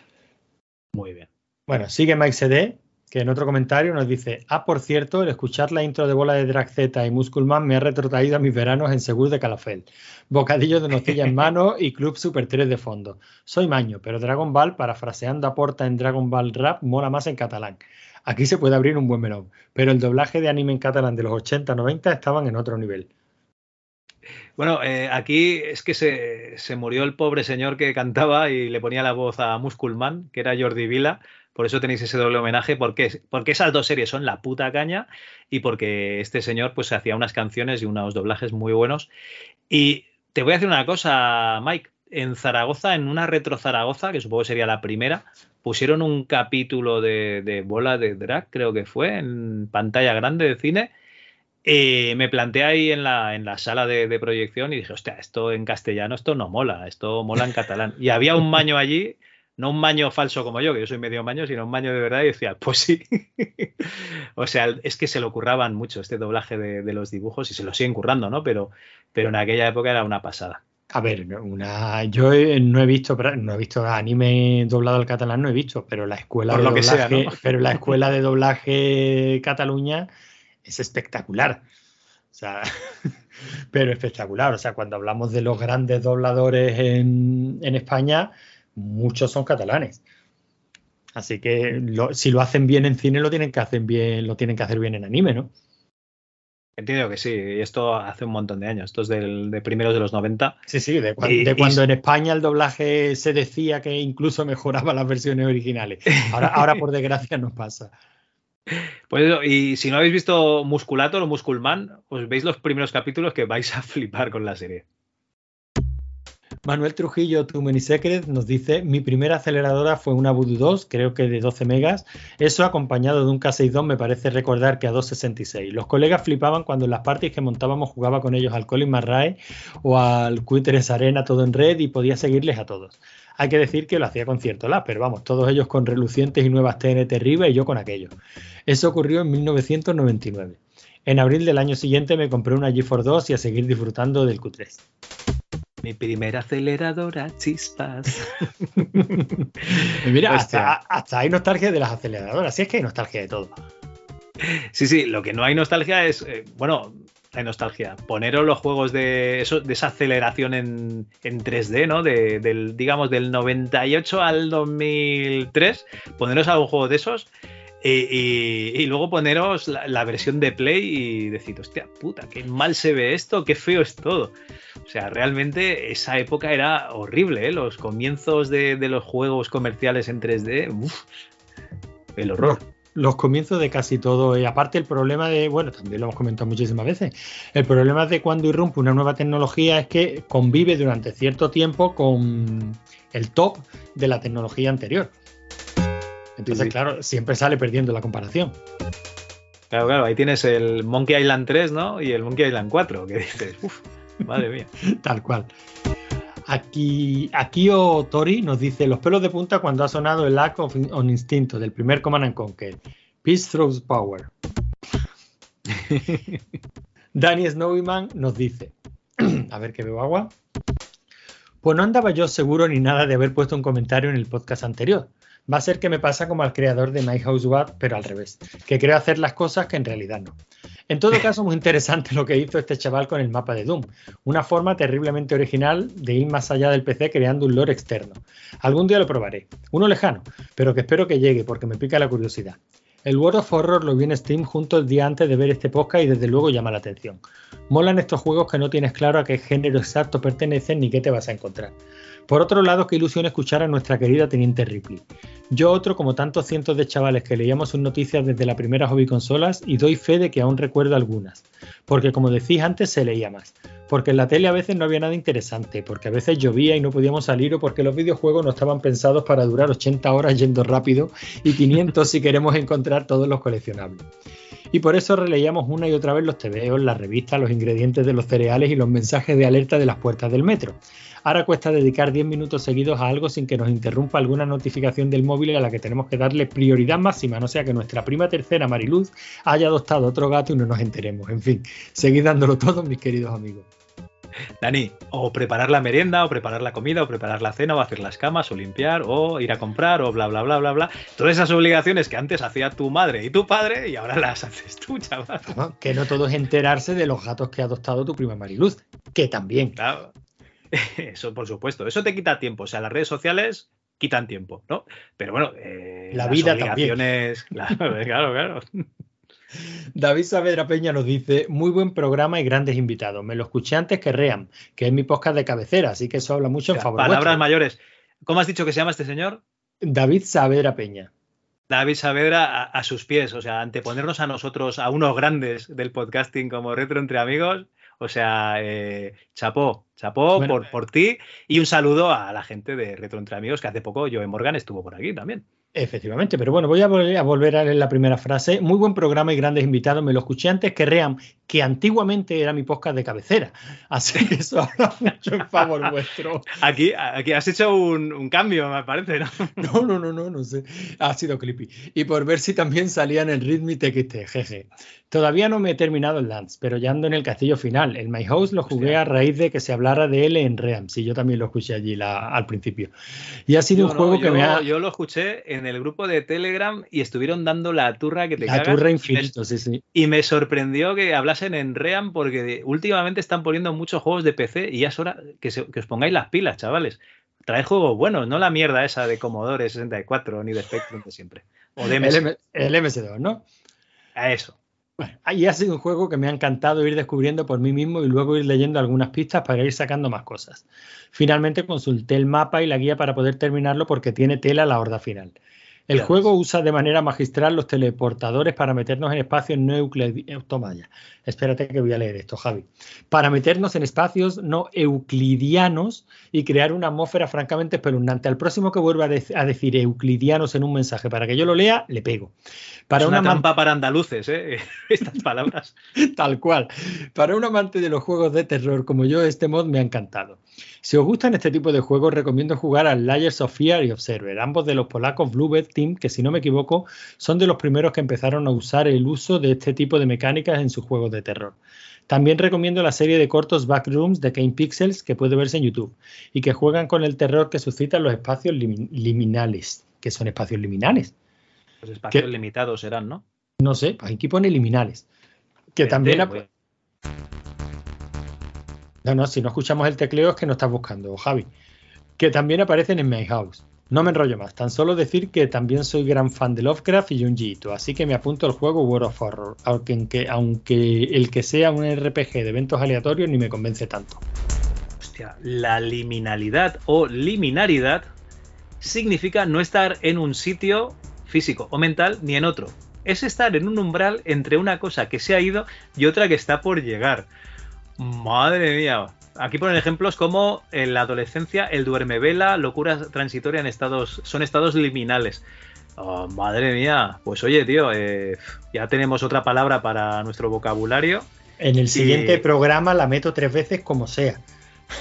Muy bien. Bueno, sigue Mike CD, que en otro comentario nos dice: Ah, por cierto, el escuchar la intro de bola de Drag Z y Musculman me ha retrotraído a mis veranos en Segur de Calafel. Bocadillo de nocilla en mano y Club Super 3 de fondo. Soy maño, pero Dragon Ball, parafraseando a Porta en Dragon Ball Rap, mola más en catalán. Aquí se puede abrir un buen melón, pero el doblaje de anime en catalán de los 80-90 estaban en otro nivel. Bueno, eh, aquí es que se, se murió el pobre señor que cantaba y le ponía la voz a Musculman, que era Jordi Vila. Por eso tenéis ese doble homenaje, porque, porque esas dos series son la puta caña y porque este señor pues hacía unas canciones y unos doblajes muy buenos. Y te voy a decir una cosa, Mike. En Zaragoza, en una retro Zaragoza, que supongo sería la primera, pusieron un capítulo de, de bola de drag, creo que fue, en pantalla grande de cine. Eh, me planteé ahí en la, en la sala de, de proyección y dije, hostia, esto en castellano, esto no mola, esto mola en catalán. Y había un maño allí, no un maño falso como yo, que yo soy medio maño, sino un maño de verdad, y decía, pues sí. o sea, es que se lo curraban mucho este doblaje de, de los dibujos y se lo siguen currando, ¿no? Pero, pero en aquella época era una pasada. A ver, una, yo he- no he visto, no he visto anime doblado al catalán, no he visto, pero la escuela Por de lo que sea, doblaje, ¿no? pero la escuela de doblaje Cataluña es espectacular. O sea, pero espectacular. O sea, cuando hablamos de los grandes dobladores en, en España, muchos son catalanes. Así que lo- si lo hacen bien en cine, lo tienen que hacer bien, lo tienen que hacer bien en anime, ¿no? Entiendo que sí, y esto hace un montón de años, esto es del, de primeros de los 90. Sí, sí, de, cuan- Y- de y- cuando en España el doblaje se decía que incluso mejoraba las versiones originales. Ahora, ahora por desgracia, no pasa. Pues y si no habéis visto Musculator o Musculman, os veis los primeros capítulos que vais a flipar con la serie. Manuel Trujillo, Too Many Secrets, nos dice: Mi primera aceleradora fue una Voodoo 2, creo que de 12 megas. Eso acompañado de un K62 me parece recordar que a 266. Los colegas flipaban cuando en las parties que montábamos jugaba con ellos al Colin McRae o al Quitters Arena todo en red y podía seguirles a todos. Hay que decir que lo hacía con cierto lag, pero vamos, todos ellos con relucientes y nuevas TNT arriba y yo con aquello. Eso ocurrió en 1999. En abril del año siguiente me compré una GeForce 2 y a seguir disfrutando del Q3. Mi primera aceleradora, chispas. Mira, hasta, hasta hay nostalgia de las aceleradoras. Sí, es que hay nostalgia de todo. Sí, sí, lo que no hay nostalgia es, eh, bueno, hay nostalgia. Poneros los juegos de, esa aceleración en, en 3D, ¿no? De, del, digamos, del 98 al 2003, poneros algún juego de esos. Y, luego poneros la, la versión de Play y decir, hostia puta, qué mal se ve esto, qué feo es todo. O sea, realmente esa época era horrible, ¿eh? Los comienzos de, los juegos comerciales en 3D, uf, el horror. Los comienzos de casi todo, y aparte el problema de, bueno, también lo hemos comentado muchísimas veces, el problema de cuando irrumpe una nueva tecnología es que convive durante cierto tiempo con el top de la tecnología anterior. Entonces, Sí. claro, siempre sale perdiendo la comparación. Claro, claro, ahí tienes el Monkey Island 3, ¿no? Y el Monkey Island 4, que dices, uff, madre mía. Tal cual. Aquí, Akio Tori nos dice los pelos de punta cuando ha sonado el Lack of on Instinto del primer Command and Conquer. Peace throws power. Danny Snowman nos dice, a ver que bebo agua. Pues no andaba yo seguro ni nada de haber puesto un comentario en el podcast anterior. Va a ser que me pasa como al creador de My House What, pero al revés, que creo hacer las cosas que en realidad no. En todo caso, muy interesante lo que hizo este chaval con el mapa de Doom. Una forma terriblemente original de ir más allá del PC creando un lore externo. Algún día lo probaré. Uno lejano, pero que espero que llegue porque me pica la curiosidad. El World of Horror lo vi en Steam justo el día antes de ver este podcast y desde luego llama la atención. Molan estos juegos que no tienes claro a qué género exacto pertenecen ni qué te vas a encontrar. Por otro lado, qué ilusión escuchar a nuestra querida Teniente Ripley. Yo otro, como tantos cientos de chavales que leíamos sus noticias desde la primera hobby consolas y doy fe de que aún recuerdo algunas. Porque como decís antes, se leía más. Porque en la tele a veces no había nada interesante, porque a veces llovía y no podíamos salir o porque los videojuegos no estaban pensados para durar 80 horas yendo rápido y 500 si queremos encontrar todos los coleccionables. Y por eso releíamos una y otra vez los TVOs, las revistas, los ingredientes de los cereales y los mensajes de alerta de las puertas del metro. Ahora cuesta dedicar 10 minutos seguidos a algo sin que nos interrumpa alguna notificación del móvil a la que tenemos que darle prioridad máxima, no sea que nuestra prima tercera, Mariluz, haya adoptado otro gato y no nos enteremos. En fin, seguid dándolo todo, mis queridos amigos. Dani, o preparar la merienda, o preparar la comida, o preparar la cena, o hacer las camas, o limpiar, o ir a comprar, o bla, bla, bla, bla, bla. Todas esas obligaciones que antes hacía tu madre y tu padre, y ahora las haces tú, chaval. ¿no? Que no todo es enterarse de los gatos que ha adoptado tu prima Mariluz, que también. Claro. Eso, por supuesto. Eso te quita tiempo. O sea, las redes sociales quitan tiempo, ¿no? Pero bueno, eh, La las vida también. obligaciones. Claro, claro, claro. David Saavedra Peña nos dice, muy buen programa y grandes invitados. Me lo escuché antes que Ream, que es mi podcast de cabecera, así que eso habla mucho en favor Palabras vuestro. mayores. ¿Cómo has dicho que se llama este señor? David Saavedra Peña. David Saavedra a, a sus pies, o sea, anteponernos a nosotros, a unos grandes del podcasting como Retro Entre Amigos, o sea, eh, chapó, chapó Bueno, por, por ti y un saludo a la gente de Retro Entre Amigos, que hace poco Joe Morgan estuvo por aquí también. Efectivamente, pero bueno, voy a volver, a volver a leer la primera frase. Muy buen programa y grandes invitados. Me lo escuché antes que Ream, que antiguamente era mi podcast de cabecera. Así que eso habla mucho en favor vuestro. Aquí, aquí has hecho un, un cambio, me parece, ¿no? No, no, no, no, no sé. Ha sido creepy. Y por ver si también salían en Rhythm y TXT, jeje. Todavía no me he terminado el Lance, pero ya ando en el castillo final. El My House lo jugué a raíz de que se hablara de él en Ream. Sí, yo también lo escuché allí la- al principio. Y ha sido Yo un no, juego que yo, me ha. yo lo escuché en el grupo de Telegram y estuvieron dando la turra que te La cagas. turra Y me- infinito, sí, sí. Y me sorprendió que hablasen en Ream porque últimamente están poniendo muchos juegos de PC y ya es hora que, se- que os pongáis las pilas, chavales. Traed juegos buenos, no la mierda esa de Commodore 64 ni de Spectrum de siempre. O de El, MS. M- el MS2, ¿no? A eso. Y ha sido un juego que me ha encantado ir descubriendo por mí mismo y luego ir leyendo algunas pistas para ir sacando más cosas. Finalmente consulté el mapa y la guía para poder terminarlo porque tiene tela la horda final. El juego usa de manera magistral los teleportadores para meternos en espacios no euclidianos. Toma ya. Espérate que voy a leer esto, Javi. Para meternos en espacios no euclidianos y crear una atmósfera francamente espeluznante. Al próximo que vuelva a, dec- a decir euclidianos en un mensaje para que yo lo lea, le pego. Para es una, una trampa para andaluces, ¿eh? Estas palabras. Tal cual. Para un amante de los juegos de terror como yo, este mod me ha encantado. Si os gustan este tipo de juegos, recomiendo jugar al Layers of Fear y Observer, ambos de los polacos Bluebird Team, que si no me equivoco, son de los primeros que empezaron a usar el uso de este tipo de mecánicas en sus juegos de terror. También recomiendo la serie de cortos Backrooms de Kane Pixels que puede verse en YouTube y que juegan con el terror que suscitan los espacios limi- liminales. que son espacios liminales? Los espacios limitados serán, ¿no? No sé, aquí pone liminales. Que también... no, si no escuchamos el tecleo es que no estás buscando, Javi. Que también aparecen en My House. No me enrollo más, tan solo decir que también soy gran fan de Lovecraft y Junji Ito, así que me apunto al juego World of Horror, aunque, aunque el que sea un RPG de eventos aleatorios ni me convence tanto. Hostia, la liminalidad o liminaridad significa no estar en un sitio físico o mental ni en otro. Es estar en un umbral entre una cosa que se ha ido y otra que está por llegar. Madre mía. Aquí ponen ejemplos como en la adolescencia, el duerme vela, locura transitoria en estados, son estados liminales. Oh, madre mía. Pues oye, tío, eh, ya tenemos otra palabra para nuestro vocabulario. En el Y- siguiente programa la meto tres veces como sea.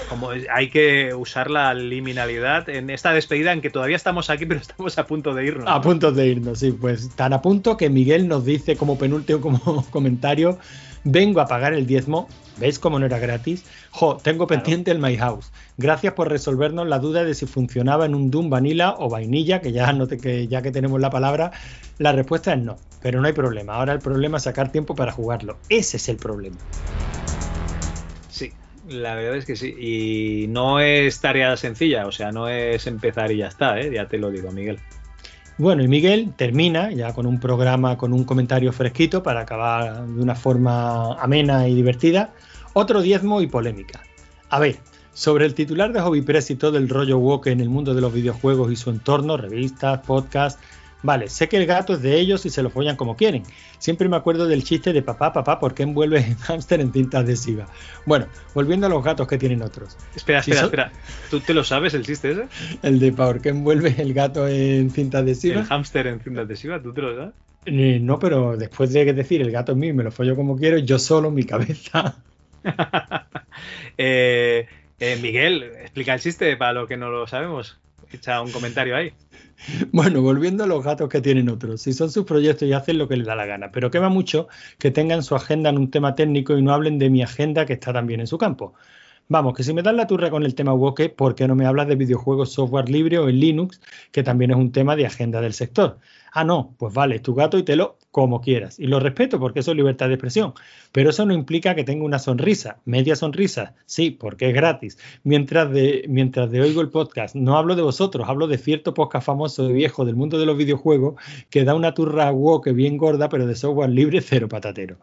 Como hay que usar la liminalidad en esta despedida en que todavía estamos aquí, pero estamos a punto de irnos. A punto de irnos, sí, pues tan a punto que Miguel nos dice como penúltimo como comentario, vengo a pagar el diezmo, ¿veis cómo no era gratis? Jo, tengo pendiente el My House. Gracias por resolvernos la duda de si funcionaba en un Doom Vanilla o vainilla, que ya, no te- que ya que tenemos la palabra, la respuesta es no, pero no hay problema. Ahora el problema es sacar tiempo para jugarlo. Ese es el problema. Sí, la verdad es que sí. Y no es tarea sencilla, o sea, no es empezar y ya está, ¿eh? ya te lo digo, Miguel. Bueno, y Miguel termina ya con un programa, con un comentario fresquito para acabar de una forma amena y divertida. Otro diezmo y polémica. A ver, sobre el titular de Hobby Press y todo el rollo woke en el mundo de los videojuegos y su entorno, revistas, podcasts. Vale, sé que el gato es de ellos y se lo follan como quieren. Siempre me acuerdo del chiste de papá, papá, ¿por qué envuelve el hámster en cinta adhesiva? Bueno, volviendo a los gatos que tienen otros. Espera, Si espera, son- espera. ¿Tú te lo sabes el chiste ese? El de ¿por qué envuelve el gato en cinta adhesiva? El hámster en cinta adhesiva, ¿tú te lo sabes? Eh, No, pero después de decir el gato es mío y me lo follo como quiero, yo solo mi cabeza. Eh, eh, Miguel, explica el chiste para lo que no lo sabemos. Echa un comentario ahí. Bueno, volviendo a los gatos que tienen otros, si son sus proyectos y hacen lo que les da la gana, pero quema mucho que tengan su agenda en un tema técnico y no hablen de mi agenda que está también en su campo. Vamos, que si me dan la turra con el tema woke, ¿por qué no me hablas de videojuegos software libre o en Linux, que también es un tema de agenda del sector? Ah, no, pues vale, es tu gato y te lo como quieras. Y lo respeto porque eso es libertad de expresión. Pero eso no implica que tenga una sonrisa, media sonrisa, sí, porque es gratis. Mientras de, mientras de oigo el podcast, no hablo de vosotros, hablo de cierto podcast famoso de viejo del mundo de los videojuegos que da una turra woke bien gorda, pero de software libre cero patatero.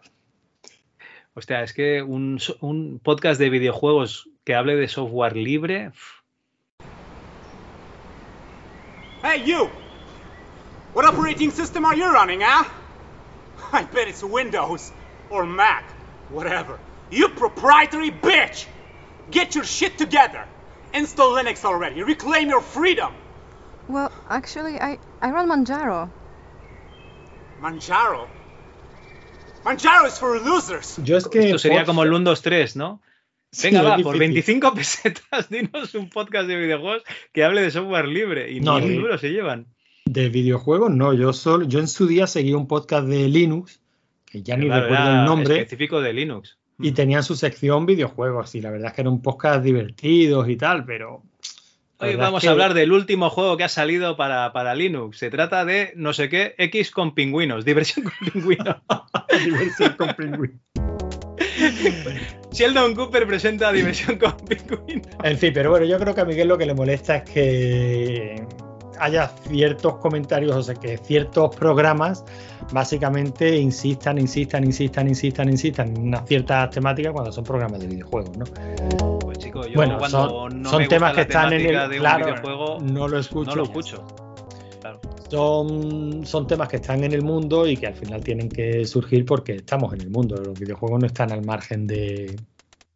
Hostia, es que un, un podcast de videojuegos que hable de software libre. Hey, you! What operating system are you running, huh? I bet it's Windows or Mac, whatever. You proprietary bitch! Get your shit together! Install Linux already. Reclaim your freedom! Well, actually, I, I run Manjaro. Manjaro? Manjaro is for losers! Yo es que Esto sería como el 1, 2, 3, ¿no? Sí, Venga, es va, por 25 pesetas, dinos un podcast de videojuegos que hable de software libre. Y No, ni un de- duro se llevan. De videojuegos, no, yo solo, yo en su día seguí un podcast de Linux, que ya ni recuerdo el nombre, Específico de Linux. y tenían su sección videojuegos, y la verdad es que eran un podcast divertidos y tal, pero. Hoy vamos que- a hablar del último juego que ha salido para, para Linux. Se trata de no sé qué, X con pingüinos, diversión con pingüinos. diversión con pingüinos. Sheldon Cooper presenta diversión con pingüinos. En fin, pero bueno, yo creo que a Miguel lo que le molesta es que haya ciertos comentarios, o sea, que ciertos programas básicamente insistan, insistan, insistan, insistan, insistan en unas ciertas temáticas cuando son programas de videojuegos, ¿no? Pues chico, yo Bueno, cuando son- no son me gusta temas que están en el- claro, videojuego, no lo escucho No lo y ya escucho. Claro. Son, son temas que están en el mundo y que al final tienen que surgir porque estamos en el mundo. Los videojuegos no están al margen de,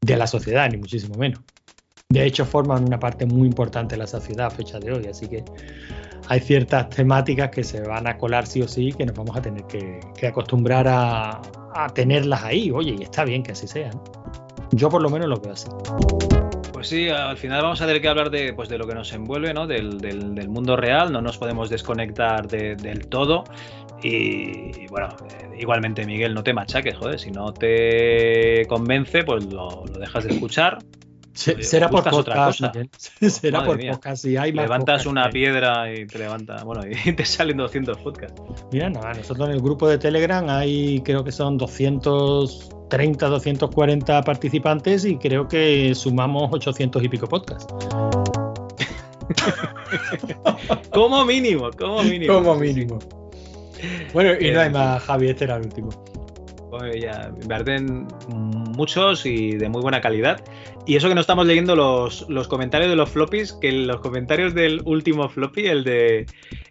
de la sociedad, ni muchísimo menos. De hecho, forman una parte muy importante de la sociedad a fecha de hoy. Así que hay ciertas temáticas que se van a colar sí o sí que nos vamos a tener que, acostumbrar a, tenerlas ahí. Oye, y está bien que así sea. Yo por lo menos lo veo así. Pues sí, al final vamos a tener que hablar de, pues, de lo que nos envuelve, ¿no? Del, mundo real, no nos podemos desconectar de- del todo. Y, y bueno, eh, igualmente Miguel, no te machaques, joder, si no te convence, pues lo, lo dejas de escuchar. Se- será por podcast, será Madre por mía. podcast. Si hay más Levantas podcast una piedra y te levanta, bueno, y te salen 200 podcasts. Mira, nada, nosotros en el grupo de Telegram hay, creo que son 230, 240 participantes y creo que sumamos 800 y pico podcasts. como mínimo, como mínimo. Como mínimo. Bueno, y no Eh, hay más, Javi, este era el último. Bueno, ya, parecen muchos y de muy buena calidad. Y eso que no estamos leyendo los, los comentarios de los floppies, que los comentarios del último floppy, el de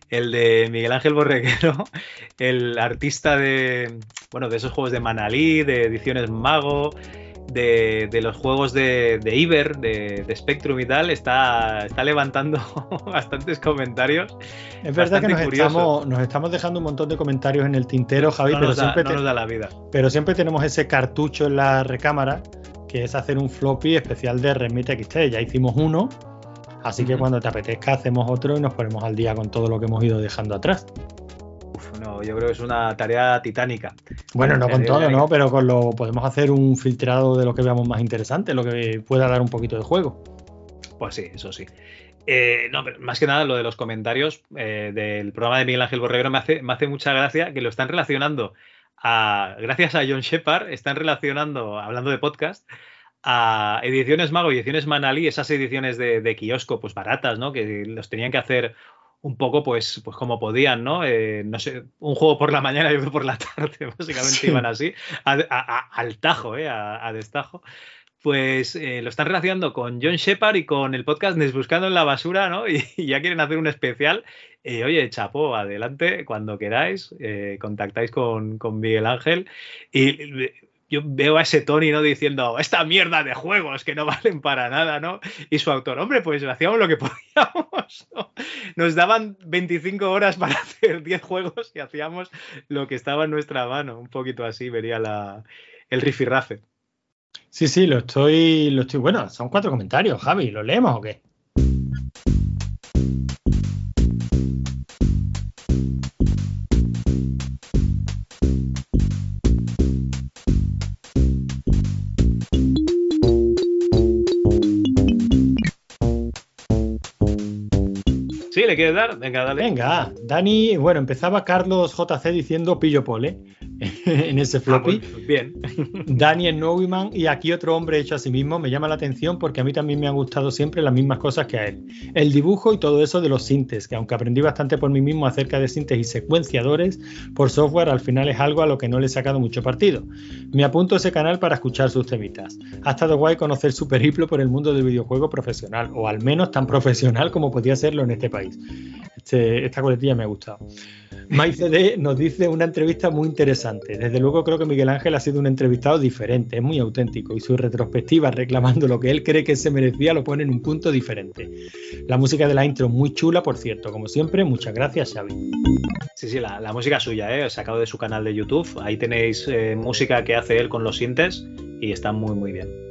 el de Miguel Ángel Borreguero, el artista de bueno, de esos juegos de Manalí, de ediciones Mago, de, de los juegos de, de Iber, de, de Spectrum y tal, está, está levantando bastantes comentarios. Es verdad que nos estamos, nos estamos dejando un montón de comentarios en el tintero, Javi, No pero, da- siempre no te- nos da la vida. pero siempre tenemos ese cartucho en la recámara, que es hacer un floppy especial de Remite XT. Ya hicimos uno, así que cuando te apetezca hacemos otro y nos ponemos al día con todo lo que hemos ido dejando atrás. Uf, no, yo creo que es una tarea titánica. Bueno, no con Eh, todo, venga. ¿no? Pero con lo podemos hacer un filtrado de lo que veamos más interesante, lo que pueda dar un poquito de juego. Pues sí, eso sí. Eh, no, pero más que nada lo de los comentarios eh, del programa de Miguel Ángel Borreguero me hace, me hace mucha gracia que lo están relacionando a, gracias a John Shepard, están relacionando, hablando de podcast, a ediciones Mago y ediciones Manali, esas ediciones de, de kiosco, pues baratas, ¿no? Que los tenían que hacer un poco, pues, pues como podían, ¿no? Eh, no sé, un juego por la mañana y otro por la tarde, básicamente Sí. iban así, a- a- a- al tajo, ¿eh? A, destajo pues eh, lo están relacionando con John Shepard y con el podcast Buscando en la Basura, ¿no? Y, y ya quieren hacer un especial. Eh, oye, chapo, adelante, cuando queráis, contactáis con, con Miguel Ángel. Y yo veo a ese Tony, ¿no? Diciendo, esta mierda de juegos que no valen para nada, ¿no? Y su autor, hombre, pues hacíamos lo que podíamos, ¿no? Nos daban 25 horas para hacer 10 juegos y hacíamos lo que estaba en nuestra mano. Un poquito así vería la, el rifirrafe. Sí, sí, lo estoy, lo estoy. Bueno, son cuatro comentarios, Javi. ¿Lo leemos o qué? ¿Le dar? Venga, dale. Venga, Dani, bueno, empezaba Carlos JC diciendo pillo pole en ese floppy. Ah, pues, bien. Daniel Neumann y aquí otro hombre hecho a sí mismo me llama la atención porque a mí también me han gustado siempre las mismas cosas que a él. El dibujo y todo eso de los sintes, que aunque aprendí bastante por mí mismo acerca de sintes y secuenciadores por software, al final es algo a lo que no le he sacado mucho partido. Me apunto a ese canal para escuchar sus temitas. Ha estado guay conocer su periplo por el mundo del videojuego profesional, o al menos tan profesional como podía serlo en este país. Este- esta coletilla me ha gustado. MyCD nos dice una entrevista muy interesante. Desde luego creo que Miguel Ángel ha sido un entrevistado diferente, es muy auténtico y su retrospectiva reclamando lo que él cree que se merecía lo pone en un punto diferente. La música de la intro muy chula, por cierto. Como siempre, muchas gracias, Xavi. Sí, sí, la, música suya, ¿eh? Sacado de su canal de YouTube. Ahí tenéis eh, música que hace él con los sintes y está muy, muy bien.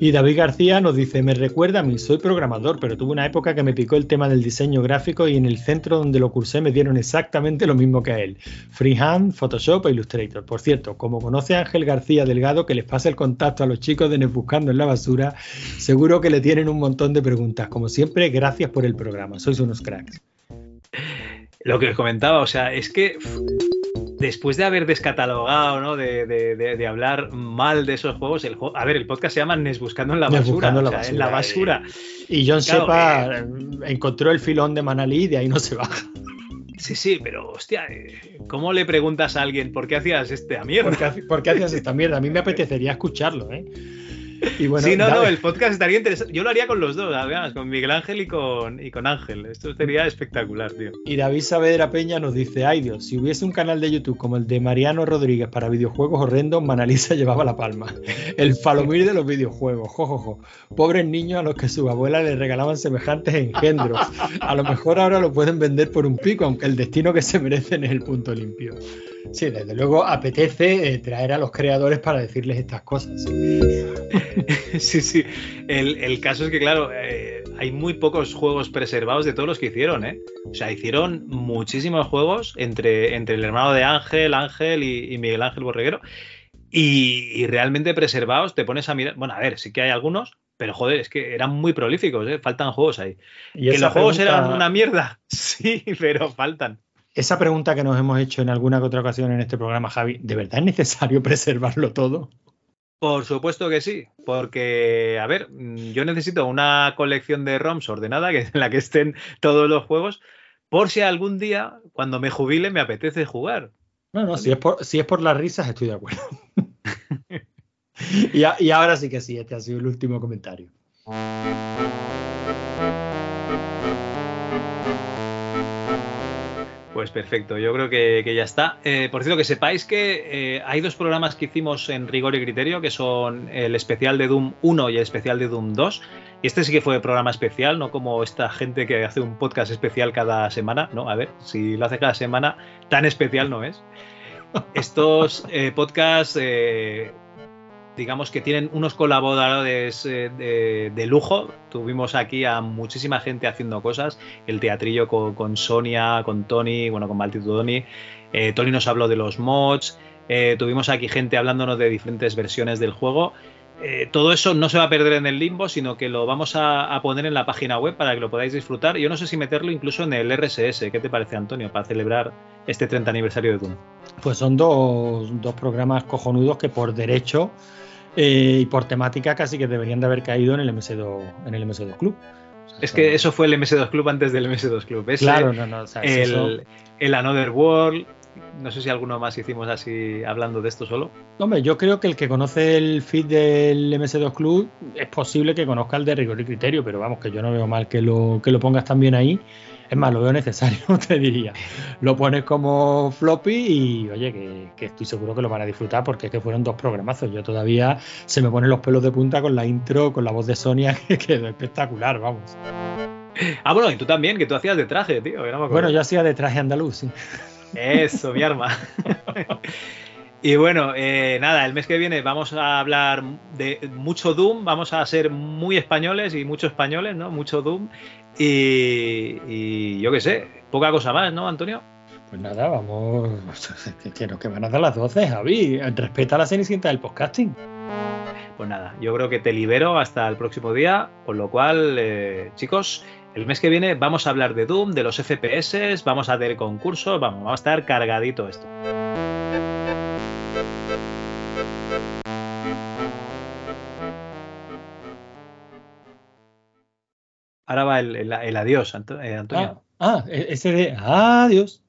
Y David García nos dice, me recuerda a mí, soy programador, pero tuve una época que me picó el tema del diseño gráfico y en el centro donde lo cursé me dieron exactamente lo mismo que a él. Freehand, Photoshop e Illustrator. Por cierto, como conoce a Ángel García Delgado, que les pase el contacto a los chicos de Net Buscando en la Basura, seguro que le tienen un montón de preguntas. Como siempre, gracias por el programa, sois unos cracks. Lo que os comentaba, o sea, es que después de haber descatalogado, ¿no? De, de- de- de hablar mal de esos juegos, el a ver, el podcast se llama Nes Buscando en la basura. Buscando en la o sea, en basura, la basura. Y John Claro, Sepa encontró el filón de Manalí y de ahí no se baja. Sí, sí, pero hostia, eh, ¿cómo le preguntas a alguien por qué hacías esta mierda? ¿Por qué, hace- por qué hacías esta mierda? A mí me apetecería escucharlo, ¿eh? Y bueno, sí, no, no, el podcast estaría interesante. Yo lo haría con los dos, además, con Miguel Ángel y con, y con Ángel. Esto sería espectacular, tío. Y David Saavedra Peña nos dice, ay Dios, si hubiese un canal de YouTube como el de Mariano Rodríguez para videojuegos horrendos, Manalisa llevaba la palma. El falomir de los videojuegos, jojojo. Pobres niños a los que sus abuelas les regalaban semejantes engendros. A lo mejor ahora lo pueden vender por un pico, aunque el destino que se merecen es el punto limpio. Sí, desde luego apetece eh, traer a los creadores para decirles estas cosas. Sí, sí. El, el caso es que, claro, eh, hay muy pocos juegos preservados de todos los que hicieron, ¿eh? O sea, hicieron muchísimos juegos entre, entre el hermano de Ángel, Ángel y, y Miguel Ángel Borreguero. Y, y realmente preservados, te pones a mirar. Bueno, a ver, sí que hay algunos, pero joder, es que eran muy prolíficos, ¿eh? Faltan juegos ahí. Y ¿Que los juegos eran una mierda? Sí, pero faltan. Esa pregunta que nos hemos hecho en alguna que otra ocasión en este programa, Javi, ¿de verdad es necesario preservarlo todo? Por supuesto que sí, porque, a ver, mm, yo necesito una colección de ROMs ordenada en la que estén todos los juegos, por si algún día, cuando me jubile, me apetece jugar. No, no, si es por, si es por las risas, estoy de acuerdo. y, a- y ahora sí que sí, este ha sido el último comentario. Pues perfecto, yo creo que, ya está. Eh, por cierto, que sepáis que eh, hay dos programas que hicimos en rigor y criterio, que son el especial de Doom 1 y el especial de Doom 2. Y este sí que fue programa especial, no como esta gente que hace un podcast especial cada semana. No, a ver, si lo hace cada semana, tan especial no es. Estos eh, podcasts, digamos que tienen unos colaboradores eh, de, lujo. Tuvimos aquí a muchísima gente haciendo cosas. El teatrillo con, con Sonia, con Tony, bueno, con Maltitudoni. Eh, Tony nos habló de los mods. Eh, tuvimos aquí gente hablándonos de diferentes versiones del juego. Eh, todo eso no se va a perder en el limbo, sino que lo vamos a, a poner en la página web para que lo podáis disfrutar. Yo no sé si meterlo incluso en el RSS. ¿Qué te parece, Antonio, para celebrar este 30 aniversario de Doom? Pues son dos, dos programas cojonudos que por derecho eh, y por temática casi que deberían de haber caído en el MS2, en el MS2 Club. Es que eso fue el MS2 Club antes del MS2 Club. Ese, Claro, no, no, o sea, es el, eso. el Another World. No sé si alguno más hicimos así hablando de esto solo. Hombre, yo creo que el que conoce el feed del MS2 Club es posible que conozca el de rigor y criterio, pero vamos, que yo no veo mal que lo, que lo pongas también ahí. Es más, lo veo necesario, te diría. Lo pones como floppy y oye, que, que estoy seguro que lo van a disfrutar porque es que fueron dos programazos. Yo todavía se me ponen los pelos de punta con la intro, con la voz de Sonia, que quedó espectacular, vamos. Ah, bueno, y tú también, que tú hacías de traje, tío. que no me acuerdo. Bueno, yo hacía de traje andaluz, sí. Eso, mi arma. Y bueno, eh, nada, el mes que viene vamos a hablar de mucho Doom, vamos a ser muy españoles y mucho españoles, ¿no? Mucho Doom. Y, y yo qué sé, poca cosa más, ¿no, Antonio? Pues nada, vamos. Que, que nos que van a dar las 12, Javi. Respeta la cenicienta del podcasting. Pues nada, yo creo que te libero hasta el próximo día, con lo cual, eh, chicos, el mes que viene vamos a hablar de Doom, de los FPS, vamos a tener concursos, vamos, vamos a estar cargadito esto. Ahora va el, el- el adiós, eh, Antonio. Ah, e- ese de adiós.